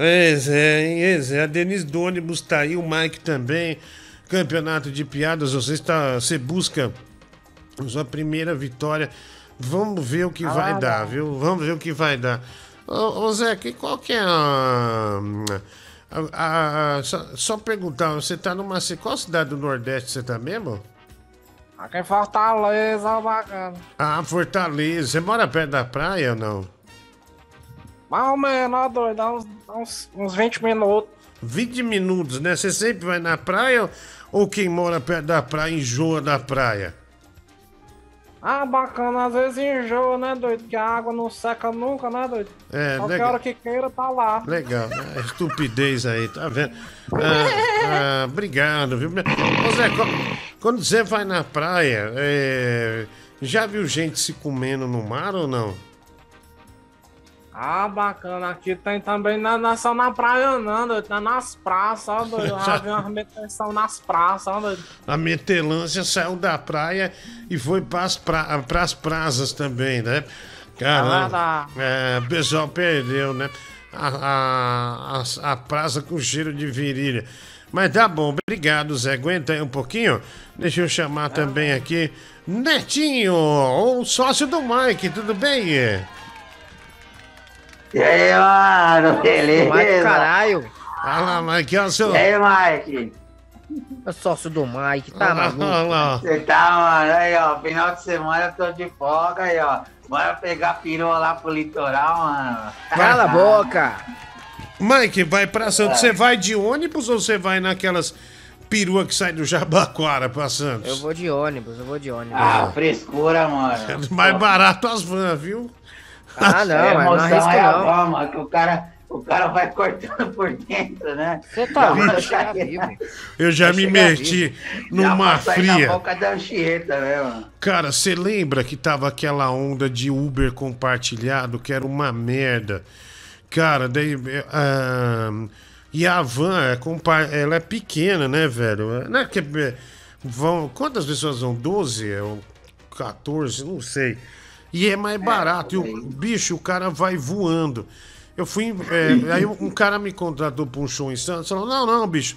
É, Zé, hein? É, Zé. A Denise do ônibus tá aí, o Mike também. Campeonato de piadas, você está. Você busca sua primeira vitória. Vamos ver o que Ah, vai lá, dar, viu? Vamos ver o que vai dar. Ô, ô Zé, que, qual que é a. a- a- só, só perguntar, você tá numa. Qual cidade do Nordeste você tá mesmo? Aqui em Fortaleza, bacana. Ah, Fortaleza. Você mora perto da praia ou não? Mais ou menos, doido, dá uns, uns, uns 20 minutos. 20 minutos, né? Você sempre vai na praia ou quem mora perto da praia enjoa da praia? Ah, bacana, às vezes enjoa, né, doido? Que a água não seca nunca, né, doido? É, Qualquer legal. hora que queira, tá lá. Legal, né? estupidez aí, tá vendo? Ah, ah, obrigado, viu? Ô Zé, quando você vai na praia, é, já viu gente se comendo no mar ou não? Ah, bacana. Aqui tem também, não é só na praia não, doido. Tá nas praças, ó, doido. <laughs> Já vi meteção nas praças, ó, doido. A metelância saiu da praia e foi pras, pra, pras praças também, né? Caramba. É, o pessoal perdeu, né? A, a, a, a praça com cheiro de virilha. Mas tá bom, obrigado, Zé. Aguenta aí um pouquinho. Deixa eu chamar também aqui Netinho, o sócio do Mike, tudo bem? E aí, mano, beleza? Mike, caralho. Fala, Mike, ó, seu... E aí, Mike? É sócio do Mike, tá maluco? Você tá, mano, aí, ó, final de semana eu tô de folga aí, ó. Bora pegar perua lá pro litoral, mano. Cala a <laughs> boca. Mike, vai pra Santos. Você vai de ônibus ou você vai naquelas perua que sai do Jabaquara pra Santos? Eu vou de ônibus, eu vou de ônibus. Ah, frescura, mano. É <laughs> mais barato as vans, viu? Ah, não, a mas não emoção arrisca é a não. mano, que o cara, o cara vai cortando por dentro, né? Você tá Não, vivo. Eu já me chegar meti numa sair na fria. boca da Anchieta, né, mano? Cara, você lembra que tava aquela onda de Uber compartilhado que era uma merda? Cara, daí. é, ah, e a van, é compa- ela é pequena, né, velho? Não é que, é, vão, quantas pessoas vão? 12? É, ou 14? Não sei. E é mais barato. E o bicho, o cara vai voando. Eu fui. é, <laughs> aí um cara me contratou pra um show em Santos. Falou: não, não, bicho.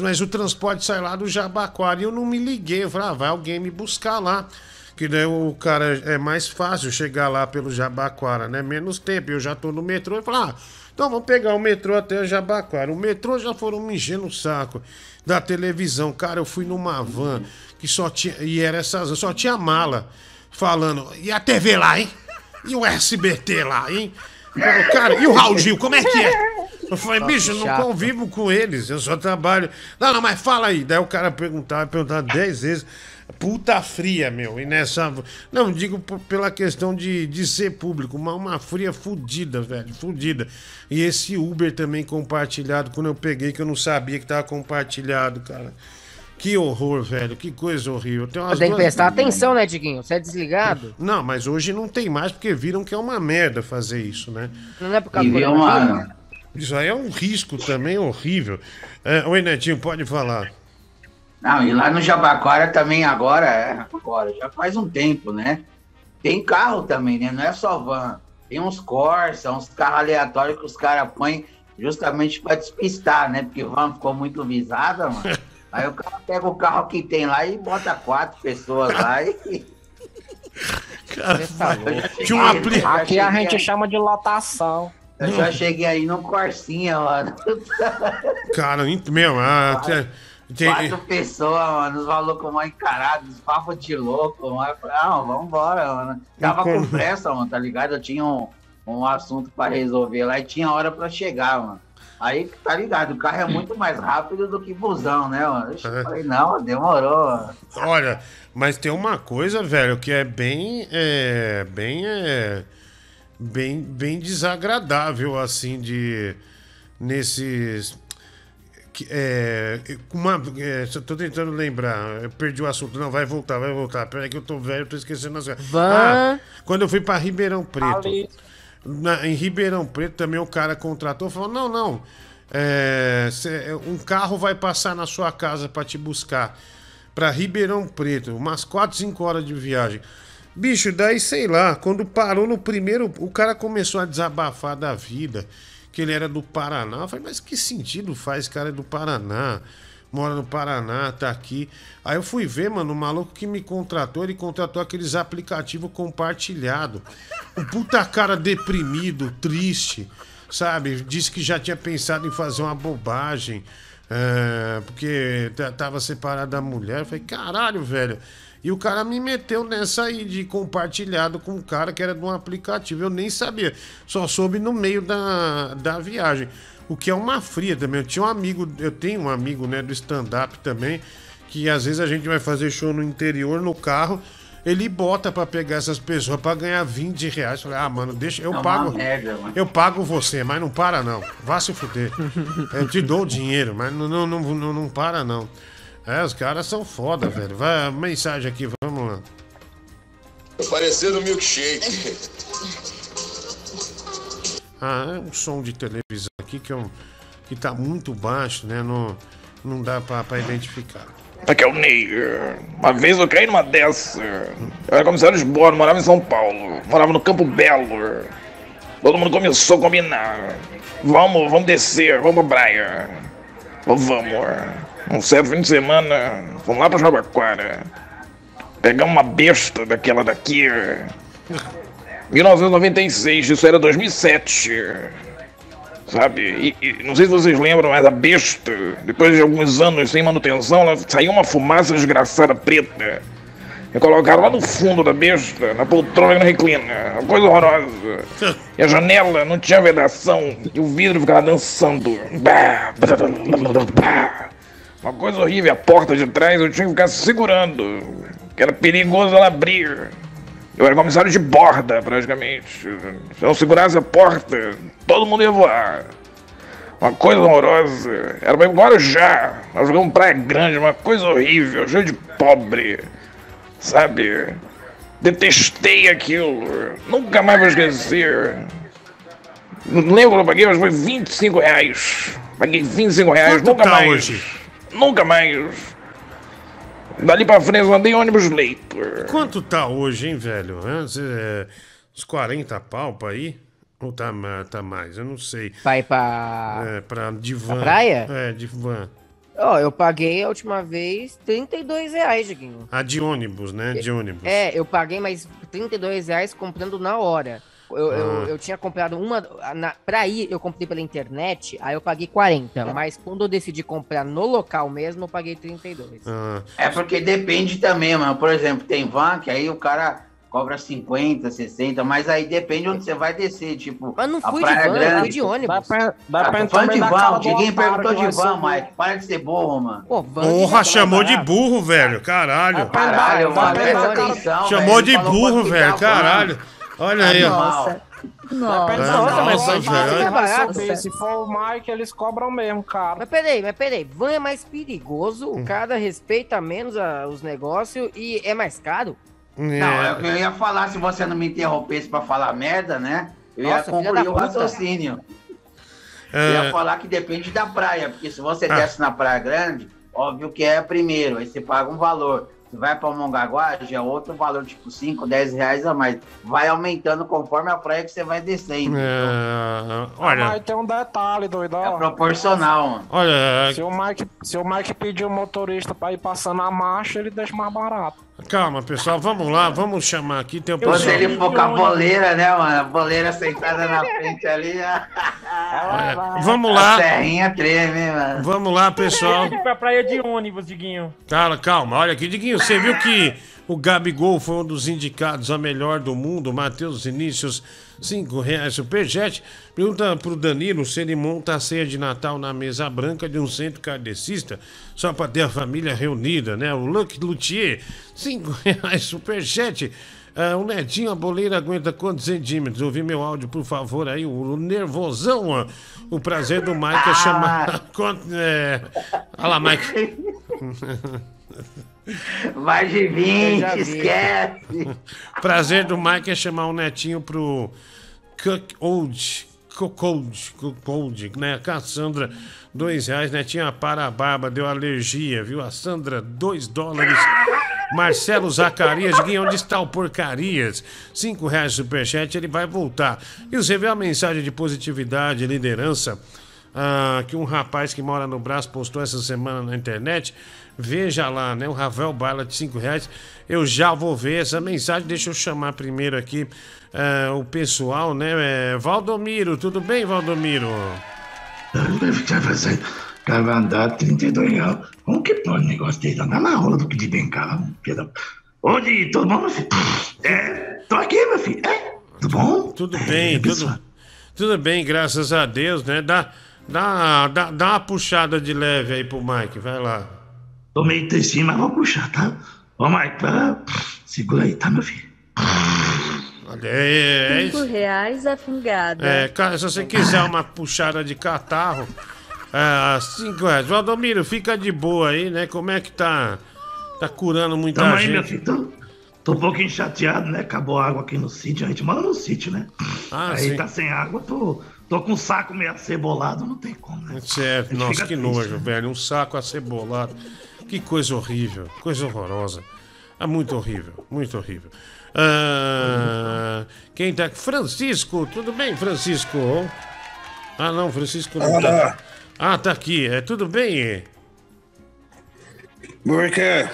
Mas o transporte sai lá do Jabaquara. E eu não me liguei. Eu falei: ah, vai alguém me buscar lá. Que daí o cara é mais fácil chegar lá pelo Jabaquara, né? Menos tempo. Eu já tô no metrô. Eu falei: ah, então vamos pegar o metrô até o Jabaquara. O metrô já foram me enchendo o saco da televisão. Cara, eu fui numa van que só tinha. E era essas. Só tinha mala falando. E a TV lá, hein? E o SBT lá, hein? Falei, Cara, e o Raul Gil, como é que é? Eu falei, bicho, eu não convivo com eles, eu só trabalho. Não, não, mas fala aí. Daí o cara perguntava, perguntava dez vezes. Puta fria, meu. E nessa. Não, digo pela questão de, de ser público, mas uma fria fudida, velho. Fudida. E esse Uber também compartilhado, quando eu peguei, que eu não sabia que tava compartilhado, cara. Que horror, velho. Que coisa horrível. Tem umas Tem que duas- prestar atenção, né, Diguinho? Você é desligado? Não, mas hoje não tem mais, porque viram que é uma merda fazer isso, né? Não é por causa E do mano? Isso aí é um risco também horrível. É, oi, Netinho, pode falar. Não, e lá no Jabaquara também agora, é, agora, já faz um tempo, né? Tem carro também, né? Não é só van. Tem uns Corsa, uns carros aleatórios que os caras põem justamente para despistar, né? Porque van ficou muito visada, mano. <laughs> Aí o cara pega o carro que tem lá e bota quatro pessoas lá e. Cara, tá tinha um apli... Aqui a gente chama de lotação. Eu já cheguei aí no Corsinha, mano. Cara, meu, ah, tem, Quatro pessoas, mano, os malucos mal encarados, os papos de louco, mano. Não, vambora, mano. Tava com pressa, mano, tá ligado? Eu tinha um, um assunto pra resolver lá e tinha hora pra chegar, mano. Aí, tá ligado, o carro é muito mais rápido do que busão, né, mano? Eu falei, não, demorou. Olha, mas tem uma coisa, velho, que é bem. É, bem. É, bem, bem desagradável, assim, de. Nesses. que- É, uma, é, tô tentando lembrar, eu perdi o assunto. Não, vai voltar, vai voltar. Peraí que eu tô velho, tô esquecendo as coisas. Ah, quando eu fui pra Ribeirão Preto. Ali. Na- em Ribeirão Preto também o cara contratou falou: não, não. é, cê- um carro vai passar na sua casa pra te buscar. Pra Ribeirão Preto, umas 4, 5 horas de viagem. Bicho, daí sei lá, quando parou no primeiro, o cara começou a desabafar da vida, que ele era do Paraná. Eu falei, mas que sentido faz, cara é do Paraná? Mora no Paraná, tá aqui. Aí eu fui ver, mano, o maluco que me contratou, ele contratou aqueles aplicativos compartilhados. Um puta cara deprimido, triste, sabe? Disse que já tinha pensado em fazer uma bobagem, é, porque tava separado da mulher. Eu falei, caralho, velho. E o cara me meteu nessa aí de compartilhado com um cara que era de um aplicativo. Eu nem sabia. Só soube no meio da, da viagem. O que é uma fria também. Eu tinha um amigo, eu tenho um amigo, né, do stand-up também, que às vezes a gente vai fazer show no interior, no carro, ele bota pra pegar essas pessoas pra ganhar 20 reais. Falei, ah, mano, deixa, eu É pago. merda, mano. eu pago você, mas não para não. Vá se fuder. Eu te dou o dinheiro, mas não, não, não, não, não para não. É, os caras são foda, velho. Vai, mensagem aqui, vamos lá. Parecendo milkshake. Ah, é um som de televisão aqui que, é um, que tá muito baixo, né? Não, não dá pra, pra identificar. Aqui é o Ney. Uma vez eu caí numa dessa. Eu era comissário de bordo, morava em São Paulo. Morava no Campo Belo. Todo mundo começou a combinar. Vamos, vamos descer, vamos pra praia. Vamos. Um certo fim de semana, vamos lá pra Jabaquara. Pegamos uma besta daquela daqui. <laughs> 1996, isso era 2007. Sabe? E, e não sei se vocês lembram, mas a besta, depois de alguns anos sem manutenção, ela saiu uma fumaça desgraçada preta. E colocaram lá no fundo da besta, na poltrona que não reclina. Uma coisa horrorosa. E a janela não tinha vedação e o vidro ficava dançando. Uma coisa horrível. A porta de trás eu tinha que ficar segurando. Que era perigoso ela abrir. Eu era comissário de borda, praticamente. Se eu não segurasse a porta, todo mundo ia voar. Uma coisa horrorosa. Era pra ir embora já. Nós jogamos praia grande, uma coisa horrível, cheio de pobre. Sabe? Detestei aquilo. Nunca mais vou esquecer. Não lembro que eu paguei, mas foi 25 reais. Paguei 25 reais, Quanto nunca tá mais. hoje? Nunca mais. Dali pra frente eu andei em ônibus leito. Quanto tá hoje, hein, velho? É, uns 40 pau pra ir? Ou tá, tá mais? Eu não sei. Vai pra. É, pra de van. Pra praia? É, de van. Ó, eu paguei a última vez 32 reais, Diguinho. A de ônibus, né? De ônibus. É, eu paguei mais 32 reais comprando na hora. Eu, eu, Ah. eu tinha comprado uma. Na, pra ir, eu comprei pela internet, aí eu paguei 40. Mas quando eu decidi comprar no local mesmo, eu paguei 32. Ah, É porque depende também, mano. Por exemplo, tem van que aí o cara cobra 50, 60, mas aí depende onde você vai descer. Tipo, Mas não a fui de Praia van, eu Grande. fui de ônibus. Ah, tô falando de van, o Diguinho perguntou de van, Mike. Para de ser burro, mano. Pô, Porra, chamou de burro, velho. Caralho. Caralho, mano, presta atenção. Chamou de burro, velho. tá a van. Caralho. Olha aí, ó. Nossa. Nossa, Nossa, mas nossa, é barato. Se for o Mike, eles cobram mesmo, cara. Mas peraí, mas peraí, van é mais perigoso, Hum. o cara respeita menos a- os negócios e é mais caro? Não, é o que eu ia falar se você não me interrompesse pra falar merda, né? Eu ia Nossa, concluir o raciocínio. Eu É. ia falar que depende da praia, porque se você Ah. desce na Praia Grande, óbvio que é primeiro, aí você paga um valor. Você vai pra Mongaguá, já é outro valor, tipo 5, 10 reais a mais. Vai aumentando conforme a praia que você vai descendo. É, olha, tem um detalhe, doidão. É proporcional, mano. olha, Se o Mike, se o Mike pedir o motorista pra ir passando a marcha, ele deixa mais barato. Calma, pessoal. Vamos lá, vamos chamar aqui. Tem o Quando pessoal. ele for com a boleira, né, mano? A boleira sentada na <laughs> frente ali, É, vamos lá. a serrinha treme, hein, mano. Vamos lá, pessoal. Pra praia de ônibus, Diguinho. Calma, calma. Olha aqui, Diguinho, você viu que o Gabigol foi um dos indicados a melhor do mundo? Matheus Vinícius, 5 reais superchat. Pergunta pro Danilo se ele monta a ceia de Natal na mesa branca de um centro kardecista, só pra ter a família reunida, né? O Luc Luthier, 5 <laughs> reais superchat. Ah, o Netinho, a boleira aguenta quantos centímetros? Ouvi meu áudio, por favor, aí, o nervosão. ó. O prazer do Mike é chamar. <laughs> Quanto- é... Olha lá, Mike. Mais de Eu 20, já vi. esquece. <laughs> Prazer do Mike é chamar o netinho pro Cook Old. Cocold, Cocold, né? Com a Sandra, dois reais. Netinha para a barba, deu alergia, viu? A Sandra, dois dólares. Marcelo Zacarias, Guinho, onde está o Porcarias? Cinco reais superchat, ele vai voltar. E você viu a mensagem de positividade, liderança, ah, que um rapaz que mora no Braço postou essa semana na internet? Veja lá, né? O Ravel Bala de cinco reais. Eu já vou ver essa mensagem. Deixa eu chamar primeiro aqui ah, o pessoal, né? É, Valdomiro, tudo bem, Valdomiro? Cara andar 32 reais. Como que pode um negócio dele? Andar na rola do que de filho da... Onde todo mundo, meu filho? É, tô aqui, meu filho. É, tudo bom? Tudo bem, tudo, tudo bem, graças a Deus, né? Dá, dá, dá, dá uma puxada de leve aí pro Mike, vai lá. Tô meio textinho, mas vou puxar, tá? Ô, Mike, para... segura aí, tá, meu filho? Olha, É, é, Cinco isso. reais a fungada. É, cara, se você quiser uma puxada de catarro, é, cinco reais. Valdomiro, fica de boa aí, né? Como é que tá? Tá curando muita Tamo aí, gente. meu filho. Tô, tô um pouquinho chateado, né? Acabou a água aqui no sítio, a gente mora no sítio, né? Ah, Aí sim. tá sem água, tô, tô com o saco meio acebolado, não tem como, né? Certo, nossa, que triste, nojo, né? velho. Um saco acebolado. Que coisa horrível, coisa horrorosa. É muito horrível, muito horrível. Ah, quem tá aqui? Francisco, tudo bem, Francisco? Ah, não, Francisco não tá. Ah, tá aqui. É, tudo bem? Por quê?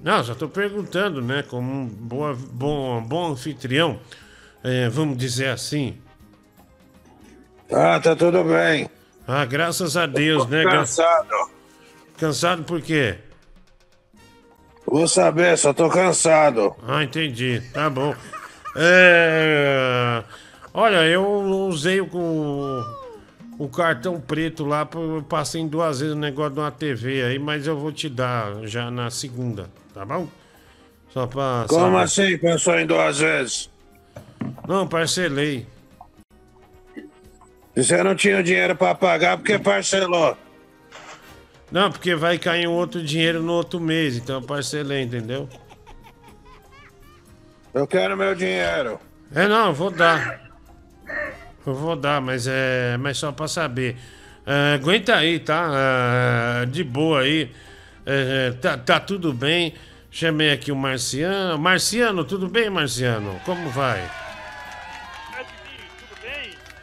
Não, só tô perguntando, né? Como um boa, bom, bom anfitrião, é, vamos dizer assim. Ah, tá tudo bem. Ah, graças a Deus, né? Gra- Cansado. Por quê? Vou saber, só tô cansado. Ah, entendi. Tá bom. É... Olha, eu usei o, o cartão preto lá, eu passei duas vezes o negócio de uma TV aí, mas eu vou te dar já na segunda, tá bom? Só pra. Como saber. assim? Pensou em duas vezes? Não, parcelei. E você não tinha dinheiro pra pagar porque parcelou. Não, porque vai cair um outro dinheiro no outro mês, então eu parcelei, entendeu? Eu quero meu dinheiro. É, não, eu vou dar. Eu vou dar, mas é. Mas só pra saber. É, aguenta aí, tá? É, de boa aí. É, tá, tá tudo bem. Chamei aqui o Marciano. Marciano, tudo bem, Marciano? Como vai?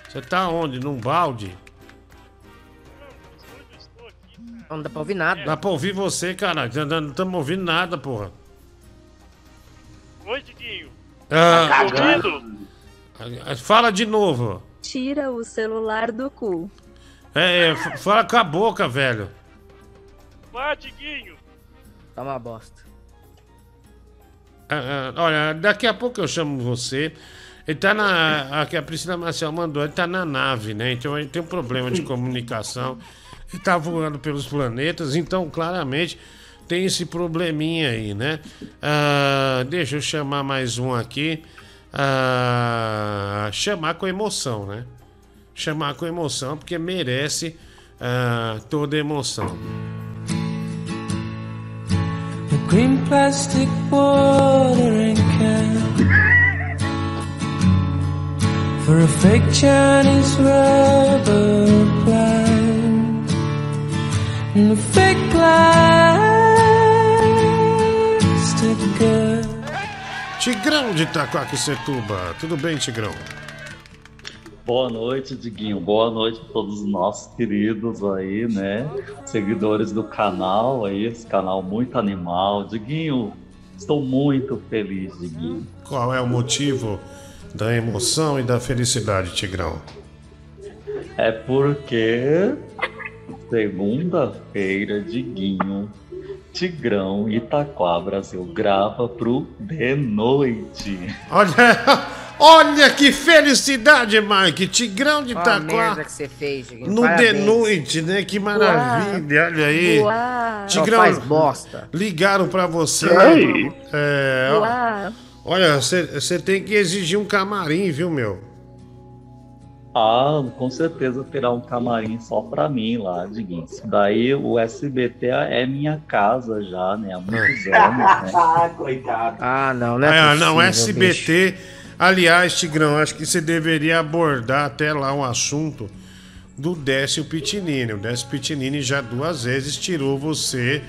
Você tá onde? Num balde? Não dá pra ouvir nada. Dá pra ouvir você, caralho. Não estamos ouvindo nada, porra. Oi, Diguinho. Ah, Tá ouvindo? Fala de novo. Tira o celular do cu. É, é, fala com a boca, velho. Vá, Diguinho. Tá uma bosta. Ah, ah, olha, daqui a pouco eu chamo você. Ele tá na. Aqui a Priscila Marcel mandou, ele tá na nave, né? Então ele tem um problema de comunicação. Ele tá voando pelos planetas, então claramente tem esse probleminha aí, né? Ah, deixa eu chamar mais um aqui. Ah, chamar com emoção, né? Chamar com emoção, porque merece ah, toda emoção. Green plastic watering can for a fake Chinese rubber plant and fake plastic girl. Tigrão de Itacoaquecetuba. Tudo bem, Tigrão? Boa noite, Diguinho. Boa noite a todos os nossos queridos aí, né? Seguidores do canal aí, esse canal muito animal. Diguinho, estou muito feliz, Diguinho. Qual é o motivo da emoção e da felicidade, Tigrão? É porque segunda-feira, Diguinho, Tigrão Itaquá Brasil grava pro De Noite. Olha, <laughs> olha que felicidade, Mike! Tigrão de Olha a Itaquá merda que você fez, Diguinho. no Parabéns. de noite, né? Que maravilha, olha aí. Uau. Tigrão, Só faz bosta. ligaram pra você. Ei. É, olha, você tem que exigir um camarim, viu, meu? Ah, com certeza terá um camarim só pra mim lá, Diguinho. Isso daí o SBT é minha casa já, né? Há muitos <laughs> anos, né? Ah, coitado. Ah, não, não É, é não, possível, bicho. SBT. Aliás, Tigrão, acho que você deveria abordar até lá o assunto do Décio Pitinini. O Décio Pitinini já duas vezes tirou você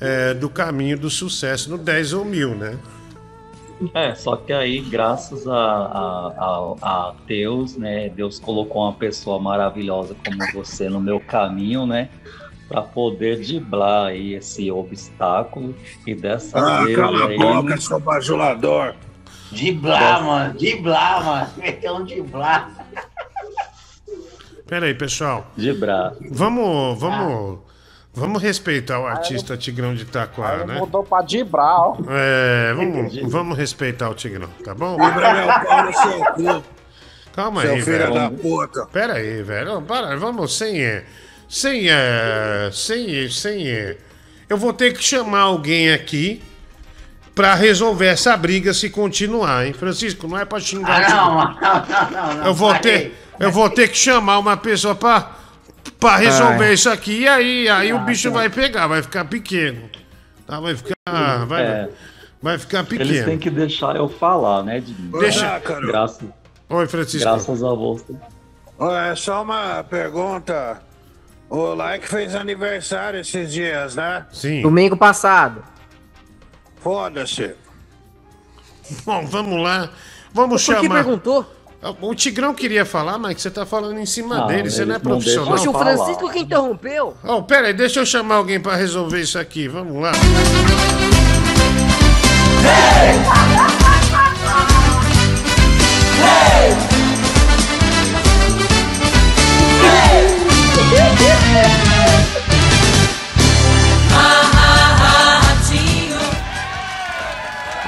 é, do caminho do sucesso no 10 ou 1000, né? É, só que aí, graças a, a, a, a Deus, né? Deus colocou uma pessoa maravilhosa como você no meu caminho, né? Pra poder driblar aí esse obstáculo. E dessa Ah, vez cala a aí. boca, seu bajulador. Diblar, mano. Diblar, mano. <laughs> Meteu um diblar. Pera aí, pessoal. Dibrar. Vamos, vamos, vamos respeitar o artista Tigrão de Itaquá, Aí né? mudou pra Dibral. É, <laughs> vamos, vamos respeitar o Tigrão, tá bom? Vibra meu pau no seu cu. Calma Seu aí, filho velho. da puta. Pera aí, velho. Para, vamos sem. Sem. Sem. Sem. Eu vou ter que chamar alguém aqui pra resolver essa briga se continuar, hein? Francisco, não é pra xingar. Ah, não, não, <laughs> não, não, não. eu vou ter. Eu vou ter que chamar uma pessoa pra, pra resolver Ai. isso aqui. E aí, aí o Ah, bicho tá. vai pegar, vai ficar pequeno. Tá? Vai ficar. Vai, É. Vai ficar Eles pequeno. têm que deixar eu falar, né, Diguinho? Deixa- Graças, Oi, Francisco. graças a você. É só uma pergunta. O Like fez aniversário esses dias, né? Sim. Domingo passado. Foda-se. Bom, vamos lá. Vamos Por que chamar. perguntou? O Tigrão queria falar, mas você tá falando em cima Ah, dele. Você não é profissional. Poxa, o Francisco que interrompeu. Oh, pera aí, deixa eu chamar alguém pra resolver isso aqui. Vamos lá.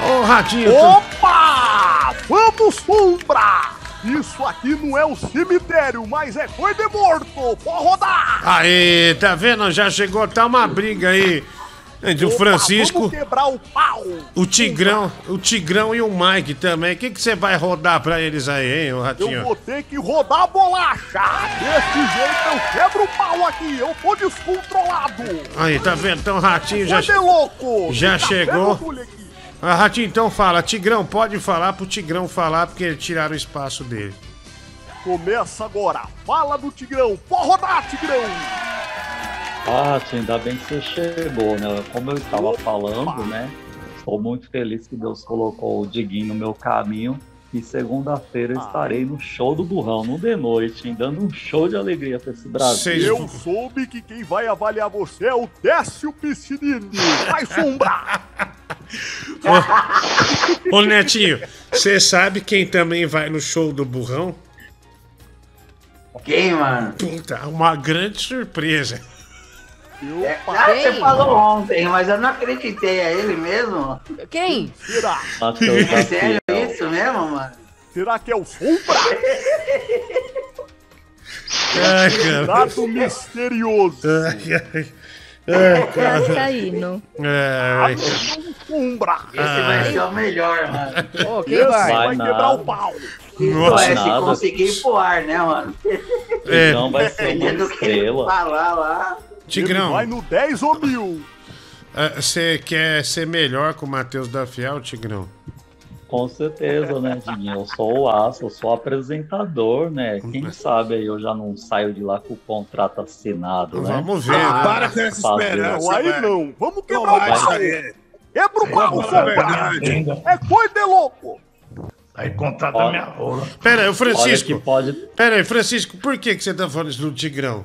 Ô, Ratinho. tu- Opa! Vamos, sombra! Isso aqui não é um cemitério, mas é coisa de morto! Pode rodar! Aê, tá vendo? Já chegou, tá uma briga aí entre o Opa, Francisco, quebrar o pau! o Tigrão, o Tigrão e o Mike também. O que você vai rodar pra eles aí, hein, Eu Ratinho? vou ter que rodar a bolacha! Desse jeito eu quebro o pau aqui! Eu tô descontrolado! Aí, tá vendo? Então o Ratinho já, de louco! já Tá chegou. vendo? Ah, Ratinho, então fala. Tigrão, pode falar pro Tigrão falar, porque tiraram o espaço dele. Começa agora! Fala do Tigrão! Pode rodar, Tigrão! Ah, tia, ainda bem que você chegou, né? Como eu estava falando, né? Estou muito feliz que Deus colocou o Diguinho no meu caminho. E segunda-feira eu estarei no show do Burrão, no de noite, hein? dando um show de alegria pra esse Brasil. Eu soube que quem vai avaliar você é o Décio Piscinini! Vai, sombra! <laughs> Ô, Netinho, você sabe quem também vai no show do Burrão? Quem, mano? Puta, uma grande surpresa. É, ah, você falou ontem, mas eu não acreditei. É ele mesmo? Quem? Será? É sério isso mesmo, mano? Será que é o Sombra? Ai, cara. Dado misterioso! Ai, ai. Ai, cara. Vascaíno. Ai. Sombra! Esse vai ser o melhor, mano. Ô, quem Esse vai? vai, Vai quebrar nada. o pau! Pô, Nossa. é se nada. conseguir ir pro ar, né, mano? É, Não vai ser uma Dependendo do que ele estrela. falar lá. Tigrão, Ele vai no 10 ou mil! ah, você quer ser melhor com o Matheus da Fiel, Tigrão? Com certeza, né, Diguinho? Eu sou o aço, eu sou apresentador, né? Quem sabe aí eu já não saio de lá com o contrato assinado, né? Vamos ver, Ah, para com essa esperança. Aí velho. não! Vamos quebrar vai o pau! sair. Quebra o pau, verdade. É coisa de louco! Aí contrata Olha. minha rola. Pera aí, Francisco. pode. Pera aí, Francisco, por que, que você tá falando isso do Tigrão?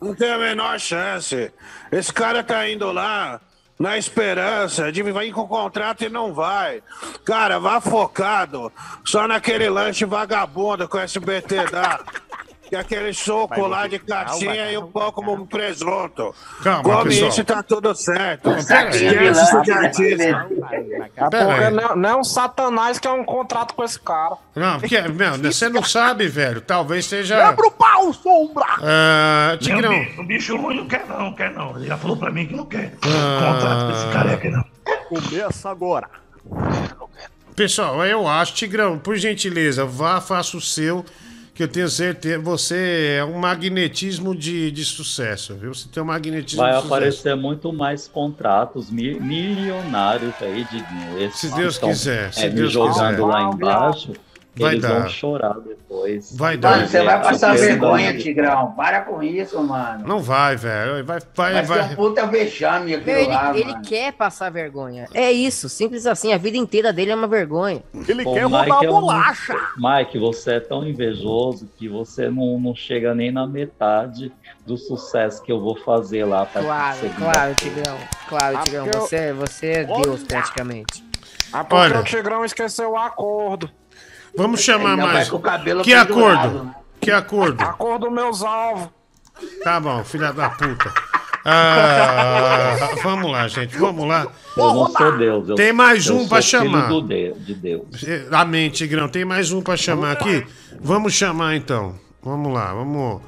Não tem a menor chance. Esse cara tá indo lá na esperança de vir com contrato e não vai. Cara, vá focado só naquele lanche vagabundo que o SBT dá. <laughs> É aquele soco lá de caixinha e um pão como presunto. Calma, Come pessoal. isso e tá tudo certo. Esquece isso de artista. É porque não, não é um satanás que é um contrato com esse cara. Não, porque, meu, você não sabe, velho. Talvez seja. Quebra o pau, Sombra! Ah, Não, Tigrão. bicho, o bicho ruim não quer não, não quer não. Ele já falou pra mim que não quer. Ah. Contrato com esse careca não. Começa agora! Pessoal, eu acho, Tigrão, por gentileza, vá, faça o seu, que eu tenho certeza. Você é um magnetismo de, de sucesso, viu? Você tem um magnetismo Vai de sucesso. aparecer muito mais contratos mi- milionários aí, Diguinho. Esses Se Deus estão, quiser, se é, Deus me jogando quiser. lá embaixo, Vai eles dar. vão chorar depois. Vai dar. Mano, você vai É, passar vergonha, Tigrão. Para com isso, mano. Não vai, velho. Vai, vai, Vai ser vai. um puta vexame aquilo ele, lá, ele mano. quer passar vergonha. É isso, simples assim. A vida inteira dele é uma vergonha. Ele Pô, quer Mike rodar a é um- bolacha! Mike, você é tão invejoso que você não, não chega nem na metade do sucesso que eu vou fazer lá pra Claro, claro, Tigrão. Claro, Ah, Tigrão. porque eu- Você, você é Deus praticamente. É porque Olha. o Tigrão esqueceu o acordo. Vamos chamar Ainda mais. com o cabelo Que pendurado, acordo? Que acordo? Acordo meus alvos. Tá bom, filha da puta. Ah, <laughs> vamos lá, gente, vamos lá. Eu não sou Deus. Eu, Tem mais um filho chamar. do de, de Deus. Amém, Tigrão. Tem mais um pra chamar aqui? Vamos chamar então. Vamos lá, vamos.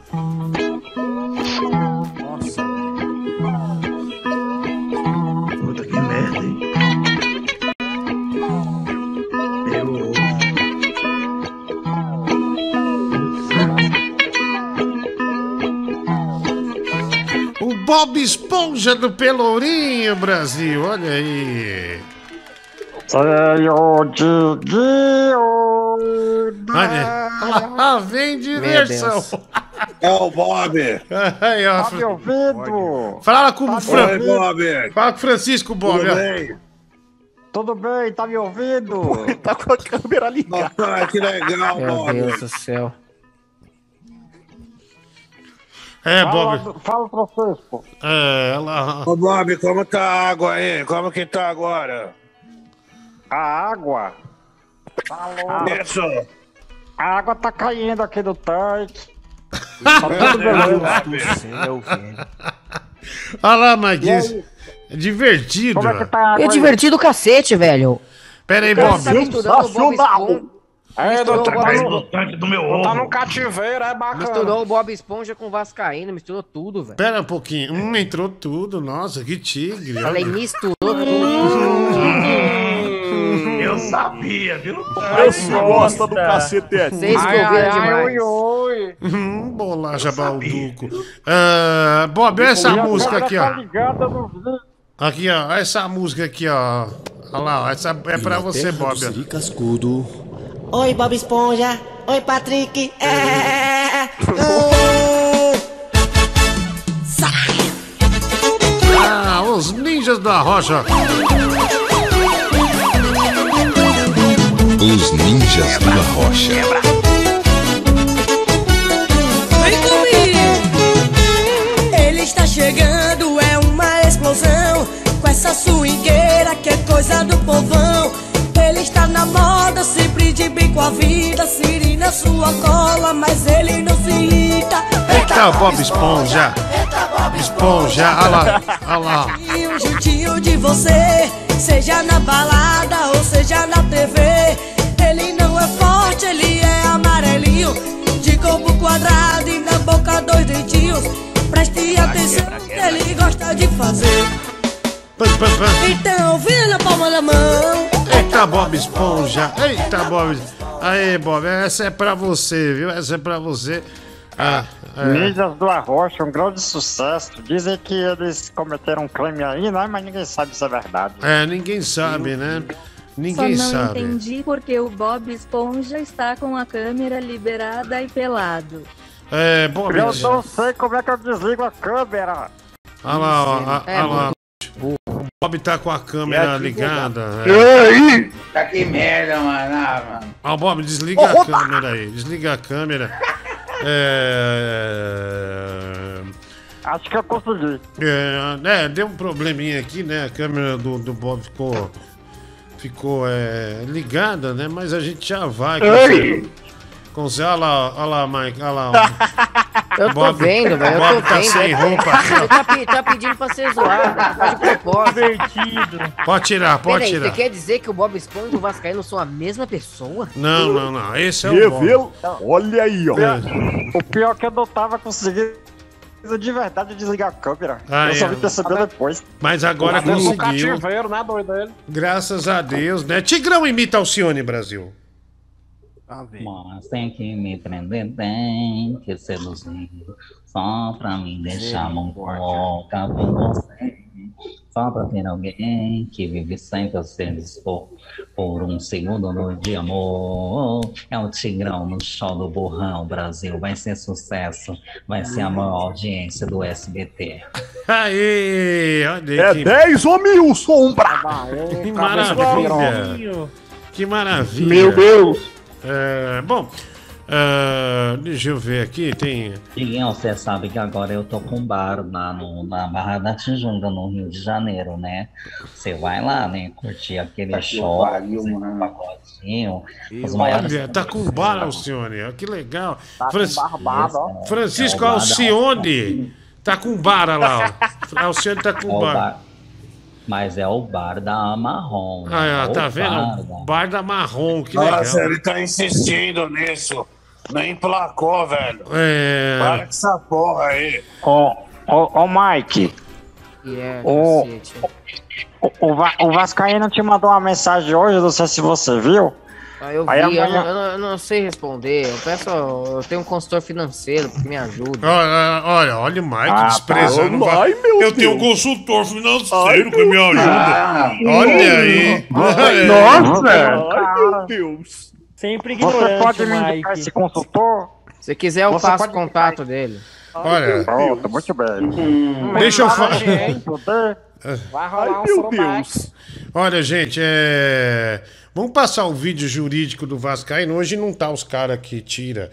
Bob Esponja do Pelourinho, Brasil. Olha aí. Senhor Diguinho. Olha, lá vem diversão. <laughs> É o Bob. Aí, ó. Tá me ouvindo? Fala com o Tá Fran... me ouvindo? Fala com o Francisco, Bob. Tudo bem? Tudo bem, tá me ouvindo? <laughs> tá com a câmera ligada. Ah, que legal, Meu Bob. Deus do céu. É, Fala, Bob. Fala, Francisco. É, lá. Ô, Bob, como tá a água aí? Como que tá agora? A água? Louco. Isso. A água tá caindo aqui do tanque. Tá <laughs> tudo beleza. Olha lá, aí? É divertido. Como é que tá a água É aí? divertido o cacete, velho. Pera aí, Bob. tá Bob Esponja. É, Misturou tá Esponja- no, tanque do meu não tá ovo. no cativeiro, é bacana. Misturou o Bob Esponja com o Vascaíno, misturou tudo, velho. Pera um pouquinho. Hum, entrou tudo. Nossa, que tigre. Falei, misturou tudo. Eu sabia, viu? Esse gosta do cacetete. Vocês que ouviram demais. oi. Hum, bolacha balduco. Ah, Bob, olha essa música câmera aqui, tá ó. Aqui, ó. Olha essa música aqui, ó. Olha lá, ó. Essa é pra você, Bob. Cascudo. Oi, Bob Esponja. Oi, Patrick. É. Ah, os ninjas da rocha. Os ninjas da rocha. Vem comigo! Ele está chegando, é uma explosão. Com essa swingueira que é coisa do povão. Ele está na moda, de bem com a vida. Siri na sua cola, mas ele não se irrita. Eita, Bob Esponja. Esponja, olha lá, <laughs> olha lá. E jeitinho de você, seja na balada ou seja na TV. Ele não é forte, ele é amarelinho, de corpo quadrado e na boca dois dentinhos. Preste atenção ele gosta de fazer. Então, vira na palma da mão. Eita, Bob Esponja. Eita, Bob. Aí, Bob, essa é pra você, viu? Essa é pra você. Ah, é. Ninjas do Arrocha, um grande sucesso. Dizem que eles cometeram um crime aí, né? Mas ninguém sabe se é verdade. É, ninguém sabe, né? Ninguém Só não sabe. entendi porque o Bob Esponja está com a câmera liberada e pelado. É, Bob. Eu não sei como é que eu desligo a câmera. Olha lá, ó, ó, É, olha lá. O Bob tá com a câmera ligada. É. aí? Tá que merda, mano. Ah, mano. Ó, Bob, desliga a câmera aí. Desliga a câmera. <laughs> É. Acho que eu consegui. É, é, deu um probleminha aqui, né? A câmera do, do Bob ficou. Ficou é, ligada, né? Mas a gente já vai. Ei! Com você, olha lá, olha lá, Mike, olha lá. <laughs> Eu tô Bob- vendo, velho. Eu Bob tô tá vendo. sem é- roupa <laughs> tá, tá pedindo pra ser zoado. Tá de propósito. Divertido. Pode tirar, pode Peraí, tirar. você quer dizer que o Bob Esponja e o Vascaíno são a mesma pessoa? Não, não, não. Esse é o Bob. Olha aí, ó. O pior é que eu não tava conseguindo de verdade desligar a câmera. Ah, eu só é. vim perceber depois. Mas agora Mas conseguiu. cativeiro, né, doido ele? Graças a Deus, né? Tigrão imita Alcione, Brasil. Mas tem que me prender, tem que seduzir. Só pra me deixar mão louca por você. Só pra ter alguém que vive sempre a se dispor. Por um segundo de amor. É o Tigrão no show do Burrão, Brasil. Vai ser sucesso. Vai ser a maior audiência do SBT. Aê, olha É que... 10 ou mil, sombra! Que maravilha! Que maravilha! Meu Deus! É, bom, é, deixa eu ver aqui, tem. Diguinho, você sabe que agora eu tô com um bar lá no, na Barra da Tijuca, no Rio de Janeiro, né? Você vai lá, né? Curtir aquele Tá show, um pagodinho. Olha, tá com bar, Alcione, ó, que legal. Tá com Franci- barbado, ó. Francisco É o bar da Alcione tá com bar, lá. ó. <laughs> Alcione tá É com bar. bar. Mas é o bar da Marrom. né? Ah, É é, o tá bar vendo? da- Bar da Marrom, que legal. Nossa, ele tá insistindo nisso. Nem placou, velho. É. Para com essa porra aí. Ô, ô, ô Mike, É, o, o, o, o Vascaíno te mandou uma mensagem hoje, não sei se você viu. Ah, eu vi, Aí eu, amanhã- não, eu não- eu não sei responder. Eu peço, eu tenho um consultor financeiro que me ajuda. Olha, olha, olha o Mike Ah, desprezando. tá. o Va- Ai, meu eu tenho um Deus. consultor financeiro que me ajuda. Ah, olha aí. Ai, <laughs> Nossa. Ai, meu Deus. Sempre Você ignorante, pode me Mike. indicar esse consultor? Se quiser, eu Você passo o contato dele. Olha. Pronto, muito bem. Deixa eu falar. Vai rolar um meu surubaque. Olha, gente, é... vamos passar o vídeo jurídico do Vascaíno. Hoje não tá os caras que tira.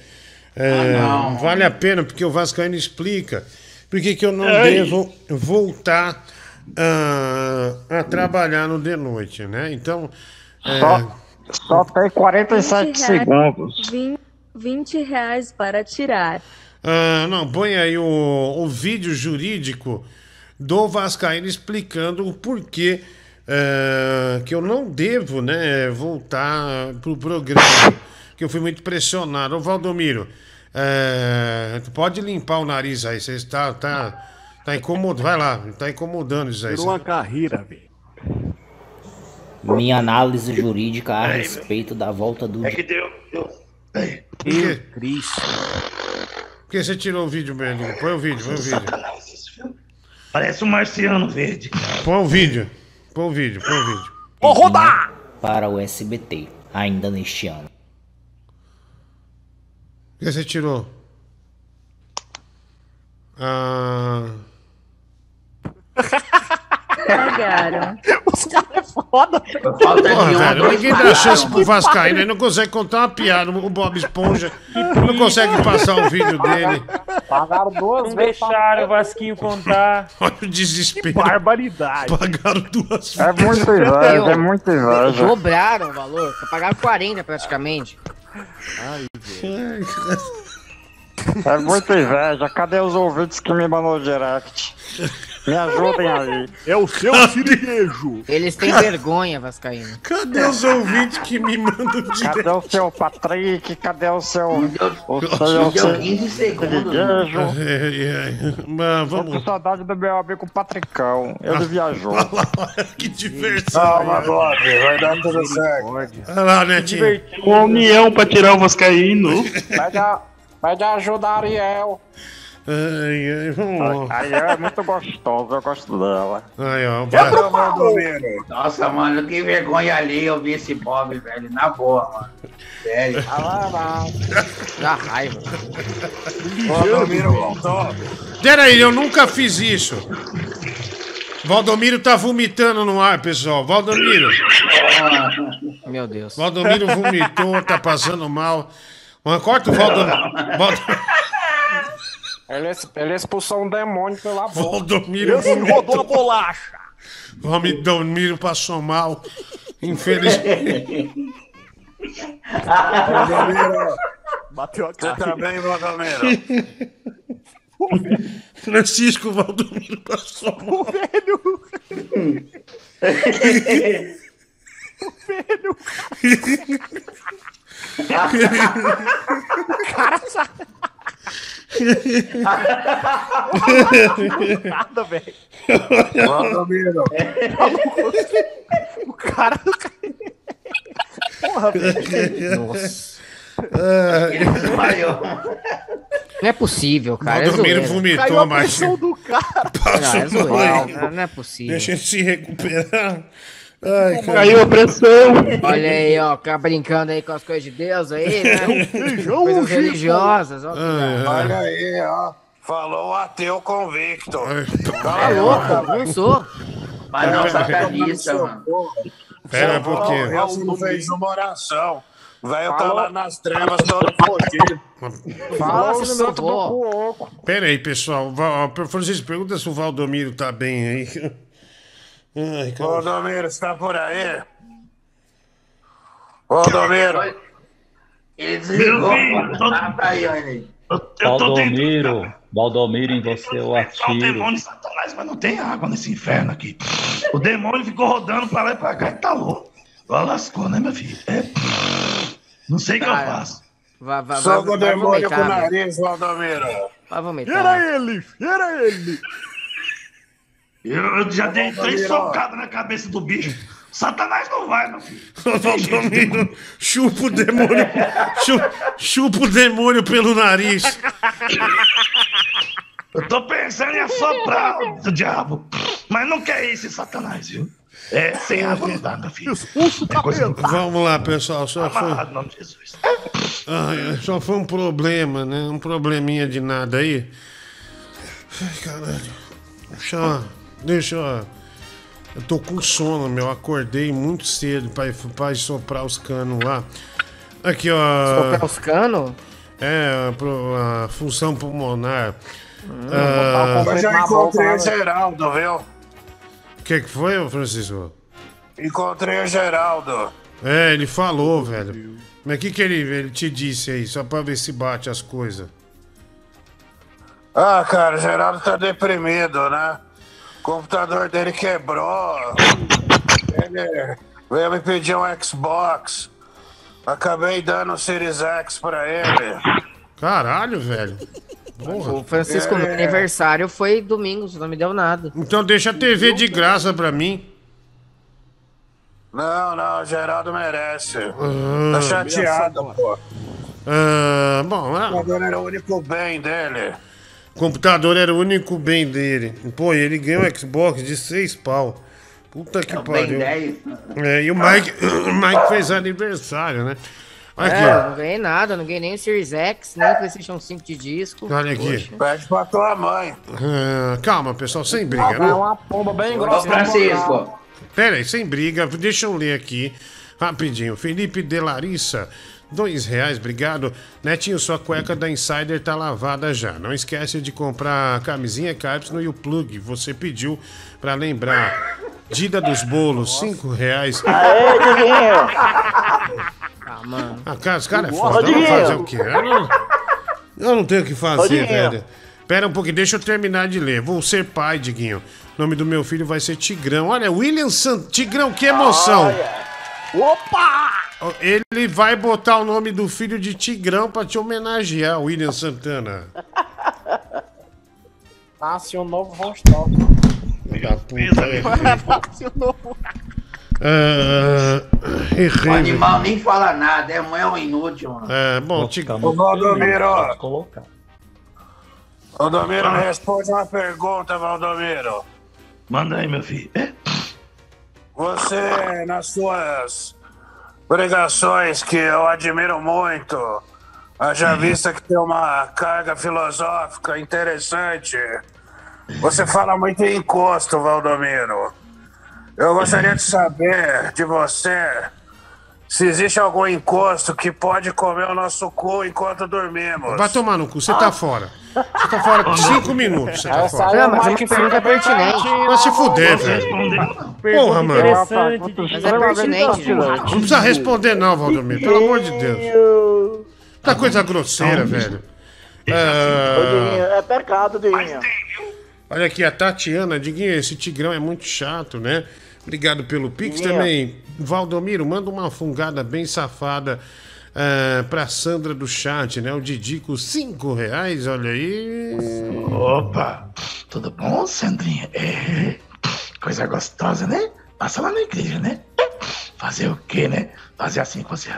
É, Ah, não. Vale a pena, porque o Vascaíno explica por que que eu não Ai. devo voltar ah, a trabalhar no de noite, né? Então. é, Só, só tem 47 20 reais- segundos. vin- 20 reais para tirar. Ah, não, põe aí o, o vídeo jurídico do Vascaíno explicando o porquê eh, que eu não devo né, voltar pro programa. Que eu fui muito pressionado. Ô Valdomiro, tu pode limpar o nariz aí, você está tá, tá incomodando. Vai lá, tá incomodando isso aí. Virou uma carreira, velho. Minha análise jurídica a respeito da volta do. É que deu. deu. Por quê? Por que você tirou o vídeo, Belinho? Põe o vídeo, põe o vídeo. Parece um marciano verde. Põe o vídeo. Põe o vídeo, põe o vídeo. Vou rodar! Para o SBT, ainda neste ano. O que você tirou? Ah. <laughs> Pagaram. Os caras é foda. Falta de Porra, velho, ninguém dá chance pro. Vascaíno, ele não consegue contar uma piada. O Bob Esponja não consegue passar o vídeo dele. Pagaram duas Não deixaram o Vasquinho contar. <laughs> Olha o desespero. barbaridade. Pagaram duas É muito inveja, é muito inveja. Dobraram o valor. Pagaram 40 praticamente. Ai, É muita inveja. Cadê os ouvintes que me mandou direct? Me ajudem aí. É o seu siriguejo. Eles têm vergonha, Vascaíno. Cadê os ouvintes que me mandam Cadê o seu Patrick? Cadê o seu. O seu. 15 segundos. Siriguejo? Mas Tô com vamos. saudade do meu amigo Patricão. Ele viajou. que diversão. Calma, Bob, vai dar tudo certo. Olha lá, Netinho. Uma união pra tirar o Vascaíno. Pede, a, pede ajuda Ariel. Ai, ai, vamos lá. Aí é muito gostosa, eu gosto dela. Aí, ó. vai. Nossa, mano, que vergonha ali eu vi esse Bob, velho. Na boa, mano. Sério. <laughs> Dá raiva. Valdomiro voltou. Peraí, eu nunca fiz isso. Valdomiro tá vomitando no ar, pessoal. Valdomiro. Meu Deus. Valdomiro vomitou, tá passando mal. Mas corta o Valdomiro. Ele, es- <laughs> ele expulsou um demônio pela boca. Valdomiro Esse rodou a bolacha. Valdomiro passou mal. Infelizmente. Valdomiro, Bateu a você cara. tá bem, Valdomiro? <laughs> Francisco Valdomiro passou mal. Velho. <laughs> Cara, sa- Nada, velho. O cara. Porra, velho. Nossa. Não é possível, cara. É Valdomiro zoeira. vomitou, Caiu a mas do cara. Não, é passou zoeira. mal. Não, não é possível. Deixa ele se recuperar. Ai. Caiu a pressão. Olha aí, ó, ficar brincando aí com as coisas de Deus aí, né? Feijão, Coisas religiosas, ó. Ai. Olha aí, ó. Falou o ateu convicto. Tá louco? Não sou. Mas não, satanista, mano. Pera pouquinho. Você não fez uma oração. O velho tá lá nas trevas todo fodido. Fala Falou o assim no meu. Pera aí, pessoal. Francisco, pergunta se o Valdomiro tá bem aí. Ai. Valdomiro, você tá por aí? Valdomiro. Ele desligou, Ah, tá aí, olha aí. Eu, eu Valdomiro, Valdomiro, em você eu o atiro. demônio satanás, mas não tem água nesse inferno aqui. O demônio ficou rodando pra lá e pra cá e tá louco. Agora lascou, né, meu filho? É. Não sei o que eu faço. Vai, vai, vai, Soca o demônio com o nariz, Valdomiro. Vai vomitar. Era ele, era ele. Eu, eu já dei três socadas na cabeça do bicho. Satanás não vai, meu filho. Valdomiro, chupa o demônio. chu- chupa o demônio pelo nariz. Eu tô pensando em assoprar o diabo. Mas não quer isso, Satanás, viu? É sem água não dá, meu filho. É coisa Vamos lá, pessoal. Só foi, Amarrado em nome de Jesus. Ai, só foi um problema, né? Um probleminha de nada aí. Ai, caralho. Eu. Deixa eu. Eu tô com sono, meu. Acordei muito cedo pra, pra soprar os canos lá. Aqui, ó. Soprar os canos? É, pro- a função pulmonar. o Ah, Eu já encontrei o Geraldo, viu? O que, que foi, Francisco? Encontrei o Geraldo. É, ele falou, velho. Mas o que, que ele, ele te disse aí? Só pra ver se bate as coisas. Ah, cara, o Geraldo tá deprimido, né? O computador dele quebrou. Ele veio me pedir um Xbox. Acabei dando o Series X pra ele. Caralho, velho. O Francisco, É. meu aniversário foi domingo, você não me deu nada. Então deixa a TV de graça pra mim. Não, não, o Geraldo merece. Ah. Tá chateado, pô. Ah, bom, O ah, computador era o único bem dele. O computador era o único bem dele. Pô, e ele ganhou um Xbox de seis pau. Puta que É pariu. 10. É, e o Mike, <coughs> o Mike fez aniversário, né? Aqui, é, ó. não ganhei nada, não ganhei nem o Series X, nem o PlayStation 5 de disco. Olha aqui. Pede pra tua mãe. Ah, calma, pessoal, sem briga, É não? uma pomba bem Ô, grossa. Francisco. Pera aí, sem briga, deixa eu ler aqui rapidinho. Felipe de Larissa, dois reais, obrigado. Netinho, sua cueca da Insider tá lavada já. Não esquece de comprar a camisinha Carps no YouPlug. Você pediu pra lembrar. Dida dos bolos, cinco reais. Aê, Diguinho! Ah, mano. Ah, cara, os caras é foda. Diguinho. fazer o quê? Eu não, eu não tenho o que fazer, velho. Pera um pouquinho, deixa eu terminar de ler. Vou ser pai, Diguinho. O nome do meu filho vai ser Tigrão. Olha, William Sant... Tigrão, que emoção! Opa! Ele vai botar o nome do filho de Tigrão pra te homenagear, William Santana. Nasce um novo Rostov. Da puta, errei. <laughs> Ah, O errei. animal nem fala nada, é mãe é um inútil, mano. É, bom, Tigrão. Ô, Valdomiro. colocar. Valdomiro, me responde uma pergunta, Valdomiro. Manda aí, meu filho. Você, nas suas pregações, que eu admiro muito, haja vista que tem uma carga filosófica interessante, você fala muito em encosto, Valdomiro. Eu gostaria de saber de você se existe algum encosto que pode comer o nosso cu enquanto dormimos. Vai tomar no cu, você tá fora. Você tá fora por <laughs> cinco minutos, você tá Essa fora. é Não, mas é uma pergunta pertinente. Vai se fuder, velho. Porra, mano. Mas é pertinente. Não precisa responder não, Valdomiro, pelo amor de Deus. Tá coisa grosseira, velho. Ah, é pecado, Diguinho. olha aqui, a Tatiana, Diguinho, esse tigrão é muito chato, né? Obrigado pelo Pix também. Valdomiro, manda uma fungada bem safada ah, pra Sandra do chat, né? O Didico, cinco reais, olha aí. Opa! Tudo bom, Sandrinha? É. Coisa gostosa, né? Passa lá na igreja, né? Fazer o quê, né? Fazer assim com você.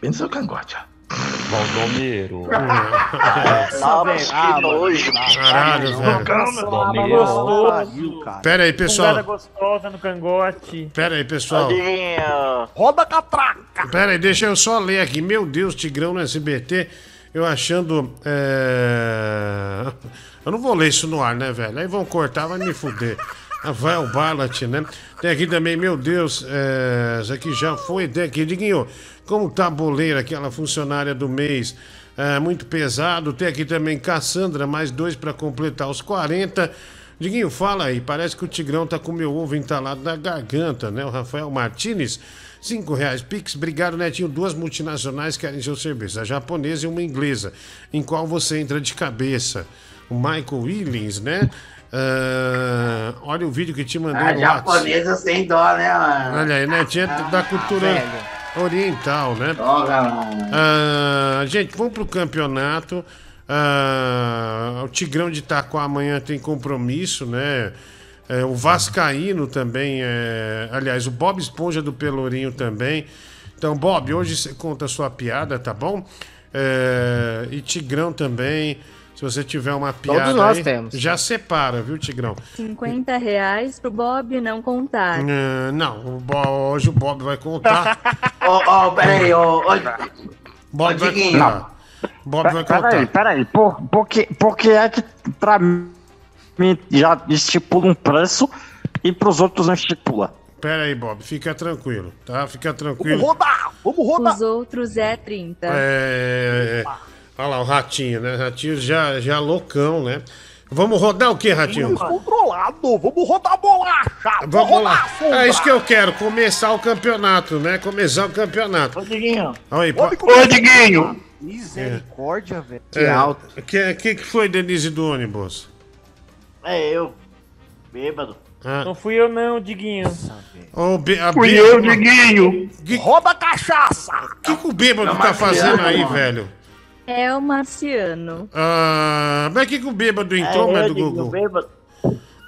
Bem no seu cangote, ó. Valdomiro. <laughs> Nossa, que nojo. Caralho, velho. Gostoso. Pera aí, pessoal. gostosa no cangote. Pera aí, pessoal. Diguinho. Roda a catraca. Pera aí, deixa eu só ler aqui. Meu Deus, Tigrão no SBT. Eu achando. é, <laughs> Eu não vou ler isso no ar, né, velho? Aí vão cortar, vai me fuder. Rafael Ballat, né? Tem aqui também, meu Deus, é... isso aqui já foi. Tem aqui, Diguinho, como tá a boleira, aquela funcionária do mês? É, muito pesado. Tem aqui também Cassandra, mais dois pra completar os 40. Diguinho, fala aí. Parece que o Tigrão tá com meu ovo entalado na garganta, né? O Rafael Martinez, cinco reais. Pix, obrigado, Netinho. Duas multinacionais querem seu serviço, a japonesa e uma inglesa, em qual você entra de cabeça. O Michael Willings, né? Ah, olha o vídeo que te mandei A no WhatsApp. japonesa sem dó, né, mano? Olha aí, Netinho é da cultura velho. oriental, né? Droga, mano. Ah, gente, vamos pro campeonato. Ah, o Tigrão de Itaquá amanhã tem compromisso, né? É, o Vascaíno também, é... aliás, o Bob Esponja do Pelourinho também. Então, Bob, hoje você conta a sua piada, tá bom? É, E Tigrão também. Se você tiver uma piada. nós aí, temos. Já separa, viu, Tigrão? 50 reais pro Bob não contar. É, não, o Bo- hoje o Bob vai contar. <laughs> Ô, ô, peraí, ô, ô. Bob vai contar. Bob vai Peraí, contar. peraí, por, por, que, por que é que pra mim já estipula um preço e pros outros não estipula? Pera aí, Bob, fica tranquilo, tá? Fica tranquilo. rodar! Vamos rodar! Os outros é 30. É. Olha lá, o ratinho, né? Ratinho já, já loucão, né? Vamos rodar o que, ratinho? Controlado! Vamos rodar bolacha! Vamos lá. rodar, Sombra! É isso que eu quero, começar o campeonato, né? Começar o campeonato. Ô, Diguinho. Começar. Diguinho. Misericórdia, velho. É, Que, que que foi, Denise do ônibus? É eu, bêbado. Ah. Não fui eu não, Diguinho. Ô, a Fui eu, Diguinho. Que, Roda a cachaça! que, que o bêbado Não, tá fazendo aí, mano. velho? É o Marciano. Ah, mas que que o bêbado entrou, mas do Gugu?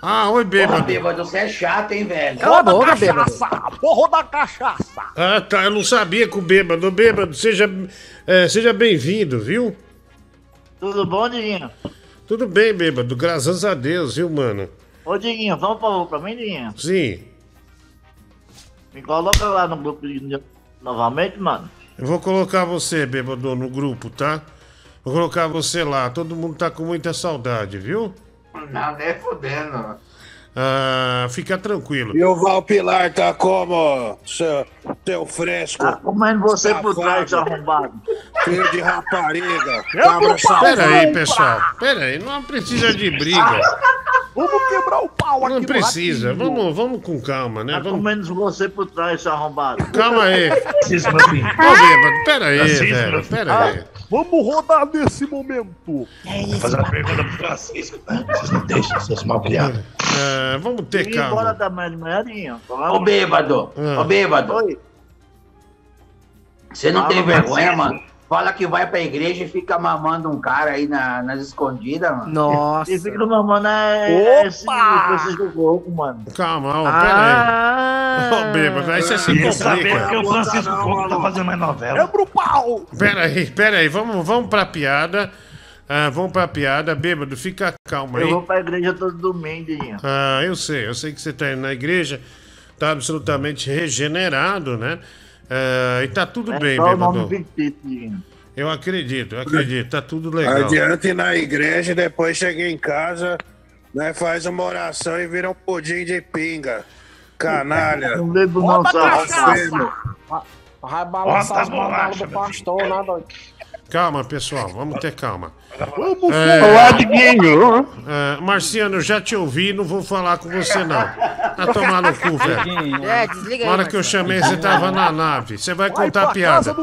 Ah, oi, Porra, bêbado. bêbado, você é chato, hein, velho? Roda a cachaça! Vou rodar a cachaça! Ah, tá. Eu não sabia que o bêbado. Bêbado, seja, é, seja bem-vindo, viu? Tudo bom, Diguinho? Tudo bem, bêbado. Graças a Deus, viu, mano? Ô, Diguinho, fala um favor pra mim, Diguinho. Sim. Me coloca lá no grupo de... novamente, mano. Eu vou colocar você, bêbado, no grupo, tá? Vou colocar você lá. Todo mundo tá com muita saudade, viu? Não, nem fodendo. Ah, fica tranquilo. E o Valpilar tá como, seu, seu fresco? Tá comendo você por trás, seu safado, arrombado. Filho de rapariga. Eu cabra não falo, safado. Pera aí, pessoal. Pera aí, não precisa de briga. Vamos quebrar o pau aqui Não precisa. Vamos, vamos com calma, né? Tá Vamos... comendo você por trás, seu arrombado. Calma aí. Ô, pera aí, velho. Pera aí. Vamos rodar nesse momento. Vou fazer uma pergunta pro Francisco, tá? Vocês não deixam, seus malcriados. Ah, vamos ter Ir embora calma. da manhã de manhã, Diguinho. Ô, bêbado, Ah. ô, bêbado. Oi. Você não Fala, tem vergonha, mano? Fala que vai pra igreja e fica mamando um cara aí na- nas escondidas, mano. Nossa. Esse filho mamando é esse Opa! Francisco Coco, mano. Calma, ó, pera aí. Ô, bêbado, aí você se Queria saber complica. porque o Francisco Coco tá fazendo mais novela. Quebra o pau! Pera aí, pera aí. Vamos, vamos pra piada. Ah, vamos pra piada. Bêbado, fica calma Eu aí. vou pra igreja todo domingo, Diguinho. Ah, eu sei, eu sei que você tá indo na igreja, tá absolutamente regenerado, né? Ah, e tá tudo É bem, só o nome bêbado. fictício, Diguinho. Eu acredito, eu acredito, tá tudo legal. Adianta ir na igreja, depois chega em casa, né, faz uma oração e vira um pudim de pinga. Canalha. Não bebo não, cachaça! Vai balançar as bolacha, do pastor, né, doido? Calma, pessoal, vamos ter calma. Vamos É, Olá, Diguinho. Marciano, eu já te ouvi, não vou falar com você não. Vai tomar no cu, velho. É, desliga Na aí. hora que eu chamei, você tava na nave. Você vai contar pra piada.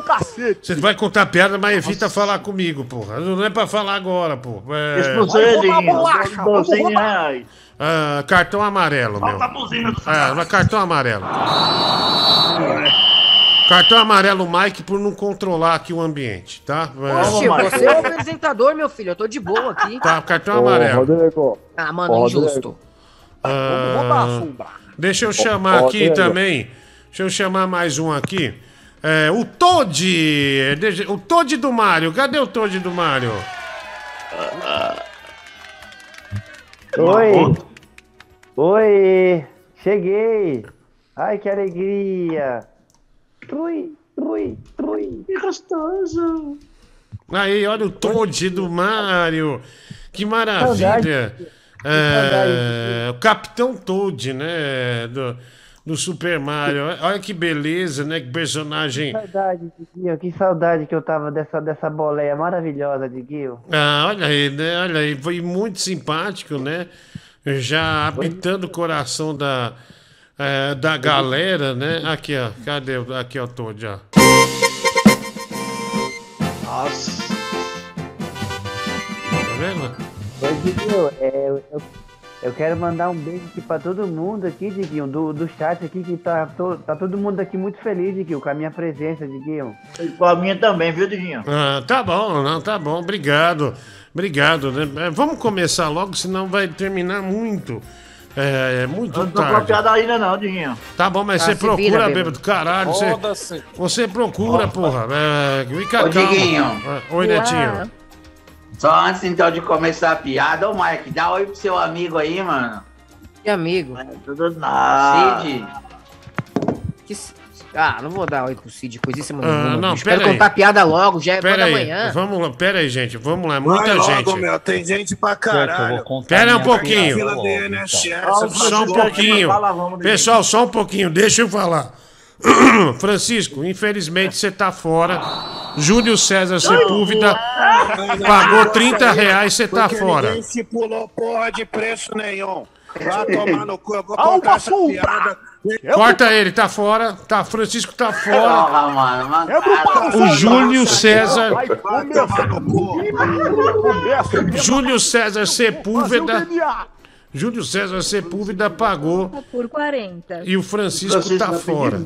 Você vai contar piada, mas evita falar comigo, porra. Não é pra falar agora, pô. É, Esse você, Vai rodar Diguinho. bolacha, vamos 12 rodar. reais. ah, cartão amarelo, meu. Bota a buzina do É, cartão amarelo. Mike, por não controlar aqui o ambiente, tá? É, Marcelo. você é o apresentador, meu filho. Eu tô de boa aqui. tá, cartão amarelo. Rodrigo. Ah, mano, injusto. Vamos rodar, Ah, deixa eu chamar aqui Rodrigo. também. Deixa eu chamar mais um aqui. É, o Toad. Deixa- O Toad do Mario. Cadê o Toad do Mario? Oi! Oi! Cheguei! Ai, que alegria! Trui, trui, trui! Que gostoso. Aí, olha o Toad do Mario. Que maravilha. É, o Capitão Toad, né? Do, do Super Mario. Olha que beleza, né? Que personagem. Que saudade, Diguinho, que saudade que eu tava dessa, dessa boleia maravilhosa, Diguinho. Ah, olha aí, né? Olha aí, foi muito simpático, né? Já habitando o coração da, é, da galera, né? Aqui, ó. Cadê? o- Aqui, ó, Toad, ó. Nossa. Tá vendo? Oi, Diguinho, é, eu, eu, eu quero mandar um beijo aqui pra todo mundo aqui, Diguinho, do, do chat aqui, que tá, to, tá todo mundo aqui muito feliz, Diguinho, com a minha presença, Diguinho. E com a minha também, viu, Diguinho? Ah, tá bom, não, tá bom, obrigado. Obrigado, né? É, Vamos começar logo, senão vai terminar muito É, é muito Eu não tô tarde. piada ainda não, Dinho. Tá bom, mas Ah, você procura, vira, bêbado. Caralho, você, você procura, porra. É, fica Ô, calmo. Diguinho. É, Oi, Netinho. Só antes então de começar a piada, ô Mike, dá oi pro seu amigo aí, mano. Que amigo? Tudo Cid. Que... Ah, não vou dar oi pro Cid, coisa isso, mano. Ah, não, Quero aí. contar piada logo, já é Pera da aí, manhã. vamos lá, pera aí, gente, vamos lá, muita Vai logo, gente. meu, tem gente pra caralho. Pera um pouquinho. fila INSS, Só um pouquinho. Pessoal, só um pouquinho, deixa eu falar. <clears throat> Francisco, infelizmente você tá fora. Júlio César Sepúlveda pagou 30 reais, você tá fora. Ninguém estipulou porra de preço nenhum. Vai tomar no cu, eu vou contar essa Fumbra. Piada. Corta ele, tá fora. Tá, Francisco tá Porra, fora. mano, mano. O Júlio César. Vai começar. Começa. Júlio César Sepúlveda. Júlio César Sepúlveda pagou Por 40. e o Francisco, Francisco tá vai pedir fora.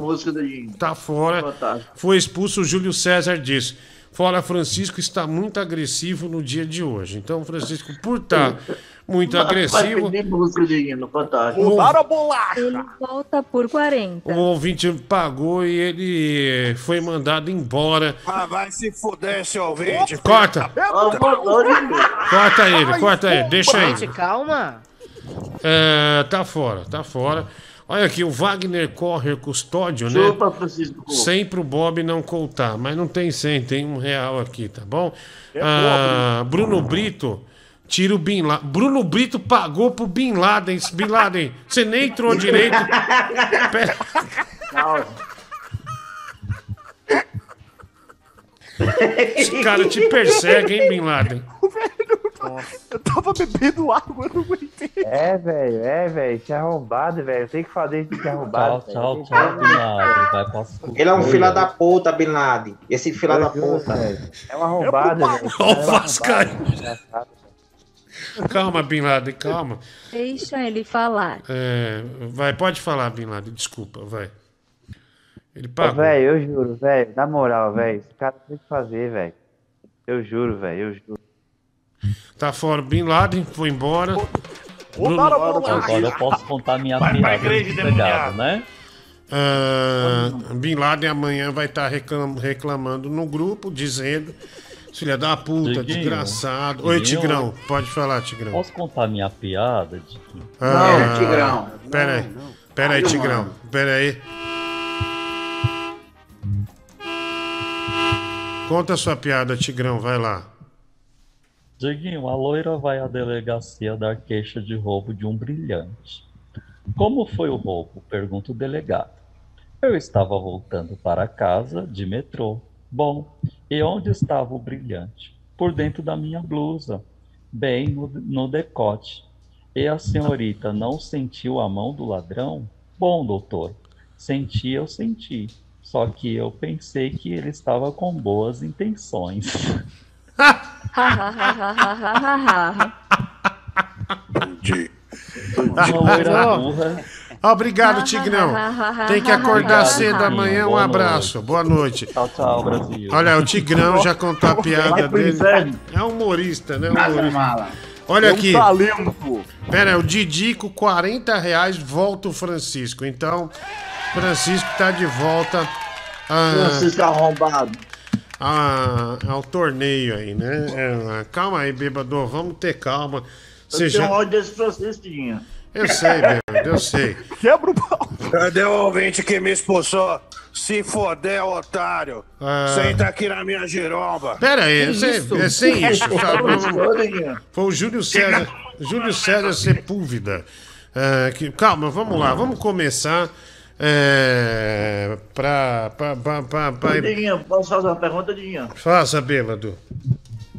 Tá fora. Fantástico. Foi expulso o Júlio César disse. Fora Francisco está muito agressivo no dia de hoje. Então, Francisco, por estar muito Vai agressivo, pedir música do Dinho, no Fantástico. Mudaram a bolacha. Ele volta por 40. o ouvinte pagou e ele foi mandado embora. Ah, vai se fuder, seu ouvinte. Corta! Ah, Corta ele, corta ele, deixa aí. Gente, calma. É, tá fora, tá fora. Olha aqui, o Wagner Correr Custódio, né? Francisco. 100 pro Bob não contar, mas não tem 100, tem um real aqui, tá bom? É Ah, Bruno Brito, tira o Bin Laden. Bruno Brito pagou pro Bin Laden. Bin Laden, você nem entrou direito. Pera- Esse cara te persegue, hein, Bin Laden? Eu tava bebendo água, eu não aguentei. É, velho, é, velho. Isso é arrombado, velho. Tem que fazer isso de arrombado. Tchau, tchau, tchau, Bin Laden. Vai pra Ele é um filho da puta, Bin Laden. Esse filho Eu da juro, puta. velho. É um arrombado, velho. O é um Vascaíno. Calma, Bin Laden, calma. Deixa ele falar. É, vai, pode falar, Bin Laden, desculpa, vai. Ele pagou. Velho, eu juro, velho. Na moral, velho. Esse cara tem que fazer, velho. Eu juro, velho. Eu juro. Tá fora, Bin Laden foi embora. Bruno- Agora eu posso contar minha Vai piada igreja, desempregado, né? Ah, Bin Laden amanhã vai estar reclamando no grupo, dizendo: Filha da puta, Diguinho, desgraçado. Oi, Diguinho. Tigrão, pode falar, Tigrão. Posso contar minha piada? Diguinho? Ah, Tigrão. Pera aí, pera aí, Não, Tigrão, pera aí. Conta a sua piada, Tigrão, vai lá. Diguinho, a loira vai à delegacia dar queixa de roubo de um brilhante. Como foi o roubo? Pergunta o delegado. Eu estava voltando para casa de metrô. Bom, e onde estava o brilhante? Por dentro da minha blusa, bem no, no decote. E a senhorita não sentiu a mão do ladrão? Bom, doutor, senti, eu senti. Só que eu pensei que ele estava com boas intenções. <laughs> Uma loira burra. Obrigado, Tigrão. Tem que acordar Obrigado, cedo amanhã. Um abraço. Boa noite. Tchau, tchau, Brasil. Olha, o Tigrão já contou a piada dele. É humorista, né? Humorista. Olha É aqui. Pera, o Didico, 40 reais, volta o Francisco. Então, Francisco tá de volta a- Francisco arrombado. a- ao torneio aí, né? É, calma aí, bêbado, vamos ter calma. Você Eu tenho já... ódio desse Francisco. Eu sei, bêbado, eu sei. Quebra o pau. Cadê o ouvinte que me expulsou? Se foder, otário. Ah. Senta aqui na minha giromba. Pera aí, é sem, é isso. <laughs> Dinho. Foi o Júlio César, Júlio César Sepúlveda. É, que, calma, vamos lá, vamos começar. É, pra, pra, pra, pra, pra- Dinho, posso fazer uma pergunta, Dinho? Faça, bêbado.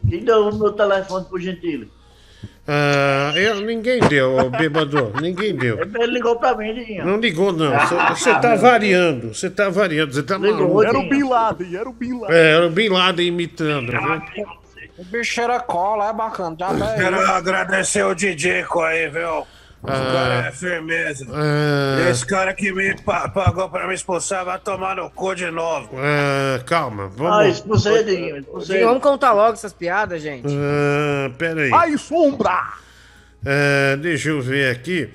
Quem deu o meu telefone pro Gentili? Ah, eu, ninguém deu, ô, bêbado, <laughs> ninguém deu. Ele ligou pra mim, Dinho. Não ligou, não. Você tá variando, você tá variando, você tá maluco. Era o Bin Laden, era o Bin Laden. É, era o Bin Laden imitando, viu? O bicho cheira cola, é bacana. Já tá. Quero agradecer o Didico aí, viu? O cara é firmeza. Ah. E esse cara que me pa- pagou pra me expulsar vai tomar no cu de novo. Ah, calma, vamos. Ah, expulsei, Dinho. Expulsei. Vamos contar logo essas piadas, gente. Ah, pera aí. Ai, sombra! É, deixa eu ver aqui.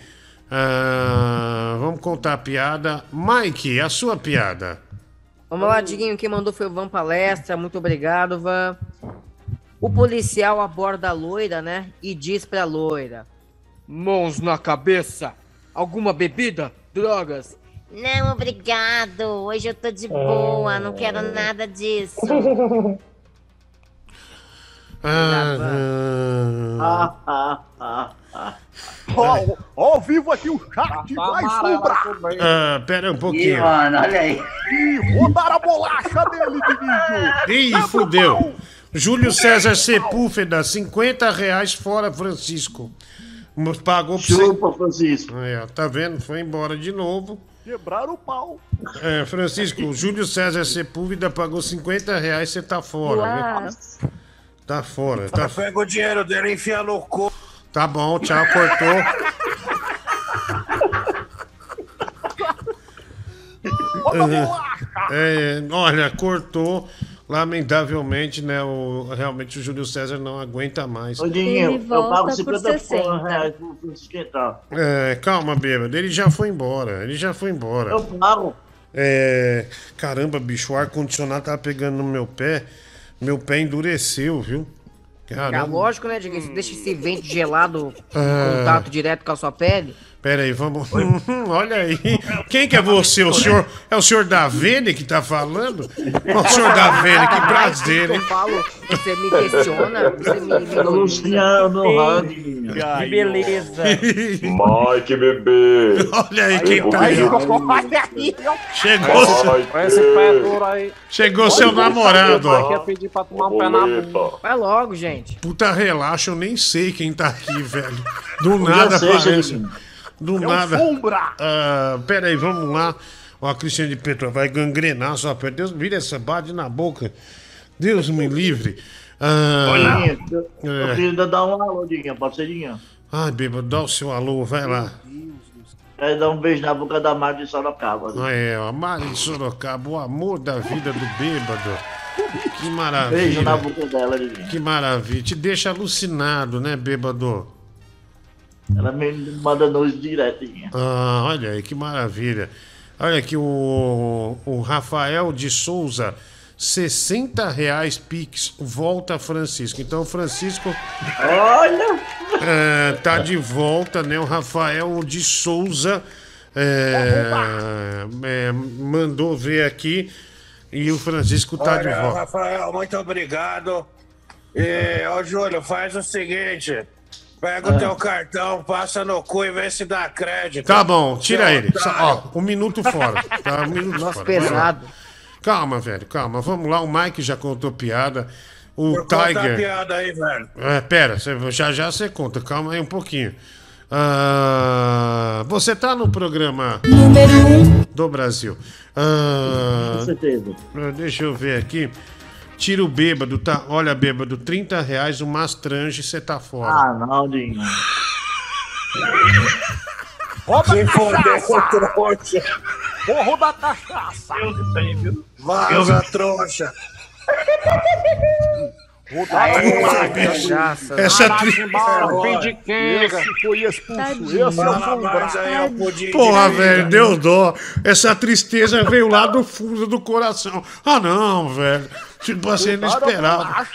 Ah, vamos contar a piada. Mike, a sua piada. Vamos lá, Diguinho. Quem mandou foi o Van Palestra. Muito obrigado, Van. O policial aborda a loira, né? E diz pra loira: Mãos na cabeça. Alguma bebida? Drogas? Não, obrigado. Hoje eu tô de boa, não quero nada disso. Ah, Ah, ah, ah. Ó, ó, vivo aqui o chat mais sombra. ah, pera um pouquinho. Ih, mano, olha aí. Ih, rodaram a bolacha dele, Diguinho. Ih, fudeu. Júlio César Sepúlveda, 50 reais fora, Francisco. Pagou pra Chupa, Francisco. Aí, ó, tá vendo? Foi embora de novo. Quebraram o pau. É, Francisco, o Júlio César Sepúlveda pagou 50 reais, você tá fora, viu? Tá fora, tá Pega o dinheiro dele e enfia no cu. Tá bom, tchau, cortou. É, olha, cortou. Lamentavelmente, né? O, realmente o Júlio César não aguenta mais. Ô, Dinho, eu pago 50 porra reais pro Francisco entrar. É, calma, bêbado. Ele já foi embora. Ele já foi embora. Eu pago. É, caramba, bicho, o ar-condicionado tava pegando no meu pé. Meu pé endureceu, viu? É Caramba. lógico, né, deixa esse vento gelado em Ah. contato direto com a sua pele. Pera aí, vamos. <laughs> Olha aí. Quem que é você? O senhor. É o senhor Davene que tá falando? O senhor Davene, que prazer, hein? Eu falo, você me questiona, você me, me Luciano. Que beleza. <laughs> Mike, bebê. Olha aí quem tá aí. Olha aí. Chegou, chegou seu namorado, ó. pedir pra tomar um pé na bunda. Vai logo, gente. Puta, relaxa, eu nem sei quem tá aqui, velho. Do nada. Xandinho. Do É nada. sombra. Ah, pera aí, vamos lá. Ó, a Cristiane de Petro vai gangrenar sua perna. Deus, vira essa bade na boca. Deus me livre. Ah, Dinho, eu, eu É. queria dar um alô, ser, Dinho? Ai, bêbado, dá o seu alô, vai lá. Quero dar um beijo na boca da Mari de Sorocaba. Ah, é, ó, Mari de Sorocaba, o amor da vida do bêbado. Que maravilha. Beijo na boca dela, Dinho. Que maravilha. Te deixa alucinado, né, bêbado? Ela me manda noite direto, Dinho. Ah, olha aí, que maravilha. Olha aqui o, o Rafael de Souza, 60 reais Pix, volta Francisco. Então o Francisco Olha! é, tá de volta, né? O Rafael de Souza é, é, mandou ver aqui e o Francisco tá de Olha, volta. Rafael, muito obrigado. E, ô, Júlio, faz o seguinte. Pega o teu cartão, passa no cu e vê se dá crédito. Tá bom, tira Seu ele. Ó, um minuto fora. Tá, um minuto Nossa, fora. Pesado. Calma, velho, calma. Vamos lá, o Mike já contou piada. O Conta a Tiger. piada aí, velho. É, pera, você- já já você conta, calma aí um pouquinho. Ah, você tá no programa Número 1. do Brasil. Ah, Com certeza. deixa eu ver aqui. Tira o bêbado, tá? Olha, bêbado, 30 reais, o Mastrange, você tá fora. Ah, não, Dinho. <laughs> Rouba a foder, cachaça. trouxa. Porra da cachaça. Vaza, trouxa. Cachaça. Essa Caraca, tri... embora. Fim de quenga. Esse foi expulso. Esse é o ó, pudim. Porra, velho, deu dó. Essa tristeza veio lá do fundo do coração. Ah, não, velho. Tipo assim, inesperado.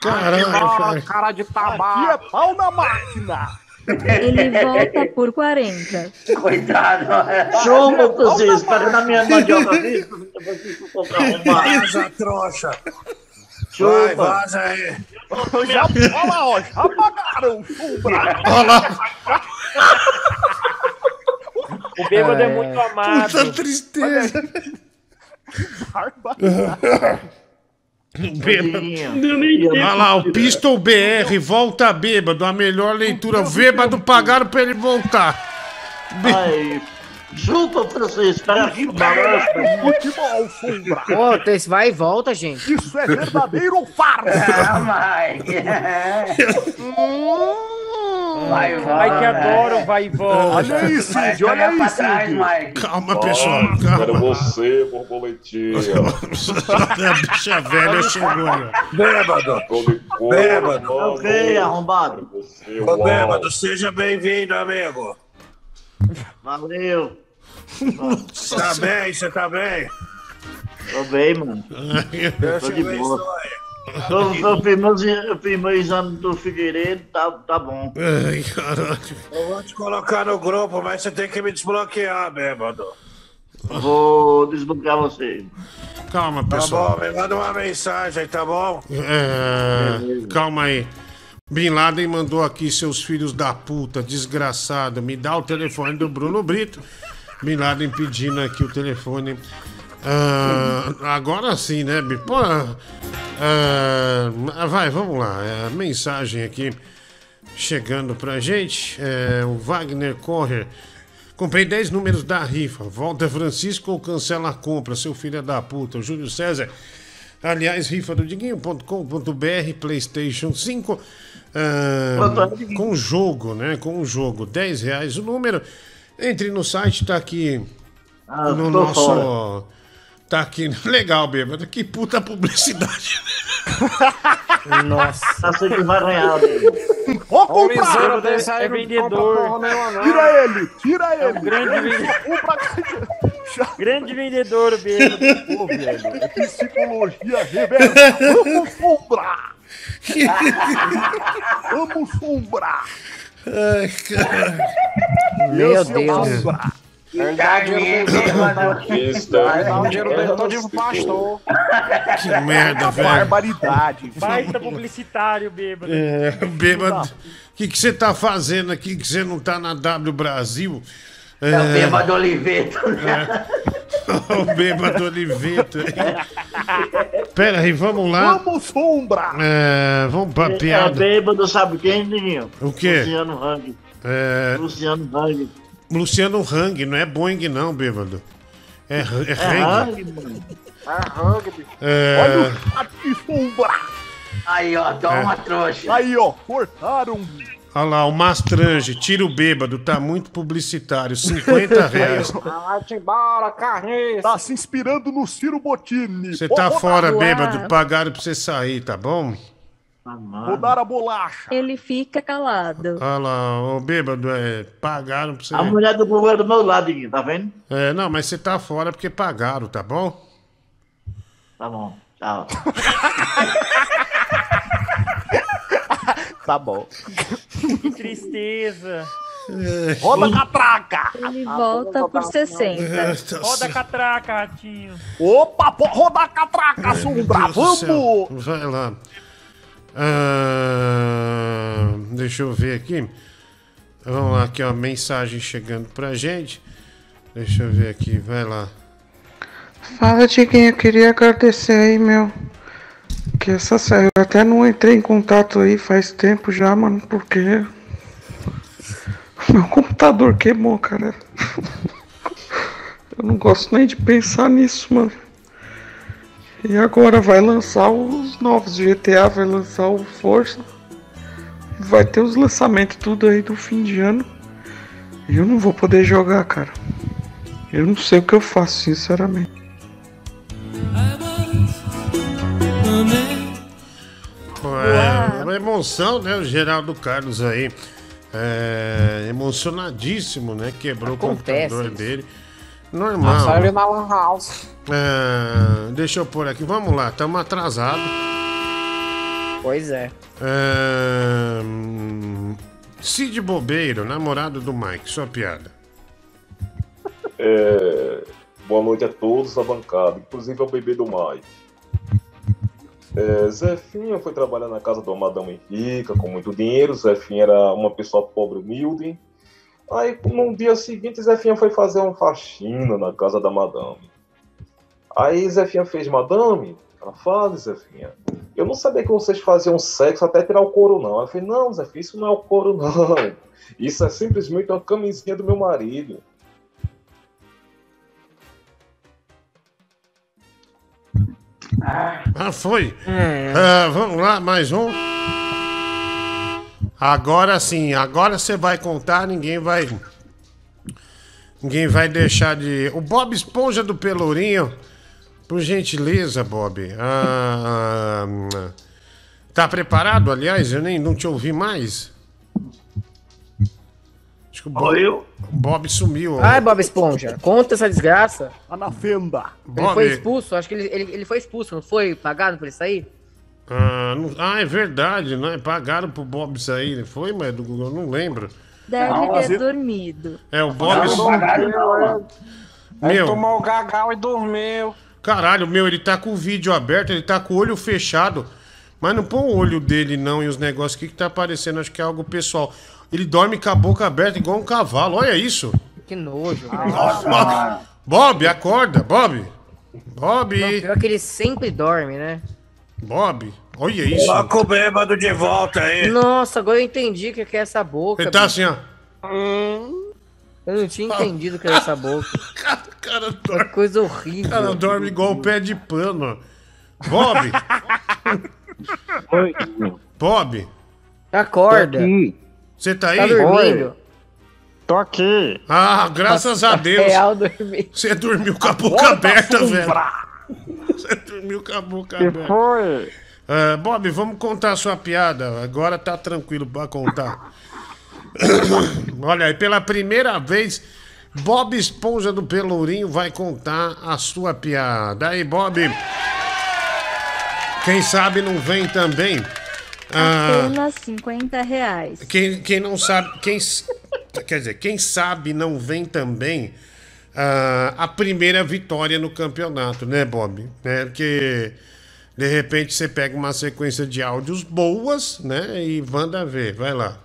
Caralho, velho. cara de Aqui tabaco. é pau na máquina. Ele volta por 40. Coitado. Chupa, Francisco. Pega na minha <laughs> mandioca. Vaza, trouxa. Vai, vaza aí. Já, olha lá, ó. Já apagaram o sombra. Olha lá, O bêbado é muito amado. puta tristeza. Barbaridade. <laughs> Bêbado. Olha lá, o Pistol BR, volta bêbado. A melhor leitura. Bêbado pagaram pra ele voltar. Ai, chupa, Francisco. Pega aqui, balança. Futebol, sombra. Pô, esse vai e volta, gente. Isso é verdadeiro farsa. Ah, <laughs> Mike. Vai, vai. Ai, que adoro, vai e volta. Olha Cid. Olha pra trás. Mike. Calma, pessoal, Quero calma. você, borboletinha. A bicha velha chegou aí. Bêbado. Bêbado. Ok, arrombado. Você, bêbado, seja bem-vindo, amigo. Valeu. Tá bem, você tá bem? Tô bem, mano. Deus Tô te de boa. abençoe. Firmando, eu firmei o exame do Figueiredo, tá, tá bom. Ai, caralho. Eu vou te colocar no grupo, mas você tem que me desbloquear, bêbado. Vou desbloquear você. Calma, Tá pessoal. bom, me manda uma mensagem, tá bom? É, calma aí. Bin Laden mandou aqui seus filhos da puta, desgraçado. Me dá o telefone do Bruno Brito. Bin Laden pedindo aqui o telefone. Ah, agora sim, né? Pô, ah, vai, vamos lá. É, mensagem aqui chegando pra gente. É, o Wagner Correr. Comprei 10 números da rifa. Volta Francisco ou cancela a compra, seu filho é da puta. O Júlio César. Aliás, rifa do Diguinho.com.br, PlayStation 5. ah, com jogo, né? Com jogo. 10 reais o número. Entre no site, tá aqui. Ah, no nosso. fora. Tá aqui. <laughs> Legal, bêbado. Que puta publicidade. <laughs> Nossa. Tá vai ganhar, Vou comprar! Liseiro desse aí é vendedor. Tira ele, tira É ele! um grande vendedor. grande vendedor, bêbado. <laughs> Pô, velho, é psicologia reversa. Vamos sombrar! Vamos sombrar! Ai, cara. Meu é Deus. sombrar. Ele dá o dinheiro dele todo pro pastor. Que merda, velho. Barbaridade. Baita publicitário, bêbado. É, bêbado. O que que você tá fazendo aqui que você não tá na W Brasil? É o bêbado Oliveto. <laughs> o bêbado Oliveto. Pera aí, vamos lá. Vamos sombrar! É, vamos pra É piada. bêbado, sabe quem, Diguinho? O quê? Luciano Hang. É, Luciano Hang. Luciano Hang, não é Boeing não, bêbado. É, é É Hang. Hang, mano. É. É, Olha o chat de! Aí, ó, toma É. uma trouxa. Aí, ó, cortaram. olha lá, o Mastrange, tira o bêbado, tá muito publicitário, 50 <laughs> reais. Vai-te embora, carniça. Tá se inspirando no Ciro Bottini. Você tá fora, bêbado, pagaram pra você sair, tá bom? Rodar a bolacha. Ele fica calado. Olha lá, o bêbado, é, pagaram pra você. A mulher do Google é do meu lado, tá vendo? É, não, mas você tá fora porque pagaram, tá bom? Tá bom, tchau. <laughs> Tá bom. Que tristeza. Roda a catraca! Ele volta por 60. Roda a catraca, ratinho. Opa, pô, roda a catraca, sombra! Do céu. Vamos! Vai lá. Ah, deixa eu ver aqui. Vamos lá, aqui, ó, mensagem chegando pra gente. Deixa eu ver aqui, vai lá. Fala, Tiquinho, eu queria agradecer aí, meu. Que essa. Eu até não entrei em contato aí faz tempo já, mano, porque. <laughs> Meu computador queimou, cara. <laughs> Eu não gosto nem de pensar nisso, mano. E agora vai lançar os novos GTA, vai lançar o Força. Vai ter os lançamentos tudo aí do fim de ano. E eu não vou poder jogar, cara. Eu não sei o que eu faço, sinceramente. É uma emoção, né? O Geraldo Carlos aí. É, emocionadíssimo, né? Quebrou Acontece o computador isso. dele. Normal. Só ele na Lan House. É, deixa eu pôr aqui. Vamos lá, estamos atrasados. Pois é. É, hum, Cid Bobeiro, namorado do Mike, sua piada. É, boa noite a todos da bancada, inclusive ao bebê do Mike. É, Zefinha foi trabalhar na casa de uma madame rica, com muito dinheiro. Zefinha era uma pessoa pobre, humilde. Aí, no dia seguinte, Zefinha foi fazer uma faxina na casa da madame. Aí, Zefinha fez, madame, ela fala, Zefinha, eu não sabia que vocês faziam sexo até tirar o couro, não. Ela falei, não, Zefinha, isso não é o couro, não. <laughs> Isso é simplesmente uma camisinha do meu marido. Ah, foi? Ah, vamos lá, mais um. Agora sim, agora você vai contar, ninguém vai. Ninguém vai deixar de. O Bob Esponja do Pelourinho. Por gentileza, Bob. Ah, tá preparado, aliás? Eu nem não te ouvi mais. Acho que o Bob, o Bob sumiu. Ai, Bob Esponja, conta essa desgraça. Na fenda. Ele Bob. foi expulso, acho que ele, ele, ele foi expulso, não foi pagado por isso aí? Ah, não- ah, é verdade, né? Pagaram pro Bob sair, não foi, mas do Google, eu não lembro. Deve Não, ter dormido. É, o Bob. Aí Meu. tomou o gagal e dormiu. Caralho, meu, ele tá com o vídeo aberto, ele tá com o olho fechado. Mas não põe o olho dele, não, e os negócios aqui que tá aparecendo, acho que é algo pessoal. Ele dorme com a boca aberta igual um cavalo, olha isso. Que nojo. Bob, Bob, acorda, Bob. Bob. Não, pior que ele sempre dorme, né? Bob, olha isso. Coloca o bêbado de volta aí. Nossa, agora eu entendi o que é essa boca. Ele tá assim, ó. Eu não tinha entendido o que era essa boca. <laughs> Cara, Que coisa horrível. Cara, dorme igual o pé de pano. Bob. Bob. Acorda. Você tá aí? Tá dormindo? Tô aqui. Ah, graças a Deus. Real dormir. Você dormiu com a boca aberta, velho. Você dormiu com a boca Que aberta. foi? Ah, Bob, vamos contar a sua piada. Agora tá tranquilo pra contar. <coughs> Olha aí, pela primeira vez, Bob Esponja do Pelourinho vai contar a sua piada. Aí, Bob. Quem sabe não vem também. Ah, Apenas 50 reais. quem, quem não sabe. Quem, quer dizer, quem sabe não vem também ah, a primeira vitória no campeonato, né, Bob? Né, porque de repente você pega uma sequência de áudios boas, né? E manda ver, vai lá.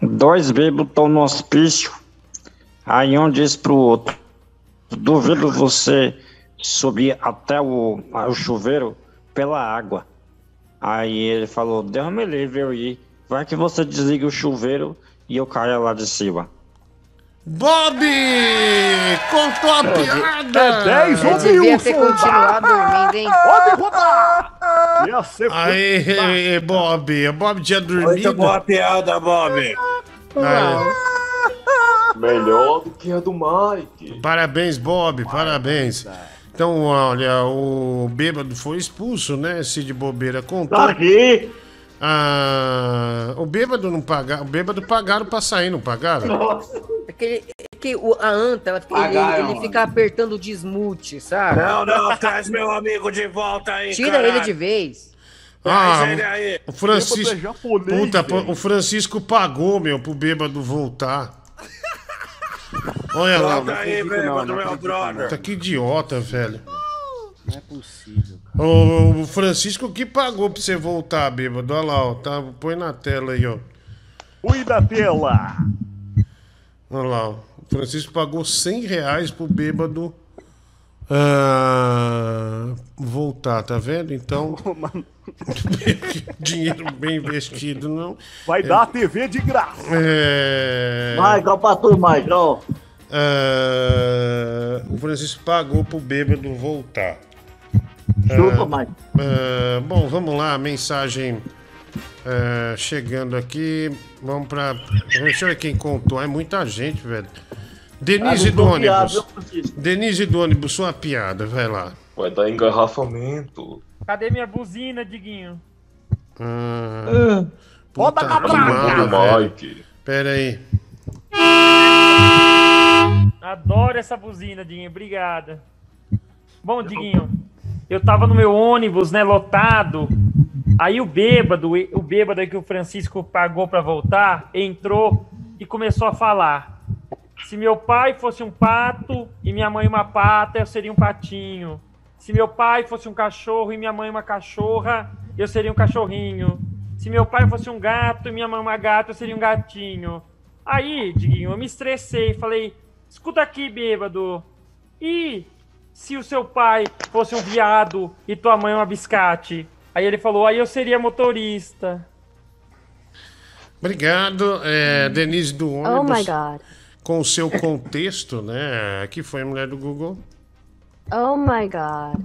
Dois bêbados estão no hospício. Aí um diz pro outro: Duvido você subir até o, o chuveiro pela água. Aí ele falou: Deus me livre eu ir. Vai que você desliga o chuveiro e eu caia lá de cima. Bob! Contou a piada! É 10 Eu ou devia ter continuado dormindo, hein? Pode rodar. Ia ser Aí, Bob. Bob tinha dormido. Muito boa piada, Bob. Aí. Melhor do que a do Mike. Parabéns, Bob, parabéns. Então, olha, o bêbado foi expulso, né? Cid Bobeira contou. Tá aqui. Ah, o bêbado não pagaram. O bêbado pagaram pra sair, não pagaram? É que, ele- é que o- a anta, ela, fica- ele, Pagaram, ele fica apertando o desmute, sabe? Não, não, traz meu amigo de volta aí, Tira caralho. ele de vez. Ah, o Francisco. É japonês, Puta, velho. o Francisco pagou, meu, pro bêbado voltar. Olha lá. Volta aí, bêbado, meu brother. Puta, que idiota, velho. Não é possível. O, Francisco que pagou pra você voltar, bêbado. Olha lá, ó. Tá, põe na tela aí, ó. Fui da tela. Olha lá, ó. O Francisco pagou 100 reais pro bêbado ah, voltar, tá vendo? Então. <laughs> <laughs> Dinheiro bem investido, não. Vai dar a TV de graça. É... Michael, pra tu, Michael. Ah, o Francisco pagou pro bêbado voltar. Chupa, Ah, Michael. ah, bom, vamos lá, mensagem ah, chegando aqui. Vamos pra. Deixa eu ver quem contou. É muita gente, velho. Denise Ah, do piada, ônibus. Denise do ônibus, sua piada, vai lá. Vai dar engarrafamento. Cadê minha buzina, Diguinho? Ah, Roda puta a que catraca. pariu, Do velho. Mike. Pera aí. Adoro essa buzina, Diguinho. Obrigada. Bom, Diguinho, eu tava no meu ônibus, né, lotado. Aí o bêbado, o bêbado que o Francisco pagou pra voltar, entrou e começou a falar. Se meu pai fosse um pato e minha mãe uma pata, eu seria um patinho. Se meu pai fosse um cachorro e minha mãe uma cachorra, eu seria um cachorrinho. Se meu pai fosse um gato e minha mãe uma gata, eu seria um gatinho. Aí, Diguinho, eu me estressei, falei: escuta aqui, bêbado. E se o seu pai fosse um viado e tua mãe uma biscate? Aí ele falou: aí eu seria motorista. Obrigado, é, Denise do Oh ônibus. my god. Com o seu contexto, né? Aqui foi a mulher do Google. Oh my god.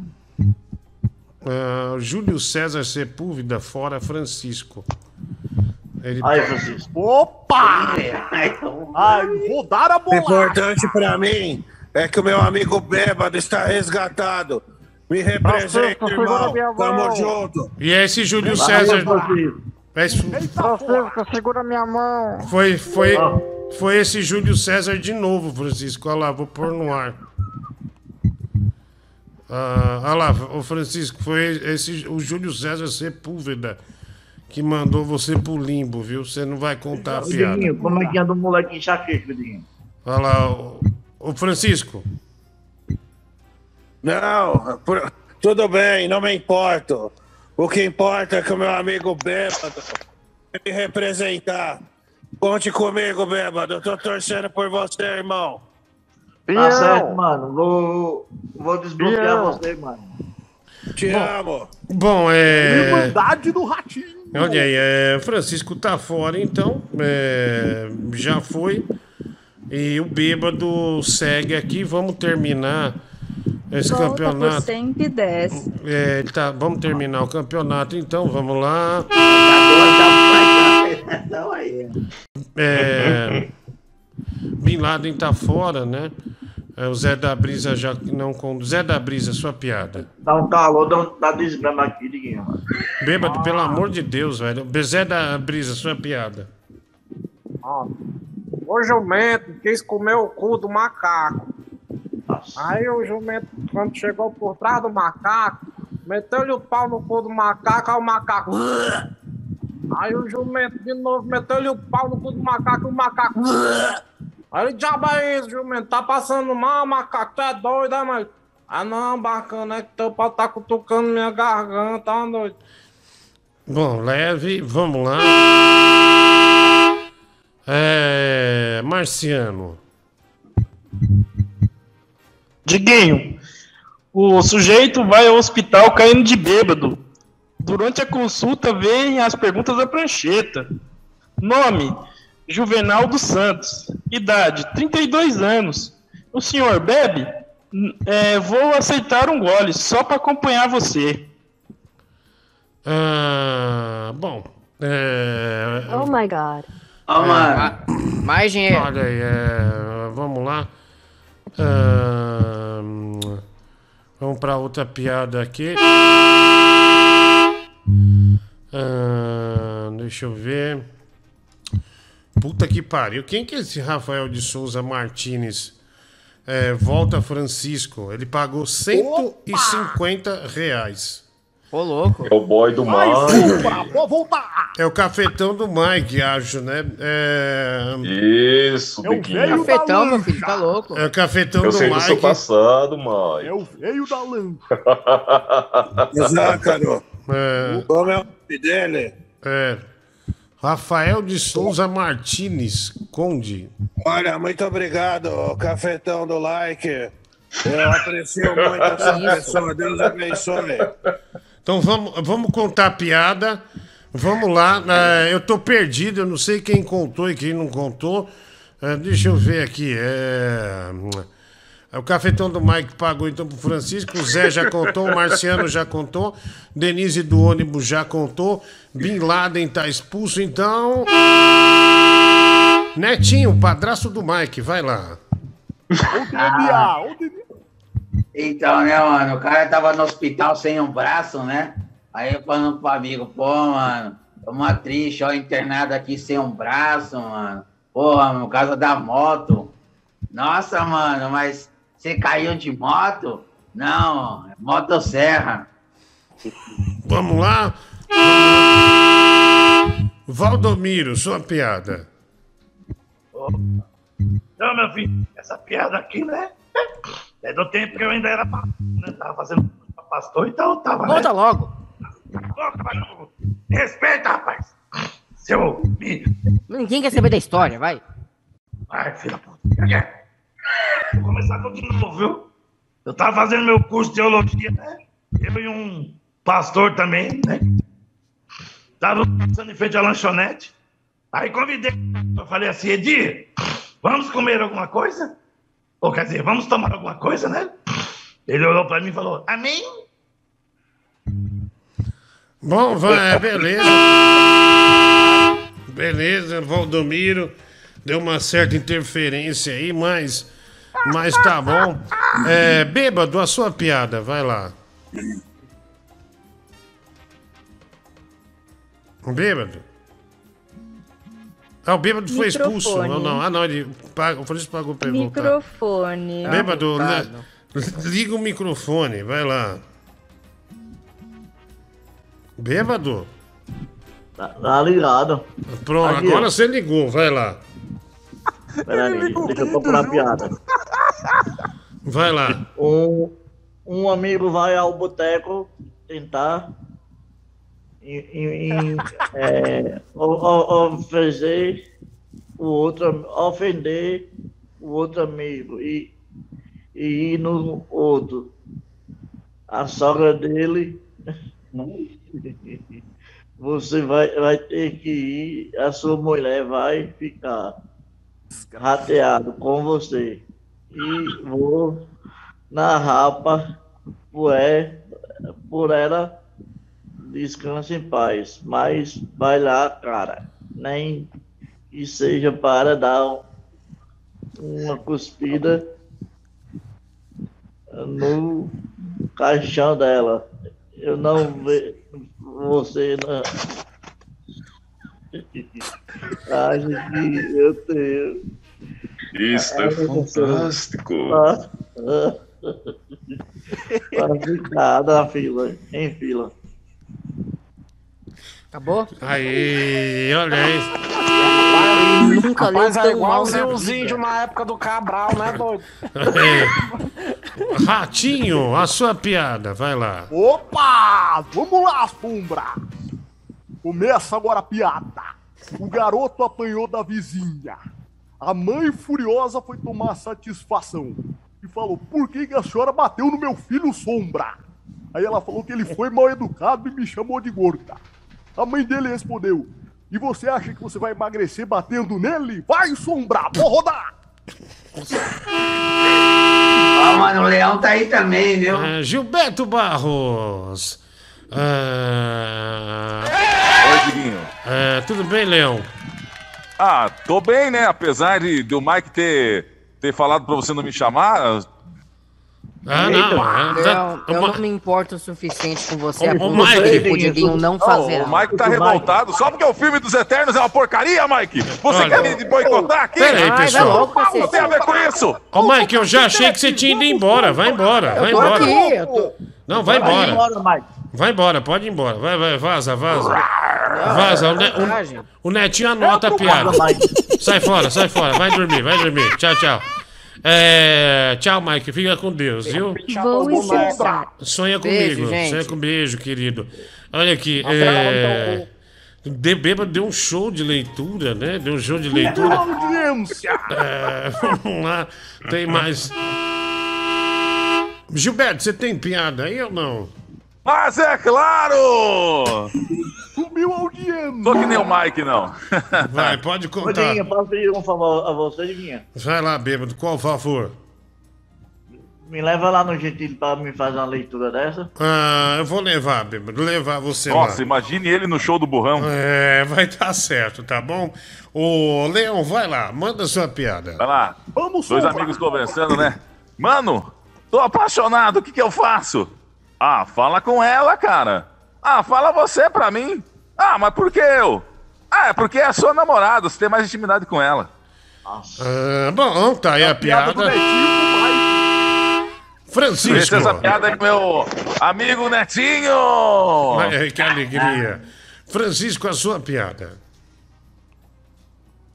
Ah, Júlio César Sepúlveda, fora Francisco. Ele... Aí, Francisco. Opa! Ai, rodaram a O bola. importante pra mim é que o meu amigo bêbado está resgatado. Me representa, irmão. Tamo junto. E é esse Júlio César. Francisco. Isso. Francisco, segura minha mão. Foi, foi, foi esse Júlio César de novo, Francisco. Olha lá, vou pôr no ar. Ah, olha lá, o Francisco, foi esse, o Júlio César Sepúlveda que mandou você pro limbo, viu? Você não vai contar a piada. Como é que anda o moleque enxaqueca? Olha lá, o, o Francisco. Não, por- tudo bem, não me importo. O que importa é que o meu amigo bêbado me representar. Conte comigo, bêbado. Eu tô torcendo por você, irmão. Tá certo, mano. Vou, vou desbloquear Biel. você, mano. Te amo. Bom, é. Irmandade do Ratinho. Olha aí, é, Francisco tá fora, então. é, já foi. E o bêbado segue aqui. Vamos terminar esse Volta por campeonato. 110. É, tá, vamos terminar o campeonato, então. Vamos lá. Aí. É, Bin Laden tá fora, né? É, o Zé da Brisa já não conduz. Zé da Brisa, sua piada. Dá um calor, dá um dá desgrama aqui, Diguinho. mano. Bêbado, pelo amor de Deus, velho. Zé da Brisa, sua piada. Ó, o jumento quis comer o cu do macaco. Aí o jumento, quando chegou por trás do macaco, meteu-lhe o pau no cu do macaco, aí o macaco. Aí o jumento de novo meteu-lhe o pau no cu do macaco, e o macaco. Aí ele, diabo é isso, jumento? Tá passando mal, macaco? Tu é doido, é, mas. Ah, não, bacana, é que teu pau tá cutucando minha garganta, tá doido. Bom, leve, vamos lá. É. Marciano. Diguinho, o sujeito vai ao hospital caindo de bêbado. Durante a consulta, vem as perguntas da prancheta. Nome: Juvenal dos Santos. Idade: 32 anos. O senhor bebe? É, vou aceitar um gole só para acompanhar você. Ah, bom. É. Oh my god. Ah, Mais dinheiro. Olha aí, é, vamos lá. Ah, vamos para outra piada aqui. Ah, deixa eu ver. Puta que pariu. Quem que é esse Rafael de Souza Martinez? É, volta Francisco. Ele pagou 150 reais. Ô, louco. É o boy do mar. Pode voltar. É o cafetão do Mike, acho, né? É... Isso, É o Biquinho. velho da Cafetão, meu filho, tá louco. É o cafetão Eu do sei do seu Mike. passado, mãe. É o veio da lancha. <laughs> Zácaro. É, Como é o nome dele? é. Rafael de Souza Martinez, Conde. Olha, muito obrigado, cafetão do like. Eu aprecio muito <laughs> essa pessoa. Deus abençoe. Então vamos, vamos contar a piada. Vamos lá. É, eu tô perdido, eu não sei quem contou e quem não contou. É, deixa eu ver aqui. É, é o cafetão do Mike pagou então pro Francisco. O Zé já contou, o Marciano já contou. Denise do ônibus já contou. Bin Laden tá expulso, então. Netinho, padrasto do Mike, vai lá. Ah. Então, né, mano, o cara tava no hospital sem um braço, né? Aí eu falando pro amigo, pô, mano, tô uma triste, ó, internado aqui sem um braço, mano. Porra, no caso da moto. Nossa, mano, mas você caiu de moto? Não, é motosserra. Vamos lá. Valdomiro, sua piada. Então, meu filho, essa piada aqui, né? É do tempo que eu ainda era pastor, né? Tava fazendo pastor, então tava. né? Conta logo. Ô, vagabundo, Respeita, rapaz. Seu. Ninguém quer saber da história, vai. Ai, filha da puta. Quieto. Vou começar tudo de novo, viu? Eu tava fazendo meu curso de teologia, né? Eu e um pastor também, né? Tava passando em frente à lanchonete. Aí convidei. Eu falei assim, Edir, vamos comer alguma coisa? Ou quer dizer, vamos tomar alguma coisa, né? Ele olhou pra mim e falou, amém? Bom, vai, beleza. Beleza, Valdomiro. Deu uma certa interferência aí, mas, mas tá bom. É, bêbado, a sua piada, vai lá. Bêbado? Ah, o bêbado foi expulso. Microfone. Não, não. Ah, não, ele paga, o Francisco pagou pra ele voltar. Microfone. Bêbado, Ah, li- liga o microfone, vai lá. Bêbado? Tá, tá ligado. Pronto, Aqui, agora ó. você ligou, vai lá. Peraí, deixa eu procurar a piada. Vai lá. Um, um amigo vai ao boteco tentar em, em- oferecer o outro, ofender o outro amigo e, e ir no outro. A sogra dele, <laughs> você vai, vai ter que ir, a sua mulher vai ficar rateado com você. E vou na rapa por, é, por ela descanse em paz. Mas vai lá, cara. Nem que seja para dar uma cuspida no caixão dela. Eu não vejo você não. Acho que eu tenho. Isto é fantástico. Para ficar na fila, em fila. Acabou? Aí, olha aí. Nunca Mas leu é na os índios na época do Cabral, né, doido? É. Ratinho, a sua piada, vai lá. Opa! Vamos lá, Sombra! Começa agora a piada. O garoto apanhou da vizinha. A mãe furiosa foi tomar satisfação e falou: Por que, que a senhora bateu no meu filho Sombra? Aí ela falou que ele foi mal educado e me chamou de gorda. A mãe dele respondeu: E você acha que você vai emagrecer batendo nele? Vai, Sombra! Vou rodar! Ó, mano, o Leão tá aí também, viu? Ah, Gilberto Barros. Ah, Oi, Diguinho. é, tudo bem, Leão? Ah, tô bem, né? Apesar de do Mike ter, ter falado pra você não me chamar. Ah, não. é, tá- eu uma- não me importo o suficiente com você a ponto Mike, de não fazer. o Mike tá revoltado só porque o filme dos Eternos é uma porcaria, Mike. Você Olha, quer me boicotar aqui? Pera aí, Ai, pessoal. cacete. Não tem a ver com isso. Ô, Mike, eu já achei que você tinha ido embora. Vai embora, vai Eu tô embora. aqui, eu tô- Não, vai Vai embora. embora, Mike. Vai embora, pode ir embora. Vai, vai, vaza, vaza. Vaza. O, ne- o- o Netinho anota a piada. Sai fora, sai fora. Vai dormir, vai dormir. Tchau, tchau. É, tchau, Mike. Fica com Deus, viu? Vou. Sonha Beijo, comigo. gente. Sonha com beijo, querido. Olha aqui. Abraço, É... De bêbado deu um show de leitura, né? Deu um show de leitura. Audiência! É, <laughs> vamos lá. Tem mais. Gilberto, você tem piada aí ou não? Mas é claro! Subiu a audiência! Tô que nem o Mike, não. <laughs> Vai, pode contar. Diguinho, posso pedir um favor a você, Diguinho? Vai lá, bêbado, qual favor? Me leva lá no Gentil pra me fazer uma leitura dessa. Ah, eu vou levar, bêbado, levar você Nossa, lá. imagine ele no show do burrão. É, vai dar certo, tá bom? Ô, Leão, vai lá, manda sua piada. Vai lá. Vamos, Dois Sombra. amigos conversando, né? Mano, tô apaixonado, o que que eu faço? Ah, fala com ela, cara. Ah, fala você pra mim. Ah, mas por que eu? Ah, é porque é sua namorada, você tem mais intimidade com ela. Ah, bom, tá aí a piada. Francisco. Deixa essa piada aí com meu amigo Netinho. Ai, que alegria. Francisco, a sua piada.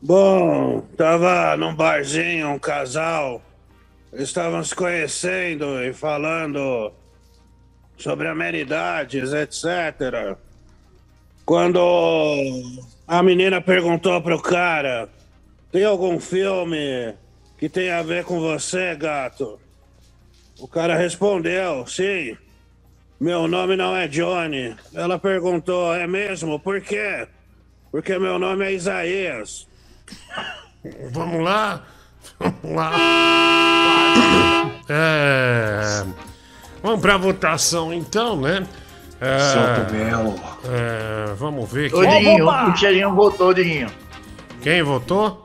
Bom, tava num barzinho um casal. Estavam se conhecendo e falando sobre amenidades, etc. Quando a menina perguntou pro cara: Tem algum filme que tem a ver com você, gato? O cara respondeu: Sim. Meu nome não é Johnny. Ela perguntou: É mesmo? Por quê? Porque meu nome é Isaías. <laughs> Vamos lá. <laughs> Vamos lá. <laughs> É, Vamos pra votação então, né? É, Solta o mel. é, vamos ver Ô, Diguinho, o cheirinho voltou, Diguinho. Quem votou?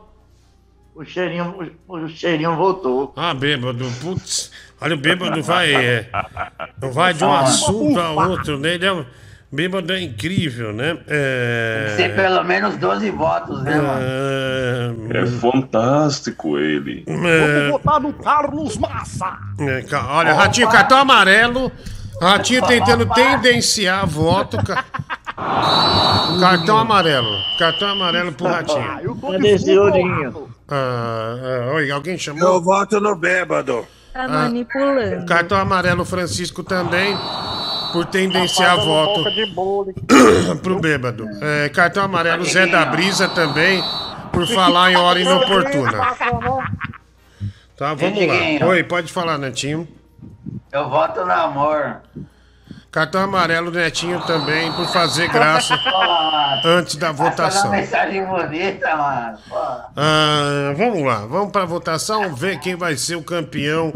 O cheirinho, o, o cheirinho voltou. Ah, bêbado, putz. Olha, o bêbado vai. é, não vai de um assunto a outro, né? Ele é Bêbado é incrível, né? É... Tem pelo menos 12 votos, né, mano? É fantástico ele. Vamos votar no Carlos Massa. É, olha, Ratinho, cartão amarelo. Ratinho tentando tendenciar voto. ca- Cartão amarelo. Cartão amarelo pro Ratinho. Cadê esse Ourinho? Ah, ah, oi, alguém chamou? Eu voto no bêbado. Tá manipulando. Cartão amarelo Francisco também, por tendenciar voto <coughs> pro bêbado. É, cartão amarelo Zé da Brisa também, por falar em hora inoportuna. Tá, vamos lá. Oi, pode falar, Netinho. Eu voto no amor. Cartão amarelo Netinho também, por fazer graça <laughs> antes da fazer votação. uma mensagem bonita, mano. Ah, vamos lá, vamos para votação, ver quem vai ser o campeão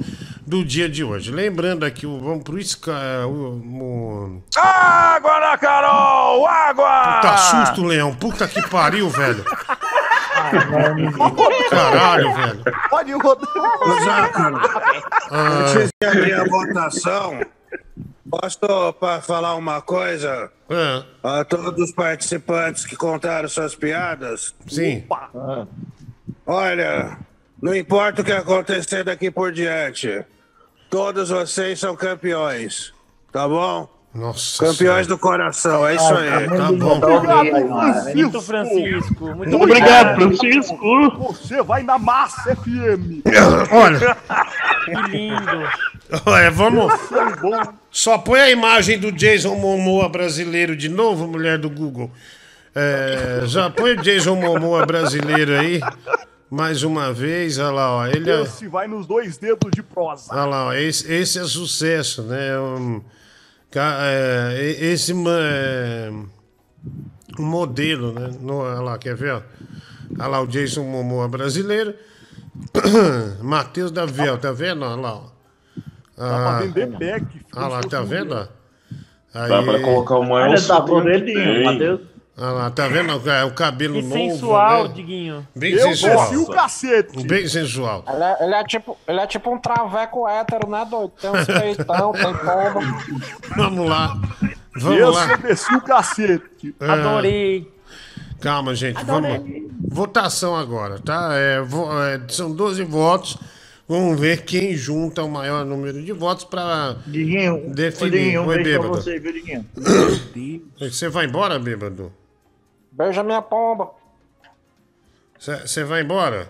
do dia de hoje. Lembrando aqui, vamos pro Sky. O, o... Água na Carol! Água! Puta susto, Leão. Puta que pariu, velho. <laughs> Caralho, velho. Pode rodar. Ô, Zácaro, Ah. antes de abrir a votação, posso pa- falar uma coisa? É. A todos os participantes que contaram suas piadas? Sim. Olha, não importa o que acontecer daqui por diante, todos vocês são campeões, tá bom? Nossa. Campeões do coração, é isso aí. Tá bom. Muito Francisco. Muito Muito obrigado, Francisco. Você vai na Massa FM. Olha. <laughs> Que lindo. Olha, vamos. <laughs> Só põe a imagem do Jason Momoa brasileiro de novo, mulher do Google. É, já põe o Jason Momoa brasileiro aí. Mais uma vez, olha lá, ó. Ele é, Esse vai nos dois dedos de prosa. olha lá, ó, esse, esse é sucesso, né? Um, ca- é, esse é, um modelo, né? No, olha lá, quer ver? ó? Olha lá o Jason Momoa brasileiro. <coughs> Matheus da Vel, tá vendo? Olha lá, ó. Pra vender pack, Olha lá, tá vendo? Aí... Dá pra colocar o maior Olha, tá tem. Matheus. Olha lá, tá vendo? É o cabelo Que novo. sensual, né? Diguinho. Bem Eu sensual. o cacete. Bem sensual. Ele é, ele é tipo, ele é tipo um traveco hétero, né, doido? Tem uns peitão, tem pomba. <laughs> Vamos lá. Vamos Esse lá. eu desci o cacete. É. Adorei. Calma, gente. Vamos. Votação agora, tá? É, vo- é, são 12 votos. Vamos ver quem junta o maior número de votos pra Diguinho, definir. Um Oi, bêbado. você, viu? <coughs> Você vai embora, bêbado? Beija minha pomba. Você vai embora?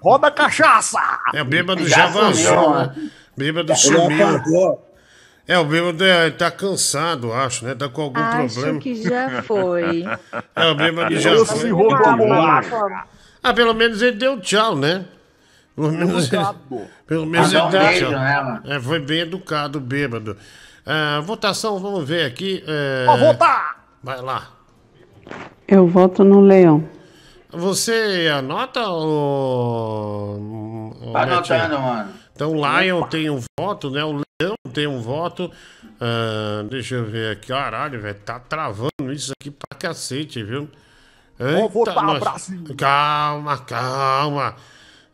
Roda a cachaça! É, o bêbado Já já vazou, sumiu, né? Bêbado Ele sumiu. É, o bêbado é, tá cansado, acho, né? Tá com algum Acho problema. que já foi. <laughs> É, o bêbado já foi. rodou a bolacha. Ah, pelo menos ele deu tchau, né? Pelo menos, ele, pelo menos ele um deu beijo, tchau. né? É, foi bem educado, bêbado. Ah, votação, vamos ver aqui. é, Pra votar! Vai lá. Eu voto no Leão. Você anota ou. Tá anotando, mano. Então o Lion tem um voto, né? O Leão tem um voto. Ah, deixa eu ver aqui. Caralho, velho. Tá travando isso aqui pra cacete, viu? Eita, votar, nós- Brasil. Calma, calma.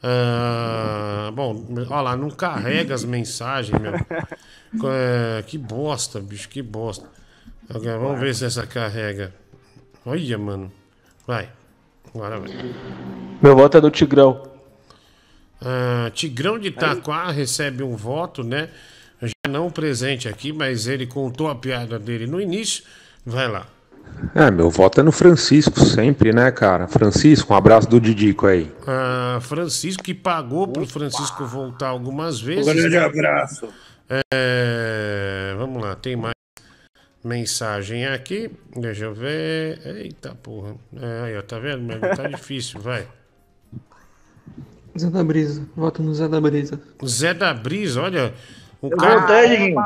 Ah, bom, olha lá, não carrega as mensagens, meu. <laughs> É, que bosta, bicho, que bosta. Agora, vamos ver se essa carrega. Olha, mano. Vai. Agora vai. Meu voto é do Tigrão. Ah, Tigrão de Itaquá recebe um voto, né? Já não presente aqui, mas ele contou a piada dele no início. Vai lá. É, meu voto é no Francisco, sempre, né, cara? Francisco, um abraço do Didico aí. Ah, Francisco, que pagou pro Francisco voltar algumas Um vezes. grande né? abraço. É, vamos lá, tem mais mensagem aqui. Deixa eu ver. Eita porra. É, aí, ó, tá vendo? Mas tá <laughs> difícil, vai. Zé da Brisa. Voto no Zé da Brisa. Zé da Brisa, olha. O Eu cara, Diguinho.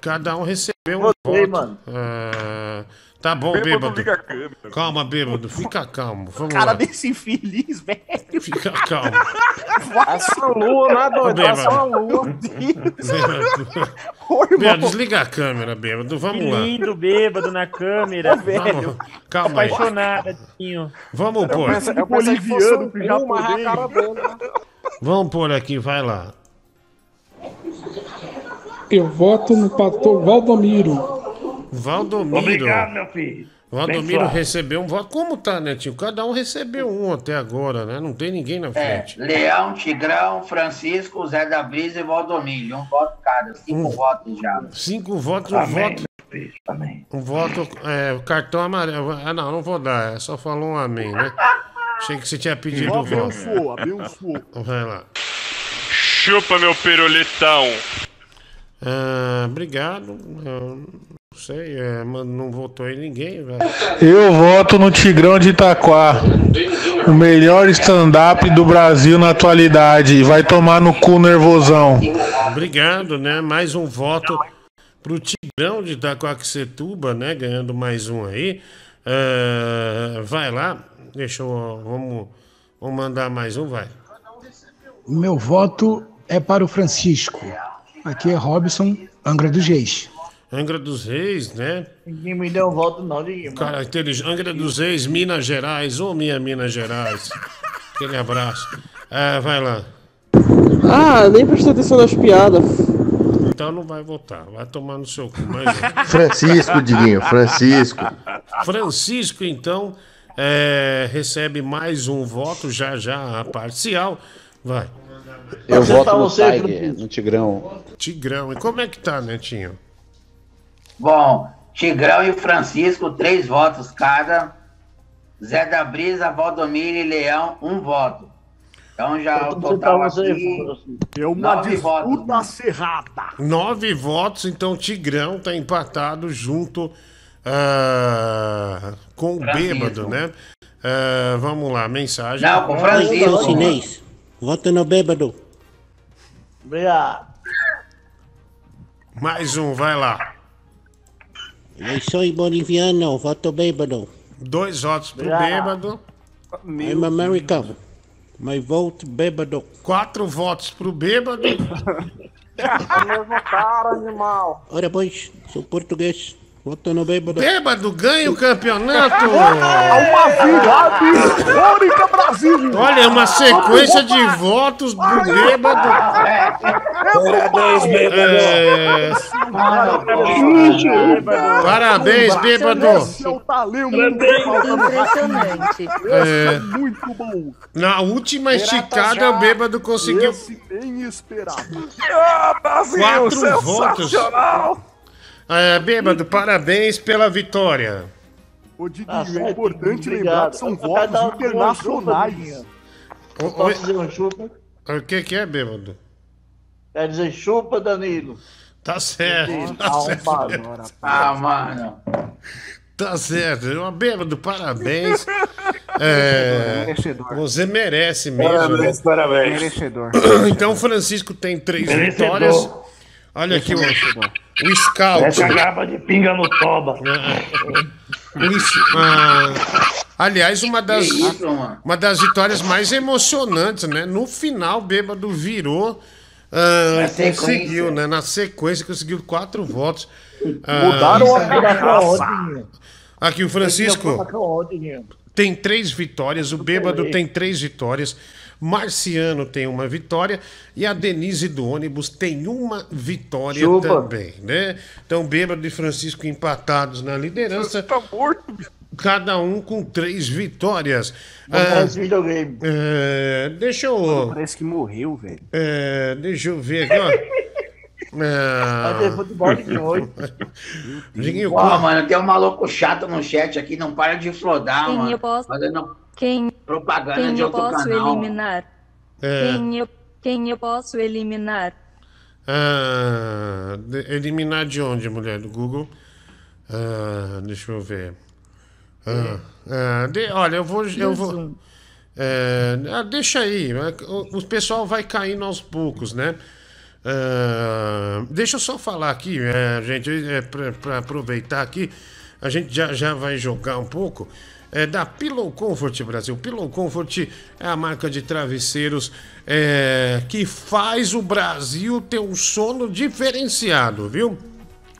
cada um recebeu um Votei, voto. mano. Ah, tá bom, Bêbado, bêbado. liga a câmera. Calma, bêbado. Fica calmo. Vamos Cara lá. desse infeliz, velho. Fica calmo. Essa lua, né, doido? Bêbado. Essa lua. Bêbado. Bêbado, desliga a câmera, bêbado. Que Vamos lá. lindo, bêbado na câmera. Vamos. Calma aí. Apaixonada, Dinho. Vamos Eu pôr. pensei, eu pensei que fosse um é a dele, né? Vamos pôr aqui, vai lá. Eu voto no pastor Valdomiro. Valdomiro. Obrigado, meu filho. Valdomiro recebeu um voto. Como tá, Netinho? Cada um recebeu um até agora, né? Não tem ninguém na É, frente. Leão, Tigrão, Francisco, Zé da Brisa e Valdomiro. Um voto cada, cinco votos já. Cinco votos, um Amém, voto. Um voto, é, o cartão amarelo. Ah, não, não vou dar. é Só falou um amém, né? Achei que você tinha pedido o voto. Abençoa, abençoa. Vai lá. Chupa meu pirulitão. Ah, obrigado. Sei, é, mas não votou em ninguém, velho. Eu voto no Tigrão de Itaquá. O melhor stand-up do Brasil na atualidade. Vai tomar no cu nervosão. Obrigado, né? Mais um voto pro Tigrão de Itacoaxetuba, né? Ganhando mais um aí. Ah, vai lá. Deixa eu. Vamos, vamos mandar mais um, vai. O meu voto é para o Francisco. Aqui é Robson, Angra dos Reis. Angra dos Reis, né? Ninguém me deu um voto, não, ninguém. Cara, inteligente. Angra dos Reis, Minas Gerais. Ô, minha Minas Gerais. Aquele abraço. Ah, vai lá. Ah, nem prestei atenção nas piadas. Então não vai votar. Vai tomar no seu cu. Um. Francisco, Diguinho, Francisco. Francisco, então, é, recebe mais um voto, já já a parcial. Vai. Eu voto no Tiger, no Tigrão. Tigrão. E como é que tá, Netinho? Bom, Tigrão e Francisco, três votos cada. Zé da Brisa, Valdomiro e Leão, um voto. Então já o total aqui. É uma nove disputa votos. acirrada. Nove votos, então Tigrão tá empatado junto ah, com o Francisco. bêbado, né? Ah, vamos lá, mensagem. Não, com o Francisco. Sou chinês. Voto no bêbado. Obrigado. Mais um, vai lá. Eu sou boliviano, voto bêbado. Dois votos pro Obrigado. bêbado. I'm American. My vote bêbado. Quatro votos pro bêbado. <laughs> É o mesmo cara, animal. Ora, pois, sou português. Voto no bêbado. Bêbado ganha o campeonato! Uma virada histórica, Brasil! Olha, uma sequência de votos do bêbado. Parabéns, É, Parabéns, bêbado. É o talento Impressionante. É. Muito bom. Na última esticada, o bêbado conseguiu Esse bem esperado. Brasil, quatro votos. É, bêbado, parabéns pela vitória. Ô, Diguinho, Tá é importante obrigado. lembrar que são Eu votos internacionais. Posso dizer um chupa? O que, que é, bêbado? Quer dizer chupa, Danilo? Tá certo. Tá Calma certo. agora. Ah, mano. Tá certo. Uma bêbado, parabéns. <laughs> É, Merecedor. você merece mesmo. Parabéns, né? parabéns. Merecedor. Então, o Francisco tem três Merecedor. vitórias. Olha aqui o, o scout. Essa garrafa de pinga no toba. Ah, aliás, uma das, isso, uma das vitórias mais emocionantes, né? No final, o bêbado virou. ah, conseguiu, né? Na sequência, conseguiu quatro votos. Ah, Mudaram a federação ontem. Aqui, o Francisco. tem três vitórias, o Bêbado tem três vitórias, Marciano tem uma vitória e a Denise do ônibus tem uma vitória Chupa. também, né? Então, Bêbado e Francisco empatados na liderança. Cada um com três vitórias. Ah, videogame. é, deixa eu. Parece que morreu, velho. é, deixa eu ver aqui, ó. <laughs> Ah, ter futebol de hoje. <laughs> Diguinho, Pô, mano, tem um maluco chato no chat aqui, não para de flodar, Quem mano. eu posso- Fazendo Quem, propaganda quem de eu outro posso canal. eliminar? É. Quem, eu, quem eu posso eliminar? Ah, eliminar de onde, mulher? Do Google? Ah, deixa eu ver. Ah, ah, de- olha, eu vou. Eu vou É, ah, deixa aí. O, o pessoal vai caindo aos poucos, né? Ah, deixa eu só falar aqui, é, gente, é, para aproveitar aqui, a gente já, já vai jogar um pouco. É da Pillow Comfort Brasil. Pillow Comfort é a marca de travesseiros é, que faz o Brasil ter um sono diferenciado, viu?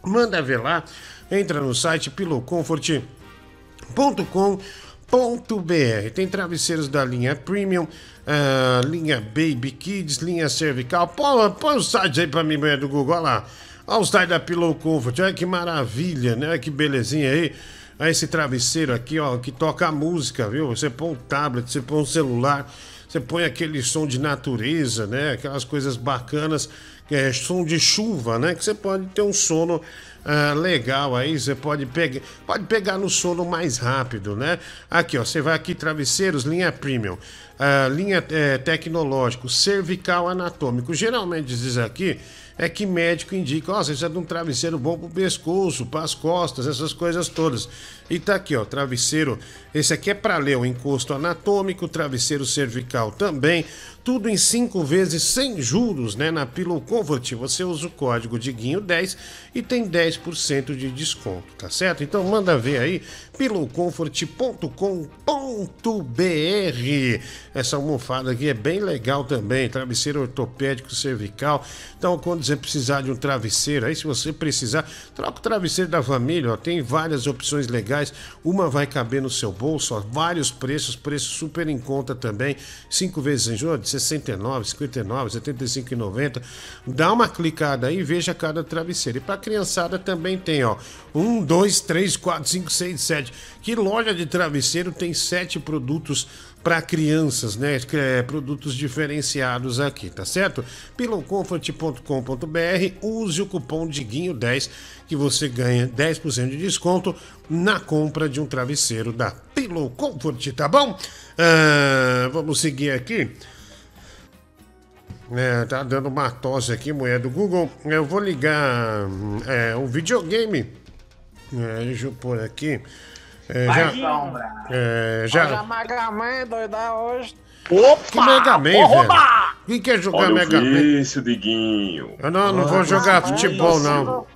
Manda ver lá, entra no site pillowcomfort.com.br. Tem travesseiros da linha Premium, ah, linha Baby Kids, linha cervical. Põe, o site aí pra mim, do Google, olha lá. Olha os tais da Pillow Comfort, olha que maravilha, né? Olha que belezinha aí. Olha esse travesseiro aqui, ó, que toca a música, viu? Você põe um tablet, você põe um celular, você põe aquele som de natureza, né? Aquelas coisas bacanas, que é som de chuva, né? Que você pode ter um sono ah, legal aí, você pode pegar, pode pegar no sono mais rápido, né? Aqui, ó, você vai aqui, travesseiros, linha premium, ah, linha eh, tecnológico, cervical anatômico. Geralmente diz aqui é que médico indica, ó, você precisa de um travesseiro bom pro pescoço, pras costas, essas coisas todas. E tá aqui, ó, travesseiro, esse aqui é para ler o encosto anatômico, travesseiro cervical também, tudo em cinco vezes sem juros, né, na Pillow Comfort. Você usa o código DIGUINHO10 e tem 10% de desconto, tá certo? Então manda ver aí, pillowcomfort.com.br. Essa almofada aqui é bem legal também, travesseiro ortopédico cervical. Então, quando você precisar de um travesseiro, aí se você precisar, troca o travesseiro da família, ó, tem várias opções legais. Uma vai caber no seu bolso, ó, vários preços, preço super em conta também. Cinco vezes em julho, de 69, 59, 75,90. Dá uma clicada aí e veja cada travesseiro. E para criançada também tem, ó, um, dois, três, quatro, cinco, seis, sete. Que loja de travesseiro tem sete produtos para crianças, né? É, produtos diferenciados aqui, tá certo? pillowcomfort.com.br, use o cupom DIGUINHO10 que você ganha 10% de desconto na compra de um travesseiro da Pillow Comfort, tá bom? Ah, vamos seguir aqui. É, tá dando uma tosse aqui, mulher do Google. Eu vou ligar é, o videogame. É, deixa eu pôr aqui. É, já, é, já, é Mega Man, doida hoje. que Mega Man, velho? Quem quer jogar Olha Mega o Man? Diguinho. Eu não, não vou jogar futebol, não.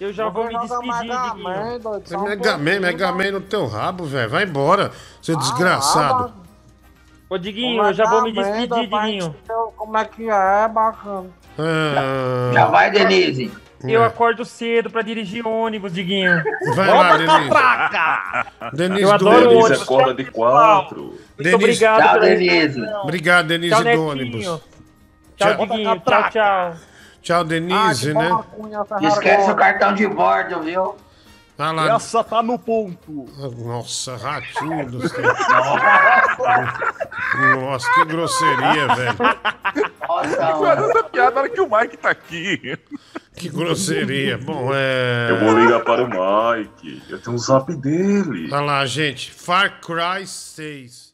Eu já vou me despedir, Diguinho. É Mega Man, Mega Man no teu rabo, velho. Vai embora, seu desgraçado. Ô, Diguinho, eu já vou me despedir, Diguinho. Como é que é, bacana. Ah, Já vai, Denise. Eu acordo cedo pra dirigir ônibus, Diguinho. Vai lá, Bota Denise. catraca! Denise Eu do adoro ônibus. ônibus. acorda de quatro. Muito Denise- obrigado Tchau, pela Denise. Obrigado, Denise Tchau, do Netinho. ônibus. Tchau, Tchau. Diguinho. Tchau, tchau. Tchau, Denise, né? Esquece o cartão de bordo, viu? Ah lá. Essa tá no ponto. Nossa, ratinho do céu. Nossa, que grosseria, velho. Fazendo essa piada na hora que o Mike tá aqui. Que grosseria. Bom, é. Eu vou ligar para o Mike. Eu tenho um zap dele. Olha lá, gente. Far Cry 6.